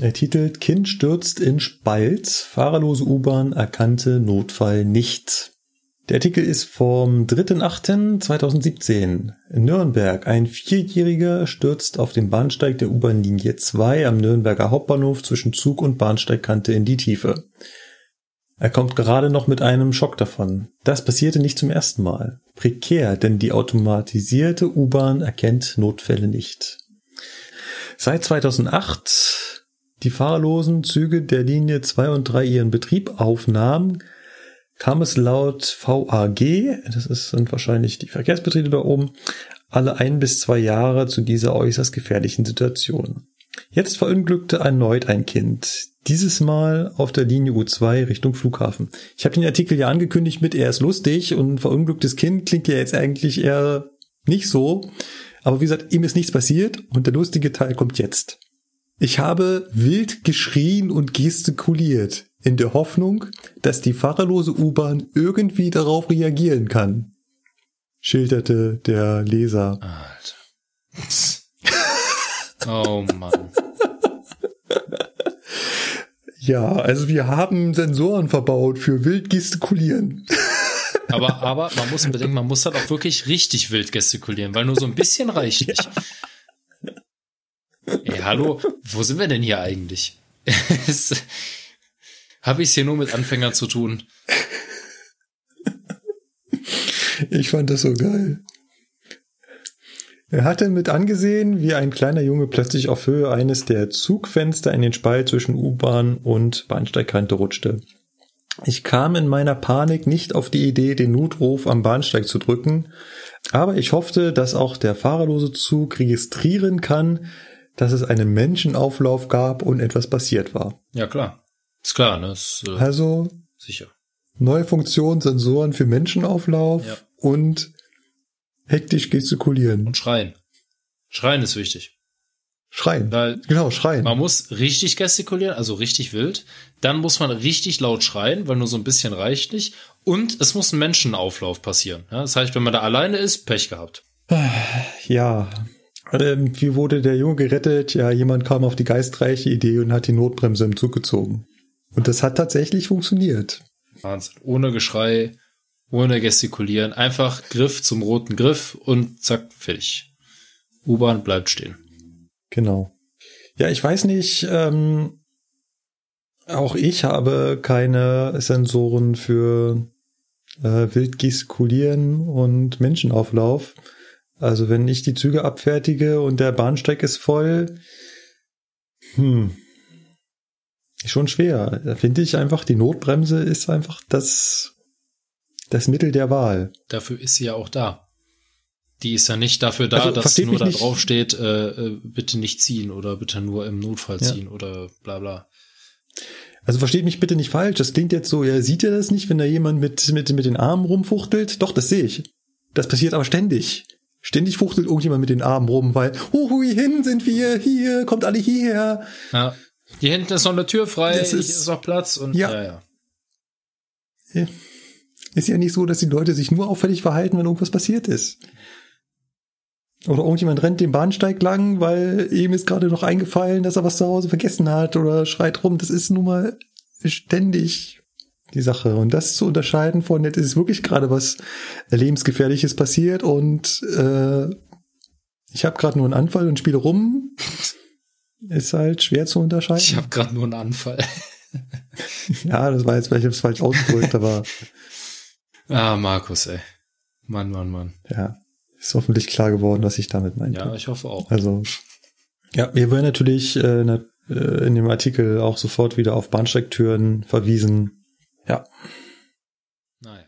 Er titelt Kind stürzt in Spalt, fahrerlose U-Bahn erkannte Notfall nicht. Der Artikel ist vom 3.8.2017. In Nürnberg. Ein Vierjähriger stürzt auf dem Bahnsteig der U-Bahn-Linie 2 am Nürnberger Hauptbahnhof zwischen Zug und Bahnsteigkante in die Tiefe. Er kommt gerade noch mit einem Schock davon. Das passierte nicht zum ersten Mal. Prekär, denn die automatisierte U-Bahn erkennt Notfälle nicht. Seit 2008 die fahrlosen Züge der Linie 2 und 3 ihren Betrieb aufnahmen, kam es laut VAG, das ist, sind wahrscheinlich die Verkehrsbetriebe da oben, alle ein bis zwei Jahre zu dieser äußerst gefährlichen Situation. Jetzt verunglückte erneut ein Kind. Dieses Mal auf der Linie U2 Richtung Flughafen. Ich habe den Artikel ja angekündigt mit, er ist lustig und verunglücktes Kind klingt ja jetzt eigentlich eher nicht so. Aber wie gesagt, ihm ist nichts passiert und der lustige Teil kommt jetzt. Ich habe wild geschrien und gestikuliert in der Hoffnung, dass die fahrerlose U-Bahn irgendwie darauf reagieren kann, schilderte der Leser. Alter. [laughs] oh Mann. Ja, also wir haben Sensoren verbaut für wild gestikulieren. [laughs] Aber, aber man muss bedenken, man muss halt auch wirklich richtig wild gestikulieren, weil nur so ein bisschen reicht nicht. Ja. Ey, hallo, wo sind wir denn hier eigentlich? [laughs] Habe ich es hier nur mit Anfängern zu tun? Ich fand das so geil. Er hatte mit angesehen, wie ein kleiner Junge plötzlich auf Höhe eines der Zugfenster in den Spalt zwischen U-Bahn und Bahnsteigkante rutschte. Ich kam in meiner Panik nicht auf die Idee, den Notruf am Bahnsteig zu drücken, aber ich hoffte, dass auch der fahrerlose Zug registrieren kann, dass es einen Menschenauflauf gab und etwas passiert war. Ja, klar. Ist klar, ne? Ist, äh, also sicher. Neue Funktion, Sensoren für Menschenauflauf ja. und hektisch gestikulieren. Und schreien. Schreien ist wichtig. Schreien. Weil genau, schreien. Man muss richtig gestikulieren, also richtig wild. Dann muss man richtig laut schreien, weil nur so ein bisschen reicht nicht. Und es muss ein Menschenauflauf passieren. Ja, das heißt, wenn man da alleine ist, Pech gehabt. [sighs] Ja. Ähm, wie wurde der Junge gerettet? Ja, jemand kam auf die geistreiche Idee und hat die Notbremse im Zug gezogen. Und das hat tatsächlich funktioniert. Wahnsinn. Ohne Geschrei, ohne Gestikulieren. Einfach Griff zum roten Griff und zack, fertig. U-Bahn bleibt stehen. Genau. Ja, ich weiß nicht, ähm, auch ich habe keine Sensoren für äh, wild gestikulieren und Menschenauflauf. Also wenn ich die Züge abfertige und der Bahnsteig ist voll, hm, schon schwer. Da finde ich einfach, die Notbremse ist einfach das, das Mittel der Wahl. Dafür ist sie ja auch da. Die ist ja nicht dafür da, also, dass nur da nicht. drauf steht, äh, äh, bitte nicht ziehen oder bitte nur im Notfall ziehen ja. oder bla bla. Also versteht mich bitte nicht falsch. Das klingt jetzt so, ja, sieht ihr das nicht, wenn da jemand mit, mit, mit den Armen rumfuchtelt? Doch, das sehe ich. Das passiert aber ständig. Ständig fuchtelt irgendjemand mit den Armen rum, weil, hui, hin sind wir, hier, kommt alle hierher. Ja. Hier hinten ist noch eine Tür frei, das ist, ist noch Platz und ja. ja, ja. Ist ja nicht so, dass die Leute sich nur auffällig verhalten, wenn irgendwas passiert ist. Oder irgendjemand rennt den Bahnsteig lang, weil ihm ist gerade noch eingefallen, dass er was zu Hause vergessen hat oder schreit rum. Das ist nun mal ständig die Sache. Und das zu unterscheiden von, jetzt ist wirklich gerade was lebensgefährliches passiert und äh, ich habe gerade nur einen Anfall und spiele rum, ist halt schwer zu unterscheiden. Ich habe gerade nur einen Anfall. [laughs] ja, das war jetzt vielleicht falsch ausgedrückt, aber. [laughs] Ah, Markus, ey. Mann, Mann, Mann. Ja. Ist hoffentlich klar geworden, was ich damit meinte. Ja, ich hoffe auch. Also, ja, wir werden natürlich äh, äh, in dem Artikel auch sofort wieder auf Bahnsteiktüren verwiesen. Ja. Naja,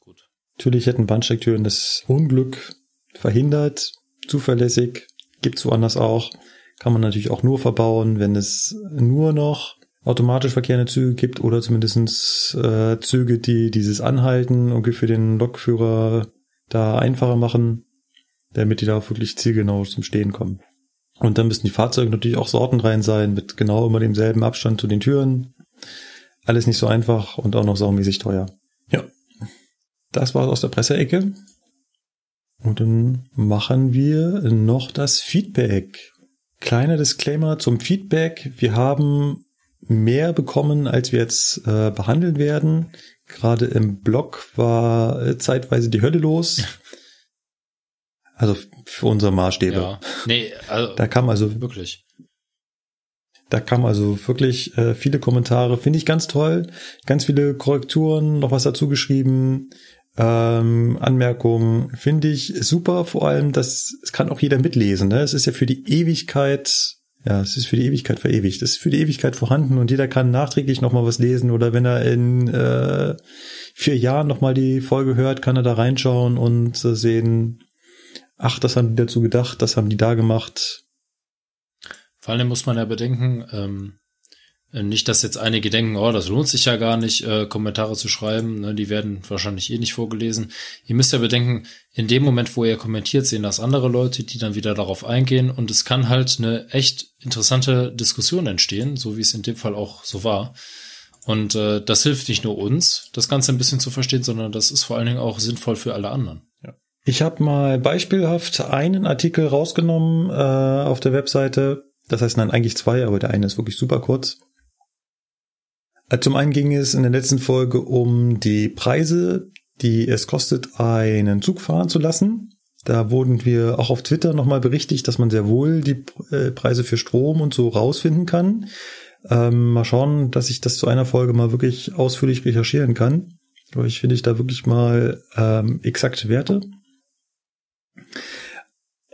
gut. Natürlich hätten Bahnsteiktüren das Unglück verhindert, zuverlässig, gibt's woanders auch. Kann man natürlich auch nur verbauen, wenn es nur noch automatisch verkehrende Züge gibt oder zumindestens äh, Züge, die dieses Anhalten irgendwie für den Lokführer da einfacher machen damit die da wirklich zielgenau zum Stehen kommen. Und dann müssen die Fahrzeuge natürlich auch sortenrein sein, mit genau immer demselben Abstand zu den Türen. Alles nicht so einfach und auch noch saumäßig teuer. Ja. Das war's aus der Presseecke. Und dann machen wir noch das Feedback. Kleiner Disclaimer zum Feedback. Wir haben mehr bekommen, als wir jetzt äh, behandeln werden. Gerade im Blog war äh, zeitweise die Hölle los. [laughs] Also für unsere Maßstäbe. Ja. Nee, also da kam also wirklich. Da kam also wirklich äh, viele Kommentare, finde ich ganz toll. Ganz viele Korrekturen, noch was dazu geschrieben, ähm, Anmerkungen, finde ich super. Vor allem, dass es kann auch jeder mitlesen. Ne? Es ist ja für die Ewigkeit, ja, es ist für die Ewigkeit verewigt. Es ist für die Ewigkeit vorhanden und jeder kann nachträglich noch mal was lesen oder wenn er in äh, vier Jahren noch mal die Folge hört, kann er da reinschauen und äh, sehen, ach, das haben die dazu gedacht, das haben die da gemacht. Vor allem muss man ja bedenken, ähm, nicht, dass jetzt einige denken, oh, das lohnt sich ja gar nicht, äh, Kommentare zu schreiben, ne, die werden wahrscheinlich eh nicht vorgelesen. Ihr müsst ja bedenken, in dem Moment, wo ihr kommentiert, sehen das andere Leute, die dann wieder darauf eingehen und es kann halt eine echt interessante Diskussion entstehen, so wie es in dem Fall auch so war. Und äh, das hilft nicht nur uns, das Ganze ein bisschen zu verstehen, sondern das ist vor allen Dingen auch sinnvoll für alle anderen. Ich habe mal beispielhaft einen Artikel rausgenommen äh, auf der Webseite. Das heißt, nein, eigentlich zwei, aber der eine ist wirklich super kurz. Äh, zum einen ging es in der letzten Folge um die Preise, die es kostet, einen Zug fahren zu lassen. Da wurden wir auch auf Twitter nochmal berichtigt, dass man sehr wohl die äh, Preise für Strom und so rausfinden kann. Ähm, mal schauen, dass ich das zu einer Folge mal wirklich ausführlich recherchieren kann. Ich finde ich da wirklich mal ähm, exakte Werte.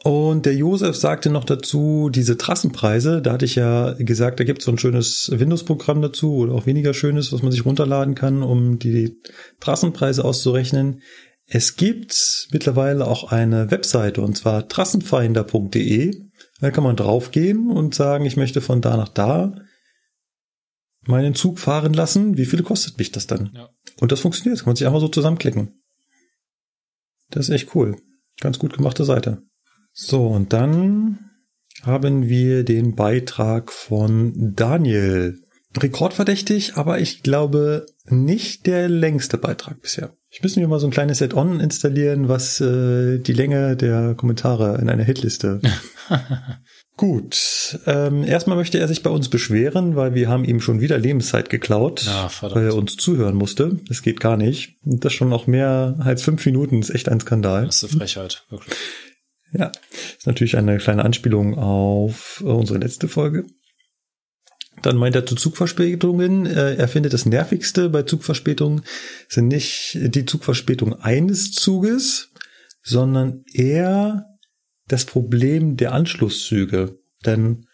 Und der Josef sagte noch dazu, diese Trassenpreise, da hatte ich ja gesagt, da gibt es so ein schönes Windows-Programm dazu oder auch weniger schönes, was man sich runterladen kann, um die Trassenpreise auszurechnen. Es gibt mittlerweile auch eine Webseite und zwar trassenfinder.de. Da kann man draufgehen und sagen, ich möchte von da nach da meinen Zug fahren lassen. Wie viel kostet mich das dann? Ja. Und das funktioniert. Kann man sich einfach so zusammenklicken. Das ist echt cool. Ganz gut gemachte Seite. So, und dann haben wir den Beitrag von Daniel. Rekordverdächtig, aber ich glaube nicht der längste Beitrag bisher. Ich müssen wir mal so ein kleines Add-on installieren, was äh, die Länge der Kommentare in einer Hitliste. [laughs] Gut. Ähm, erstmal möchte er sich bei uns beschweren, weil wir haben ihm schon wieder Lebenszeit geklaut, Ja, weil er uns zuhören musste. Das geht gar nicht. Und das schon noch mehr als fünf Minuten ist echt ein Skandal. Das ist eine Frechheit, wirklich. Ja, ist natürlich eine kleine Anspielung auf äh, unsere letzte Folge. Dann meint er zu Zugverspätungen. Äh, er findet das nervigste bei Zugverspätungen sind nicht die Zugverspätung eines Zuges, sondern eher das Problem der Anschlusszüge. Denn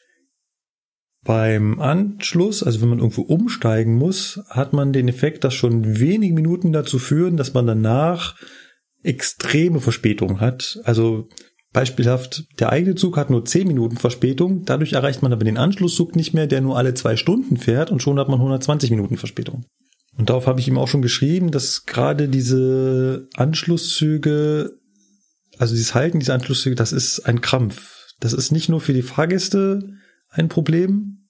beim Anschluss, also wenn man irgendwo umsteigen muss, hat man den Effekt, dass schon wenige Minuten dazu führen, dass man danach extreme Verspätung hat. Also Beispielhaft, der eigene Zug hat nur 10 Minuten Verspätung, dadurch erreicht man aber den Anschlusszug nicht mehr, der nur alle zwei Stunden fährt und schon hat man 120 Minuten Verspätung. Und darauf habe ich ihm auch schon geschrieben, dass gerade diese Anschlusszüge, also dieses Halten dieser Anschlusszüge, das ist ein Krampf. Das ist nicht nur für die Fahrgäste ein Problem,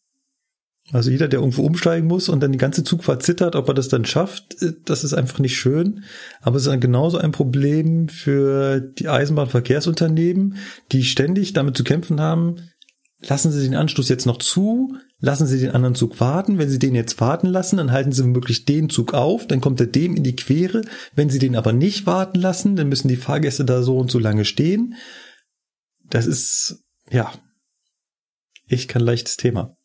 also jeder, der irgendwo umsteigen muss und dann die ganze Zugfahrt zittert, ob er das dann schafft, äh, das ist einfach nicht schön. Aber es ist dann genauso ein Problem für die Eisenbahnverkehrsunternehmen, die ständig damit zu kämpfen haben, lassen Sie den Anschluss jetzt noch zu, lassen Sie den anderen Zug warten. Wenn Sie den jetzt warten lassen, dann halten Sie womöglich den Zug auf, dann kommt er dem in die Quere. Wenn Sie den aber nicht warten lassen, dann müssen die Fahrgäste da so und so lange stehen. Das ist, ja, echt kein leichtes Thema.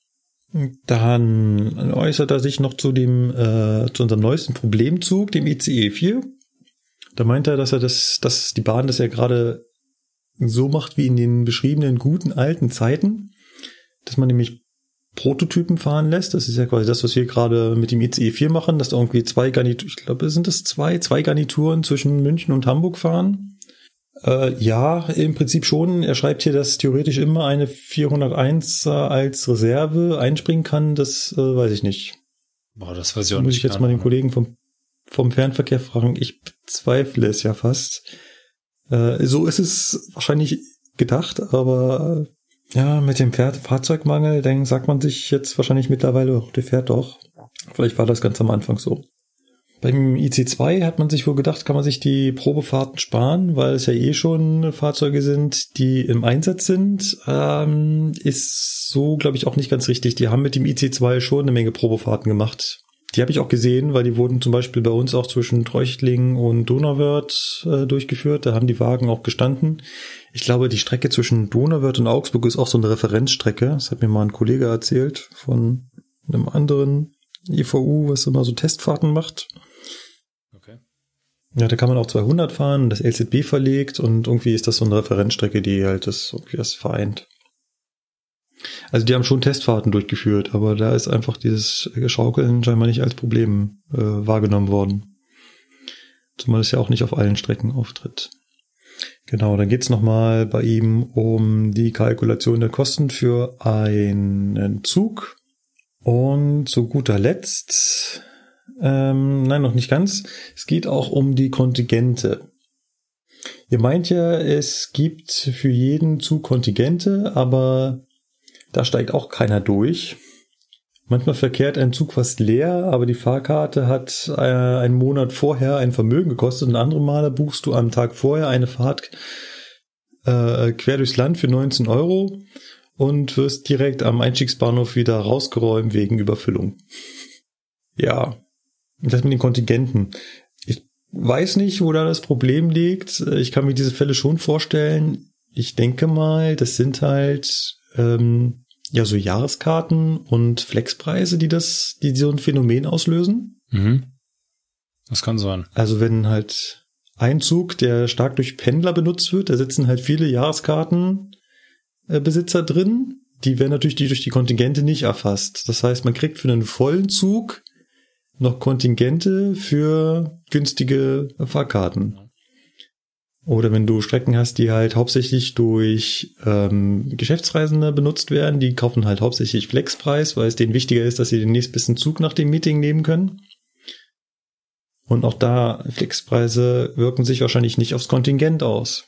Dann äußert er sich noch zu dem, äh, zu unserem neuesten Problemzug, dem ICE 4. Da meint er, dass er das, dass die Bahn das ja gerade so macht wie in den beschriebenen guten alten Zeiten, dass man nämlich Prototypen fahren lässt. Das ist ja quasi das, was wir gerade mit dem ICE 4 machen, dass da irgendwie zwei Garnituren, ich glaube, sind das zwei, zwei Garnituren zwischen München und Hamburg fahren äh, ja, im Prinzip schon. Er schreibt hier, dass theoretisch immer eine 401 als Reserve einspringen kann. Das äh, weiß ich nicht. Boah, das weiß ich auch Muss nicht. ich jetzt mal den Kollegen vom, vom Fernverkehr fragen. Ich bezweifle es ja fast. Äh, so ist es wahrscheinlich gedacht, aber äh, ja, mit dem Pferd Fahrzeugmangel, dann sagt man sich jetzt wahrscheinlich mittlerweile, oh, der fährt doch. Vielleicht war das ganz am Anfang so. Beim IC2 hat man sich wohl gedacht, kann man sich die Probefahrten sparen, weil es ja eh schon Fahrzeuge sind, die im Einsatz sind. Ähm, ist so, glaube ich, auch nicht ganz richtig. Die haben mit dem IC2 schon eine Menge Probefahrten gemacht. Die habe ich auch gesehen, weil die wurden zum Beispiel bei uns auch zwischen Treuchtlingen und Donauwörth äh, durchgeführt. Da haben die Wagen auch gestanden. Ich glaube, die Strecke zwischen Donauwörth und Augsburg ist auch so eine Referenzstrecke. Das hat mir mal ein Kollege erzählt von einem anderen IVU, was immer so Testfahrten macht. Ja, da kann man auch 200 fahren, das LZB verlegt und irgendwie ist das so eine Referenzstrecke, die halt das, irgendwie das vereint. Also die haben schon Testfahrten durchgeführt, aber da ist einfach dieses Schaukeln scheinbar nicht als Problem äh, wahrgenommen worden. Zumal es ja auch nicht auf allen Strecken auftritt. Genau, dann geht's nochmal bei ihm um die Kalkulation der Kosten für einen Zug. Und zu guter Letzt ähm, nein, noch nicht ganz. Es geht auch um die Kontingente. Ihr meint ja, es gibt für jeden Zug Kontingente, aber da steigt auch keiner durch. Manchmal verkehrt ein Zug fast leer, aber die Fahrkarte hat äh, einen Monat vorher ein Vermögen gekostet und andere Male buchst du am Tag vorher eine Fahrt äh, quer durchs Land für 19 Euro und wirst direkt am Einstiegsbahnhof wieder rausgeräumt wegen Überfüllung. Ja, das mit den Kontingenten. Ich weiß nicht, wo da das Problem liegt. Ich kann mir diese Fälle schon vorstellen. Ich denke mal, das sind halt ähm, ja so Jahreskarten und Flexpreise, die das, die so ein Phänomen auslösen. Mhm. Das kann sein. Also wenn halt ein Zug, der stark durch Pendler benutzt wird, da sitzen halt viele Jahreskartenbesitzer drin. Die werden natürlich die durch die Kontingente nicht erfasst. Das heißt, man kriegt für einen vollen Zug noch Kontingente für günstige Fahrkarten. Oder wenn du Strecken hast, die halt hauptsächlich durch ähm, Geschäftsreisende benutzt werden, die kaufen halt hauptsächlich Flexpreis, weil es denen wichtiger ist, dass sie den nächstbesten Zug nach dem Meeting nehmen können. Und auch da, Flexpreise wirken sich wahrscheinlich nicht aufs Kontingent aus.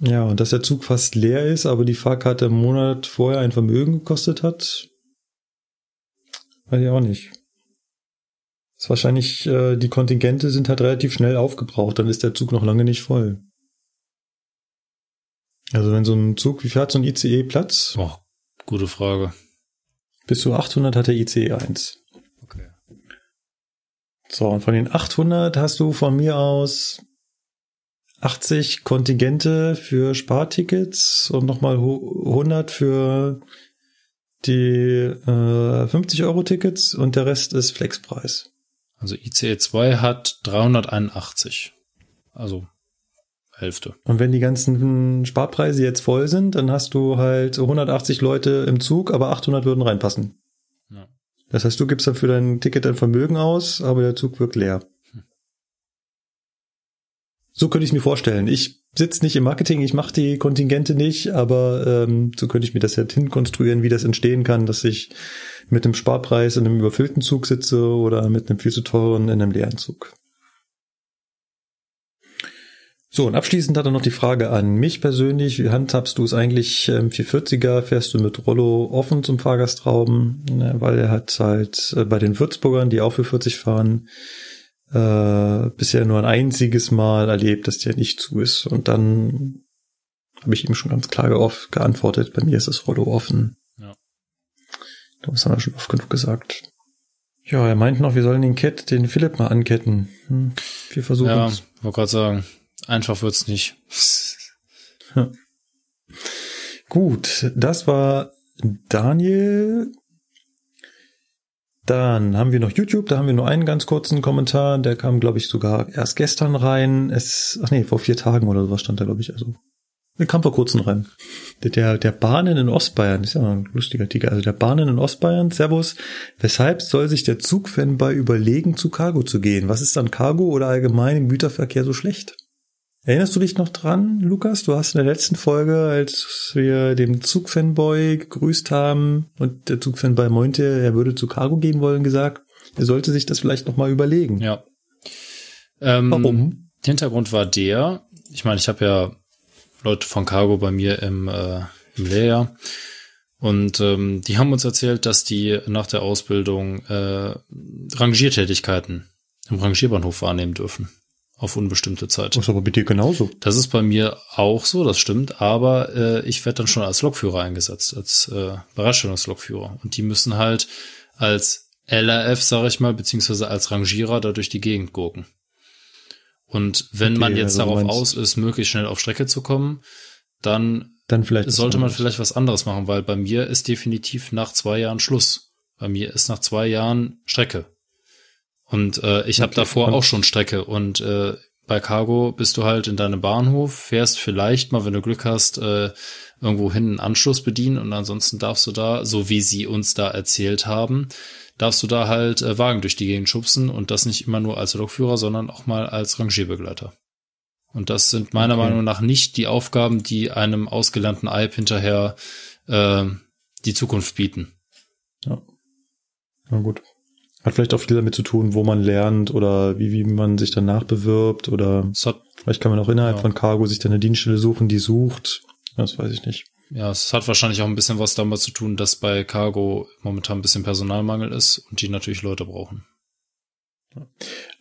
Ja, und dass der Zug fast leer ist, aber die Fahrkarte im Monat vorher ein Vermögen gekostet hat, weiß ich auch nicht. Das ist wahrscheinlich, äh, die Kontingente sind halt relativ schnell aufgebraucht, dann ist der Zug noch lange nicht voll. Also wenn so ein Zug, wie viel hat so ein ICE Platz? Oh, gute Frage. Bis zu 800 hat der ICE 1. Okay. So, und von den 800 hast du von mir aus 80 Kontingente für Spartickets und nochmal 100 für die äh, 50 Euro Tickets und der Rest ist Flexpreis. Also ICE 2 hat 381. Also Hälfte. Und wenn die ganzen Sparpreise jetzt voll sind, dann hast du halt 180 Leute im Zug, aber 800 würden reinpassen. Ja. Das heißt, du gibst dann für dein Ticket ein Vermögen aus, aber der Zug wirkt leer. So könnte ich mir vorstellen. Ich sitze nicht im Marketing, ich mache die Kontingente nicht, aber ähm, so könnte ich mir das halt hinkonstruieren, wie das entstehen kann, dass ich mit einem Sparpreis in einem überfüllten Zug sitze oder mit einem viel zu teuren in einem leeren Zug. So, und abschließend hat er noch die Frage an mich persönlich. Wie handhabst du es eigentlich? Ähm, 440er fährst du mit Rollo offen zum Fahrgastraum? Ne, weil er hat halt äh, bei den Würzburgern, die auch für 40 fahren, äh, bisher nur ein einziges Mal erlebt, dass der nicht zu ist. Und dann habe ich ihm schon ganz klar geantwortet, bei mir ist das Rollo offen. Ja. Das haben wir schon oft genug gesagt. Ja, er meint noch, wir sollen den Cat, den Philipp mal anketten. Hm, wir versuchen Ja, es. wollte gerade sagen, einfach wird's nicht. Gut, das war Daniel. Dann haben wir noch YouTube, da haben wir nur einen ganz kurzen Kommentar, der kam, glaube ich, sogar erst gestern rein. Es, ach nee, vor vier Tagen oder sowas stand da, glaube ich. Also, der kam vor kurzem rein. Der, der, Bahnen in Ostbayern, ist ja ein lustiger Artikel. Also der Bahnen in Ostbayern, Servus. Weshalb soll sich der Zugfanboy überlegen, zu Cargo zu gehen? Was ist an Cargo oder allgemein im Güterverkehr so schlecht? Erinnerst du dich noch dran, Lukas? Du hast in der letzten Folge, als wir dem Zugfanboy gegrüßt haben und der Zugfanboy meinte, er würde zu Cargo gehen wollen, gesagt, er sollte sich das vielleicht nochmal überlegen. Ja. Ähm, Warum? Der Hintergrund war der, ich meine, ich habe ja Leute von Cargo bei mir im, äh, im Lehrjahr und ähm, die haben uns erzählt, dass die nach der Ausbildung äh, Rangiertätigkeiten im Rangierbahnhof wahrnehmen dürfen. Auf unbestimmte Zeit. Das ist aber bei dir genauso. Das ist bei mir auch so, das stimmt, aber äh, ich werde dann schon als Lokführer eingesetzt, als äh, Bereitstellungslokführer. Und die müssen halt als LRF, sage ich mal, beziehungsweise als Rangierer da durch die Gegend gurken. Und wenn Okay, man jetzt also darauf aus ist, möglichst schnell auf Strecke zu kommen, dann Dann vielleicht. sollte man vielleicht was anderes machen, weil bei mir ist definitiv nach zwei Jahren Schluss. Bei mir ist nach zwei Jahren Strecke. Und äh, ich habe Okay, davor und- auch schon Strecke. Und äh, bei Cargo bist du halt in deinem Bahnhof, fährst vielleicht mal, wenn du Glück hast, äh, irgendwo hin einen Anschluss bedienen und ansonsten darfst du da, so wie sie uns da erzählt haben, darfst du da halt äh, Wagen durch die Gegend schubsen und das nicht immer nur als Lokführer, sondern auch mal als Rangierbegleiter. Und das sind meiner Okay. Meinung nach nicht die Aufgaben, die einem ausgelernten Alp hinterher äh, die Zukunft bieten. Na gut. Hat vielleicht auch viel damit zu tun, wo man lernt oder wie, wie man sich danach bewirbt oder hat, vielleicht kann man auch innerhalb Ja. von Cargo sich dann eine Dienststelle suchen, die sucht. Das weiß ich nicht. Ja, es hat wahrscheinlich auch ein bisschen was damit zu tun, dass bei Cargo momentan ein bisschen Personalmangel ist und die natürlich Leute brauchen.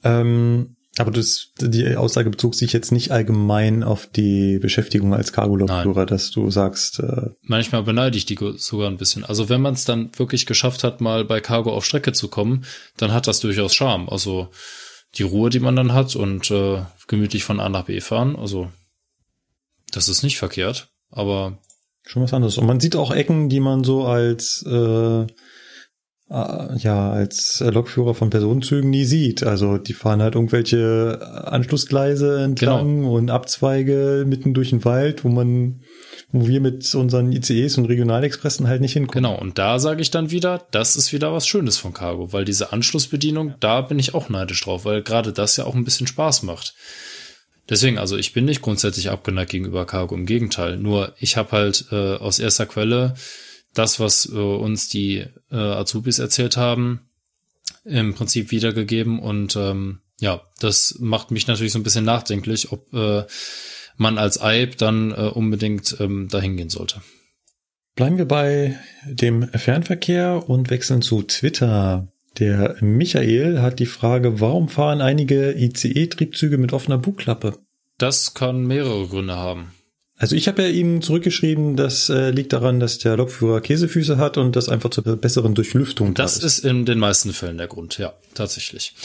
Ähm, aber das, die Aussage bezog sich jetzt nicht allgemein auf die Beschäftigung als Cargo-Lokführer, dass du sagst, äh, Manchmal beneide ich die sogar ein bisschen. Also wenn man es dann wirklich geschafft hat, mal bei Cargo auf Strecke zu kommen, dann hat das durchaus Charme. Also die Ruhe, die man dann hat und äh, gemütlich von A nach B fahren, also das ist nicht verkehrt. Aber schon was anderes. Und man sieht auch Ecken, die man so als äh, äh, ja als Lokführer von Personenzügen nie sieht. Also die fahren halt irgendwelche Anschlussgleise entlang und Abzweige mitten durch den Wald, wo man wo wir mit unseren ICEs und Regionalexpressen halt nicht hinkommen. Genau, und da sage ich dann wieder, das ist wieder was Schönes von Cargo, weil diese Anschlussbedienung, da bin ich auch neidisch drauf, weil gerade das ja auch ein bisschen Spaß macht. Deswegen, also ich bin nicht grundsätzlich abgeneigt gegenüber Cargo, im Gegenteil. Nur ich habe halt äh, aus erster Quelle das, was äh, uns die äh, Azubis erzählt haben, im Prinzip wiedergegeben und ähm, ja, das macht mich natürlich so ein bisschen nachdenklich, ob äh, man als Eib dann äh, unbedingt ähm, dahin gehen sollte. Bleiben wir bei dem Fernverkehr und wechseln zu Twitter. Der Michael hat die Frage, warum fahren einige ICE-Triebzüge mit offener Bugklappe? Das kann mehrere Gründe haben. Also ich habe ja ihm zurückgeschrieben, das äh, liegt daran, dass der Lokführer Käsefüße hat und das einfach zur besseren Durchlüftung Das ist in den meisten Fällen der Grund, ja, tatsächlich.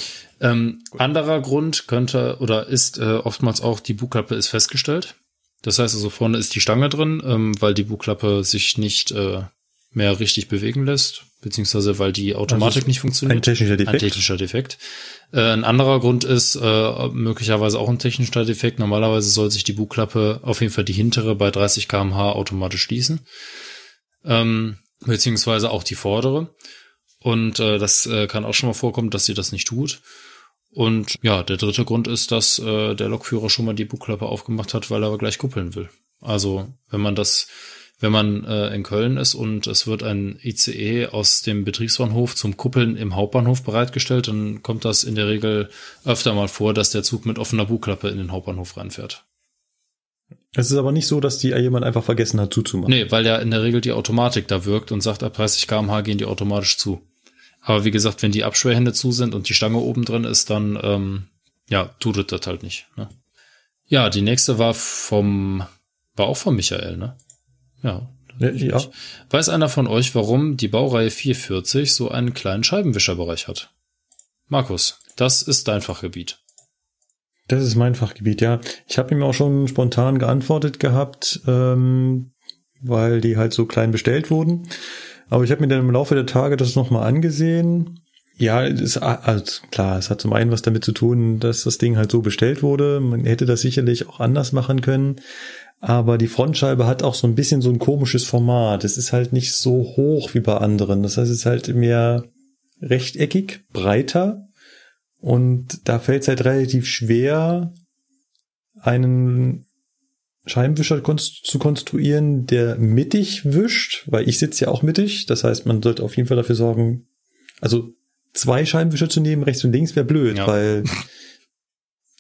Ähm, anderer Grund könnte oder ist äh, oftmals auch, die Bugklappe ist festgestellt. Das heißt also, vorne ist die Stange drin, ähm, weil die Bugklappe sich nicht äh, mehr richtig bewegen lässt, beziehungsweise weil die Automatik also nicht funktioniert. Ein technischer Defekt. Ein technischer Defekt. Äh, ein anderer Grund ist äh, möglicherweise auch ein technischer Defekt. Normalerweise soll sich die Bugklappe, auf jeden Fall die hintere, bei 30 kmh automatisch schließen. Ähm, beziehungsweise auch die vordere. Und äh, das äh, kann auch schon mal vorkommen, dass sie das nicht tut. Und ja, der dritte Grund ist, dass äh, der Lokführer schon mal die Bugklappe aufgemacht hat, weil er aber gleich kuppeln will. Also wenn man das, wenn man äh, in Köln ist und es wird ein ICE aus dem Betriebsbahnhof zum Kuppeln im Hauptbahnhof bereitgestellt, dann kommt das in der Regel öfter mal vor, dass der Zug mit offener Bugklappe in den Hauptbahnhof reinfährt. Es ist aber nicht so, dass die jemand einfach vergessen hat zuzumachen. Nee, weil ja in der Regel die Automatik da wirkt und sagt, ab 30 kmh gehen die automatisch zu. Aber wie gesagt, wenn die Absperrhände zu sind und die Stange oben drin ist, dann ähm, ja, tut es das halt nicht. Ne? Ja, die nächste war vom, war auch von Michael, ne? Ja. Ja. Weiß einer von euch, warum die Baureihe 440 so einen kleinen Scheibenwischerbereich hat? Markus, das ist dein Fachgebiet. Das ist mein Fachgebiet, ja. Ich habe ihm auch schon spontan geantwortet gehabt, ähm, weil die halt so klein bestellt wurden. Aber ich habe mir dann im Laufe der Tage das nochmal angesehen. Ja, ist, also klar, es hat zum einen was damit zu tun, dass das Ding halt so bestellt wurde. Man hätte das sicherlich auch anders machen können. Aber die Frontscheibe hat auch so ein bisschen so ein komisches Format. Es ist halt nicht so hoch wie bei anderen. Das heißt, es ist halt mehr rechteckig, breiter. Und da fällt es halt relativ schwer, einen Scheibenwischer zu konstruieren, der mittig wischt, weil ich sitze ja auch mittig. Das heißt, man sollte auf jeden Fall dafür sorgen, also zwei Scheibenwischer zu nehmen, rechts und links wäre blöd, ja. weil [laughs]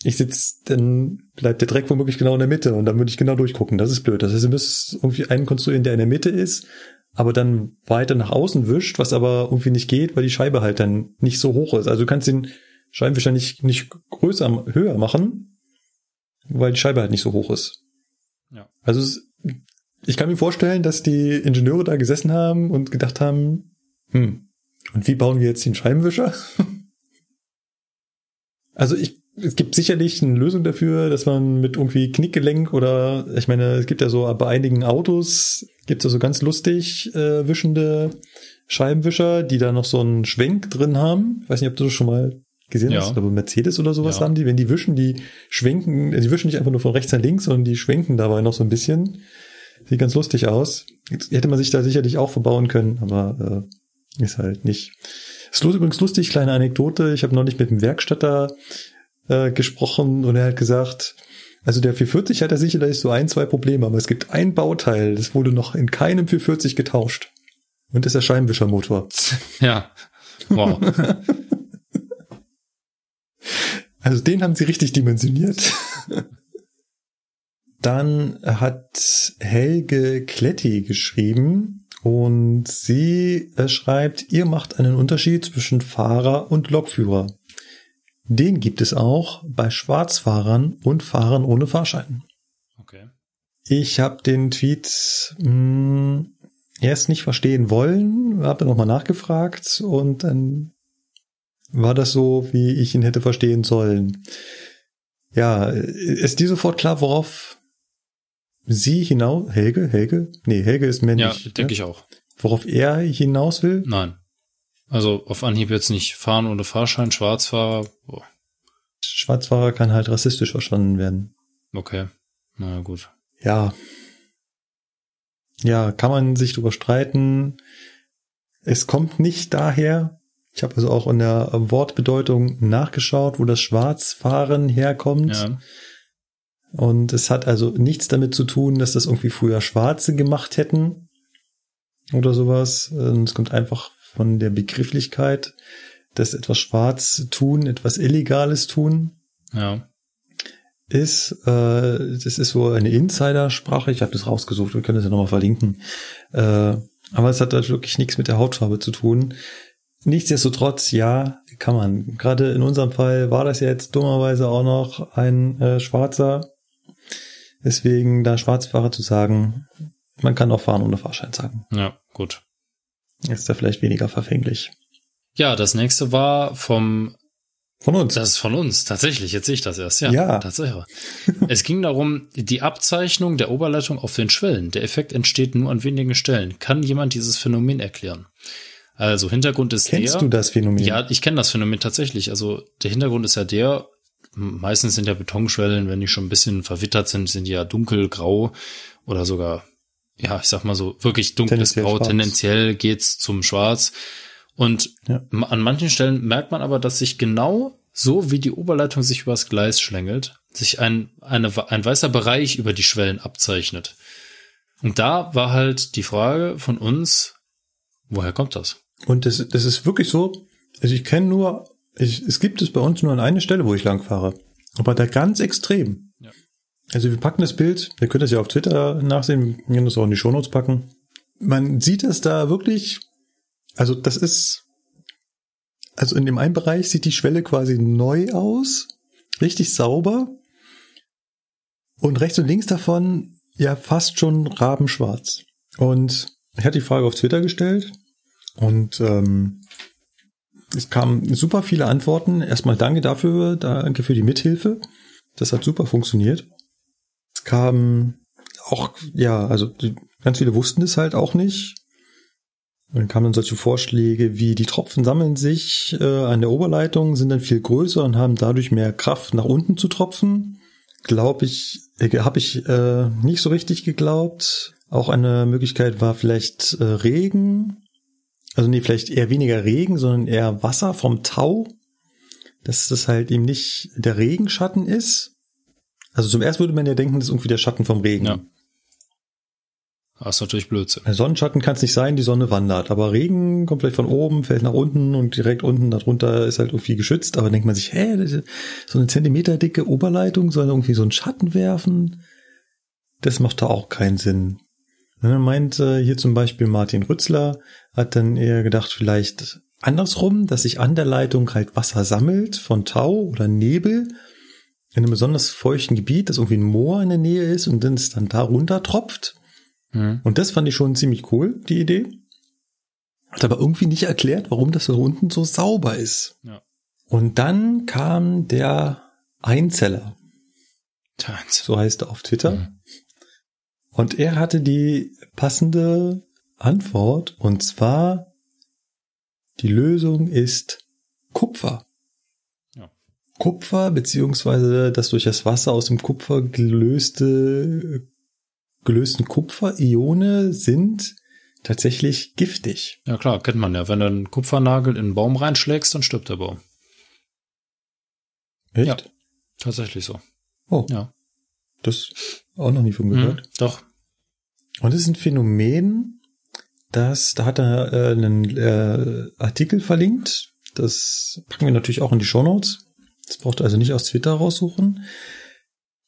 ich sitze, dann bleibt der Dreck womöglich genau in der Mitte und dann würde ich genau durchgucken. Das ist blöd. Das heißt, ihr müsst irgendwie einen konstruieren, der in der Mitte ist, aber dann weiter nach außen wischt, was aber irgendwie nicht geht, weil die Scheibe halt dann nicht so hoch ist. Also du kannst den Scheibenwischer nicht, nicht größer, höher machen, weil die Scheibe halt nicht so hoch ist. Ja. Also es, ich kann mir vorstellen, dass die Ingenieure da gesessen haben und gedacht haben, hm, und wie bauen wir jetzt den Scheibenwischer? [laughs] also ich, es gibt sicherlich eine Lösung dafür, dass man mit irgendwie Knickgelenk oder, ich meine, es gibt ja so bei einigen Autos, gibt es ja so ganz lustig äh, wischende Scheibenwischer, die da noch so einen Schwenk drin haben. Ich weiß nicht, ob du das schon mal gesehen ja. hast. Ich glaube, Mercedes oder sowas ja. haben die. Wenn die wischen, die schwenken, die wischen nicht einfach nur von rechts nach links, sondern die schwenken dabei noch so ein bisschen. Sieht ganz lustig aus. Hätte man sich da sicherlich auch verbauen können, aber äh, ist halt nicht. Ist übrigens lustig, kleine Anekdote. Ich habe neulich mit dem Werkstatter äh, gesprochen und er hat gesagt, also der 440 hat ja sicherlich so ein, zwei Probleme, aber es gibt ein Bauteil, das wurde noch in keinem 440 getauscht. Und das ist der Scheibenwischermotor. [laughs] Ja. Wow. [laughs] Also den haben sie richtig dimensioniert. [laughs] Dann hat Helge Kletti geschrieben und sie äh, schreibt, ihr macht einen Unterschied zwischen Fahrer und Lokführer. Den gibt es auch bei Schwarzfahrern und Fahrern ohne Fahrschein. Okay. Ich habe den Tweet mh, hm, erst nicht verstehen wollen, habe dann nochmal nachgefragt und dann war das so, wie ich ihn hätte verstehen sollen. Ja, ist dir sofort klar, worauf sie hinaus, Helge, Helge? Nee, Helge ist männlich. Ja, denke ne? ich auch. Worauf er hinaus will? Nein. Also auf Anhieb jetzt nicht fahren ohne Fahrschein, Schwarzfahrer. Boah. Schwarzfahrer kann halt rassistisch verstanden werden. Okay. Na gut. Ja. Ja, kann man sich drüber streiten. Es kommt nicht daher, ich habe also auch in der Wortbedeutung nachgeschaut, wo das Schwarzfahren herkommt. Ja. Und es hat also nichts damit zu tun, dass das irgendwie früher Schwarze gemacht hätten oder sowas. Und es kommt einfach von der Begrifflichkeit, dass etwas Schwarz tun, etwas Illegales tun. Ja. ist, äh, das ist wohl eine Insidersprache, ich habe das rausgesucht, wir können das ja nochmal verlinken. Äh, aber es hat halt wirklich nichts mit der Hautfarbe zu tun. Nichtsdestotrotz, ja, kann man. Gerade in unserem Fall war das ja jetzt dummerweise auch noch ein äh, Schwarzer. Deswegen da Schwarzfahrer zu sagen, man kann auch fahren ohne Fahrschein sagen. Ja, gut. Ist da vielleicht weniger verfänglich. Ja, das nächste war vom von uns. Das ist von uns, tatsächlich. Jetzt sehe ich das erst. Ja, ja. tatsächlich. [laughs] es ging darum, die Abzeichnung der Oberleitung auf den Schwellen. Der Effekt entsteht nur an wenigen Stellen. Kann jemand dieses Phänomen erklären? Also Hintergrund ist Kennst der. du das Phänomen? Ja, ich kenne das Phänomen tatsächlich. Also der Hintergrund ist ja der, meistens sind ja Betonschwellen, wenn die schon ein bisschen verwittert sind, sind die ja dunkelgrau oder sogar, ja, ich sag mal so, wirklich dunkles Tendenziell Grau. schwarz. Tendenziell geht's zum Schwarz. Und Ja. an manchen Stellen merkt man aber, dass sich genau so wie die Oberleitung sich übers Gleis schlängelt, sich ein, eine, ein weißer Bereich über die Schwellen abzeichnet. Und da war halt die Frage von uns, woher kommt das? Und das, das ist wirklich so, also ich kenne nur, ich, es gibt es bei uns nur an einer Stelle, wo ich lang fahre. Aber da ganz extrem. Also wir packen das Bild, ihr könnt das ja auf Twitter nachsehen, wir können das auch in die Shownotes packen. Man sieht es da wirklich, also das ist, also in dem einen Bereich sieht die Schwelle quasi neu aus, richtig sauber. Und rechts und links davon ja fast schon rabenschwarz. Und ich hatte die Frage auf Twitter gestellt und ähm, es kamen super viele Antworten. Erstmal danke dafür, danke für die Mithilfe. Das hat super funktioniert. Es kam auch, ja, also ganz viele wussten es halt auch nicht. Und dann kamen dann solche Vorschläge wie die Tropfen sammeln sich äh, an der Oberleitung, sind dann viel größer und haben dadurch mehr Kraft nach unten zu tropfen. Glaube ich, äh, habe ich äh, nicht so richtig geglaubt. Auch eine Möglichkeit war vielleicht äh, Regen. Also nee, vielleicht eher weniger Regen, sondern eher Wasser vom Tau. Dass das halt eben nicht der Regenschatten ist. Also zum ersten würde man ja denken, das ist irgendwie der Schatten vom Regen. Ja. Das ist natürlich Blödsinn. Ein Sonnenschatten kann es nicht sein, die Sonne wandert. Aber Regen kommt vielleicht von oben, fällt nach unten und direkt unten darunter ist halt irgendwie geschützt. Aber denkt man sich, hä, so eine Zentimeter dicke Oberleitung soll irgendwie so einen Schatten werfen. Das macht da auch keinen Sinn. Dann meint äh, hier zum Beispiel Martin Rützler, hat dann eher gedacht, vielleicht andersrum, dass sich an der Leitung halt Wasser sammelt von Tau oder Nebel in einem besonders feuchten Gebiet, das irgendwie ein Moor in der Nähe ist und dann es dann da runter tropft. Mhm. Und das fand ich schon ziemlich cool, die Idee. Hat aber irgendwie nicht erklärt, warum das da unten so sauber ist. Ja. Und dann kam der Einzeller, Tanz. so heißt er auf Twitter. Mhm. Und er hatte die passende Antwort. Und zwar, die Lösung ist Kupfer. Kupfer, beziehungsweise das durch das Wasser aus dem Kupfer gelöste, gelösten Kupferione sind tatsächlich giftig. Ja klar, kennt man ja. Wenn du einen Kupfernagel in einen Baum reinschlägst, dann stirbt der Baum. Echt? Ja. Tatsächlich so. Oh, Ja. das auch noch nie von gehört. Mhm, doch. Und es ist ein Phänomen, das, da hat er äh, einen äh, Artikel verlinkt. Das packen wir natürlich auch in die Shownotes. Das braucht ihr also nicht aus Twitter raussuchen.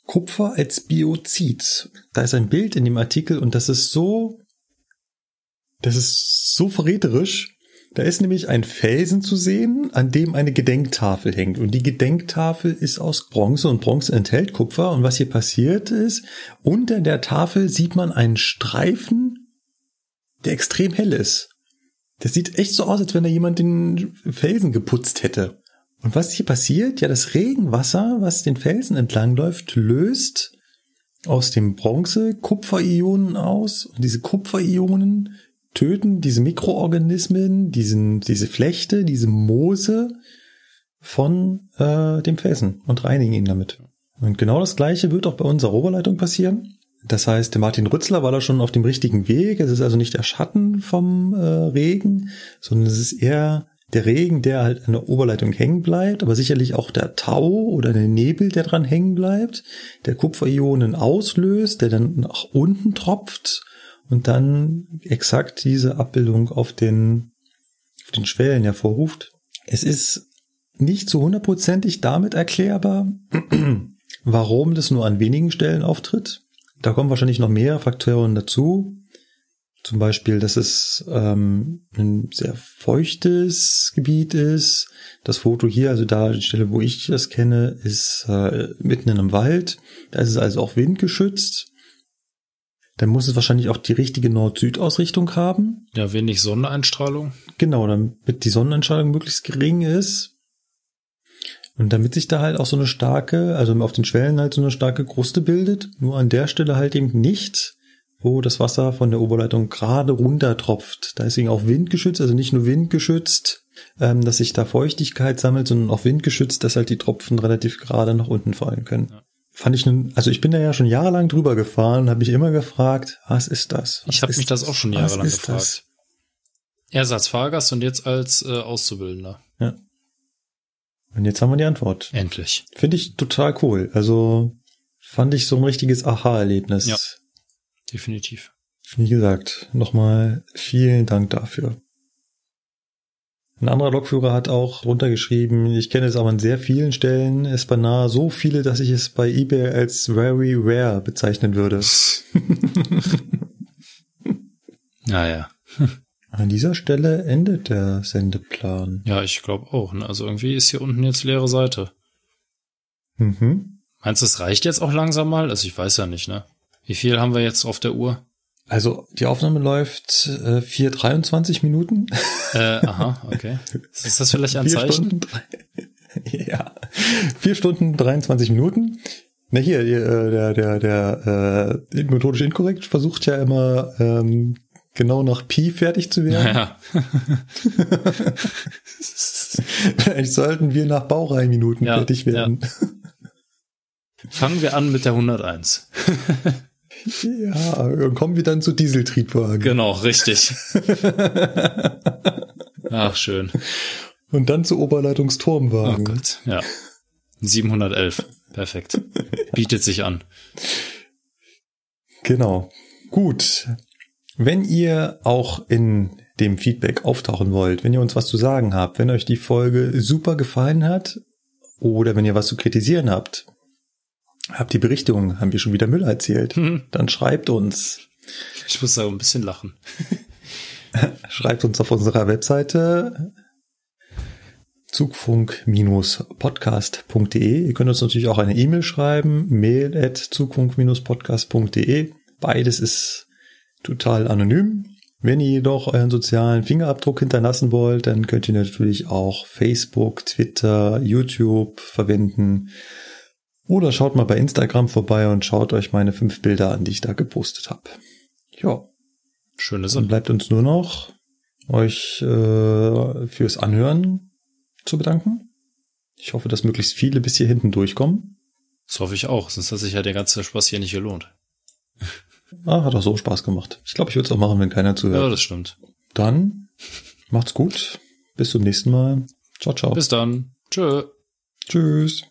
Kupfer als Biozid. Da ist ein Bild in dem Artikel und das ist so, das ist so verräterisch. Da ist nämlich ein Felsen zu sehen, an dem eine Gedenktafel hängt. Und die Gedenktafel ist aus Bronze und Bronze enthält Kupfer. Und was hier passiert ist, unter der Tafel sieht man einen Streifen, der extrem hell ist. Das sieht echt so aus, als wenn da jemand den Felsen geputzt hätte. Und was hier passiert? Ja, das Regenwasser, was den Felsen entlang läuft, löst aus dem Bronze Kupferionen aus. Und diese Kupferionen töten diese Mikroorganismen, diesen, diese Flechte, diese Moose von äh, dem Felsen und reinigen ihn damit. Und genau das gleiche wird auch bei unserer Oberleitung passieren. Das heißt, der Martin Rützler war da schon auf dem richtigen Weg. Es ist also nicht der Schatten vom äh, Regen, sondern es ist eher der Regen, der halt an der Oberleitung hängen bleibt, aber sicherlich auch der Tau oder der Nebel, der dran hängen bleibt, der Kupferionen auslöst, der dann nach unten tropft und dann exakt diese Abbildung auf den, auf den Schwellen hervorruft. Es ist nicht so hundertprozentig damit erklärbar, [clears throat] warum das nur an wenigen Stellen auftritt. Da kommen wahrscheinlich noch mehr Faktoren dazu. Zum Beispiel, dass es ähm, ein sehr feuchtes Gebiet ist. Das Foto hier, also da die Stelle, wo ich das kenne, ist äh, mitten in einem Wald. Da ist es also auch windgeschützt. Dann muss es wahrscheinlich auch die richtige Nord-Süd-Ausrichtung haben. Ja, wenig Sonneneinstrahlung. Genau, damit die Sonneneinstrahlung möglichst gering ist. Und damit sich da halt auch so eine starke, also auf den Schwellen halt so eine starke Kruste bildet, nur an der Stelle halt eben nicht, wo das Wasser von der Oberleitung gerade runter tropft. Da ist eben auch windgeschützt, also nicht nur windgeschützt, ähm, dass sich da Feuchtigkeit sammelt, sondern auch windgeschützt, dass halt die Tropfen relativ gerade nach unten fallen können. Ja. Fand ich nun, also ich bin da ja schon jahrelang drüber gefahren, habe mich immer gefragt, was ist das? Was ich habe mich das auch schon jahrelang gefragt. Das? Erst als Fahrgast und jetzt als äh, Auszubildender. Ja. Und jetzt haben wir die Antwort. Endlich. Finde ich total cool. Also fand ich so ein richtiges Aha-Erlebnis. Ja, definitiv. Wie gesagt, nochmal vielen Dank dafür. Ein anderer Lokführer hat auch runtergeschrieben, ich kenne es aber an sehr vielen Stellen, es beinahe so viele, dass ich es bei eBay als very rare bezeichnen würde. [laughs] naja. An dieser Stelle endet der Sendeplan. Ja, ich glaube auch. Ne? Also irgendwie ist hier unten jetzt leere Seite. Mhm. Meinst du, es reicht jetzt auch langsam mal? Also ich weiß ja nicht, ne? Wie viel haben wir jetzt auf der Uhr? Also die Aufnahme läuft äh, 4,23 Minuten. Äh, aha, okay. [laughs] Ist das vielleicht ein Zeichen? Stunden, [laughs] ja, vier Stunden 23 Minuten. Na hier, äh, der, der, der äh, methodisch inkorrekt versucht ja immer ähm, genau nach Pi fertig zu werden. Ja. [laughs] Vielleicht sollten wir nach Baureihenminuten ja, fertig werden. Ja. Fangen wir an mit der 101. Ja, kommen wir dann zu Dieseltriebwagen. Genau, richtig. [laughs] Ach, schön. Und dann zu Oberleitungsturmwagen. Oh Gott, ja. 711. Perfekt. Bietet sich an. Genau. Gut. Wenn ihr auch in dem Feedback auftauchen wollt, wenn ihr uns was zu sagen habt, wenn euch die Folge super gefallen hat oder wenn ihr was zu kritisieren habt, Habt die Berichtigung, haben wir schon wieder Müll erzählt? Mhm. Dann schreibt uns. Ich muss da ein bisschen lachen. [laughs] schreibt uns auf unserer Webseite zugfunk-podcast.de. Ihr könnt uns natürlich auch eine E-Mail schreiben, mail at zugfunk-podcast.de. Beides ist total anonym. Wenn ihr jedoch euren sozialen Fingerabdruck hinterlassen wollt, dann könnt ihr natürlich auch Facebook, Twitter, YouTube verwenden. Oder schaut mal bei Instagram vorbei und schaut euch meine fünf Bilder an, die ich da gepostet habe. Ja. Schöne Sache. Dann bleibt uns nur noch, euch äh, fürs Anhören zu bedanken. Ich hoffe, dass möglichst viele bis hier hinten durchkommen. Das hoffe ich auch, sonst hat sich ja der ganze Spaß hier nicht gelohnt. Ah, hat auch so Spaß gemacht. Ich glaube, ich würde es auch machen, wenn keiner zuhört. Ja, das stimmt. Dann macht's gut. Bis zum nächsten Mal. Ciao, ciao. Bis dann. Tschö. Tschüss.